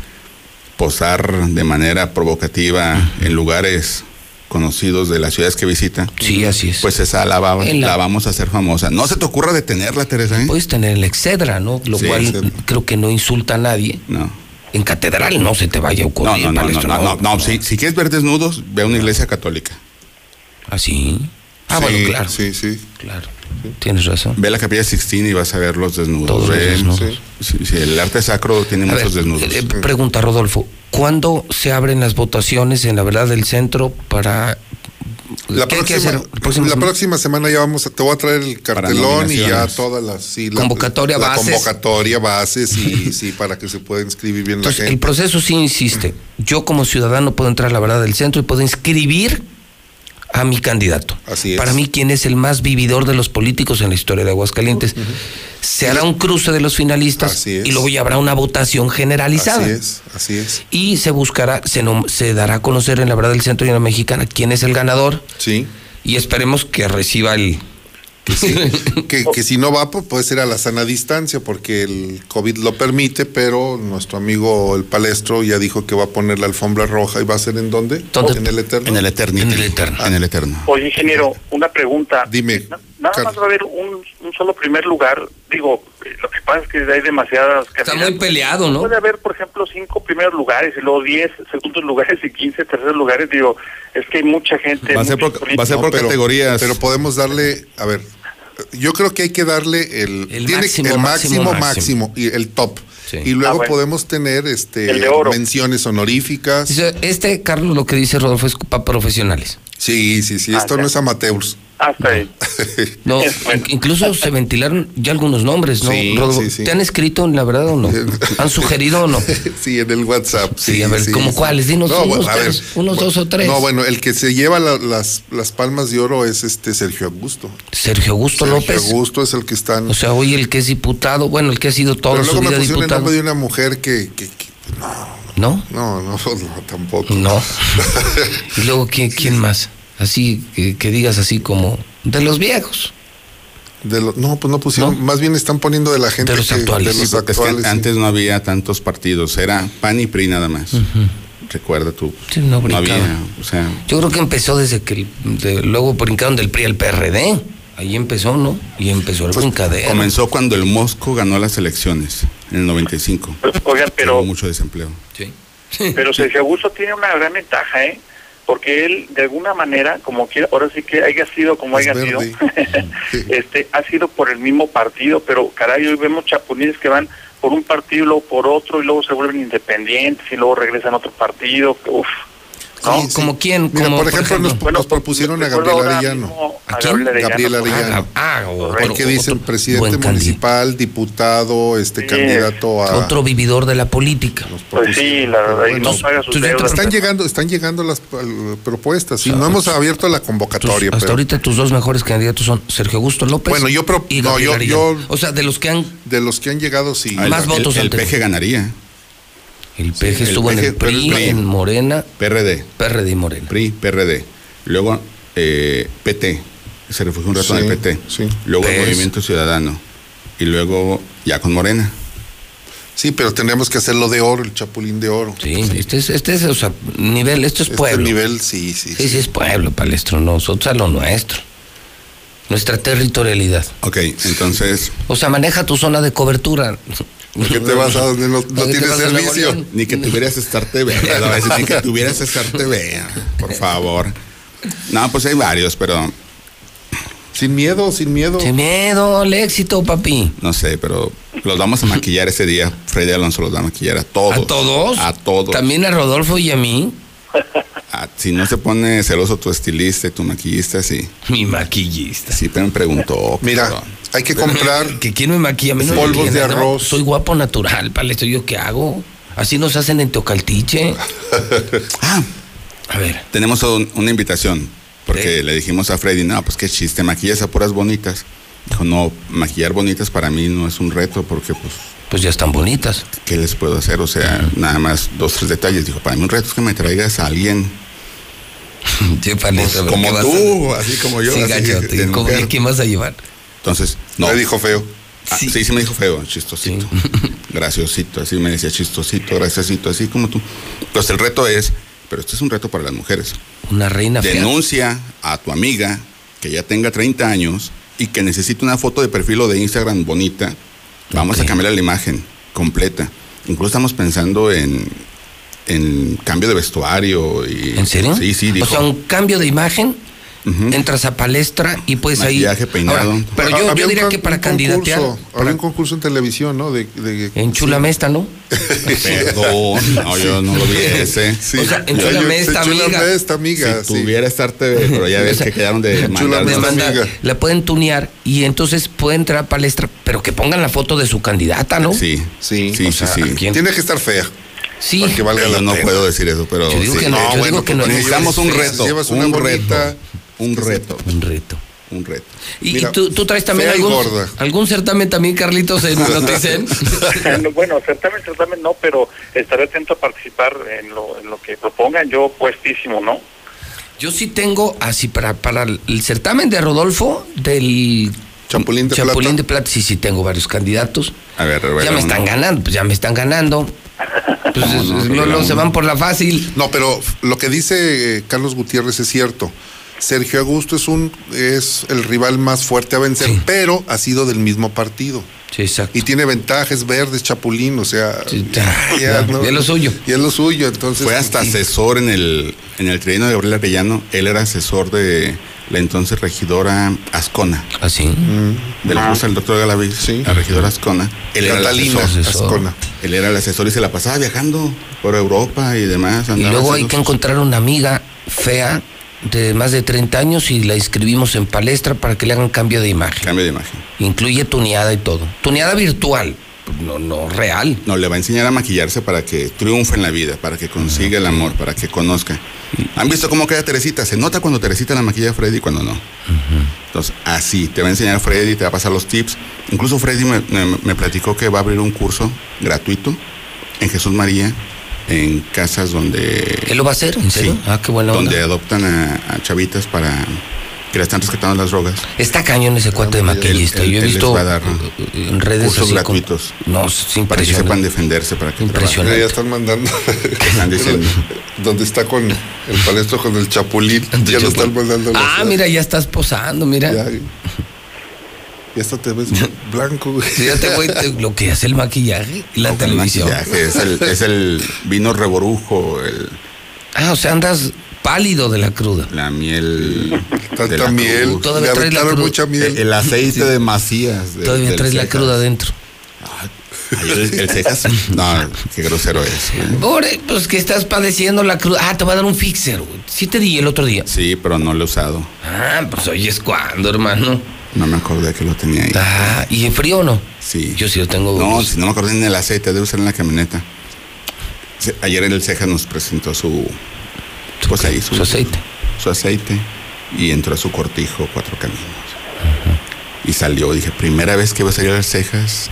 posar de manera provocativa en lugares conocidos de las ciudades que visita. Sí, así es. Pues esa la, va- la- la vamos a hacer famosa. No se te ocurra detenerla, Teresa. ¿eh? Puedes tener el Excedra, ¿no? Lo Sí, cual Excedra. creo que no insulta a nadie. No. En catedral no se te vaya a ocurrir, no, no, no, no, no, no. Si, si quieres ver desnudos, ve a una iglesia católica. ¿Ah, sí? Ah, Sí, bueno, claro. Sí, sí. Claro. Tienes razón. Ve la capilla Sixtina y vas a ver los desnudos. Todos los desnudos. Sí, sí, el arte sacro tiene A ver, muchos desnudos. eh, pregunta Rodolfo, ¿cuándo se abren las votaciones en la verdad del centro para La ¿Qué hay que próxima, hacer? ¿La próxima la semana? próxima semana ya vamos a, te voy a traer el cartelón y ya todas las sí, la- Convocatoria, la bases. convocatoria bases y [LAUGHS] sí para que se pueda inscribir bien Entonces, la el gente. proceso sí insiste. Yo como ciudadano puedo entrar la verdad del centro y puedo inscribir a mi candidato. Así es. Para mí, quien es el más vividor de los políticos en la historia de Aguascalientes. Se hará un cruce de los finalistas Así es. y luego ya habrá una votación generalizada. Así es, así es. Y se buscará, se, nom- se dará a conocer en la verdad del centro y en la mexicana quién es el ganador. Sí. Y esperemos que reciba el. [LAUGHS] Que, que si no va, pues puede ser a la sana distancia, porque el COVID lo permite, pero nuestro amigo el palestro ya dijo que va a poner la alfombra roja y va a ser en dónde? En el Eterno. En el Eterno. En el Eterno. En el Eterno. Oye, ingeniero, una pregunta. Dime. Nada más va a haber un, un solo primer lugar. Digo, eh, lo que pasa es que hay demasiadas. Está muy peleado, ¿no? Puede haber, por ejemplo, cinco primeros lugares y luego diez segundos [LAUGHS] lugares y quince terceros lugares. Digo, es que hay mucha gente. Va a ser por-. No, pero- Pero podemos darle, a ver, yo creo que hay que darle el, El tiene- máximo, el máximo. máximo, y el top. Sí. Y luego Ah, bueno. podemos tener este menciones honoríficas. Dice, Este, Carlos, lo que dice Rodolfo es para profesionales. Sí, sí, sí, Ah, esto no es amateurs. Hasta [LAUGHS] ahí. No, in- incluso se ventilaron ya algunos nombres, ¿no? Sí, Rodolfo? sí, sí. ¿Te han escrito en la verdad o no? [LAUGHS] ¿Han sugerido o no? Sí, en el WhatsApp. Sí, Sí, a ver, sí, ¿cómo sí. cuáles? Dinos No, unos ver, unos dos o tres. No, bueno, el que se lleva la- las, las palmas de oro es este Sergio Augusto. Sergio Augusto Sergio López. Augusto es el que están. O sea, hoy el que es diputado, bueno, el que ha sido toda Pero su luego me vida diputado. De una mujer que, que- que- ¿No? no, no, no, tampoco. No. [LAUGHS] y luego, ¿quién, quién más? Así, que, que digas así como, de los viejos. De lo- no, pues no pusieron, más bien están poniendo de la gente De los que- actuales. de los Sí, porque es que actuales, sí. antes no había tantos partidos, era PAN y PRI nada más. Recuerda tú. Sí, no brincaba. había, o sea, Yo creo que empezó desde que de- luego brincaron del PRI al PRD. Ahí empezó, ¿no? Y empezó el brincadero. comenzó cuando el Mosco ganó las elecciones en el 95. Oigan, pero, Hubo mucho desempleo. pero Sergio Augusto tiene una gran ventaja, ¿eh? Porque él, de alguna manera, como quiera, ahora sí que haya sido como Es haya sido, [LAUGHS] este, ha sido por el mismo partido, pero caray, hoy vemos chapulines que van por un partido y luego por otro y luego se vuelven independientes y luego regresan a otro partido. Uf. Sí, sí. ¿Como quién? Mira, Como, por por ejemplo, nos, ejemplo. nos propusieron a Gabriel Arellano. a ¿A quién? Gabriel Arellano. Arellano. Ah, otro- Porque dicen otro presidente municipal, diputado, este candidato a. Otro vividor de la política. Pues sí, la verdad, y Bueno, no paga sus deudas. Están llegando, están llegando las propuestas. Sí, no hemos abierto la Tus- convocatoria. hasta pero- ahorita tus dos mejores candidatos son Sergio Augusto López Bueno, yo pro- y no, yo- yo- O sea, de los que han... de los que han llegado, sí. Ah, el- Más el- votos El, tenido. PG ganaría. El PG estuvo en PG, el PRI, en Morena, PRD. PRD y Morena. PRI, PRD. Luego eh, PT. Se refugió un rato en el PT. sí. Luego el. Movimiento Ciudadano. Y luego ya con Morena. Sí, pero tendríamos que hacerlo de oro, el chapulín de oro. Sí, este es, este es, o sea, nivel, esto es Este pueblo. nivel, sí, sí. Sí, sí, es pueblo, palestro, nosotros a lo nuestro. Nuestra territorialidad. Ok, entonces. O sea, maneja tu zona de cobertura. ¿Por qué te vas a donde no, no ¿Por qué te tienes servicio? Ni que tuvieras Star TV. decir, [LAUGHS] Ni que tuvieras Star TV. Por favor. No, pues hay varios, pero Sin miedo, sin miedo. Sin miedo al éxito, papi. no sé, pero los vamos a maquillar ese día. Freddy Alonso los va a maquillar a todos. ¿A todos? A todos. También a Rodolfo y a mí. Ah, si no se pone celoso tu estilista y tu maquillista, sí. Mi maquillista. Sí, pero me preguntó. Mira, cabrón. Hay que comprar Que quién me maquilla, no Polvos de ¿no? arroz. Soy guapo natural, palestro. ¿Yo qué hago? Así nos hacen en Teocaltiche. [LAUGHS] Ah, A ver. tenemos un- una invitación. Porque le dijimos a Freddy, no, pues qué chiste, maquillas a puras bonitas. Dijo, no, maquillar bonitas para mí no es un reto porque pues... Pues ya están bonitas. ¿Qué les puedo hacer? O sea, nada más dos, tres detalles. Dijo, para mí un reto es que me traigas a alguien [LAUGHS] Sí, palestro, Pues, ¿qué como tú, a- así como yo. Sí, así, gachote. de ¿Cómo- mujer. ¿Quién vas a llevar? Entonces, no. Me dijo feo. Ah, sí. sí, me dijo feo, chistosito. [LAUGHS] Graciosito, así me decía chistosito, graciosito, así como tú. Entonces el reto es, pero este es un reto para las mujeres. Una reina fea. Denuncia a tu amiga que ya tenga 30 años y que necesite una foto de perfil o de Instagram bonita. Vamos a cambiar la imagen completa. Incluso estamos pensando en, en cambio de vestuario. Y, ¿En serio? Sí, sí, dijo. O sea, un cambio de imagen entras a palestra y ahí. Maquillaje, peinado. Ahora, pero Ah, yo, diría que para candidatear. concurso, Había un concurso en televisión, ¿no? De, de- En Chulame esta, ¿no? [LAUGHS] Perdón, no, yo no lo vi ese. Sí. O sea, en Yo- yo- Chulame esta, Chulame amiga. esta, amiga. Si sí. tuviera Star TV, pero ya [LAUGHS] ves O sea, que quedaron de mandar. Amiga. la pueden tunear y entonces puede entrar a palestra, pero que pongan la foto de su candidata, ¿no? Sí, Sí, sí, o sí, sea, sí. ¿quién? Tiene que estar fea. Sí. Valga la no pena. puedo decir eso, pero Yo digo sí. que no, yo digo que no. Necesitamos un llevas- reto, llevas una un reto, un reto, Un reto. un reto. ¿Y, y Mira, tú, tú traes también algún, algún certamen también, Carlitos, en Noticen? [LAUGHS] No, bueno, certamen, certamen no, pero estaré atento a participar en lo, en lo que propongan. Yo puestísimo, ¿no? Yo sí tengo, así para, para el certamen de Rodolfo, del Chapulín de Chapulín Plata. de Plata, sí, sí tengo varios candidatos. A ver, Ya revela me están ganando, pues ya me están ganando. [LAUGHS] Pues, es- no, no, se van por la fácil. No, pero lo que dice eh, Carlos Gutiérrez es cierto. Sergio Augusto es un es el rival más fuerte a vencer, Sí. pero ha sido del mismo partido. Sí, exacto. Y tiene ventajas verdes, Chapulín, o sea, Sí, ya, [LAUGHS] ya, ya es lo suyo. Y es lo suyo, entonces. Fue hasta sí. asesor en el, en el tribunal de Gabriel Arellano. Él era asesor de la entonces regidora Ascona. Así. De la esposa del doctor Galaviz, Sí. la regidora Ascona. Él era el Catalina asesor. asesor. Ascona. Él era el asesor y se la pasaba viajando por Europa y demás. Y luego hay que encontrar una amiga fea de más de 30 años y la inscribimos en palestra para que le hagan cambio de imagen. Cambio de imagen. Incluye tuneada y todo. Tuneada virtual, no, no real. No, le va a enseñar a maquillarse para que triunfe en la vida, para que consiga el amor, para que conozca. ¿Han visto cómo queda Teresita? Se nota cuando Teresita la maquilla a Freddy y cuando no. Entonces, así, te va a enseñar Freddy, te va a pasar los tips. Incluso Freddy me, me- me platicó que va a abrir un curso gratuito en Jesús María, en casas donde... ¿Él lo va a hacer? ¿En serio? Sí, Ah, qué buena onda. Donde adoptan a, a chavitas para que la están rescatando las drogas. Está cañón ese cuate de maquillista. Yo he visto va a dar en redes cursos así con- gratuitos. No, es Para que impresionante. sepan defenderse, para que Impresionante. Ya están mandando. [LAUGHS] Están diciendo. [LAUGHS] Donde está con el palestro con el Chapulín. [LAUGHS] Ya lo están mandando. Ah, mira, ya estás posando, mira. Ya, ya hasta te ves blanco, güey. Fíjate, güey, te- lo que hace el maquillaje y la trabajan. televisión. Maquillaje, Es el, es el vino reborujo, el, Ah, o sea, andas pálido de la cruda. la miel. Tanta de la miel. cruz. Todavía traes la mucha miel. El, el aceite de Macías. de- Todavía traes la cruda adentro. Ay, el, el cejas. [LAUGHS] No, qué grosero es. güey. Pobre, pues que estás padeciendo la cruda. Ah, te va a dar un fixer, güey. Sí te di el otro día. Sí, pero no lo he usado. Ah, pues hoy es cuando, hermano. No me acordé que lo tenía ahí. Ah, ¿y en frío o no? Sí. Yo sí lo tengo. No, si no me acordé ni el aceite, debe ser en la camioneta. Ayer en el Cejas nos presentó su. Pues ahí su, su aceite. Su aceite. Y entró a su cortijo Cuatro Caminos. Y salió, dije, primera vez que voy a salir al Cejas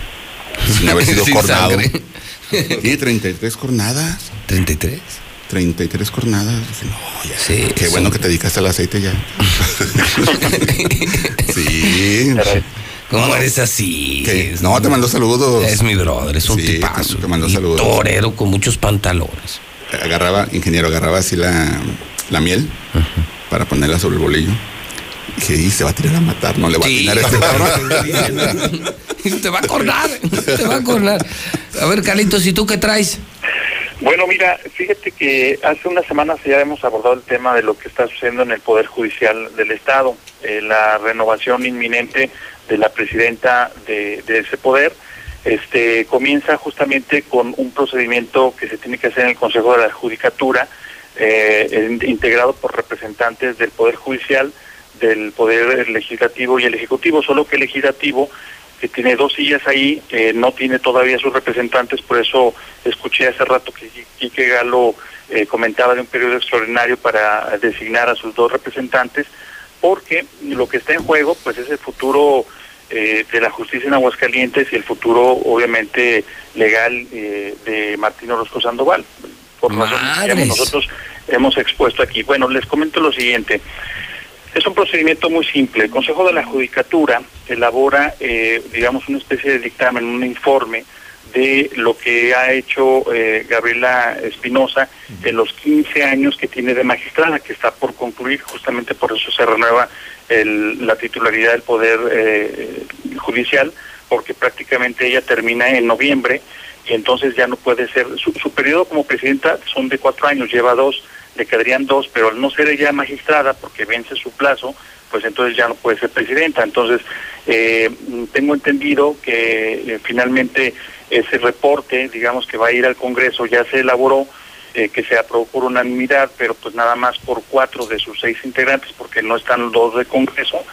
sin haber [LAUGHS] sido Sin cornado. Sí, 33 cornadas. 33. 33 cornadas. Dije, no, ya. Sí, Qué bueno que te dedicaste al aceite ya. [LAUGHS] sí. ¿Cómo eres así? No, te mandó saludos. Es mi brother, es un Sí, tipazo. te saludos. Torero con muchos pantalones. agarraba, ingeniero, agarraba así la, la miel para ponerla sobre el bolillo. "Y se va a tirar a matar, no le va Sí. a atinar a este [LAUGHS] cabrón. te va a acordar, te va a acordar. A ver, Carlitos, ¿y tú qué traes? Bueno, mira, fíjate que hace unas semanas ya hemos abordado el tema de lo que está sucediendo en el Poder Judicial del Estado, eh, la renovación inminente de la presidenta de, de ese poder. Este comienza justamente con un procedimiento que se tiene que hacer en el Consejo de la Judicatura, eh, integrado por representantes del Poder Judicial, del Poder Legislativo y el Ejecutivo, solo que el Legislativo que tiene dos sillas ahí, eh, no tiene todavía sus representantes, por eso escuché hace rato que Quique Galo eh, comentaba de un periodo extraordinario para designar a sus dos representantes, porque lo que está en juego pues es el futuro eh, de la justicia en Aguascalientes y el futuro obviamente legal eh, de Martín Orozco Sandoval, por razones que nosotros hemos expuesto aquí. Bueno, les comento lo siguiente. Es un procedimiento muy simple. El Consejo de la Judicatura elabora, eh, digamos, una especie de dictamen, un informe de lo que ha hecho eh, Gabriela Espinosa en los 15 años que tiene de magistrada, que está por concluir, justamente por eso se renueva el- la titularidad del Poder eh, Judicial, porque prácticamente ella termina en noviembre y entonces ya no puede ser, su, su periodo como presidenta son de cuatro años, lleva dos le quedarían dos, pero al no ser ella magistrada, porque vence su plazo, pues entonces ya no puede ser presidenta. Entonces, eh, tengo entendido que eh, finalmente ese reporte, digamos que va a ir al Congreso, ya se elaboró, eh, que se aprobó por unanimidad, pero pues nada más por cuatro de sus seis integrantes, porque no están los dos de Congreso,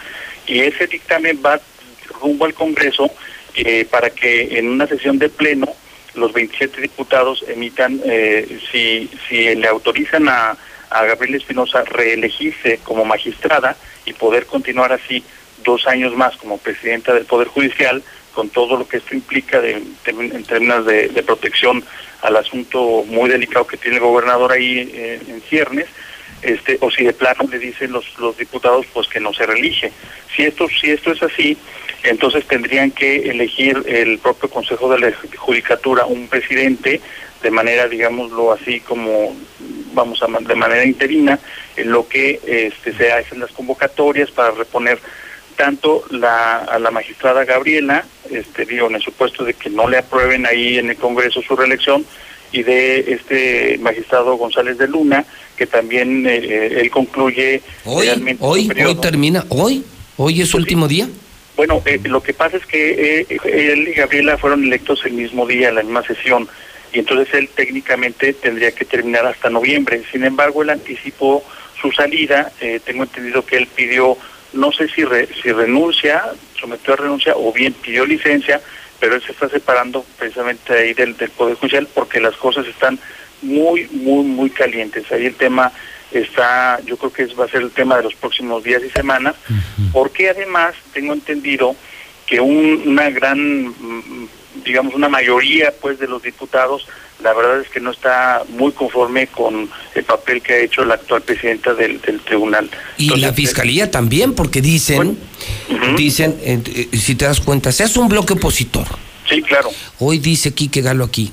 y ese dictamen va rumbo al Congreso eh, para que en una sesión de pleno los 27 diputados emitan, eh, si, si le autorizan a, a Gabriela Espinosa reelegirse como magistrada y poder continuar así dos años más como presidenta del Poder Judicial, con todo lo que esto implica de, en términos de, de protección al asunto muy delicado que tiene el gobernador ahí eh, en ciernes, este, o si de plano le dicen los, los diputados pues que no se reelige. Si esto, si esto es así, entonces tendrían que elegir el propio Consejo de la Judicatura un presidente de manera, digámoslo así, como vamos a de manera interina, en lo que este, se hacen las convocatorias para reponer tanto la, a la magistrada Gabriela, este, digo, en el supuesto de que no le aprueben ahí en el Congreso su reelección, y de este magistrado González de Luna, que también eh, eh, él concluye Hoy, realmente hoy, hoy termina, hoy, hoy es su último día. Bueno, eh, lo que pasa es que eh, él y Gabriela fueron electos el mismo día, la misma sesión, y entonces él técnicamente tendría que terminar hasta noviembre. Sin embargo, él anticipó su salida, eh, tengo entendido que él pidió, no sé si, re- si renuncia, sometió a renuncia o bien pidió licencia, pero él se está separando precisamente ahí del, del Poder Judicial porque las cosas están muy, muy, muy calientes. Ahí el tema está, yo creo que es- va a ser el tema de los próximos días y semanas, porque además tengo entendido que un- una gran, mm, digamos, una mayoría pues de los diputados, la verdad es que no está muy conforme con el papel que ha hecho la actual presidenta del, del tribunal. Y la fiscalía también, porque dicen, dicen, eh, eh, si te das cuenta, se hace un bloque opositor. Sí, claro. Hoy dice Quique Galo aquí,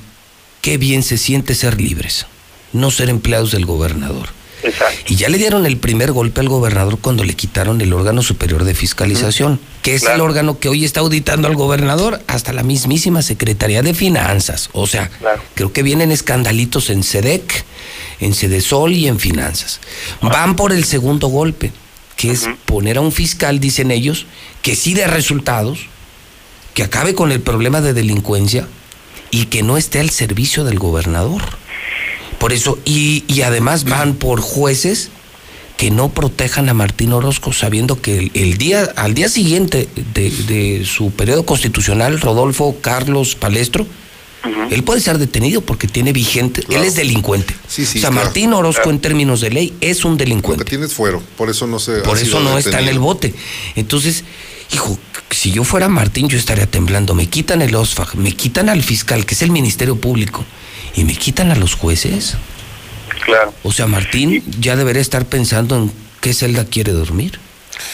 qué bien se siente ser libres, no ser empleados del gobernador. Exacto. Y ya le dieron el primer golpe al gobernador cuando le quitaron el órgano superior de fiscalización, que es el órgano que hoy está auditando al gobernador, hasta la mismísima Secretaría de Finanzas. O sea, creo que vienen escandalitos en SEDEC, en SEDESOL y en Finanzas. Van por el segundo golpe, que es poner a un fiscal, dicen ellos, que sí dé resultados, que acabe con el problema de delincuencia y que no esté al servicio del gobernador. Por eso, y, y además van por jueces que no protejan a Martín Orozco, sabiendo que el, el día, al día siguiente de, de su periodo constitucional, Rodolfo Carlos Palestro, él puede ser detenido porque tiene vigente, él es delincuente. sí, o sea, claro. Martín Orozco en términos de ley es un delincuente. Lo que tienes fuero, por eso no se. Por eso no está en el bote. Entonces, hijo, si yo fuera Martín, yo estaría temblando. Me quitan el OSFAG, me quitan al fiscal, que es el Ministerio Público, y me quitan a los jueces. Claro. O sea, Martín ya debería estar pensando en qué celda quiere dormir.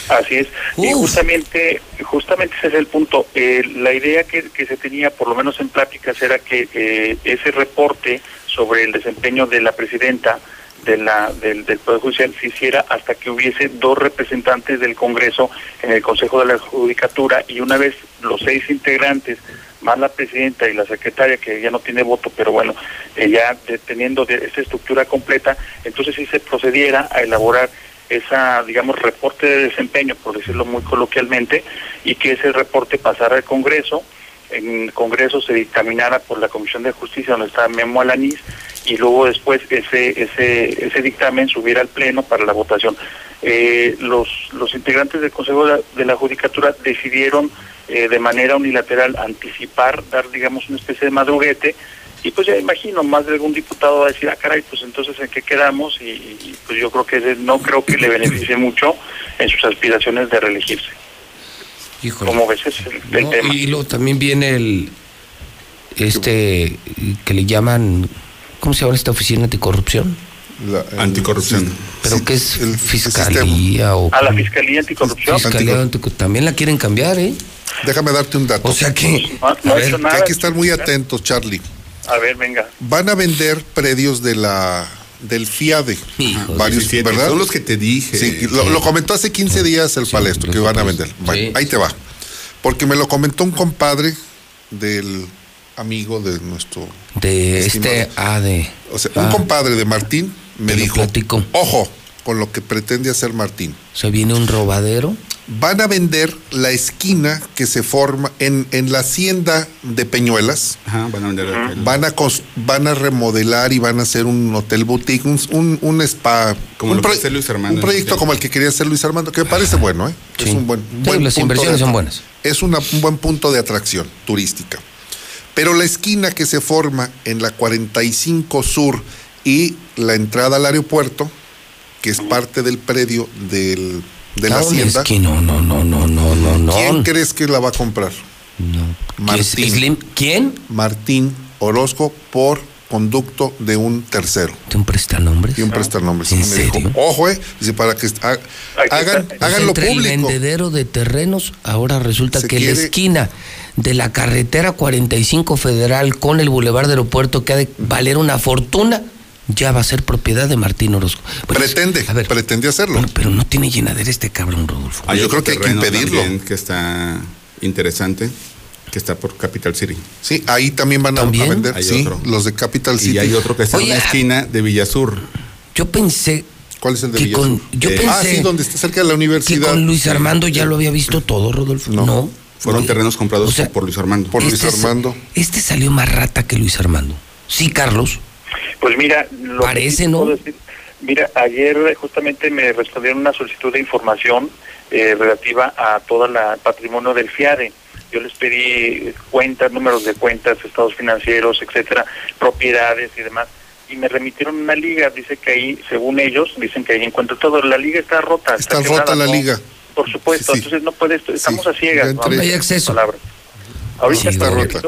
Así es. Y justamente, justamente ese es el punto. Eh, la idea que, que se tenía, por lo menos en pláticas, era que eh, ese reporte sobre el desempeño de la presidenta de la, del, del Poder Judicial se hiciera hasta que hubiese dos representantes del Congreso en el Consejo de la Judicatura y una vez los seis integrantes más la presidenta y la secretaria que ya no tiene voto, pero bueno, eh, ya de- teniendo de esa estructura completa, entonces sí se procediera a elaborar esa, digamos, reporte de desempeño, por decirlo muy coloquialmente, y que ese reporte pasara al Congreso, en el Congreso se dictaminara por la Comisión de Justicia, donde está Memo Alanís, y luego después ese, ese, ese dictamen subiera al Pleno para la votación. Eh, los, los integrantes del Consejo de la, Judicatura decidieron eh, de manera unilateral anticipar, dar, digamos, una especie de madruguete, y pues ya imagino, más de algún diputado va a decir, ah, caray, pues entonces en qué quedamos, y, y, pues yo creo que no creo que le beneficie mucho en sus aspiraciones de reelegirse. Híjole. ¿Cómo ves ese es el, el No, tema? Y luego también viene el, este, que le llaman, ¿cómo se llama esta oficina anticorrupción? Anticorrupción. Pero que es fiscalía o... A la Fiscalía Anticorrupción. Fiscalía también la quieren cambiar, ¿eh? Déjame darte un dato. O sea que... No, no A ver, que hay que estar muy atentos, Charlie. A ver, venga. Van a vender predios de la del FIADE. varios, 17, ¿verdad? son los que te dije. Sí, lo, lo comentó hace 15 días el palestro que van a vender. Bueno, ahí te va. Porque me lo comentó un compadre del amigo de nuestro De estimado. este... Ah, de... O sea, ah, un compadre de Martín me dijo, ojo con lo que pretende hacer Martín. ¿Se viene un robadero? Van a vender la esquina que se forma en, en la hacienda de Peñuelas. Ajá, van a vender la- Van a, van a remodelar y van a hacer un hotel boutique, un, un, un spa. Como un, lo que hace Luis Armando un proyecto como el que quería hacer Luis Armando, que me parece bueno, ¿eh? Es un buen, un Sí, buen las punto inversiones de- son buenas. Es una- un buen punto de atracción turística. Pero la esquina que se forma en la 45 Sur y la entrada al aeropuerto, que es parte del predio del, de la Ah, hacienda. esquina, no, no, no, no, no, no, no. ¿Quién crees que la va a comprar? Martín. Slim? ¿Quién? Martín Orozco por conducto de un tercero. ¿De un prestanombres? De un prestanombres. ¿En Me dijo, serio? Ojo, eh. Dice, para que ha- hagan, O sea, hagan lo entre el público. vendedero de terrenos, ahora resulta Se que la esquina de la carretera 45 Federal con el Boulevard de Aeropuerto que ha de valer una fortuna, ya va a ser propiedad de Martín Orozco. Pues, pretende, pretende hacerlo. Bueno, pero no tiene llenadera este cabrón, Rodolfo. Hay Yo creo que hay que impedirlo. que está interesante, que está por Capital City. Sí, ahí también van a, a vender, Hay sí, otro. los de Capital City. Y hay otro que está en Oye, una esquina de Villasur. Yo pensé ¿Cuál es el de que Villasur? con- yo Eh, pensé ah, sí, donde está cerca de la que universidad. con Luis Armando ya lo había visto todo, Rodolfo. No. Fueron terrenos comprados O sea, por Luis Armando. Por Luis Este es- Armando. Este salió más rata que Luis Armando. Sí, Carlos. Pues mira, lo que Parece, sí ¿no? puedo decir- mira, ayer justamente me respondieron una solicitud de información eh, relativa a todo el patrimonio del FIADE. Yo les pedí cuentas, números de cuentas, estados financieros, etcétera, propiedades y demás. Y me remitieron una liga, dice que ahí, según ellos, dicen que ahí encuentro todo. La liga está rota. Está quebrada, rota la ¿no? liga. Por supuesto, Sí. entonces no puede, estamos a ciegas. No hay acceso. Palabras. Ahorita Sí, está rota. Y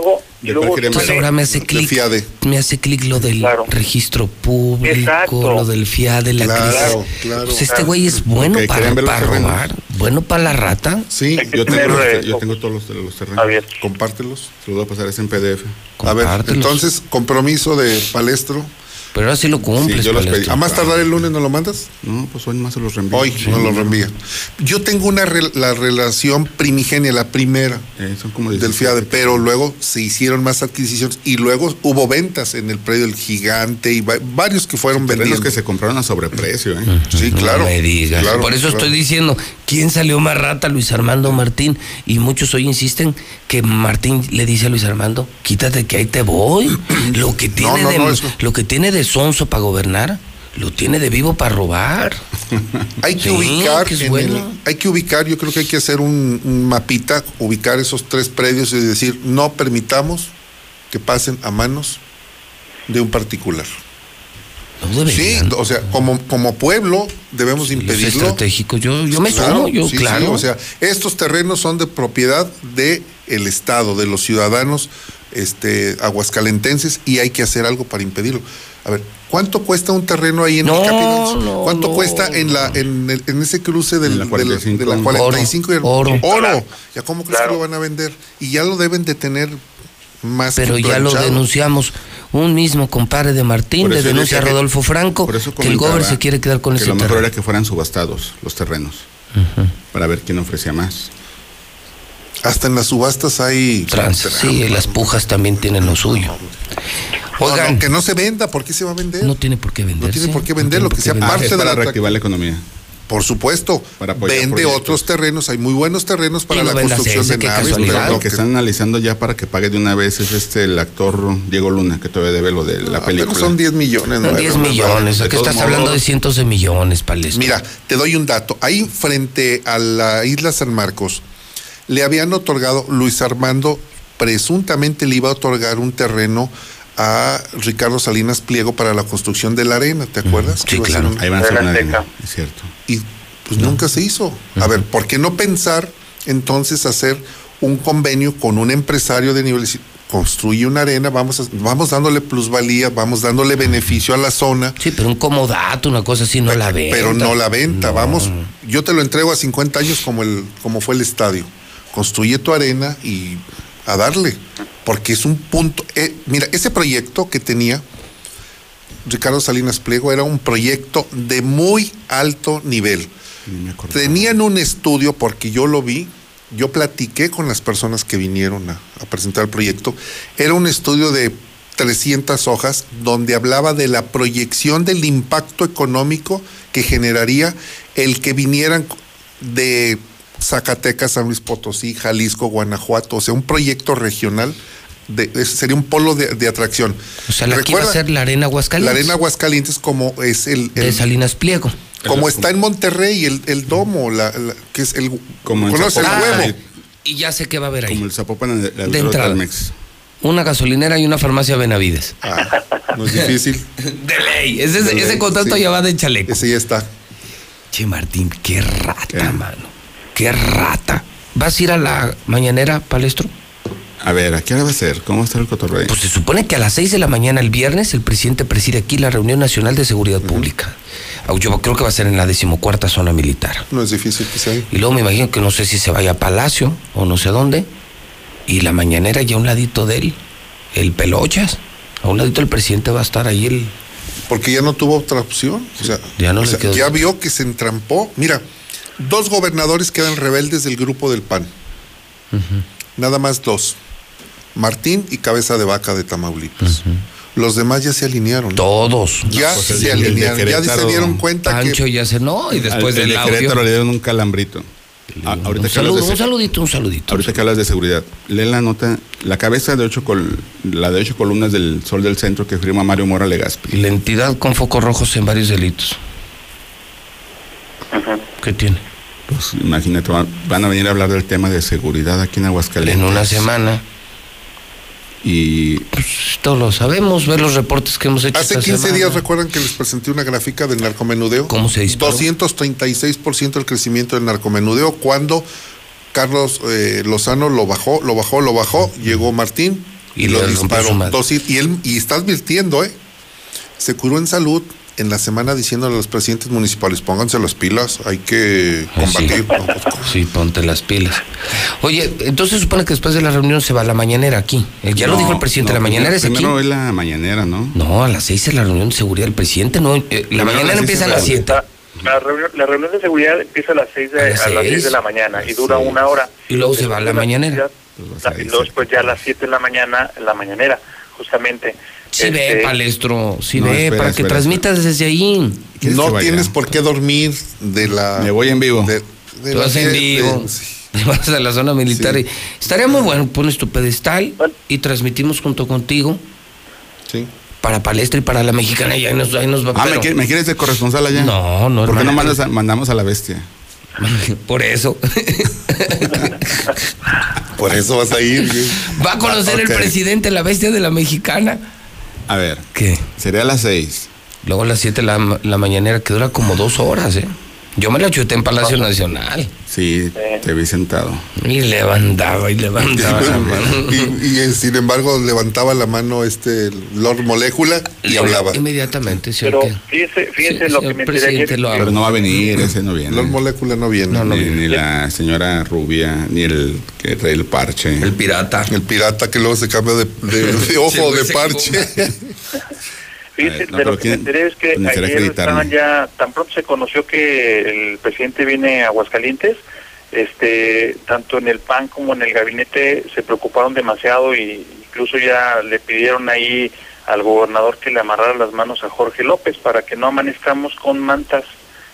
luego, y luego sale- ahora me hace clic. FIADE. Me hace clic lo del registro público, Exacto. lo del FIADE, la Claro, crisis. claro. Pues este güey es bueno para, ¿quieren ver los para robar, bueno para la rata. Sí, Yo tengo, yo todos los, los terrenos. Compártelos. Se los voy a pasar es en PDF. A ver, entonces, compromiso de palestro. Pero ahora sí lo cumples. Sí, yo los Palestro. A más tardar el lunes, ¿no lo mandas? No, pues hoy más se los reenvío. Hoy Sí. no lo reenvía. Yo tengo una re- la relación primigenia, la primera Eh, son como del 17. FIADE, pero luego se hicieron más adquisiciones y luego hubo ventas en el predio del gigante y va- varios que fueron vendiendo. que se compraron a sobreprecio, ¿eh? Sí, No claro. me digas. claro, Por eso claro. estoy diciendo, ¿quién salió más rata? Luis Armando Martín. Y muchos hoy insisten que Martín le dice a Luis Armando, quítate que ahí te voy. [CLEARS THROAT] Lo que tiene, no, de, no, eso- lo que tiene de sonso para gobernar, lo tiene de vivo para robar. [LAUGHS] Hay que Sí, ubicar, que es en bueno. el- hay que ubicar, yo creo que hay que hacer un, un mapita, ubicar esos tres predios y decir, no permitamos que pasen a manos de un particular. No Sí, o sea, como, como pueblo debemos impedirlo. estratégicos, yo, yo me Claro, sumo, yo, sí, claro. o sea, estos terrenos son de propiedad de el Estado, de los ciudadanos este, aguascalentenses y hay que hacer algo para impedirlo. A ver, ¿cuánto cuesta un terreno ahí en No, el Capitol? no, ¿Cuánto no, cuesta en la en, el- en ese cruce del, En la del- 45? de la 45 y el- Oro. oro? ¿Ya cómo crees Claro. que lo van a vender? Y ya lo deben de tener más Pero que ya lo denunciamos. Un mismo compadre de Martín le denuncia a Rodolfo Franco Por eso que el gober se quiere quedar con que ese lo mejor terreno. era que fueran subastados los terrenos para ver quién ofrecía más. Hasta en las subastas hay Trans, sí, las pujas también tienen lo suyo. No, Oigan, no, que no se venda, ¿por qué se va a vender? no tiene por qué No venderse. tiene por qué no vender lo que sea venderse. Ah, parte es de para la reactivar la economía. Por supuesto, Para vende proyectos. otros terrenos, hay muy buenos terrenos para no la construcción ese, de naves. pero Lo que están analizando ya para que pague de una vez es este el actor Diego Luna, que todavía debe lo de la Ah, película. pero son 10 millones. No, ¿no? 10 Bueno, millones, todos estás hablando de cientos de millones, Palestro. Mira, te doy un dato. Ahí frente a la isla San Marcos, le habían otorgado, Luis Armando presuntamente le iba a otorgar un terreno a Ricardo Salinas Pliego para la construcción de la arena, ¿te acuerdas? sí, claro. un- Ahí van a hacer una arena, es cierto. y pues nunca se hizo. A ver, ¿por qué no pensar entonces hacer un convenio con un empresario de nivel? decir, Construye una arena, vamos, a- vamos dándole plusvalía, vamos dándole beneficio a la zona, Sí, pero un comodato, una cosa así, no la ve. pero no la venta. Vamos, yo te lo entrego a 50 años como, el, como fue el estadio. Construye tu arena y a darle, porque es un punto. eh, mira, ese proyecto que tenía Ricardo Salinas Pliego era un proyecto de muy alto nivel. Tenían un estudio, porque yo lo vi, yo platiqué con las personas que vinieron a, a presentar el proyecto. Era un estudio de 300 hojas donde hablaba de la proyección del impacto económico que generaría el que vinieran de Zacatecas, San Luis Potosí, Jalisco, Guanajuato, o sea, un proyecto regional. De, sería un polo de, de atracción. O sea, la que iba a ser la Arena La Aguascalientes. Arena Aguascalientes como es el... de Salinas Pliego. como está en Monterrey el, el domo, la, la- que es el... Como en ¿Conoces el huevo? Y ya sé qué va a haber ahí. Como el Zapopan de, De entrada. Una gasolinera y una farmacia Benavides. Ah, no es difícil. [LAUGHS] De ley. Ese, De ese ley, contrato sí. ya va de chaleco. Ese ya está. Che, Martín, qué rata, mano. Qué rata. ¿Vas a ir a la mañanera, palestro? A ver, ¿a qué hora va a ser? ¿Cómo está el cotorreo? Pues se supone que a las 6 de la mañana el viernes el presidente preside aquí la reunión nacional de seguridad pública. Ah, Yo creo que va a ser en la decimocuarta zona militar. No es difícil que sea ahí. Y luego me imagino que no sé si se vaya a Palacio o no sé dónde. Y la mañanera ya a un ladito de él, el Pelochas. A un ladito el presidente va a estar ahí el... Porque ya no tuvo otra opción. O sea, Ya no o le sea, quedó. ya vio que se entrampó. Mira, dos gobernadores quedan rebeldes del grupo del PAN. Nada más dos. Martín y Cabeza de Vaca de Tamaulipas. Los demás ya se alinearon. Todos. Ya Pues se el alinearon. Ya se dieron cuenta Pancho que... ya se no, y después del de audio. Le dieron un calambrito. A- ahorita, Un que hablas saludo, de un saludito, un saludito. ahorita que hablas de seguridad, lee la nota, la cabeza de ocho col- la de ocho columnas del Sol del Centro que firma Mario Mora Legaspi. Y la entidad con focos rojos en varios delitos. ¿Qué tiene? Pues imagínate, van, a venir a hablar del tema de seguridad aquí en Aguascalientes. En una semana. Y Todos lo sabemos, ver los reportes que hemos hecho. Hace esta 15 semana. días recuerdan que les presenté una gráfica del narcomenudeo. ¿Cómo se disparó? 236% el crecimiento del narcomenudeo cuando Carlos eh, Lozano lo bajó, lo bajó, lo bajó, llegó Martín y, Y lo disparó. y él y está advirtiendo, ¿eh? Se curó en salud en la semana diciéndole a los presidentes municipales, pónganse las pilas, hay que sí. combatir. No, pues, [LAUGHS] Sí, ponte las pilas. Oye, entonces supone que después de la reunión se va a la mañanera aquí. Eh, Ya lo dijo el presidente, no, la mañanera primero, es aquí. Primero es la mañanera, ¿no? No, a las seis es la reunión de seguridad del presidente, no. eh, la mañanera a empieza a las siete. La reunión, la reunión de seguridad empieza a las 6 de, A a las seis. 6 de la mañana y dura una hora. Y luego se va a la mañanera. Luego después ya a las 7 de la mañana, la mañanera, justamente. Sí ve, Este, palestro, sí No, ve, espera, para que espera, transmitas desde ahí. ¿Quieres que No tienes por qué dormir de la... Me voy en vivo. de- de Te la vas en vivo. Sí. [LAUGHS] Te vas a la zona militar. y- estaría muy bueno, pones tu pedestal y transmitimos junto contigo Sí. para Palestra y para la mexicana y ahí nos, ahí nos va Ah, ¿me, pero- quieres, me quieres de corresponsal allá? No, no, ¿Por qué no mandas a- mandamos a la bestia? [LAUGHS] Por eso. [LAUGHS] Por eso vas a ir. güey. Va a conocer el presidente la bestia de la mexicana. A ver, ¿Qué? sería a las seis. Luego a las 7 de la, la mañanera, que dura como dos horas, ¿eh? Yo me la chuté en Palacio Nacional. Sí, te vi sentado. Y levantaba y [LAUGHS] levantaba la mano. y, y, eh, sin embargo levantaba la mano este Lord Molécula y hablaba. Inmediatamente, ¿sí Pero fíjese, fíjese Sí, lo que el me presidente lo Pero habla. no va a venir, ese no viene. Lord Molécula no viene. No, no ni, viene. ni la señora Rubia, ni el que trae el parche. El pirata. El pirata que luego se cambia de, de- de [LAUGHS] ojo, de parche. [LAUGHS] Fíjese, A ver, no, de lo que ¿quién- me enteré es que ayer estaban ya, tan pronto se conoció que el presidente viene a Aguascalientes, este, tanto en el PAN como en el gabinete se preocuparon demasiado y incluso ya le pidieron ahí al gobernador que le amarrara las manos a Jorge López para que no amanezcamos con mantas.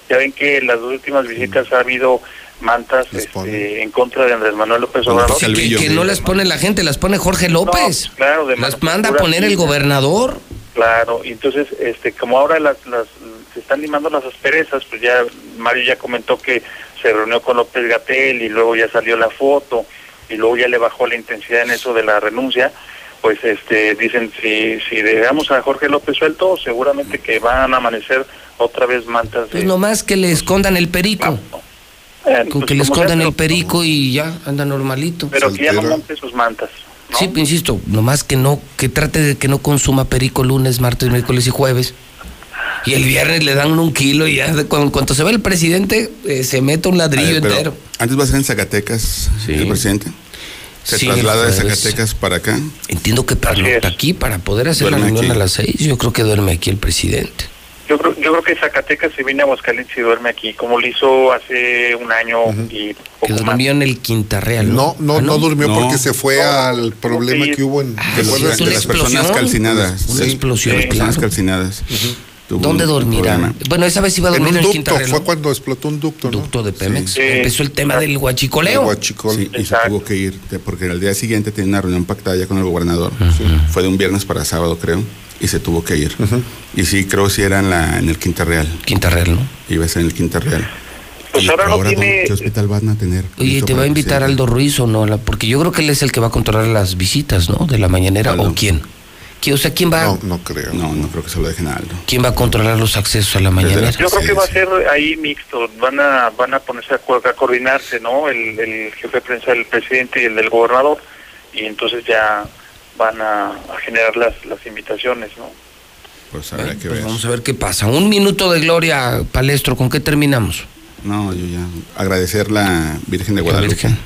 Ya ven que en las dos últimas visitas ha habido mantas este, en contra de Andrés Manuel López Como Obrador. Sí, que, que no las pone la gente, las pone Jorge López. No, claro, de las manda a poner el gobernador. Claro, y entonces, este, como ahora las, las, se están limando las asperezas, pues ya Mario ya comentó que se reunió con López Gatel y luego ya salió la foto y luego ya le bajó la intensidad en eso de la renuncia, pues este, dicen si si dejamos a Jorge López suelto, seguramente que van a amanecer otra vez mantas de... Pues nomás que le escondan el perico. Eh, Con pues, que le escondan sea, el perico y ya anda normalito. Pero que ya no monte sus mantas. ¿No? Sí, insisto, nomás que no, que trate de que no consuma perico lunes, martes, miércoles y jueves. Y el viernes le dan un kilo y ya cuando, cuando se ve el presidente eh, se mete un A ladrillo ver, entero. Antes va a ser en Zacatecas Sí. el presidente. Se Sí, traslada de jueves. Zacatecas para acá. Entiendo que es. aquí para poder hacer la reunión aquí. a las seis. Yo creo que duerme aquí el presidente. Yo creo, yo creo que Zacatecas se viene a Aguascalientes y duerme aquí, como lo hizo hace un año y Que durmió en el Quinta Real. No, no, Ah, no, durmió No. porque se fue al problema que hubo en. Ah, ¿te sí, de las personas calcinadas. Una explosión, Las personas claro. calcinadas. Tuvo ¿Dónde dormirá? Bueno, esa vez iba a En dormir un en, el ducto, Quinta Real. fue cuando explotó un ducto, ¿no? Ducto de Pemex. Sí. Empezó el tema del El huachicoleo. huachicol. Sí, y se tuvo que ir, porque al día siguiente tenía una reunión pactada ya con el gobernador. Fue de un viernes para sábado, creo, y se tuvo que ir. Y sí, creo que sí era en, la, en el Quinta Real. Quinta Real, ¿no? Iba a ser en el Quinta Real. Pues ahora no ¿dónde- tiene- ¿Qué hospital van a tener? Oye, ¿te va a el invitar? Aldo Ruiz o no? Porque yo creo que él es el que va a controlar las visitas, ¿no? De la mañanera. ¿O quién? ¿Quién- O sea, ¿quién va, No, no creo. No, no creo que se lo dejen a Aldo. ¿quién va a controlar los accesos a la mañanera? Yo creo que va a ser ahí mixto, van a van a ponerse a, a coordinarse, ¿no? El, el jefe de prensa del presidente y el del gobernador, y entonces ya van a, a generar las, las invitaciones, ¿no? Pues habrá que Pues ver. vamos a ver qué pasa. Un minuto de gloria, Palestro. ¿Con qué terminamos? No, yo ya. Agradecer la Virgen de La Guadalupe. Virgen.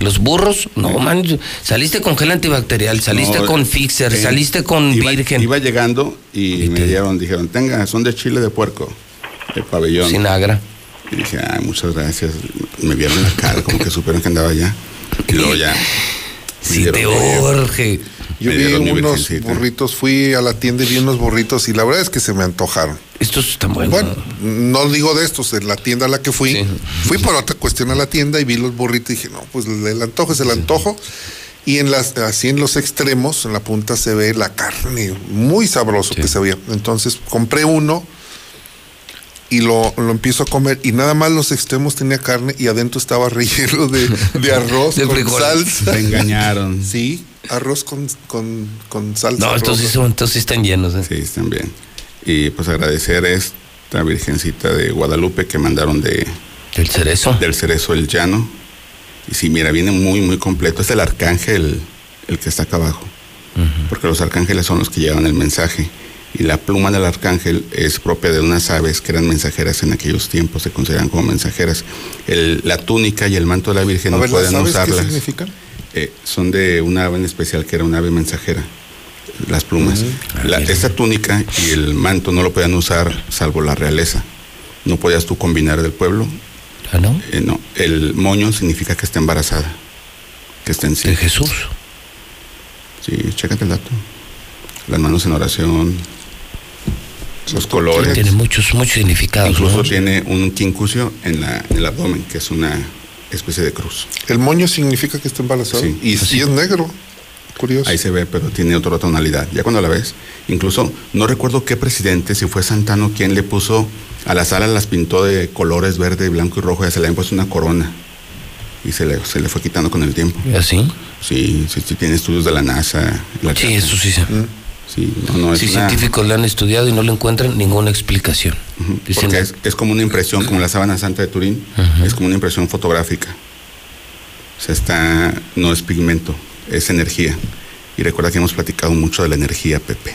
Los burros, no, man, saliste con gel antibacterial, saliste No, con Fixer, eh, saliste con iba, Virgen. Iba llegando y, me dieron, dijeron, tenga, son de chile de puerco, de pabellón. Sinagra. Y dije, ay, muchas gracias. Me vieron la cara, como que supieron que andaba allá. Y luego ya. [LAUGHS] me Sí, te urge. Yo vi unos burritos, fui a la tienda y vi unos burritos y la verdad es que se me antojaron. Estos están buenos. Bueno, no digo de estos, en la tienda a la que fui, fui por otra cuestión a la tienda y vi los burritos y dije, no, pues el antojo es el antojo. Y en las, así en los extremos, en la punta se ve la carne, muy sabroso que se veía. Entonces compré uno y lo, lo empiezo a comer y nada más los extremos tenía carne y adentro estaba [LAUGHS] relleno de, de arroz De con frijoles. salsa. Me engañaron. Sí, arroz con, con, con salsa. No, estos sí, roja. son, estos sí están llenos. ¿eh? Sí, están bien. Y pues agradecer a esta Virgencita de Guadalupe que mandaron de, ¿Del cerezo? del Cerezo el Llano. Y sí, mira, viene muy, muy completo. Es el arcángel el que está acá abajo. Porque los arcángeles son los que llevan el mensaje. Y la pluma del arcángel es propia de unas aves que eran mensajeras en aquellos tiempos, se consideran como mensajeras. El- la túnica y el manto de la Virgen A no ver, pueden ¿las aves qué usarlas. significan? Eh, son de una ave en especial que era una ave mensajera, las plumas. La- esta túnica y el manto no lo podían usar salvo la realeza. No podías tú combinar del pueblo. ¿Ah, no? Eh, no, el moño significa que está embarazada, que está en sí. De Jesús. Sí, chécate el dato. Las manos en oración, los colores. Tiene muchos, muchos significados. Incluso ¿no? tiene un quincusio en, la, en el abdomen, que es una especie de cruz. El moño significa que está embarazado. Sí. y sí es negro. Curioso. Ahí se ve, pero tiene otra tonalidad. Ya cuando la ves, incluso no recuerdo qué presidente, si fue Santano quien le puso a las alas, las pintó de colores verde, blanco y rojo, y se le habían puesto una corona. Y se le, se le fue quitando con el tiempo. ¿Y así? Sí, sí, sí, tiene estudios de la NASA. la Sí, eso sí. sí. Sí, no, no, es Sí, una- científicos le han estudiado y no le encuentran ninguna explicación. Dicen, Porque es, es como una impresión, como la sábana santa de Turín, es como una impresión fotográfica. O sea, está, no es pigmento, es energía. Y recuerda que hemos platicado mucho de la energía, Pepe.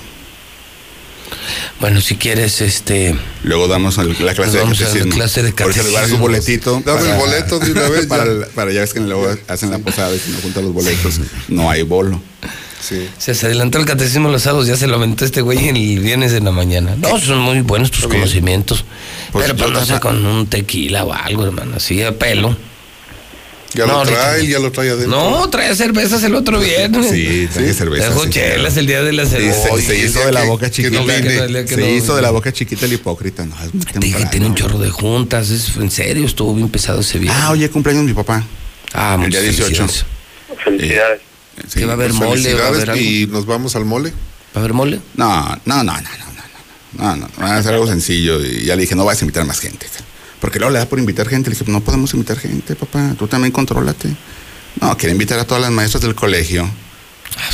Bueno, si quieres, este. Luego damos el- la clase de a catecismo. clase de les voy a dar su catecismo. boletito. Dame el boleto de una vez, [LAUGHS] Para, para ya ves que luego hacen la posada y si no juntan los boletos, no hay bolo. Sí. Se se adelantó el catecismo los sábados, ya se lo aventó este güey el viernes en la mañana. No, son muy buenos tus bien. conocimientos. Pues pero pues no sé, con un tequila o algo, hermano, así de pelo. Ya No, lo trae, ya lo trae adentro. No, trae cervezas el otro viernes. Sí, traje cerveza. Trajo sí, chelas el día de la cerveza. se, hizo de la boca chiquita. no vine. Se no- hizo de la boca chiquita el hipócrita. No, Dije, tiene un chorro de juntas, es, en serio, estuvo bien pesado ese viernes. Ah, oye, cumpleaños mi papá. Ah, el día muchas 18. felicidades. Sí, ¿Que va a haber Pues mole? ¿Va a felicidades haber algo? y nos vamos al mole. ¿Va a haber mole? No, no, no, no, no, no, no, no, no, va a ser algo sencillo y ya le dije, no a. Porque luego le da por invitar gente, le dije, no podemos invitar gente, papá, tú también contrólate. No, quiere invitar a todas las maestras del colegio.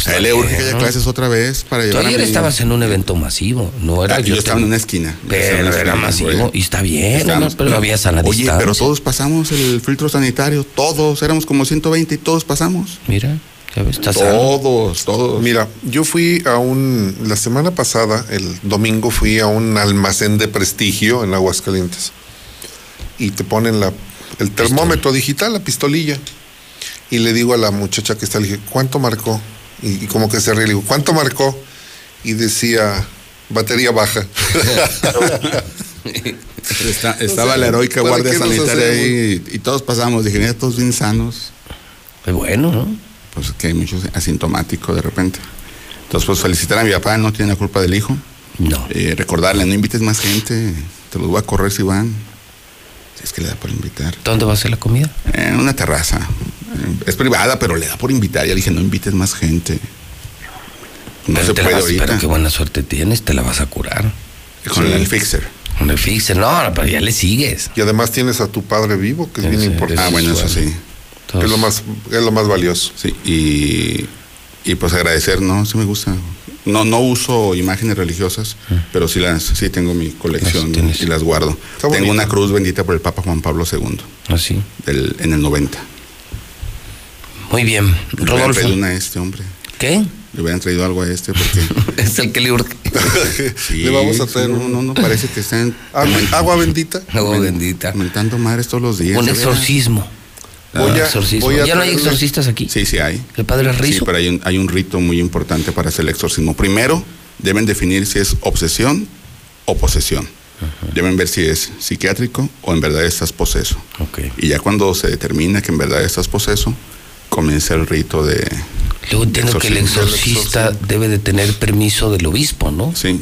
A él le urge que haya ¿no? clases otra vez para llevar a ayer mi- estabas en un evento masivo, no era Ah, yo estaba en una esquina. Pero una era masivo y está bien, ¿no? pero había sana Oye, distancia. pero todos pasamos el filtro sanitario, todos, éramos como 120 y todos pasamos. Mira, ya ves, está sano. Todos, todos. Mira, yo fui a un, la semana pasada, el domingo, fui a un almacén de prestigio en Aguascalientes. Y te ponen la, el termómetro digital, la pistolilla. Y le digo a la muchacha que está, le dije, ¿cuánto marcó? Y, y como que se ríe, le digo, ¿cuánto marcó? Y decía, batería baja. [LAUGHS] Está- estaba la heroica ¿para guardia sanitaria ahí y, y todos pasamos. Dije, mira, todos bien sanos. Qué bueno, ¿no? Pues es que hay muchos asintomáticos de repente. Entonces, pues felicitar a mi papá, no tiene la culpa del hijo. No. Eh, recordarle, no invites más gente, te los voy a correr si van. Si es que le da por invitar. ¿Dónde va a ser la comida? En una terraza. Eh, Es privada, pero le da por invitar. Ya le dije, no invites más gente. No Pero se puede vas- ahorita. Pero qué buena suerte tienes, te la vas a curar. Con Sí. el fixer. Con el fixer, no, pero ya le sigues. Y además tienes a tu padre vivo, que es bien importante. Ah, bueno, eso sí. Es lo más, es lo más valioso. Sí, y, y pues agradecer, no, sí me gusta. No, no uso imágenes religiosas, pero sí las, sí tengo mi colección y las guardo. Está Tengo una cruz bendita por el Papa Juan Pablo II. Así. Del, en el 90. Muy bien. Le hubieran Rodolfo. traído una a este hombre. ¿Qué? Le hubieran traído algo a este porque. [LAUGHS] es el que le urge. [LAUGHS] Sí, Le vamos a traer no, no, no, parece que están. Agua, agua bendita. Agua bendita. Mentando madres todos los días. Un exorcismo. Voy a- exorcismo. voy a ¿Ya no hay exorcistas aquí? Sí, sí hay. ¿El padre Rizo? Sí, pero hay un, hay un rito muy importante para hacer el exorcismo. Primero, deben definir si es obsesión o posesión. Deben ver si es psiquiátrico o en verdad estás poseso. Y ya cuando se determina que en verdad estás poseso, comienza el rito de... Luego entiendo que el exorcista debe de tener permiso del obispo, ¿no? Sí.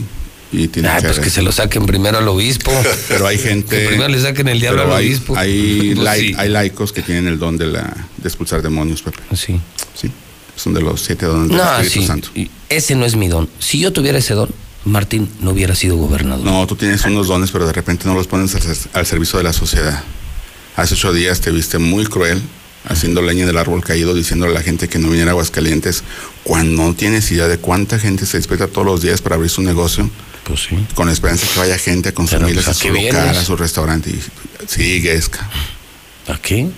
Y tiene Ah, que pues que se lo saquen primero al obispo. [LAUGHS] Pero hay gente... Que primero le saquen el diablo al hay, obispo. Hay, [LAUGHS] Pues sí. hay laicos que tienen el don de, la, de expulsar demonios, Pepe. Sí. Sí. Son de los siete dones del Espíritu sí. Santo. Ese no es mi don. Si yo tuviera ese don, Martín no hubiera sido gobernador. No, tú tienes unos dones, pero de repente no los pones al, al servicio de la sociedad. Hace ocho días te viste muy cruel, haciendo leña del árbol caído, diciéndole a la gente que no viniera a Aguascalientes, cuando no tienes idea de cuánta gente se despierta todos los días para abrir su negocio. Pues sí. Con la esperanza que vaya gente a consumirles pues, ¿a su local, a su restaurante. Y sigues, ca- ¿A qué?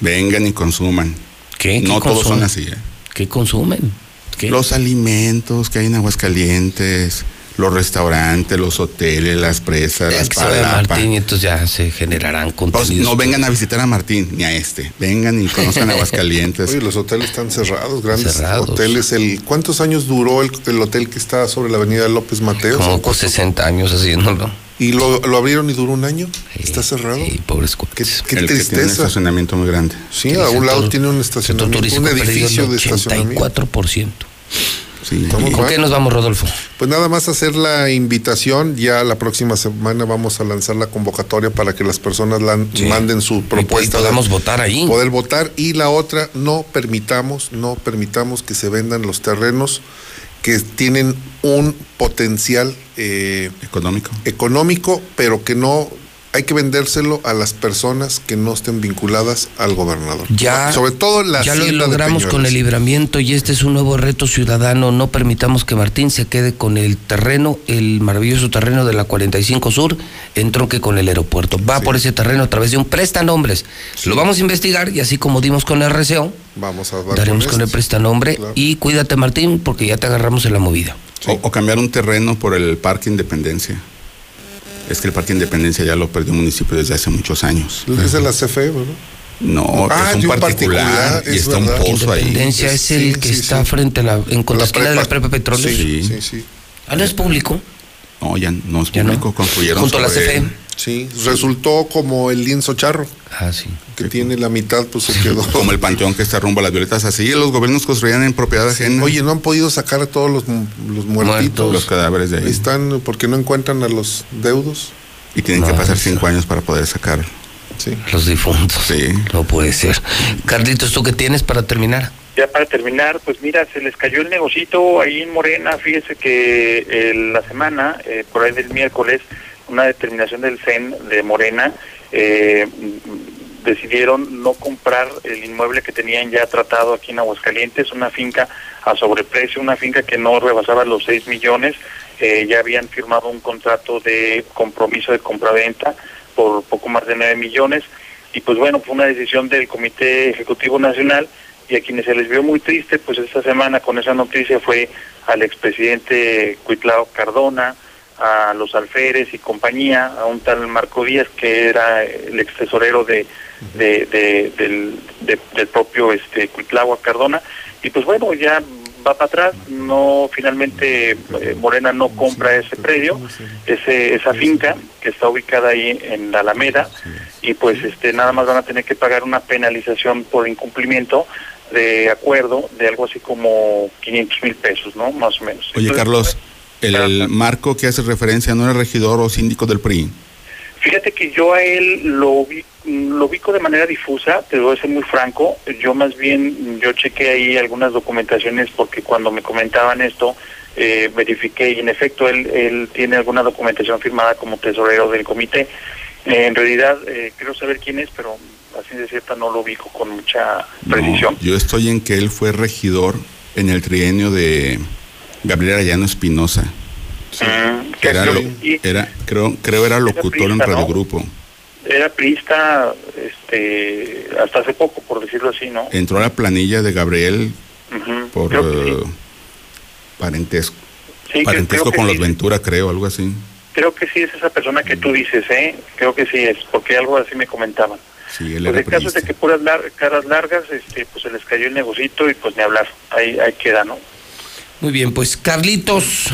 vengan y consuman. ¿Qué? No ¿Qué todos son así, ¿eh? ¿Qué consumen? ¿Qué? Los alimentos que hay en Aguascalientes, los restaurantes, los hoteles, las presas, las palapas. Martín y entonces ya se generarán Pues, contenidos. no vengan a visitar a Martín ni a este. Vengan y conozcan [LAUGHS] Aguascalientes. Oye, los hoteles están cerrados, grandes Cerrados. hoteles. El, ¿Cuántos años duró el, el hotel que está sobre la avenida López Mateos? Como con 60 años haciéndolo. ¿Y lo, lo abrieron y duró un año? ¿Está cerrado? Sí, pobres Qué, qué El que tiene un tristeza. estacionamiento muy grande. Sí, a un lado tiene un estacionamiento, turístico un edificio de estacionamiento. 84%. Sí. ¿Con qué nos vamos, Rodolfo? Pues nada más hacer la invitación. Ya la próxima semana vamos a lanzar la convocatoria para que las personas la- Sí. manden su propuesta. y podamos votar ahí. Poder votar. Y la otra, no permitamos, no permitamos que se vendan los terrenos que tienen un potencial eh, Económico. económico, pero que no hay que vendérselo a las personas que no estén vinculadas al gobernador. Ya, Sobre todo la ya lo de logramos con el libramiento y este es un nuevo reto ciudadano. No permitamos que Martín se quede con el terreno, el maravilloso terreno de la 45 Sur, en tronque con el aeropuerto. Va por ese terreno a través de un prestanombres. Lo vamos a investigar y así como dimos con el RCO, Vamos a dar daremos con con el este. prestanombre Claro. y cuídate Martín porque ya te agarramos en la movida. O, o cambiar un terreno por el Parque Independencia. Es que el Parque Independencia ya lo perdió el municipio desde hace muchos años. Es de la CFE, ¿verdad? No, Ah, es un un particular, particular, y es está un verdad. pozo ahí. Independencia es el Sí, que sí, está sí. frente a la, en La esquina de la prepa Petróleo. Sí, sí, sí. Ah, no es público. No, ya no es Ya no. público, construyeron Junto a la CFE. Sí, resultó como el lienzo charro, Ah, sí. que tiene la mitad, pues se quedó. Como el panteón que está rumbo a las violetas. Así los gobiernos construían en propiedad ajena Oye, no han podido sacar a todos los, los muertitos. los cadáveres de ahí. Están porque no encuentran a los deudos. Y tienen que pasar eso. cinco años para poder sacar. Sí. Los difuntos. Sí. No puede ser. Carlitos, ¿tú qué tienes para terminar? Ya para terminar, pues mira, se les cayó el negocito ahí en Morena. Fíjese que eh, la semana, eh, por ahí del miércoles, una determinación del CEN de Morena, eh, decidieron no comprar el inmueble que tenían ya tratado aquí en Aguascalientes, una finca a sobreprecio, una finca que no rebasaba los 6 millones. Eh, ya habían firmado un contrato de compromiso de compraventa por poco más de 9 millones. Y pues bueno, fue una decisión del Comité Ejecutivo Nacional y a quienes se les vio muy triste, pues esta semana con esa noticia fue al expresidente Cuitlao Cardona, a los alférez y compañía, a un tal Marco Díaz que era el ex tesorero de, de- de- del, de- del propio este Cuitlao Cardona. Y pues bueno ya va para atrás, no finalmente eh, Morena no compra ese predio, ese, esa finca que está ubicada ahí en la Alameda y pues este nada más van a tener que pagar una penalización por incumplimiento de acuerdo de algo así como 500 mil pesos, ¿no? Más o menos. Oye, Entonces, Carlos, el marco que hace referencia no era regidor o síndico del PRI. Fíjate que yo a él lo, ubi- lo ubico de manera difusa, te voy a ser muy franco. Yo más bien, yo chequé ahí algunas documentaciones porque cuando me comentaban esto, eh, verifiqué y en efecto él, él tiene alguna documentación firmada como tesorero del comité. Eh, en realidad, eh, quiero saber quién es, pero así de cierta no lo ubico con mucha precisión. Yo estoy en que él fue regidor en el trienio de Gabriel Arellano Espinosa. Mm, Que era, creo- lo- y- era, creo, creo era locutor en. Radio Grupo. Era priista este, hasta hace poco, por decirlo así, ¿no? Entró a la planilla de Gabriel por eh, parentesco. Sí, parentesco que con sí. los Ventura, creo, algo así. Creo que sí es esa persona que tú dices, ¿eh? Creo que sí es, porque algo así me comentaban. Sí, él Pues el caso es de que puras lar- caras largas, este, pues se les cayó el negocito y pues ni hablar, ahí, ahí queda, ¿no? Muy bien, pues Carlitos,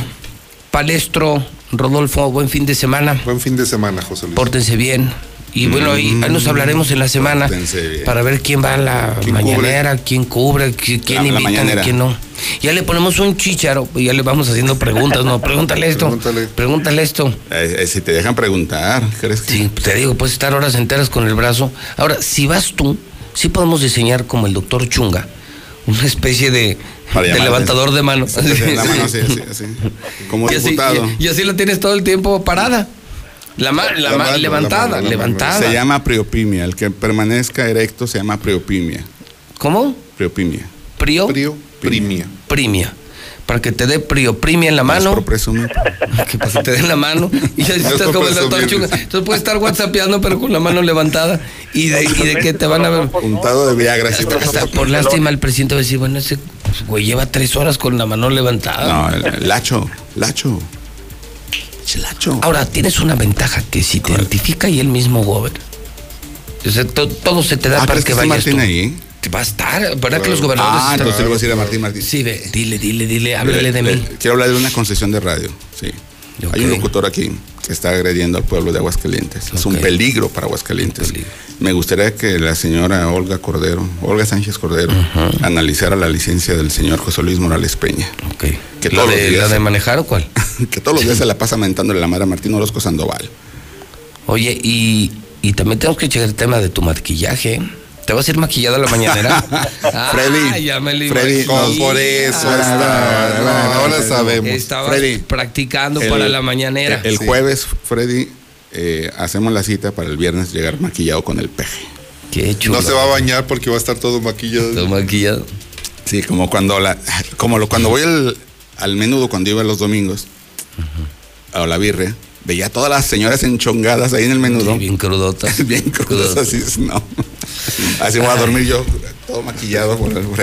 Palestro, Rodolfo, buen fin de semana. Buen fin de semana, José Luis. Pórtense bien. Y bueno, ahí, ahí nos hablaremos en la semana Pórtense bien. para ver quién va a la ¿Quién mañanera, quién cubre, qui- quién La- y quién no. Ya le ponemos un chicharo y ya le vamos haciendo preguntas, ¿no? Pregúntale esto. Pregúntale. Pregúntale esto. Eh, eh, si te dejan preguntar, ¿crees que? Sí, te digo, puedes estar horas enteras con el brazo. Ahora, si vas tú, sí podemos diseñar como el doctor Chunga, una especie de, Llamarte. levantador de manos. La mano así, así, así. Como y, así, diputado. y- y así la tienes todo el tiempo parada. La, ma- la La ma- mano, la levantada, mano, la mano. levantada. Se llama priopimia. El que permanezca erecto se llama priopimia. ¿Cómo? Priopimia. Prio, Frío, primia. primia. Para que te dé prioprimia en la No es mano. presumir. [LAUGHS] que pues, te den la mano y ya No es estás como el doctor. Chunga. Entonces puedes estar whatsappeando pero con la mano levantada y de, y de que te van a ver. Untado de Viagra. sí, Hasta, hasta por lástima el presidente va a decir, bueno, ese güey lleva tres horas con la mano levantada. No, Lacho. Lacho. Lacho. Ahora, tienes una ventaja que si te identifica y el mismo gober. O sea, to- todo se te da Ah, para ¿crees que que está vayas tú. ahí? Va a estar, ¿verdad que los gobernadores Ah, entonces le voy a decir a Martín Martín. Sí, ve, dile, dile, dile, háblale de Le- mí. Quiero hablar de una concesión de radio. Sí. Hay un locutor aquí que está agrediendo al pueblo de Aguascalientes. Es un peligro para Aguascalientes. Peligro. Me gustaría que la señora Olga Cordero, Olga Sánchez Cordero, analizara la licencia del señor José Luis Morales Peña. Ok. Que ¿La todos de, los días- ¿La de manejar o cuál? [LAUGHS] que todos los días [LAUGHS] se la pasa mentándole la madre a Martín Orozco Sandoval. Oye, y, y también tenemos que checar el tema de tu maquillaje. ¿Te vas a ir maquillado a la mañanera? [LAUGHS] Ah, Freddy, ya me Freddy, por eso Ah, está. ah, ah, ahora ah, sabemos. Estabas Freddy, practicando el- para la mañanera. El Sí. jueves, Freddy, eh, hacemos la cita para el viernes llegar maquillado con el peje. Qué chulo. No se va a bañar porque va a estar todo maquillado. Todo maquillado. Sí, como cuando la, como lo, cuando voy al, al menudo cuando iba los domingos a la birria, veía a todas las señoras enchongadas ahí en el menudo. Sí, bien crudotas. [LAUGHS] bien crudas, así es, no. Así voy a dormir yo, todo maquillado.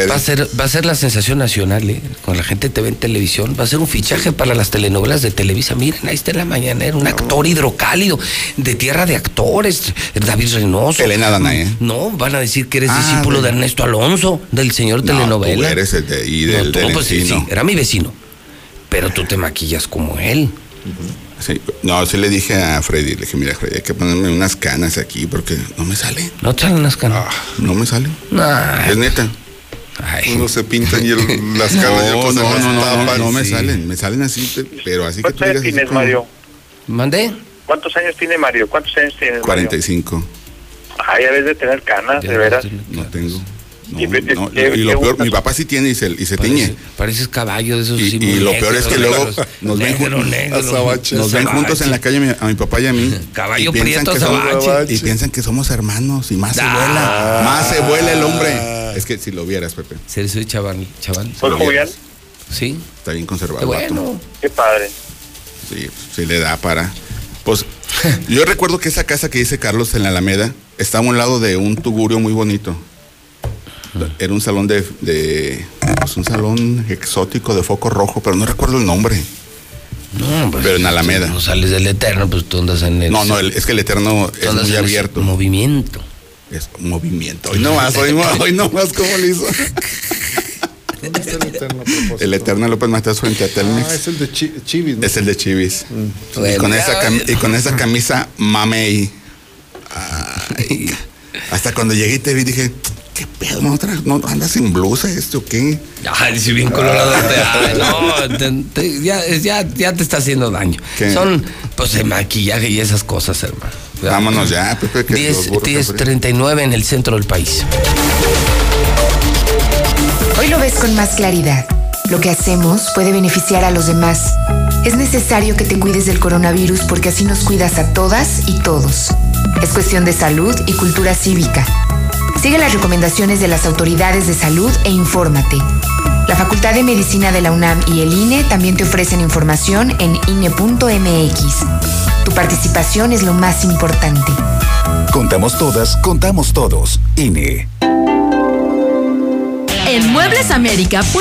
Va a ser, va a ser la sensación nacional, ¿eh? Cuando la gente te ve en televisión, va a ser un fichaje para las telenovelas de Televisa. Miren, ahí está en la mañanera, un actor hidrocálido, de tierra de actores, David Reynoso. Elena Danae. No, van a decir que eres Ah, discípulo de de- Ernesto Alonso, del señor No, telenovela. tú eres el de, y del, No, tú, del pues, sí, era mi vecino. Pero tú te maquillas como él. Sí, no, sí le dije a Freddy, le dije, mira Freddy, hay que ponerme unas canas aquí porque no me sale. No te salen las canas. No me sale. Ay, Es neta. ay. Unos se pintan y el- las [LAUGHS] caras y No, se no, no, no, tapan. no me Sí. salen, me salen así, pe- pero así que ¿Cuántos tú digas tienes, como Mario? ¿Mandé? ¿Cuántos años tiene Mario? ¿Cuántos años tienes, Mario? 45, Ah, ya debes de tener canas, de veras. no tengo. No, Y vete- no, ¿qué- y lo peor, mi papá sí tiene y se, y se Parece- tiñe. Pareces caballo de esos Y, sí, y lo peor es que luego nos ven, negro, negro, nos ven juntos en la calle mi- a mi papá y a mí. [LAUGHS] Caballo y piensan prieto, que somos-. Y piensan que somos hermanos y más se Ah. vuela. Más se vuela el hombre. Es que si lo vieras, Pepe, Sí, soy chaval, chaval. ¿Soy jovial? Sí, está bien conservado. bueno. Qué padre. Sí, sí le da para. Pues [LAUGHS] yo recuerdo que esa casa que dice Carlos en la Alameda estaba a un lado de un tugurio muy bonito. Era un salón de, de pues un salón exótico de foco rojo, pero no recuerdo el nombre. No, pues, Pero en Alameda. si No sales del eterno, pues tú andas en el. No, no, el- es que el Eterno es andas muy abierto. Movimiento. Es un movimiento. Hoy no más, hoy, [LAUGHS] hoy no más, ¿cómo le hizo? ¿Dónde está el eterno propósito? El eterno López Mateos frente a Telmex. Ah, es el de Chi- Chivis, ¿no? Es el de Chivis. Mm. Y, con esa y con esa [LAUGHS] camisa mamey. Ay, hasta cuando llegué y te vi dije, ¿qué pedo? ¿No, tra- no andas en blusa esto o qué? Ay, si bien colorado ay, [LAUGHS] no, te- te- ya, ya, ya te está haciendo daño. ¿Qué? Son, pues, de maquillaje y esas cosas, hermano. Vámonos ya, Pepe, que 10, los burros 10:39 en el centro del país. Hoy lo ves con más claridad. Lo que hacemos puede beneficiar a los demás. Es necesario que te cuides del coronavirus porque así nos cuidas a todas y todos. Es cuestión de salud y cultura cívica. Sigue las recomendaciones de las autoridades de salud e infórmate. La Facultad de Medicina de la UNAM y el INE también te ofrecen información en INE.mx. Tu participación es lo más importante. Contamos todas, contamos todos. INE. En Muebles América